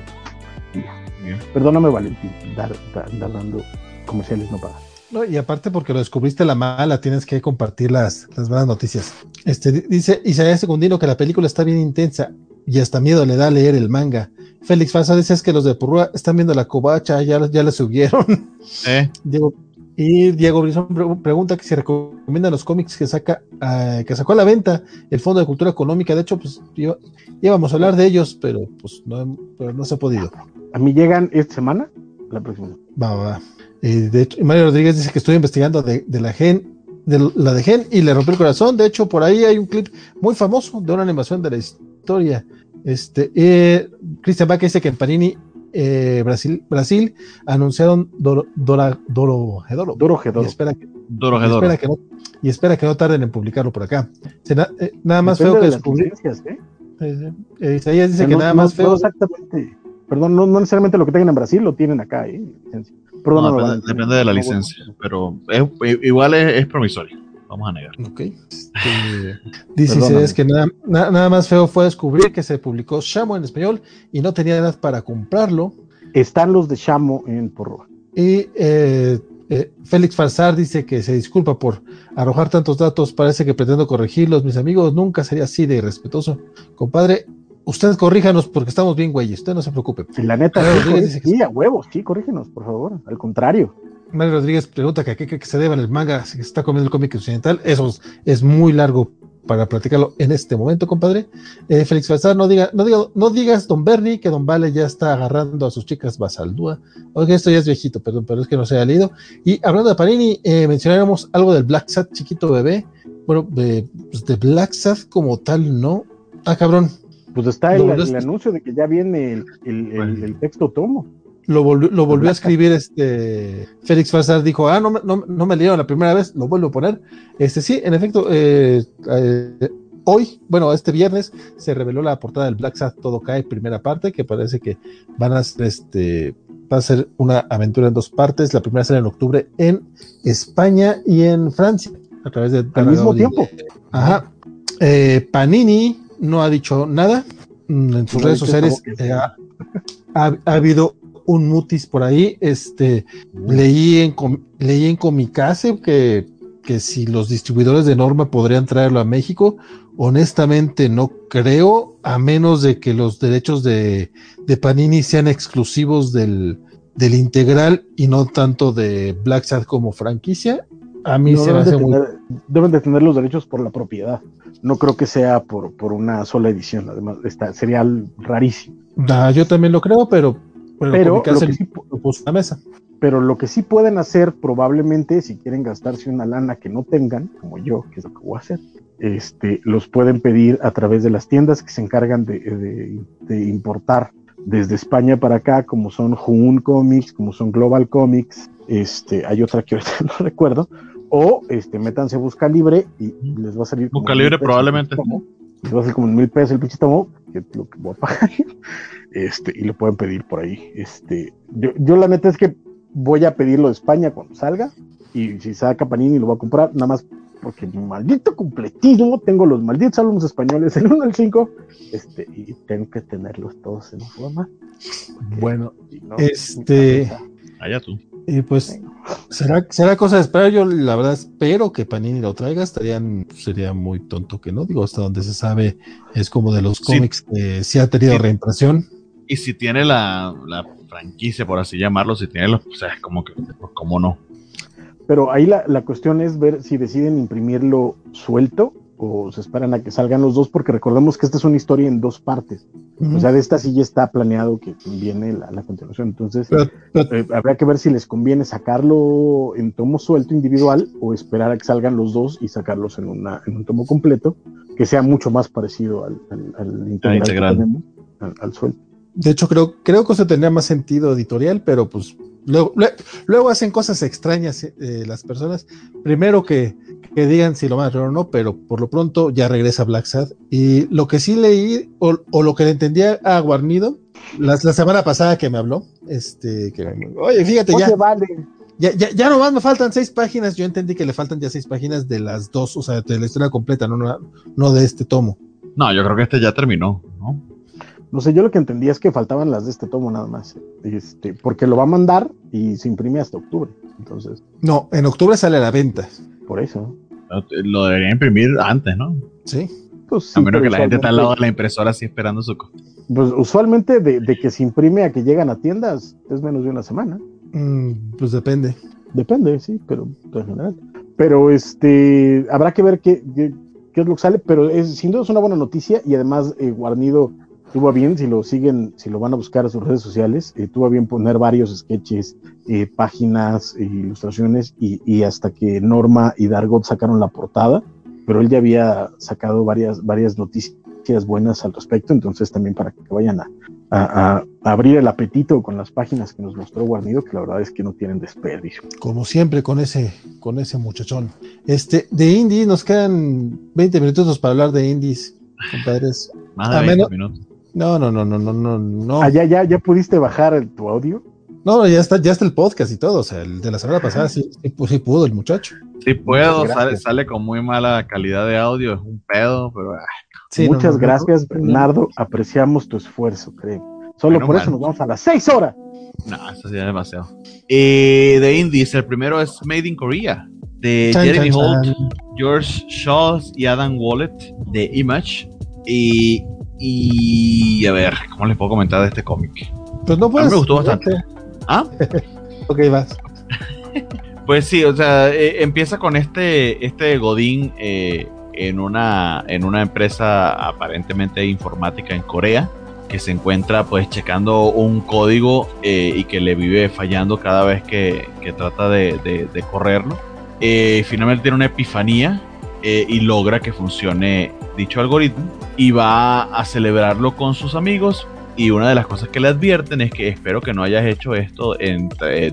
Perdóname, Valentín, dar, dar- dar dando comerciales no pagan. No, y aparte porque lo descubriste la mala, tienes que compartir las, las buenas noticias. Este di- dice Isaías Segundino que la película está bien intensa y hasta miedo le da leer el manga. Félix Falsa dice es que los de Purrúa están viendo la covacha, ya, ya la subieron. (laughs) eh, Diego, y Diego Brizón pre- pregunta que si recomiendan los cómics que saca, ah, que sacó a la venta el Fondo de Cultura Económica. De hecho, pues iba- íbamos a hablar de ellos, pero pues no, pero no se ha podido. A mí llegan esta semana, la próxima. Va, va, va. Eh, de hecho, Mario Rodríguez dice que estoy investigando de, de la gen, de la de gen y le rompió el corazón. De hecho, por ahí hay un clip muy famoso de una animación de la historia. Este, eh, Christian Bach dice que en Panini, eh, Brasil, Brasil, anunciaron Doro, Dora, Doro, Hedoro. Doro Y Gedoro. espera, que, Doro y Gedoro. espera que no, y espera que no tarden en publicarlo por acá. Se na- eh, nada más Depende feo que de las descubrí. licencias, ¿eh? eh, eh, Isaías dice O sea, que no- nada más no feo. exactamente. Perdón, no, no necesariamente lo que tengan en Brasil lo tienen acá, ¿eh? Licencia. No, depende, de la No, licencia, pero es- igual es, es promisorio. Vamos a negar. Ok. (laughs) Este, dice. Isaías que nada, na- nada más feo fue descubrir que se publicó Shamo en español y no tenía edad para comprarlo. Están los de Shamo en Porroa. Y eh, eh, Félix Farsar dice que se disculpa por arrojar tantos datos. Parece que pretendo corregirlos. Mis amigos, nunca sería así de irrespetuoso. Compadre, usted corríjanos porque estamos bien, güey. Usted no se preocupe. La neta, Mario sí, Rodríguez corrí- dice que sí, a huevos, sí, corrígenos, por favor. Al contrario. Mario Rodríguez pregunta que a qué cree que se deba en el manga, si se está comiendo el cómic occidental. Eso es, es muy largo para platicarlo en este momento, compadre. Eh, Félix Falsar, no, diga, no, diga, no digas, don Bernie, que don Vale ya está agarrando a sus chicas Basaldúa. Oye, esto ya es viejito, perdón, pero es que no se ha leído. Y hablando de Panini, eh, mencionáramos algo del Black Sat chiquito bebé. Bueno, de, pues de Black Sat como tal, no. Ah, cabrón, Pues está el, anuncio de que ya viene el, el- el- el texto tomo. lo volvió, lo volvió a escribir este Félix Farsar dijo, ah, no, me- no, no me leyeron la primera vez, lo vuelvo a poner. Este sí, en efecto, eh, eh, hoy, bueno, este viernes se reveló la portada del Black Sat Todo Cae, primera parte, que parece que van a ser este va a ser una aventura en dos partes. La primera será en octubre en España y en Francia, a través de Al mismo tiempo. Ajá. Eh, Panini no ha dicho nada. Mm, En sus No redes sociales eh, ha, ha- ha habido un mutis por ahí. Este, leí en, leí en Comicase que, que si los distribuidores de Norma podrían traerlo a México. Honestamente no creo, a menos de que los derechos de, de Panini sean exclusivos del, del integral y no tanto de Black Sat como franquicia. A mí No, se me deben, de hace muy... tener, deben de tener los derechos por la propiedad. No creo que sea por, por una sola edición. Además, está, sería rarísimo. Ah, yo también lo creo, pero, pero, Pero lo que sí la mesa. Pero lo que sí pueden hacer, probablemente, si quieren gastarse una lana que no tengan, como yo, que es lo que voy a hacer, este, los pueden pedir a través de las tiendas que se encargan de, de- de importar desde España para acá, como son Jun Comics, como son Global Comics, este, hay otra que ahorita (laughs) no recuerdo, o este, métanse a Busca Libre y les va a salir. Busca Libre probablemente. Les va a salir como en mil pesos el pinche tomo, que es lo que voy a pagar. (laughs) Este, y lo pueden pedir por ahí. Este, yo, yo la neta es que voy a pedirlo de España cuando salga. Y si saca Panini lo voy a comprar, nada más porque maldito completismo, tengo los malditos álbumes españoles, el 1 al 5, este, y tengo que tenerlos todos en forma. Bueno, si no, este- mi Allá tú. Y pues será, será cosa de esperar. Yo la verdad espero que Panini lo traiga. Estarían, sería muy tonto que no. Digo, hasta donde se sabe, es como de los cómics que sí ha tenido reimpresión. Y si tiene la, la, franquicia, por así llamarlo, si tiene los, o sea, es como que, pues, ¿cómo no? Pero ahí la, la cuestión es ver si deciden imprimirlo suelto o se esperan a que salgan los dos, porque recordemos que esta es una historia en dos partes. O sea, de esta sí ya está planeado que viene la, la continuación. Entonces, Pero- pero- eh, habrá que ver si les conviene sacarlo en tomo suelto individual o esperar a que salgan los dos y sacarlos en, una, en un tomo completo, que sea mucho más parecido al, al, al integral, que integral. tenemos, al, al suelto. De hecho, creo, creo que eso tendría más sentido editorial, pero pues luego, lue- luego hacen cosas extrañas eh, las personas. Primero que, que digan si lo van a traer o no, pero por lo pronto ya regresa Black Sad. Y lo que sí leí, o, o lo que le entendía a Guarnido, la, la semana pasada que me habló, este, que, oye, fíjate, ya, Oye, vale. ya, ya, ya nomás me faltan seis páginas. Yo entendí que le faltan ya seis páginas de las dos, o sea, de la historia completa, no, no, no de este tomo. No, yo creo que este ya terminó, ¿no? No sé, yo lo que entendía es que faltaban las de este tomo nada más. Este, porque lo va a mandar y se imprime hasta octubre. Entonces, No, en octubre sale a la venta. por eso. Lo deberían imprimir antes, ¿no? Sí. Pues, sí, A menos que la gente está al lado de la impresora así esperando su... co- Pues usualmente de, de que se imprime a que llegan a tiendas es menos de una semana. Mm, pues depende. Depende, sí, pero en general. Pero este, habrá que ver qué, qué, qué es lo que sale, pero es, sin duda es una buena noticia y además eh, Guarnido tuvo a bien, si lo siguen, si lo van a buscar a sus redes sociales, eh, tuvo a bien poner varios sketches, eh, páginas, eh, ilustraciones y, y hasta que Norma y Dargot sacaron la portada, pero él ya había sacado varias, varias noticias buenas al respecto, entonces también para que vayan a, a- a abrir el apetito con las páginas que nos mostró Guarnido, que la verdad es que no tienen desperdicio. como siempre con ese con ese muchachón. Este de indie nos quedan 20 minutos para hablar de indies, compadres. Más de A 20 menos- minutos. No, no, no, no, no, no, no. Ah, ya, ya, ya pudiste bajar el- tu audio. No, ya está, ya está el podcast y todo, o sea, el de la semana pasada sí, sí, pu- sí pudo el muchacho. Sí puedo, sale, sale con muy mala calidad de audio, es un pedo, pero... ah, Sí, Muchas no, no, gracias, no, Bernardo. Apreciamos tu esfuerzo, creo. Solo Menos por mal. eso nos vamos a las seis horas. No, eso sí es demasiado. Eh, de indies, el primero es Made in Korea, de Chan, Jeremy chan, Holt, chan. George Shaw y Adam Wallet, de Image. Y, y a ver, ¿cómo les puedo comentar de este cómic? Pues no A mí puedes. me gustó bastante. ¿Ah? (laughs) Ok, vas. (laughs) Pues sí, o sea, eh, empieza con este, este Godín eh, en, una, en una empresa aparentemente informática en Corea, que se encuentra pues checando un código eh, y que le vive fallando cada vez que, que trata de, de- de correrlo. Eh, finalmente tiene una epifanía eh, y logra que funcione dicho algoritmo y va a celebrarlo con sus amigos. Y una de las cosas que le advierten es que espero que no hayas hecho esto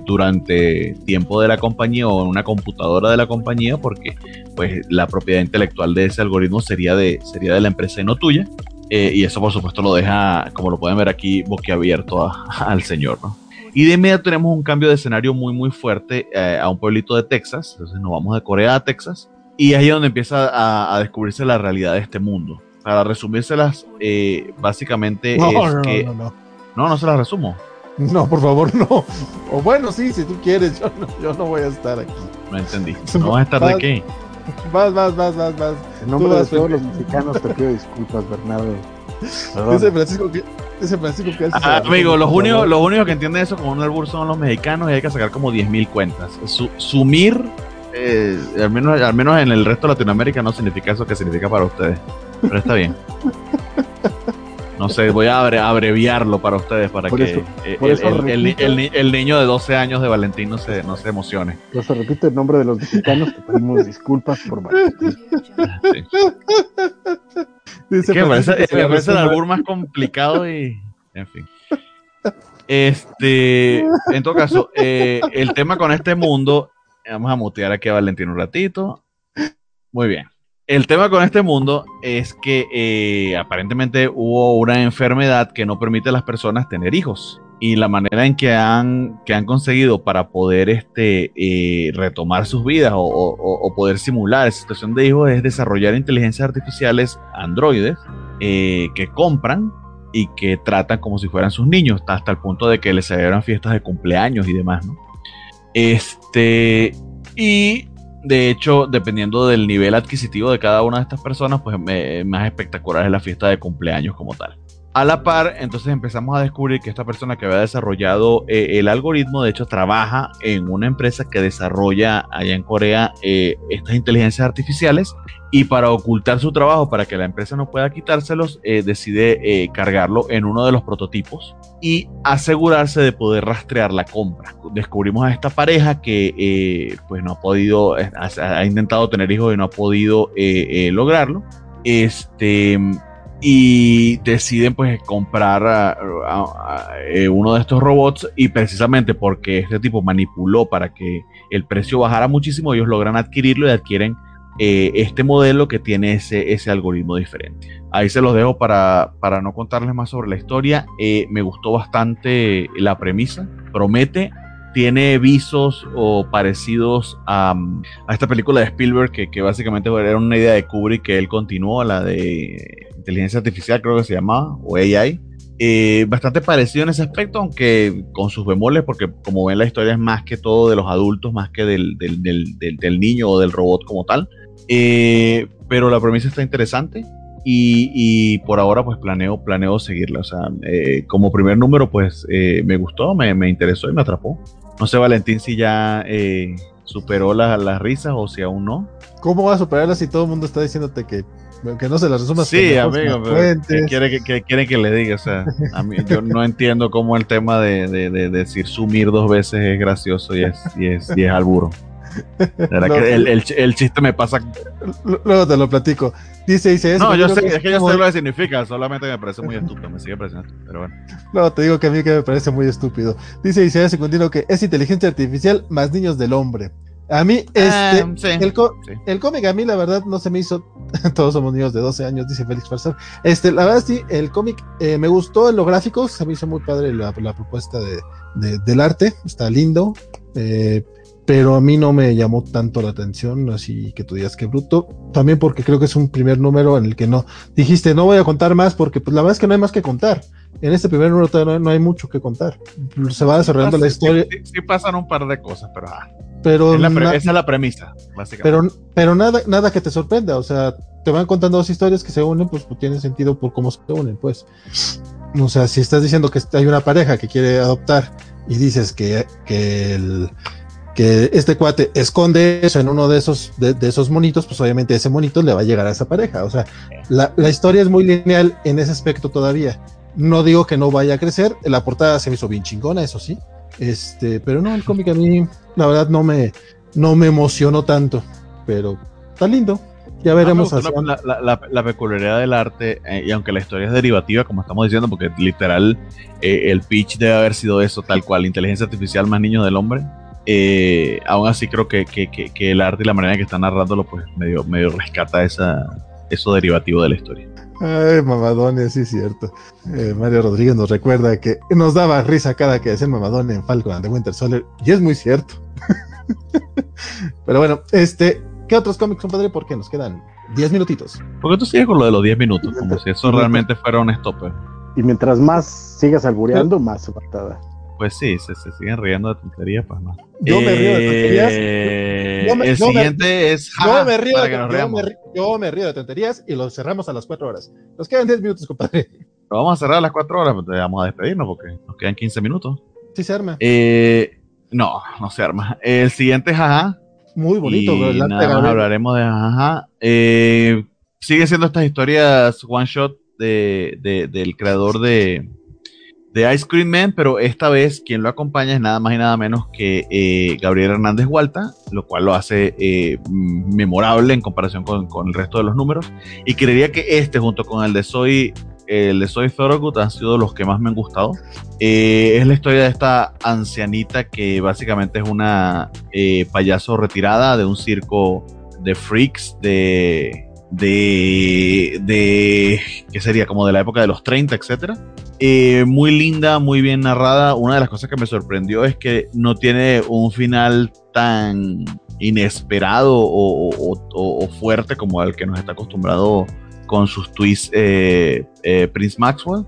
durante tiempo de la compañía o en una computadora de la compañía porque pues la propiedad intelectual de ese algoritmo sería de, sería de la empresa y no tuya. Eh, y eso por supuesto lo deja, como lo pueden ver aquí, boquiabierto (laughs) al señor. ¿no? Y de inmediato tenemos un cambio de escenario muy muy fuerte eh, a un pueblito de Texas. Entonces nos vamos de Corea a Texas. Y ahí es donde empieza a, a descubrirse la realidad de este mundo. Para resumírselas, eh, básicamente No, es no, que... no, no, No, no se las resumo. no. No, por favor, no. O bueno, sí, si tú quieres, yo no, yo no voy a estar aquí. No entendí. (laughs) ¿No vas a estar de qué? Vas, vas, vas, vas, vas. En nombre de vas, todos los mexicanos te pido disculpas, Bernardo. Perdón. Dice Francisco que, dice Francisco que Ah, amigo, los únicos, los únicos que entienden eso como un albur son los mexicanos y hay que sacar como 10.000 cuentas. Su- sumir, eh, al, menos, al menos en el resto de Latinoamérica, no significa eso que significa para ustedes. Pero está bien. No sé, voy a abre- abreviarlo para ustedes para Por que eso- eh, por el, eso el- el ni- repito. el ni- el niño de 12 años de Valentín no se, no se emocione. Yo se repito en nombre de los mexicanos, te pedimos disculpas por Sí. Dice que me parece, Francisco que me se parece el albur más complicado y. En fin. Este. En todo caso, eh, el tema con este mundo. Vamos a mutear aquí a Valentín un ratito. Muy bien. El tema con este mundo es que eh, aparentemente hubo una enfermedad que no permite a las personas tener hijos. Y la manera en que han, que han conseguido para poder este, eh, retomar sus vidas o, poder simular esa situación de hijos es desarrollar inteligencias artificiales androides eh, que compran y que tratan como si fueran sus niños, hasta el punto de que les celebran fiestas de cumpleaños y demás, ¿no? Este, y de hecho, dependiendo del nivel adquisitivo de cada una de estas personas, pues más espectacular es la fiesta de cumpleaños como tal. A la par, entonces empezamos a descubrir que esta persona que había desarrollado eh, el algoritmo, de hecho, trabaja en una empresa que desarrolla allá en Corea eh, estas inteligencias artificiales y para ocultar su trabajo, para que la empresa no pueda quitárselos, eh, decide cargarlo en uno de los prototipos y asegurarse de poder rastrear la compra. Descubrimos a esta pareja que pues no ha podido, ha, intentado tener hijos y no ha podido lograrlo. Este y deciden pues comprar eh, uno de estos robots y precisamente porque este tipo manipuló para que el precio bajara muchísimo, ellos logran adquirirlo y adquieren eh, este modelo que tiene ese, ese algoritmo diferente. Ahí se los dejo para, para no contarles más sobre la historia. Eh, me gustó bastante la premisa, promete tiene visos o parecidos a, a, esta película de Spielberg que, que, básicamente era una idea de Kubrick que él continuó, la de inteligencia artificial creo que se llamaba, o AI. Eh, bastante parecido en ese aspecto, aunque con sus bemoles, porque como ven la historia es más que todo de los adultos, más que del, del, del, del niño o del robot como tal. Eh, pero la premisa está interesante y, por ahora pues planeo, planeo seguirla. O sea, eh, como primer número pues me gustó, me, me, interesó y me atrapó. No sé Valentín si ya superó las, las risas o si aún no. ¿Cómo va a superarlas si todo el mundo está diciéndote que que no se las resumas. Sí, amigo, pero ¿qué quiere que, quiere que le diga? O sea, a mí, yo no entiendo cómo el tema de, de, decir sumir dos veces es gracioso y es, y es, y es alburo. (laughs) que el, el, el, chiste me pasa. Luego te lo platico. Dice, dice eso. No, yo sé, que es que yo sé lo que significa, solamente me parece muy estúpido, me sigue pareciendo, pero bueno. No, te digo que a mí que me parece muy estúpido. Dice Isaías Secundino que es inteligencia artificial más niños del hombre. A mí, este, ah, el, cómic a mí la verdad no se me hizo, (laughs) todos somos niños de 12 años, dice Félix Farsar. Este, la verdad sí, el cómic eh, me gustó en lo gráfico, se me hizo muy padre la, propuesta de, del arte, está lindo, eh, pero a mí no me llamó tanto la atención, así que tú digas que bruto. También porque creo que es un primer número en el que no, dijiste, no voy a contar más porque pues la verdad es que no hay más que contar en este primer número todavía no, hay mucho que contar. Se va desarrollando la historia. Sí, pasan un par de cosas, pero, ah, pero esa es la premisa, básicamente. Pero, pero nada, nada que te sorprenda, o sea, te van contando dos historias que se unen, pues, pues tiene sentido por cómo se unen, pues. O sea, si estás diciendo que hay una pareja que quiere adoptar y dices que, que el que este cuate esconde eso en uno de esos, de, esos monitos, pues obviamente ese monito le va a llegar a esa pareja. O sea, la, la historia es muy lineal en ese aspecto todavía. No digo que no vaya a crecer, la portada se me hizo bien chingona, eso sí. Este, pero no, el cómic a mí, la verdad, no me, no me emocionó tanto. Pero está lindo. Ya veremos. la, peculiaridad del arte, eh, y aunque la historia es derivativa, como estamos diciendo, porque literal eh, el pitch debe haber sido eso, tal cual, inteligencia artificial más niño del hombre. Eh, aún así creo que, que, el arte y la manera en que está narrándolo, pues medio, medio rescata esa, eso derivativo de la historia. Ay, mamadones, sí es cierto. Eh, Mario Rodríguez nos recuerda que nos daba risa cada que decía mamadone en Falcon and the Winter Soldier, y es muy cierto. (laughs) Pero bueno, este, ¿qué otros cómics, compadre? Porque nos quedan 10 minutitos. Porque tú sigues con lo de los 10 minutos, como si eso realmente fuera un stopper. Y mientras más sigas albureando, más faltada. Pues sí, se, siguen riendo de tonterías, pues más. Yo me río de tonterías. Eh, el siguiente es. yo, me río de, yo, me, río de tonterías y lo cerramos a las 4 horas. Nos quedan 10 minutos, compadre. Lo vamos a cerrar a las 4 horas, pues vamos a despedirnos porque nos quedan 15 minutos. Sí, se arma. Eh, no, no se arma. El siguiente es Jaja. Muy bonito, y nada más hablaremos de Jaja. Eh, sigue siendo estas historias one shot de, de, del creador de de Ice Cream Man, pero esta vez quien lo acompaña es nada más y nada menos que eh, Gabriel Hernández Hualta, lo cual lo hace eh, memorable en comparación con, el resto de los números. Y creería que este, junto con el de Soy, el Soy Thorogood, han sido los que más me han gustado. Eh, es la historia de esta ancianita que básicamente es una payaso retirada de un circo de freaks de de, de, ¿qué sería? Como de la época de los 30, etcétera. Eh, muy linda, muy bien narrada. Una de las cosas que me sorprendió es que no tiene un final tan inesperado o, fuerte como el que nos está acostumbrado con sus twists eh, eh, Prince Maxwell.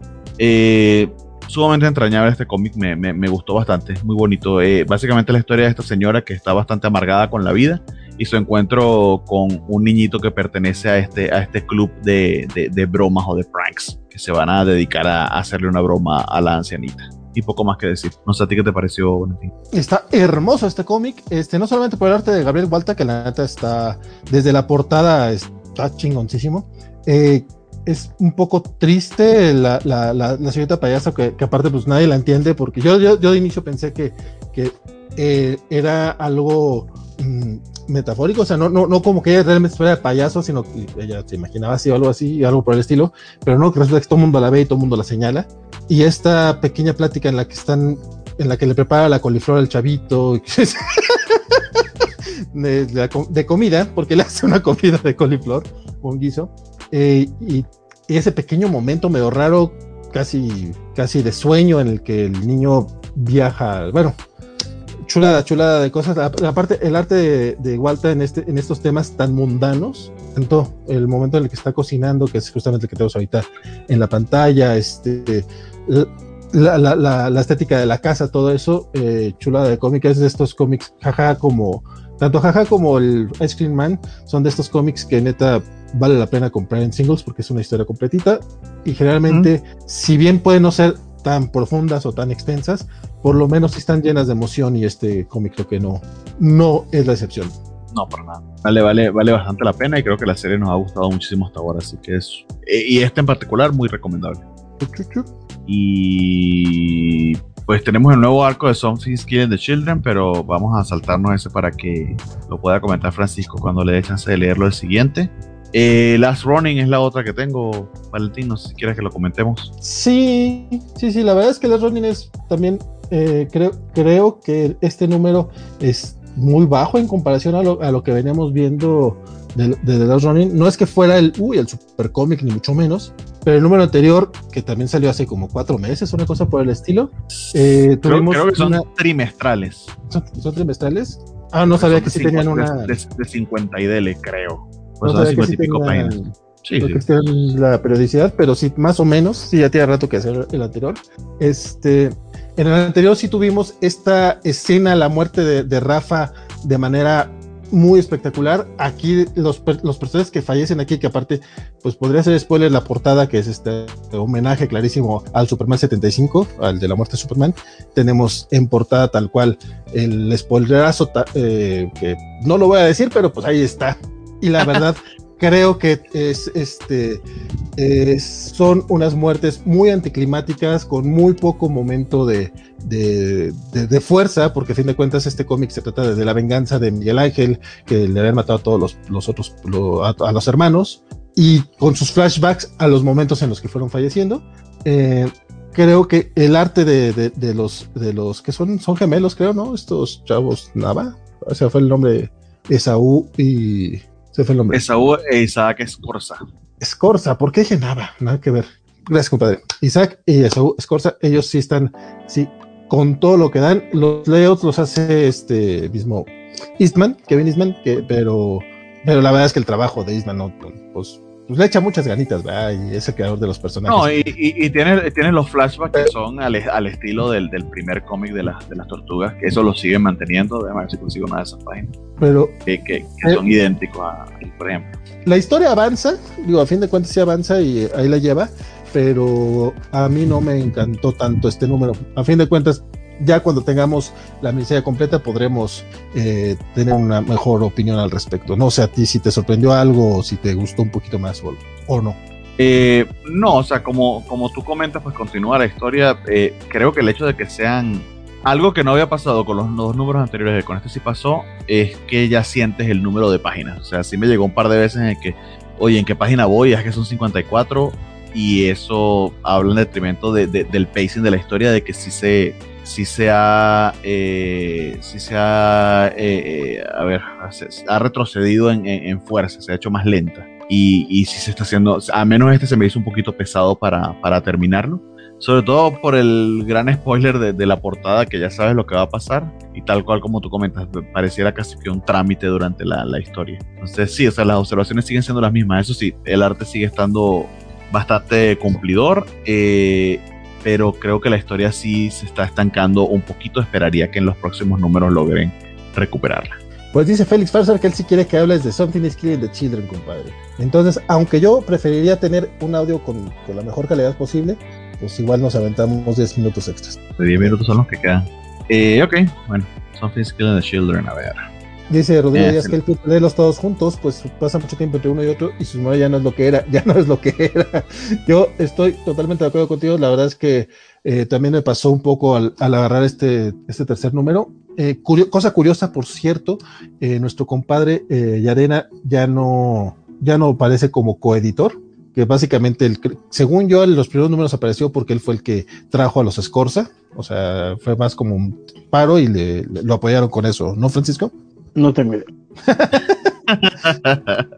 Sumamente entrañable este cómic, me, me, me, gustó bastante, es muy bonito. Básicamente la historia de esta señora que está bastante amargada con la vida y su encuentro con un niñito que pertenece a este, a este club de, de bromas o de pranks que se van a dedicar a, hacerle una broma a la ancianita y poco más que decir. No sé a ti qué te pareció, Valentín. Está hermoso este cómic, este, no solamente por el arte de Gabriel Walta, que la neta está, desde la portada está chingoncísimo. Eh, es un poco triste la, la, la, la señorita payaso, que, aparte pues nadie la entiende, porque yo, yo, yo de inicio pensé que, que eh, era algo metafórico, o sea, no, no, no como que ella realmente fuera payaso, sino que ella se imaginaba así o algo así, algo por el estilo, pero no, que resulta que todo el mundo la ve y todo el mundo la señala. Y esta pequeña plática en la que están, en la que le prepara la coliflor al chavito, (laughs) de, de, de, comida, porque le hace una comida de coliflor, un guiso, eh, y, y, ese pequeño momento medio raro, casi, casi de sueño, en el que el niño viaja, bueno, chulada, chulada de cosas. La, la parte, el arte de, de, Walter en, este, en estos temas tan mundanos, tanto el momento en el que está cocinando, que es justamente el que tenemos ahorita en la pantalla, este, la, la, la, estética de la casa, todo eso, eh, chulada de cómic, es de estos cómics, jaja, como, tanto jaja como el Ice Cream Man, son de estos cómics que neta vale la pena comprar en singles porque es una historia completita y generalmente, mm. si bien pueden no ser tan profundas o tan extensas, por lo menos están llenas de emoción y este cómic creo que no, no es la excepción. No, para nada. Vale, vale, vale bastante la pena y creo que la serie nos ha gustado muchísimo hasta ahora, así que es... Y este en particular, muy recomendable. Y pues tenemos el nuevo arco de Something's Killing the Children, pero vamos a saltarnos ese para que lo pueda comentar Francisco cuando le dé chance de leerlo el siguiente. Eh, Last Running es la otra que tengo, Valentín, no sé si quieres que lo comentemos. Sí, sí, sí, la verdad es que Last Running es también, eh, creo, creo que este número es muy bajo en comparación a lo, a lo que veníamos viendo de, de, The Last Running. No es que fuera el, uy, el super cómic, ni mucho menos, pero el número anterior, que también salió hace como cuatro meses, una cosa por el estilo. Eh, creo, creo, que son una... trimestrales. ¿Son, ¿Son, trimestrales? Ah, no sabía que sí tenían una. De, de 50 y dele, creo. Pues no sí, sí. la periodicidad, pero sí, más o menos, sí, ya tiene rato que hacer el anterior. Este, en el anterior sí tuvimos esta escena, la muerte de, Rafa, de manera muy espectacular. Aquí los, los, personajes que fallecen aquí, que aparte, pues podría ser spoiler la portada, que es este homenaje clarísimo al Superman 75, al de la muerte de Superman. Tenemos en portada tal cual el spoilerazo, eh, que no lo voy a decir, pero pues ahí está. Y la verdad, (laughs) creo que es, este, es, son unas muertes muy anticlimáticas, con muy poco momento de, de, de, de fuerza, porque a fin de cuentas este cómic se trata de, de, la venganza de Miguel Ángel, que le habían matado a todos los, los otros, lo, a, a, los hermanos, y con sus flashbacks a los momentos en los que fueron falleciendo. Eh, creo que el arte de, de, de, los de los que son son gemelos creo no estos chavos Nava o sea fue el nombre Esaú y se fue el nombre. Esaú e Isaac Escorza. Escorza ¿por qué dije Nava? nada que ver. Gracias compadre. Isaac y Esaú Escorza ellos sí están sí con todo lo que dan los layouts los hace este mismo Eastman Kevin Eastman que, pero pero la verdad es que el trabajo de Eastman no pues pues le echa muchas ganitas, ¿verdad? Y es el creador de los personajes. No, y, y, y tiene, tiene, los flashbacks que son al, al estilo del, del primer cómic de, la, de, las tortugas, que eso lo siguen manteniendo. Déjame ver si consigo una de esas páginas. Pero, que, que, que eh, son idénticos a, por ejemplo. La historia avanza, digo, a fin de cuentas sí avanza y ahí la lleva, pero a mí no me encantó tanto este número. A fin de cuentas, ya cuando tengamos la miniserie completa podremos eh, tener una mejor opinión al respecto. No sé a ti si te sorprendió algo o si te gustó un poquito más o, o no. Eh, no, o sea, como, como tú comentas, pues continúa la historia. Eh, creo que el hecho de que sean algo que no había pasado con los dos números anteriores, con este sí pasó, es que ya sientes el número de páginas. O sea, sí me llegó un par de veces en que, oye, ¿en qué página voy? Es que son 54 y eso habla en detrimento de, de, del pacing de la historia, de que sí se si se ha, eh, si se ha, eh, eh, a ver, ha retrocedido en, en, en, fuerza, se ha hecho más lenta. Y, y si se está haciendo, a menos este se me hizo un poquito pesado para, para terminarlo. Sobre todo por el gran spoiler de, de, la portada, que ya sabes lo que va a pasar. Y tal cual como tú comentas, pareciera casi que un trámite durante la, la historia. Entonces, sí, o sea, las observaciones siguen siendo las mismas. Eso sí, el arte sigue estando bastante cumplidor. Eh, pero creo que la historia sí se está estancando un poquito. Esperaría que en los próximos números logren recuperarla. Pues dice Félix Farser que él sí quiere que hables de Something is Killing the Children, compadre. Entonces, aunque yo preferiría tener un audio con, con la mejor calidad posible, pues igual nos aventamos 10 minutos extras. De 10 minutos son los que quedan. Eh, ok, bueno, Something is Killing the Children, a ver. Dice Rodrigo Díaz que él leerlos todos juntos, pues pasa mucho tiempo entre uno y otro y su memoria ya no es lo que era, (laughs) ya no es lo que era. Yo estoy totalmente de acuerdo contigo, la verdad es que eh, también me pasó un poco al, al agarrar este, este tercer número. Eh, curio cosa curiosa, por cierto, eh, nuestro compadre Yarena ya no, ya no aparece como coeditor, que básicamente, el, según yo, en los primeros números apareció porque él fue el que trajo a los Escorza, o sea, fue más como un paro y le, le, lo apoyaron con eso, ¿no, Francisco? No tengo idea. (laughs)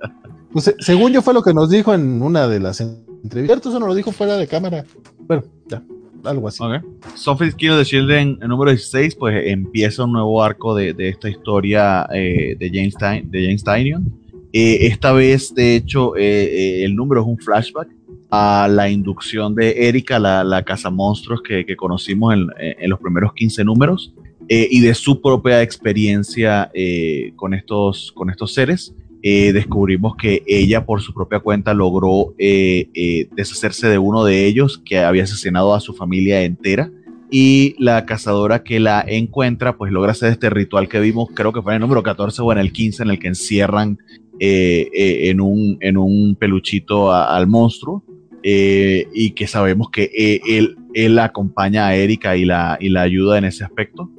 pues según yo fue lo que nos dijo en una de las entrevistas, eso nos lo dijo fuera de cámara. Bueno, ya, algo así. Okay. Sophie Kill the Children, el número 16, pues empieza un nuevo arco de, de esta historia eh, de James, Tynion. De James Tynion. Eh, esta vez, de hecho, eh, eh, el número es un flashback a la inducción de Erika, la, la casa monstruos que, que conocimos en, en, los primeros 15 números, y de su propia experiencia con, estos, con estos seres. descubrimos que ella por su propia cuenta logró deshacerse de uno de ellos que había asesinado a su familia entera y la cazadora que la encuentra pues logra hacer este ritual que vimos creo que fue en el número 14 o en el 15 en el que encierran eh, eh, en, un, en un peluchito a, al monstruo eh, y que sabemos que él, él acompaña a Erika y la, y la ayuda en ese aspecto.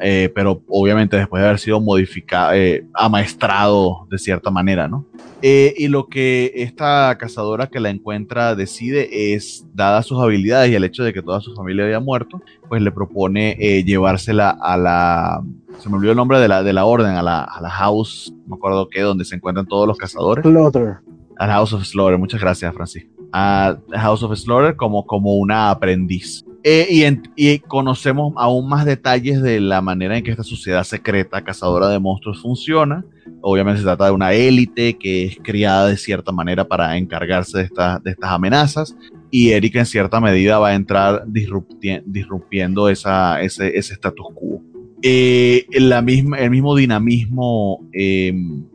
Eh, pero obviamente después de haber sido modificado, eh, amaestrado de cierta manera, ¿no? Eh, y lo que esta cazadora que la encuentra decide es, dadas sus habilidades y el hecho de que toda su familia había muerto, pues le propone llevársela a la, se me olvidó el nombre de la, de la orden, a la, a la house, no me acuerdo qué, donde se encuentran todos los cazadores. Slaughter. A la House of Slaughter, muchas gracias, Francisco. A House of Slaughter como, como una aprendiz. Eh, y, conocemos aún más detalles de la manera en que esta sociedad secreta cazadora de monstruos funciona. Obviamente se trata de una élite que es criada de cierta manera para encargarse de, esta, de estas amenazas. Y Erika en cierta medida va a entrar disrupti disrumpiendo esa, ese, ese status quo. Eh, la misma, el mismo dinamismo eh,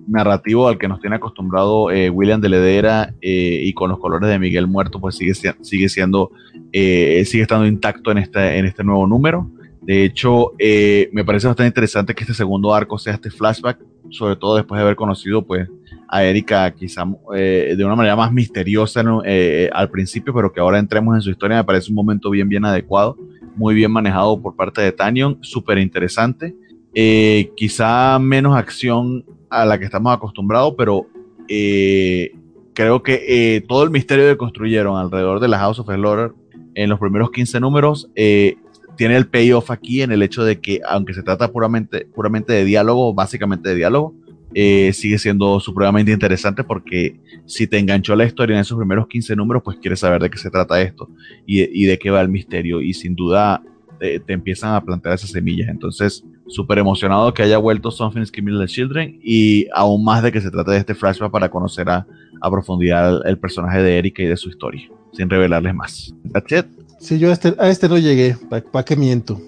narrativo al que nos tiene acostumbrado eh, William de Ledera eh, y con los colores de Miguel Muerto, pues sigue, sigue siendo, eh, sigue estando intacto en este, en este nuevo número. De hecho, me parece bastante interesante que este segundo arco sea este flashback, sobre todo después de haber conocido pues a Erika quizá de una manera más misteriosa al principio, pero que ahora entremos en su historia, me parece un momento bien, bien adecuado muy bien manejado por parte de Tanyon, súper interesante. Eh, quizá menos acción a la que estamos acostumbrados, pero eh, creo que eh, todo el misterio que construyeron alrededor de la House of Slaughter en los primeros 15 números eh, tiene el payoff aquí en el hecho de que, aunque se trata puramente, puramente de diálogo, básicamente de diálogo, eh, sigue siendo supremamente interesante porque si te enganchó la historia en esos primeros 15 números, pues quieres saber de qué se trata esto y, de qué va el misterio y sin duda te empiezan a plantear esas semillas. Entonces, súper emocionado que haya vuelto Something's Killing the Children y aún más de que se trate de este flashback para conocer a, a profundidad el, personaje de Erika y de su historia, sin revelarles más. That's it. Sí, yo a este, este no llegué, ¿para pa qué miento?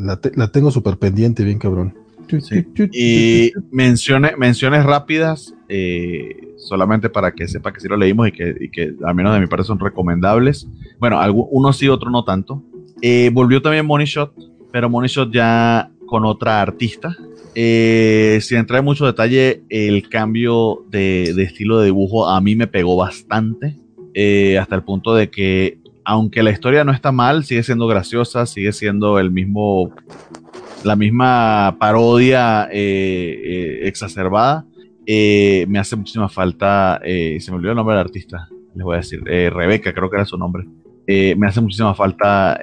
La, la tengo súper pendiente, bien cabrón. Sí. Y menciones, menciones rápidas, eh, solamente para que sepa que sí lo leímos y que, y que al menos de mi parte son recomendables. Bueno, uno sí, otro no tanto. Eh, volvió también Money Shot, pero Money Shot ya con otra artista. Eh, sin entrar en mucho detalle, el cambio de, de, estilo de dibujo a mí me pegó bastante, eh, hasta el punto de que, aunque la historia no está mal, sigue siendo graciosa, sigue siendo el mismo la misma parodia eh, eh, exacerbada, eh, me hace muchísima falta, se me olvidó el nombre del artista, les voy a decir, Rebeca creo que era su nombre, me hace muchísima falta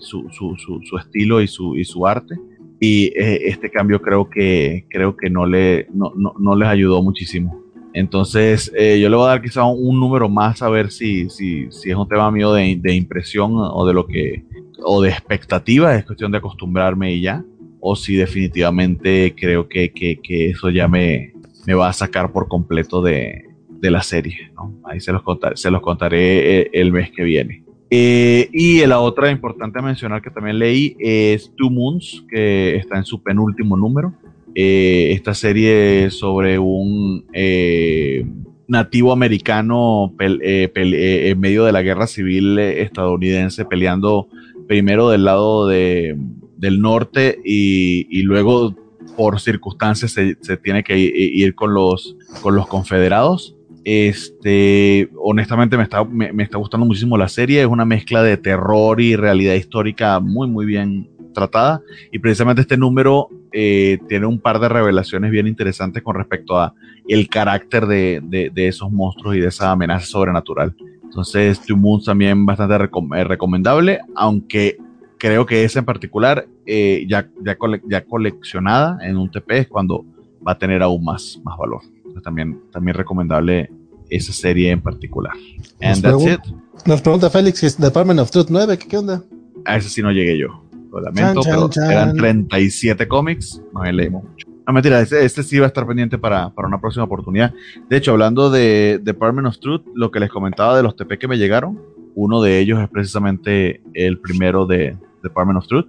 su, su, su, su, estilo y su, y su arte. Y este cambio creo que, creo que no, le, no, no, no les ayudó muchísimo. Entonces, eh, yo le voy a dar quizá un, un, número más a ver si, si, si es un tema mío de, de, impresión o de lo que, o de expectativa, es cuestión de acostumbrarme y ya o si definitivamente creo que, que, eso ya me, me, va a sacar por completo de, de la serie. ¿no? Ahí se los, contaré, se los contaré el mes que viene. Eh, y la otra importante a mencionar que también leí es Two Moons, que está en su penúltimo número. Eh, esta serie sobre un eh, nativo americano en medio de la guerra civil estadounidense peleando primero del lado de, del norte y, luego por circunstancias se, tiene que ir con los, con los confederados este, honestamente me está, me, está gustando muchísimo la serie. Es una mezcla de terror y realidad histórica muy, muy bien tratada. Y precisamente este número eh, tiene un par de revelaciones bien interesantes con respecto a el carácter de, de, esos monstruos y de esa amenaza sobrenatural. Entonces, Two Moons también bastante eh, recomendable, aunque creo que esa en particular, eh, ya, ya, ya, coleccionada en un TP, es cuando va a tener aún más, más valor también, también recomendable esa serie en particular. And that's it. Nos pregunta Félix si es Department of Truth 9, ¿qué, onda? A ese sí no llegué yo. Lo lamento, pero eran 37 cómics, no leímos mucho. No, mentira, este, este, sí va a estar pendiente para, para, una próxima oportunidad. De hecho, hablando de Department of Truth, lo que les comentaba de los TP que me llegaron, uno de ellos es precisamente el primero de Department of Truth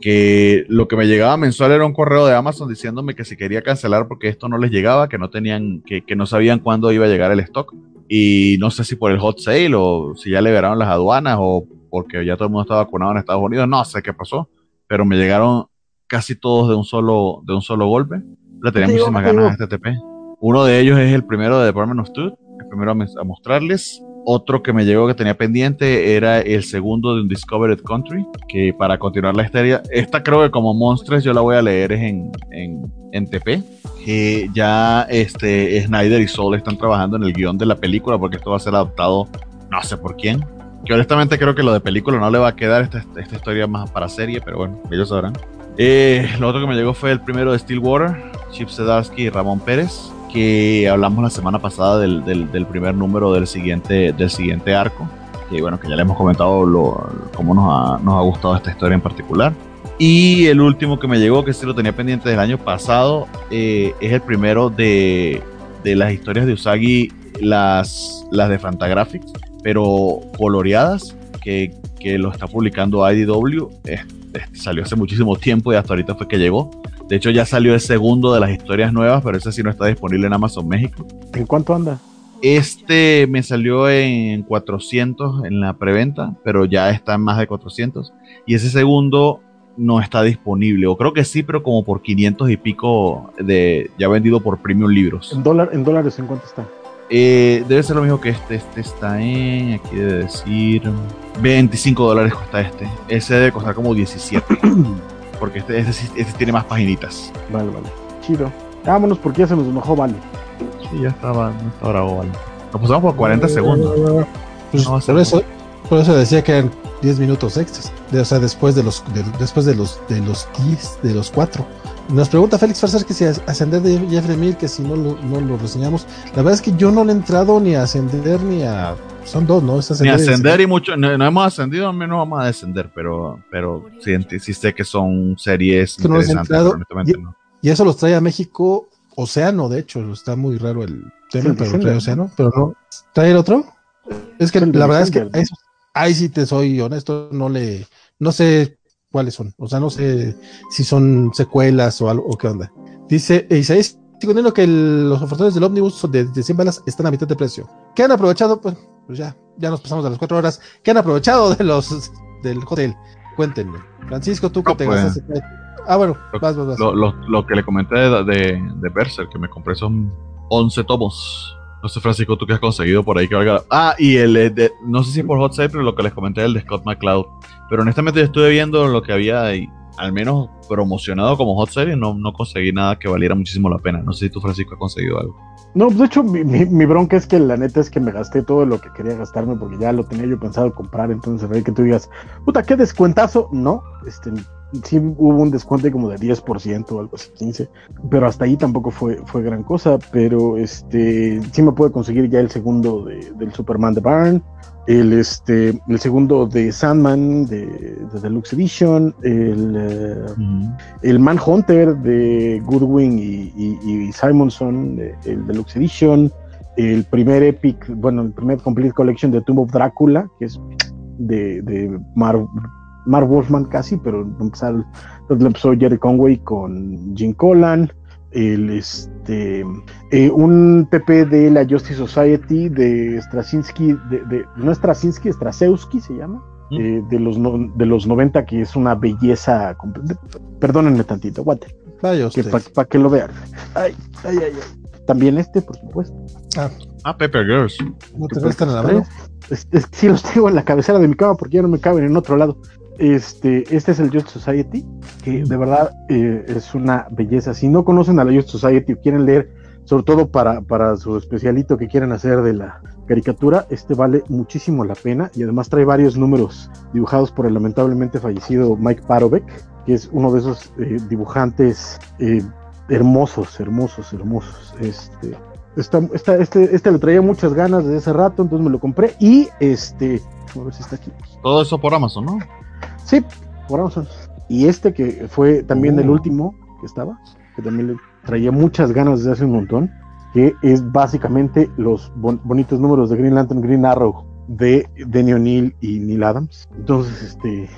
que lo que me llegaba mensual era un correo de Amazon diciéndome que si quería cancelar porque esto no les llegaba, que no tenían, que, no sabían cuándo iba a llegar el stock. Y no sé si por el hot sale o si ya liberaron las aduanas o porque ya todo el mundo está vacunado en Estados Unidos, no sé qué pasó, pero me llegaron casi todos de un solo, de un solo golpe. Le tenía muchísimas ganas a este TP. Uno de ellos es el primero de Department of Truth, el primero a mostrarles. Otro que me llegó que tenía pendiente era el segundo de un Discovered Country, que para continuar la historia, esta creo que como Monstres yo la voy a leer en, en, en TP. que ya este, Snyder y Soul están trabajando en el guion de la película porque esto va a ser adaptado no sé por quién. Que honestamente creo que lo de película no le va a quedar esta, esta historia más para serie, pero bueno, ellos sabrán. Eh, lo otro que me llegó fue el primero de Stillwater, Chip Sedarsky y Ramón Pérez que hablamos la semana pasada del, del, primer número del siguiente, del siguiente arco. Que bueno, que ya le hemos comentado lo, cómo nos ha, nos ha gustado esta historia en particular. Y el último que me llegó, que sí lo tenía pendiente del año pasado, eh, es el primero de, de, las historias de Usagi, las, las de Fantagraphics, pero coloreadas, que, que lo está publicando IDW. Salió hace muchísimo tiempo y hasta ahorita fue que llegó. De hecho, ya salió el segundo de las historias nuevas, pero ese sí no está disponible en Amazon México. ¿En cuánto anda? Este me salió en 400 en la preventa, pero ya está en más de 400. Y ese segundo no está disponible, o creo que sí, pero como por 500 y pico de ya vendido por Premium Libros. ¿En, dólar, en dólares en cuánto está? Eh, debe ser lo mismo que este. Este está en, aquí debe decir, 25 dólares cuesta este. Ese debe costar como 17. (clears throat) porque este, este, este, tiene más paginitas. Vale, vale. Chido. Vámonos porque ya se nos enojó Vale. Sí, ya estaba, no está bravo Vale. Nos pasamos por 40 segundos. Pues, por, eso, por eso decía que eran 10 minutos extras. o sea, después de los después de los de los 10, de los 4. Nos pregunta Félix Farser que si ascender de Jeffrey Mir, que si no lo, no lo reseñamos. La verdad es que yo no le he entrado ni a ascender ni a son dos, ¿no? Ni ascender y mucho, no, hemos ascendido, al menos vamos a descender, pero, pero sí, sí sé que son series interesantes, y, eso los trae a México Océano, de hecho, está muy raro el tema, pero trae Océano, pero no. ¿Trae el otro? Es que la verdad es que ahí sí te soy honesto, no le, no sé cuáles son, o sea, no sé si son secuelas o algo, o qué onda. Dice Isaías lo que los ofertores del ómnibus de, de 100 balas están a mitad de precio. ¿Qué han aprovechado? Pues pues ya, ya nos pasamos de las cuatro horas. ¿Qué han aprovechado de los del hotel? Cuéntenme. Francisco, tú que te pues, gastaste. Ah, bueno, vas, vas, vas. Lo, que le comenté de, de, de Berser, que me compré son 11 tomos. No sé, Francisco, tú que has conseguido por ahí que valga. Ah, y el de, no sé si por Hot Sale, pero lo que les comenté el de Scott McCloud. Pero honestamente yo estuve viendo lo que había ahí, al menos promocionado como Hot Sale y no, no conseguí nada que valiera muchísimo la pena. No sé si tú, Francisco, has conseguido algo. No, de hecho, mi, mi, bronca es que la neta es que me gasté todo lo que quería gastarme porque ya lo tenía yo pensado comprar. Entonces, ve que tú digas, puta, qué descuentazo. No, este, sí hubo un descuento como de 10% o algo así, 15%, pero hasta ahí tampoco fue, fue gran cosa. Pero este, sí me pude conseguir ya el segundo de, del Superman de Barn el, este, el segundo de Sandman de, de Deluxe Edition, el, uh, el Manhunter de Goodwin y, y, Simonson, el Deluxe Edition, el primer Epic, bueno, el primer Complete Collection de Tomb of Drácula, que es de, de Mark, Mark Wolfman casi, pero empezaron, entonces empezó Jerry Conway con Jim Collan, el, este, eh, un PP de la Justice Society de Straczynski, de, de, no Straczynski, Strasewski se llama, eh, de, los no- de los 90, que es una belleza. Perdónenme tantito, guate, para que lo vean. Ay, ay, ay, ay. También este, por supuesto. Ah, Pepper Girls. ¿No te restan en la mano? Es, sí los tengo en la cabecera de mi cama porque ya no me caben en otro lado. Este, este es el Just Society, que de verdad eh, es una belleza. Si no conocen a la Just Society o quieren leer, sobre todo para, para su especialito que quieren hacer de la caricatura, este vale muchísimo la pena y además trae varios números dibujados por el lamentablemente fallecido Mike Parovek, que es uno de esos eh, dibujantes eh, hermosos, hermosos, hermosos. Este, esta, esta- este, este le traía muchas ganas desde hace rato, entonces me lo compré y este, a ver si está aquí. Todo eso por Amazon, ¿no? Sí, por Amazon. Y este que fue también el Oh. último que estaba, que también le traía muchas ganas desde hace un montón, que es básicamente los bon- bonitos números de Green Lantern, Green Arrow de Denny O'Neill y Neil Adams. Entonces, este,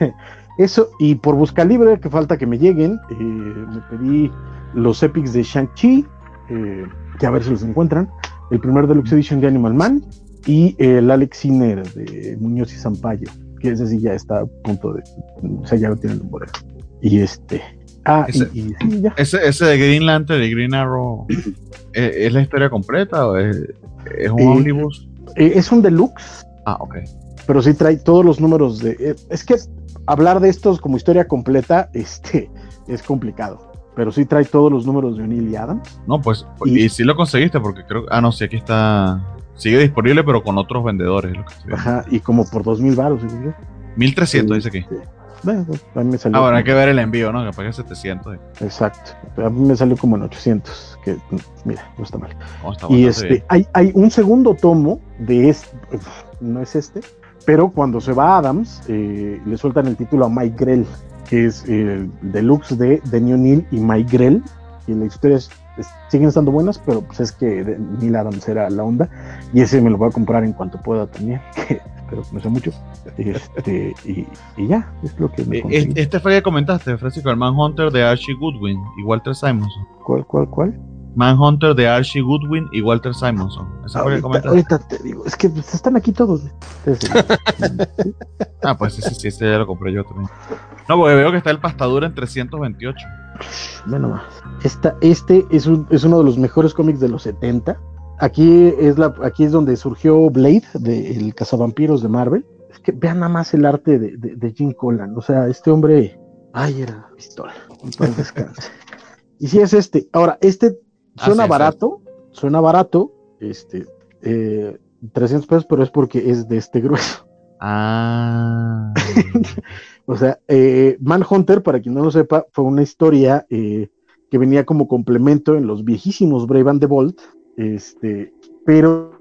(laughs) eso, y por busca libre, que falta que me lleguen, eh, me pedí los epics de Shang-Chi, eh, que a ver si los encuentran, el primer Deluxe Edition de Animal Man y el Alex Sinner de Muñoz y Zampayo que ese sí ya está a punto de, o sea, ya lo tienen en bodega. Y este, ah, Ese- y, y sí, ya. Ese, ese de Green Lantern y Green Arrow, (clears throat) ¿es, es la historia completa o es, es un Eh, omnibus? Eh, es un deluxe, Ah, ok. pero sí trae todos los números de, eh, es que hablar de estos como historia completa, (laughs) este, es complicado. Pero sí trae todos los números de O'Neill y Adams. No, pues, Y- y, si lo conseguiste porque creo, ah, no, sí, aquí está, sigue disponible pero con otros vendedores, es lo que. Ajá, y como por dos mil baros. ¿sí? 1300 dice aquí. Este, bueno, pues, a mí me salió Ah, bueno, hay que ver el envío, ¿no? Que pague 700. eh. Exacto. A mí me salió como en 800, que mira, no está mal. Oh, está Y este, bien. hay, hay un segundo tomo de este, no es este, pero cuando se va Adams, eh, le sueltan el título a Mike Grell, que es el deluxe de Denny O'Neill y Mike Grell, y la historia es- es- siguen estando buenas, pero pues es que Neil Adams era la onda, y ese me lo voy a comprar en cuanto pueda también, (laughs) que espero que no sea mucho, este, y, y ya, es lo que me conseguí. Este, fue el que comentaste, Francisco, el Manhunter de Archie Goodwin y Walter Simonson. ¿Cuál, cuál, cuál? Manhunter de Archie Goodwin y Walter Simonson. Ese fue el que Ahorita, ahorita te digo, es que pues, están aquí todos. Entonces, (laughs) Ah, pues sí, sí, sí, este ya lo compré yo también. No, porque veo que está el pastadura en 328. Ve nomás. Esta, este es, un- es uno de los mejores cómics de los 70. Aquí es, la, aquí es donde surgió Blade, de El Cazavampiros de Marvel. Es que vean nada más el arte de, de, de Jim Collan. O sea, este hombre. Ay, era pistola. Entonces (laughs) descanse. y si es este. Ahora, este Ah, suena sí, barato. Suena barato. Este. eh, 300 pesos, pero es porque es de este grueso. Ah. (laughs) O sea, eh, Manhunter, para quien no lo sepa, fue una historia eh, que venía como complemento en los viejísimos Brave and the Bold, este, pero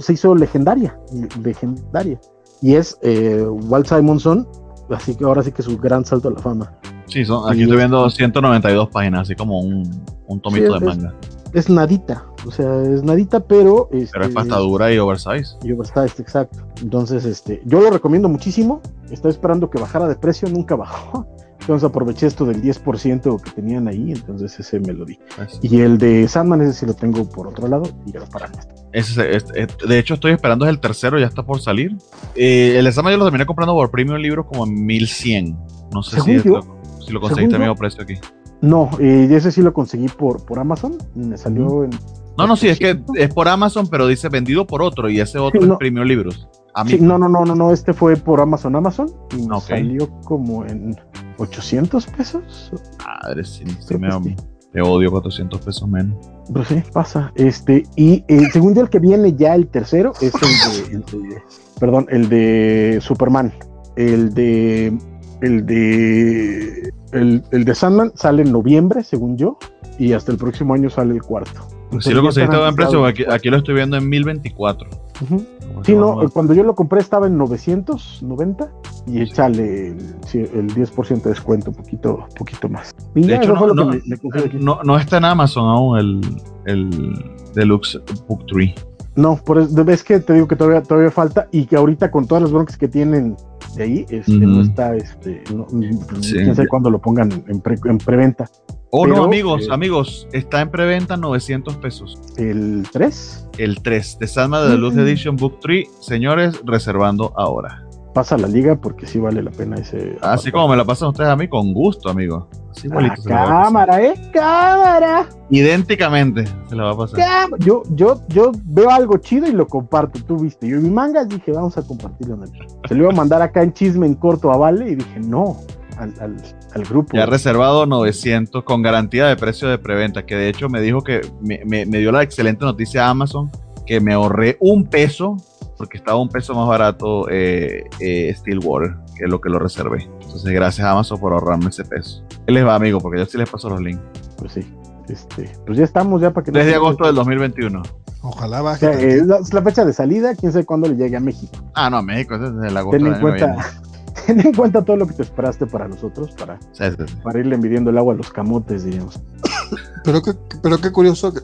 se hizo legendaria, legendaria. Y es eh, Walt Simonson, así que ahora sí que su gran salto a la fama. Sí, son, aquí Y estoy es- viendo 192 páginas, así como un, un tomito Sí, de manga. Es nadita, o sea, es nadita, pero... Pero este, es pastadura y oversize. Y oversized, exacto. Entonces, este, yo lo recomiendo muchísimo. Estaba esperando que bajara de precio, nunca bajó. (laughs) Entonces aproveché esto del 10% que tenían ahí, entonces ese me lo di. Pues, Y el de Sandman, ese sí lo tengo por otro lado, y ya lo paran. ese- es- es- de hecho, estoy esperando es el tercero, ya está por salir. Eh, el examen yo lo terminé comprando por premium libros como en 1100. No sé si, es yo- lo- si lo conseguiste a según yo- mismo precio aquí. No, eh, ese sí lo conseguí por, por Amazon, y me salió en... No, no, sí, es que es por Amazon, pero dice vendido por otro y ese otro no. es premium libros. A mí, Sí, no, no, no, no, no, este fue por Amazon, Amazon, y me salió como en 800 pesos. Madre, sí, sí me, sí. te odio 400 pesos menos. Pues sí, pasa. Este, y eh, según yo, el que viene ya el tercero es el de, el de- perdón, el de Superman. El de, el de, el, el de Sandman sale en noviembre, según yo, y hasta el próximo año sale el cuarto. Pues Entonces lo conseguiste a buen precio, aquí, aquí lo estoy viendo en 1024. Ujú. Sí, no, eh, cuando yo lo compré estaba en 990 y échale el, el 10% de descuento, poquito, poquito más. Y De ya, hecho, eso no, no- que me, me conseguí aquí. no, no está en Amazon aún el, el Deluxe Book 3. No, por eso, ves que te digo que todavía, todavía falta y que ahorita con todas las broncas que tienen de ahí, este, no está, este, no, quién sabe cuándo lo pongan en, en preventa. Oh, no, amigos, eh, amigos, está en preventa 900 pesos. ¿El 3? El 3, de Salma de Luz Edition Book 3. Señores, reservando ahora. Pasa la liga porque sí vale la pena ese. Así como me la pasan ustedes a mí, con gusto, amigo. Así ah, cámara, ¿eh? Cámara. Idénticamente se la va a pasar. Yo, yo, yo veo algo chido y lo comparto. Tú viste. Yo en mi manga dije, vamos a compartirlo en el. Se lo iba a mandar acá en chisme en corto a Vale y dije, no al, grupo. Ya ha reservado 900 con garantía de precio de preventa, que de hecho me dijo que me, dio la excelente noticia a Amazon que me ahorré un peso porque estaba un peso más barato eh, eh, Stillwater, que es lo que lo reservé. Entonces, gracias a Amazon por ahorrarme ese peso. Él les va, amigo, porque yo sí les paso los links. Pues sí. Este, pues ya estamos ya para que... Desde agosto del 2021. Ojalá baje. es, la, fecha de salida, quién sabe cuándo le llegue a México. Ah, no, a México es desde el agosto. Ten en cuenta, (laughs) ten en cuenta todo lo que te esperaste para nosotros, para, para irle midiendo el agua a los camotes, diríamos. Pero qué, pero qué curioso que...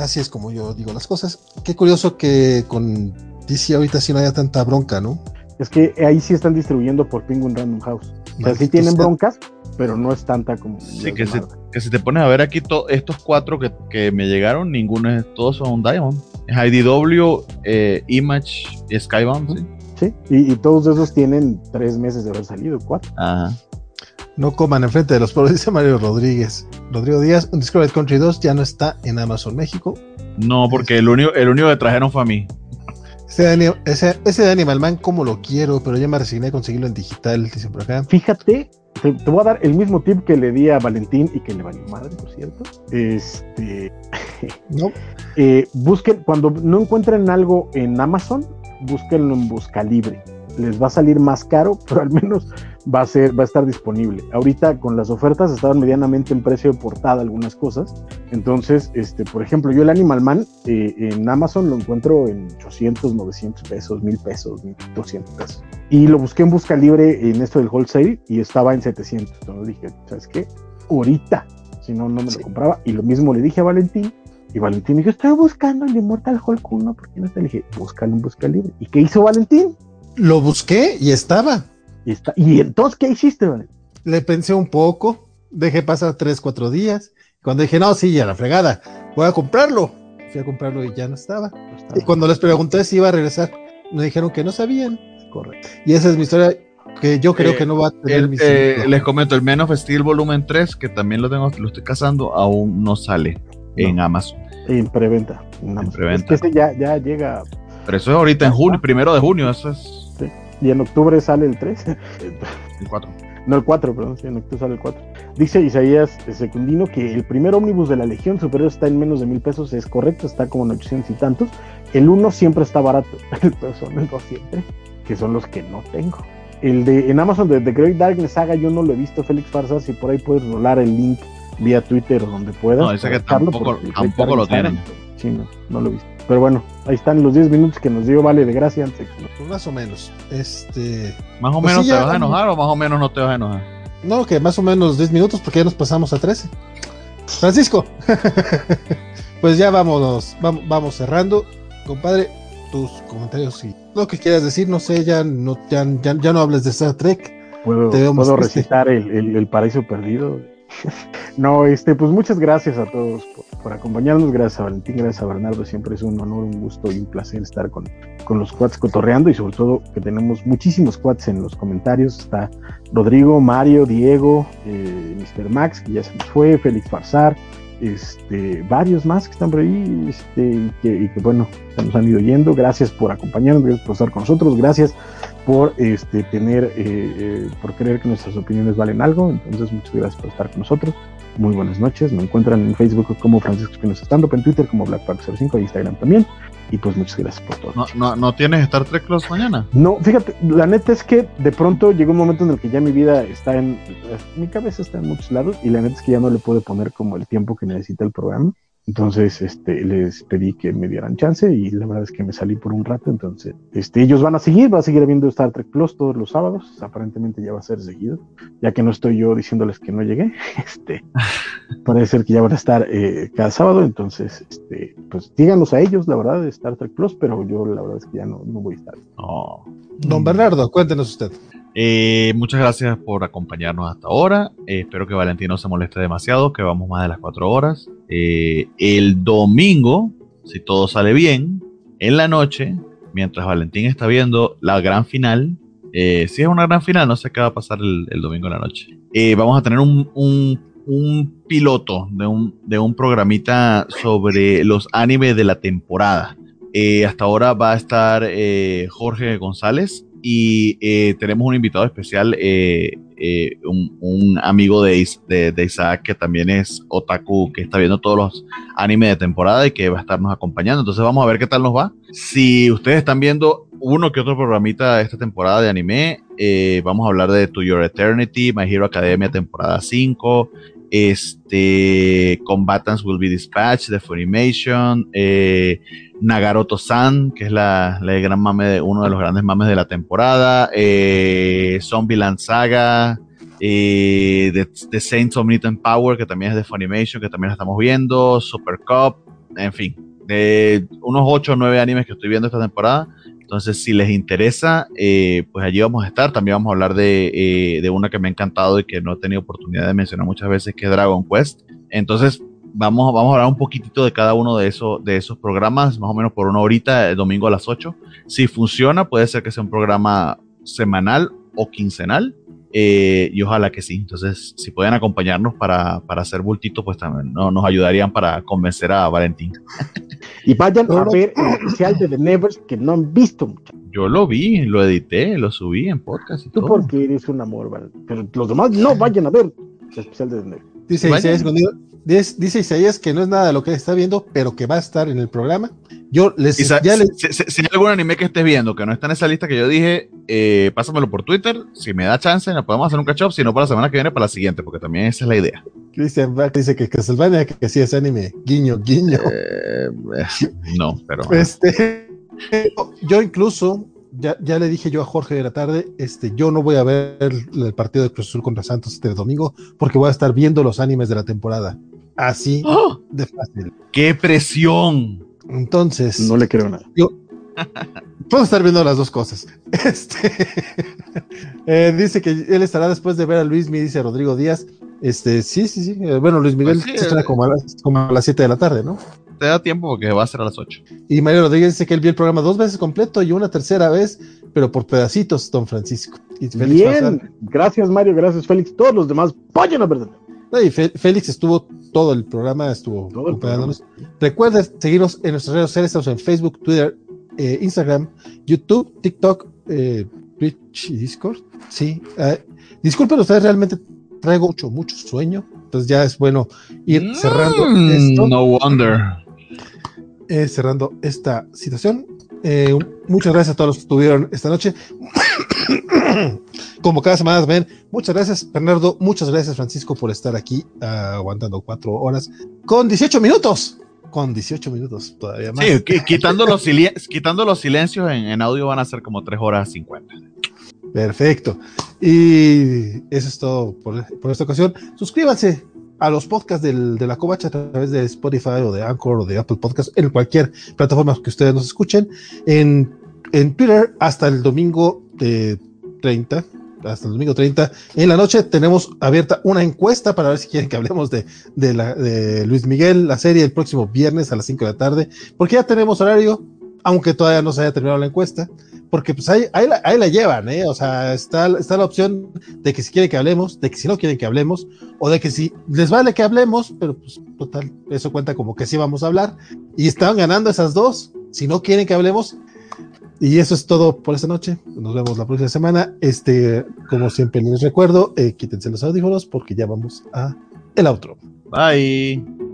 Así es como yo digo las cosas. Qué curioso que con DC ahorita sí no haya tanta bronca, ¿no? Es que ahí sí están distribuyendo por Penguin Random House. O sea, sí tienen broncas, pero no es tanta como. Sí, que si, que si te pones a ver aquí estos cuatro que, que, me llegaron, ninguno es, todos son Diamond. Es IDW, eh, Image y Skybound, ¿sí? Sí, y, todos esos tienen tres meses de haber salido, cuatro. Ajá. No coman enfrente de los pobres, (laughs) dice Mario Rodríguez. Rodrigo Díaz, Undiscovered Country 2 ya no está en Amazon México. No, porque el único, el único que trajeron fue a mí. Ese, ese, ese de Animal Man, como lo quiero, pero ya me resigné a conseguirlo en digital, dice por acá. Fíjate, te, voy a dar el mismo tip que le di a Valentín y que le valió madre, por cierto. Este. (laughs) No. Eh, busquen, cuando no encuentren algo en Amazon, búsquenlo en Busca Libre. Les va a salir más caro, (laughs) pero al menos va a, ser, va a estar disponible. Ahorita con las ofertas estaban medianamente en precio de portada algunas cosas. Entonces, este, por ejemplo, yo el Animal Man eh, en Amazon lo encuentro en 800, 900 pesos, 1000 pesos, 1200 pesos. Y lo busqué en Busca Libre en esto del wholesale y estaba en 700. Entonces dije, ¿sabes qué? Ahorita, si no, no me lo compraba. Y lo mismo le dije a Valentín y Valentín dijo, estoy buscando el Immortal Hulk 1, ¿por qué no te? Le dije, búscalo en Busca Libre. ¿Y qué hizo Valentín? Lo busqué y estaba. Y, está, ¿Y entonces qué hiciste? Le pensé un poco, dejé pasar tres, cuatro días. Cuando dije, no, sí, ya la fregada, voy a comprarlo. Fui a comprarlo y ya no estaba. Y cuando les pregunté si iba a regresar, me dijeron que no sabían. Correcto. Y esa es mi historia que yo creo eh, que no va a tener el, eh, Les comento, el Men of Steel volumen 3, que también lo tengo, lo estoy cazando, aún no sale en Amazon. En preventa. En, preventa. Es que ya, ya llega. Pero eso es ahorita en junio, primero de junio, eso es. Y en octubre sale el 3. El 4. No, el 4, perdón, sí, en octubre sale el 4. Dice Isaías Secundino que el primer ómnibus de la Legión Superior está en menos de mil pesos, es correcto, está como en 800 y tantos. El 1 siempre está barato, (laughs) el 2 siempre, que son los que no tengo. El de en Amazon de The Great Darkness Saga yo no lo he visto, Félix Farsas, si por ahí puedes rolar el link vía Twitter o donde puedas. No, dice que tampoco, tampoco lo tienen. Sí, no, no lo he visto. Pero bueno, ahí están los 10 minutos que nos dio Vale de Gracia antes. Pues más o menos. Este. Más o pues menos te vas a enojar o más o menos no te vas a enojar. No, que más o menos 10 minutos porque ya nos pasamos a 13. Francisco. (laughs) pues ya vámonos, vamos, vamos cerrando. Compadre, tus comentarios y lo que quieras decir, no sé, ya no, ya, ya, no hables de Star Trek. Puedo, ¿puedo recitar el, el, el paraíso perdido (laughs) no, este, pues muchas gracias a todos por, acompañarnos, gracias a Valentín, gracias a Bernardo, siempre es un honor, un gusto y un placer estar con, con los quads cotorreando y sobre todo que tenemos muchísimos quads en los comentarios, está Rodrigo, Mario, Diego, eh, Mr. Max, que ya se nos fue, Félix Farsar, este, varios más que están por ahí este, y, que, bueno, se nos han ido yendo. Gracias por acompañarnos, gracias por estar con nosotros, gracias por este, tener, eh, eh, por creer que nuestras opiniones valen algo. Entonces, muchas gracias por estar con nosotros. Muy buenas noches. Me encuentran en Facebook como Francisco Espinosa Standup, en Twitter como BlackPark05 y Instagram también. Y pues muchas gracias por todo. ¿No, no, ¿No tienes Star Trek Plus mañana? No, fíjate, la neta es que de pronto llegó un momento en el que ya mi vida está en. Mi cabeza está en muchos lados y la neta es que ya no le puedo poner como el tiempo que necesita el programa. Entonces, este, les pedí que me dieran chance y la verdad es que me salí por un rato. Entonces, este, ellos van a seguir, va a seguir habiendo Star Trek Plus todos los sábados. Aparentemente ya va a ser seguido, ya que no estoy yo diciéndoles que no llegué. (laughs) Este, (laughs) parece ser que ya van a estar eh, cada sábado. Entonces, este, pues díganos a ellos, la verdad, de Star Trek Plus, pero yo la verdad es que ya no, no voy a estar. Oh. Don Bernardo, cuéntenos usted. Eh, muchas gracias por acompañarnos hasta ahora. Eh, espero que Valentín no se moleste demasiado, que vamos más de las cuatro horas. Eh, el domingo, si todo sale bien, en la noche, mientras Valentín está viendo la gran final, si es una gran final, no sé qué va a pasar el, domingo en la noche. vamos a tener un, piloto de un, de un programita sobre los animes de la temporada. hasta ahora va a estar Jorge González, y eh, tenemos un invitado especial, eh, eh, un, amigo de, de, Isaac que también es otaku, que está viendo todos los animes de temporada y que va a estarnos acompañando. Entonces vamos a ver qué tal nos va. Si ustedes están viendo uno que otro programita de esta temporada de anime, vamos a hablar de To Your Eternity, My Hero Academia temporada 5, este, Combatants Will Be Dispatched de Funimation, eh, Nagaroto-san, que es la, gran mame de, uno de los grandes mames de la temporada, eh, Zombieland Saga, eh, The, Saints of Newton Power, que también es de Funimation, que también la estamos viendo, Super Cup, en fin, unos 8 o 9 animes que estoy viendo esta temporada. Entonces, si les interesa, eh, pues allí vamos a estar. También vamos a hablar de, de, una que me ha encantado y que no he tenido oportunidad de mencionar muchas veces, que es Dragon Quest. Entonces, vamos, vamos a hablar un poquitito de cada uno de, esos de esos programas, más o menos por una horita, el domingo a las 8. Si funciona, puede ser que sea un programa semanal o quincenal. Eh, y ojalá que sí. Entonces, si pueden acompañarnos para, para hacer bultito, pues también ¿no? nos ayudarían para convencer a Valentín. (laughs) Y vayan a ver el especial de The Nevers que no han visto, muchachos. Yo lo vi, lo edité, lo subí en podcast y Tú porque eres un amor, ¿vale? Pero los demás no vayan a ver el especial de The Nevers. Dice Dice, Isaías que no es nada de lo que está viendo, pero que va a estar en el programa. Yo les, ya les... Si, hay algún anime que estés viendo que no está en esa lista que yo dije, eh, pásamelo por Twitter. Si me da chance, nos podemos hacer un catch up. Si no, para la semana que viene, para la siguiente, porque también esa es la idea. Cristian dice que Castlevania, que, sí es anime. Guiño, guiño. Eh, no, pero. Este, yo incluso ya, ya, le dije yo a Jorge de la tarde, este, yo no voy a ver el, partido de Cruz Azul contra Santos este domingo porque voy a estar viendo los animes de la temporada. Así ¡Oh! de fácil. ¡Qué presión! Entonces. No le creo nada. Yo puedo estar viendo las dos cosas. (laughs) Este, (laughs) eh, dice que él estará después de ver a Luis, me dice Rodrigo Díaz. Este, sí, sí, sí. Eh, bueno, Luis Miguel pues estará como, a las, como a las 7 de la tarde, ¿no? Te da tiempo porque va a ser a las 8. Y Mario Rodríguez dice que él vio el programa dos veces completo y una tercera vez, pero por pedacitos, don Francisco. Bien, gracias Mario, gracias Félix. Todos los demás, vayan a ver Félix estuvo todo el programa, estuvo acompañándonos. Recuerden seguirnos en nuestras redes sociales, estamos en Facebook, Twitter, eh, Instagram, YouTube, TikTok, eh, Twitch y Discord. Sí, eh, disculpen ustedes, realmente traigo mucho, mucho sueño, entonces ya es bueno ir cerrando mm, esto. No wonder. Cerrando esta situación. muchas gracias a todos los que estuvieron esta noche. (coughs) Como cada semana ven, muchas gracias Bernardo, muchas gracias Francisco por estar aquí aguantando cuatro horas con 18 minutos. Con 18 minutos todavía más. Sí, quitando, los quitando los silencios en, audio van a ser como 3 horas 50. Perfecto. Y eso es todo por, esta ocasión. Suscríbanse a los podcasts de la Covacha a través de Spotify o de Anchor o de Apple Podcasts, en cualquier plataforma que ustedes nos escuchen. En, en Twitter hasta el domingo de 30, hasta el domingo 30, en la noche tenemos abierta una encuesta para ver si quieren que hablemos de, de, la, de Luis Miguel, la serie el próximo viernes a las 5 de la tarde, porque ya tenemos horario, aunque todavía no se haya terminado la encuesta, porque pues ahí, ahí, la, ahí la llevan, ¿eh? O sea, está, está la opción de que si quieren que hablemos, de que si no quieren que hablemos, o de que si les vale que hablemos, pero pues total, eso cuenta como que sí vamos a hablar, y están ganando esas dos. Si no quieren que hablemos, y eso es todo por esta noche. Nos vemos la próxima semana. Este, como siempre les recuerdo, eh, quítense los audífonos porque ya vamos a el outro. Bye.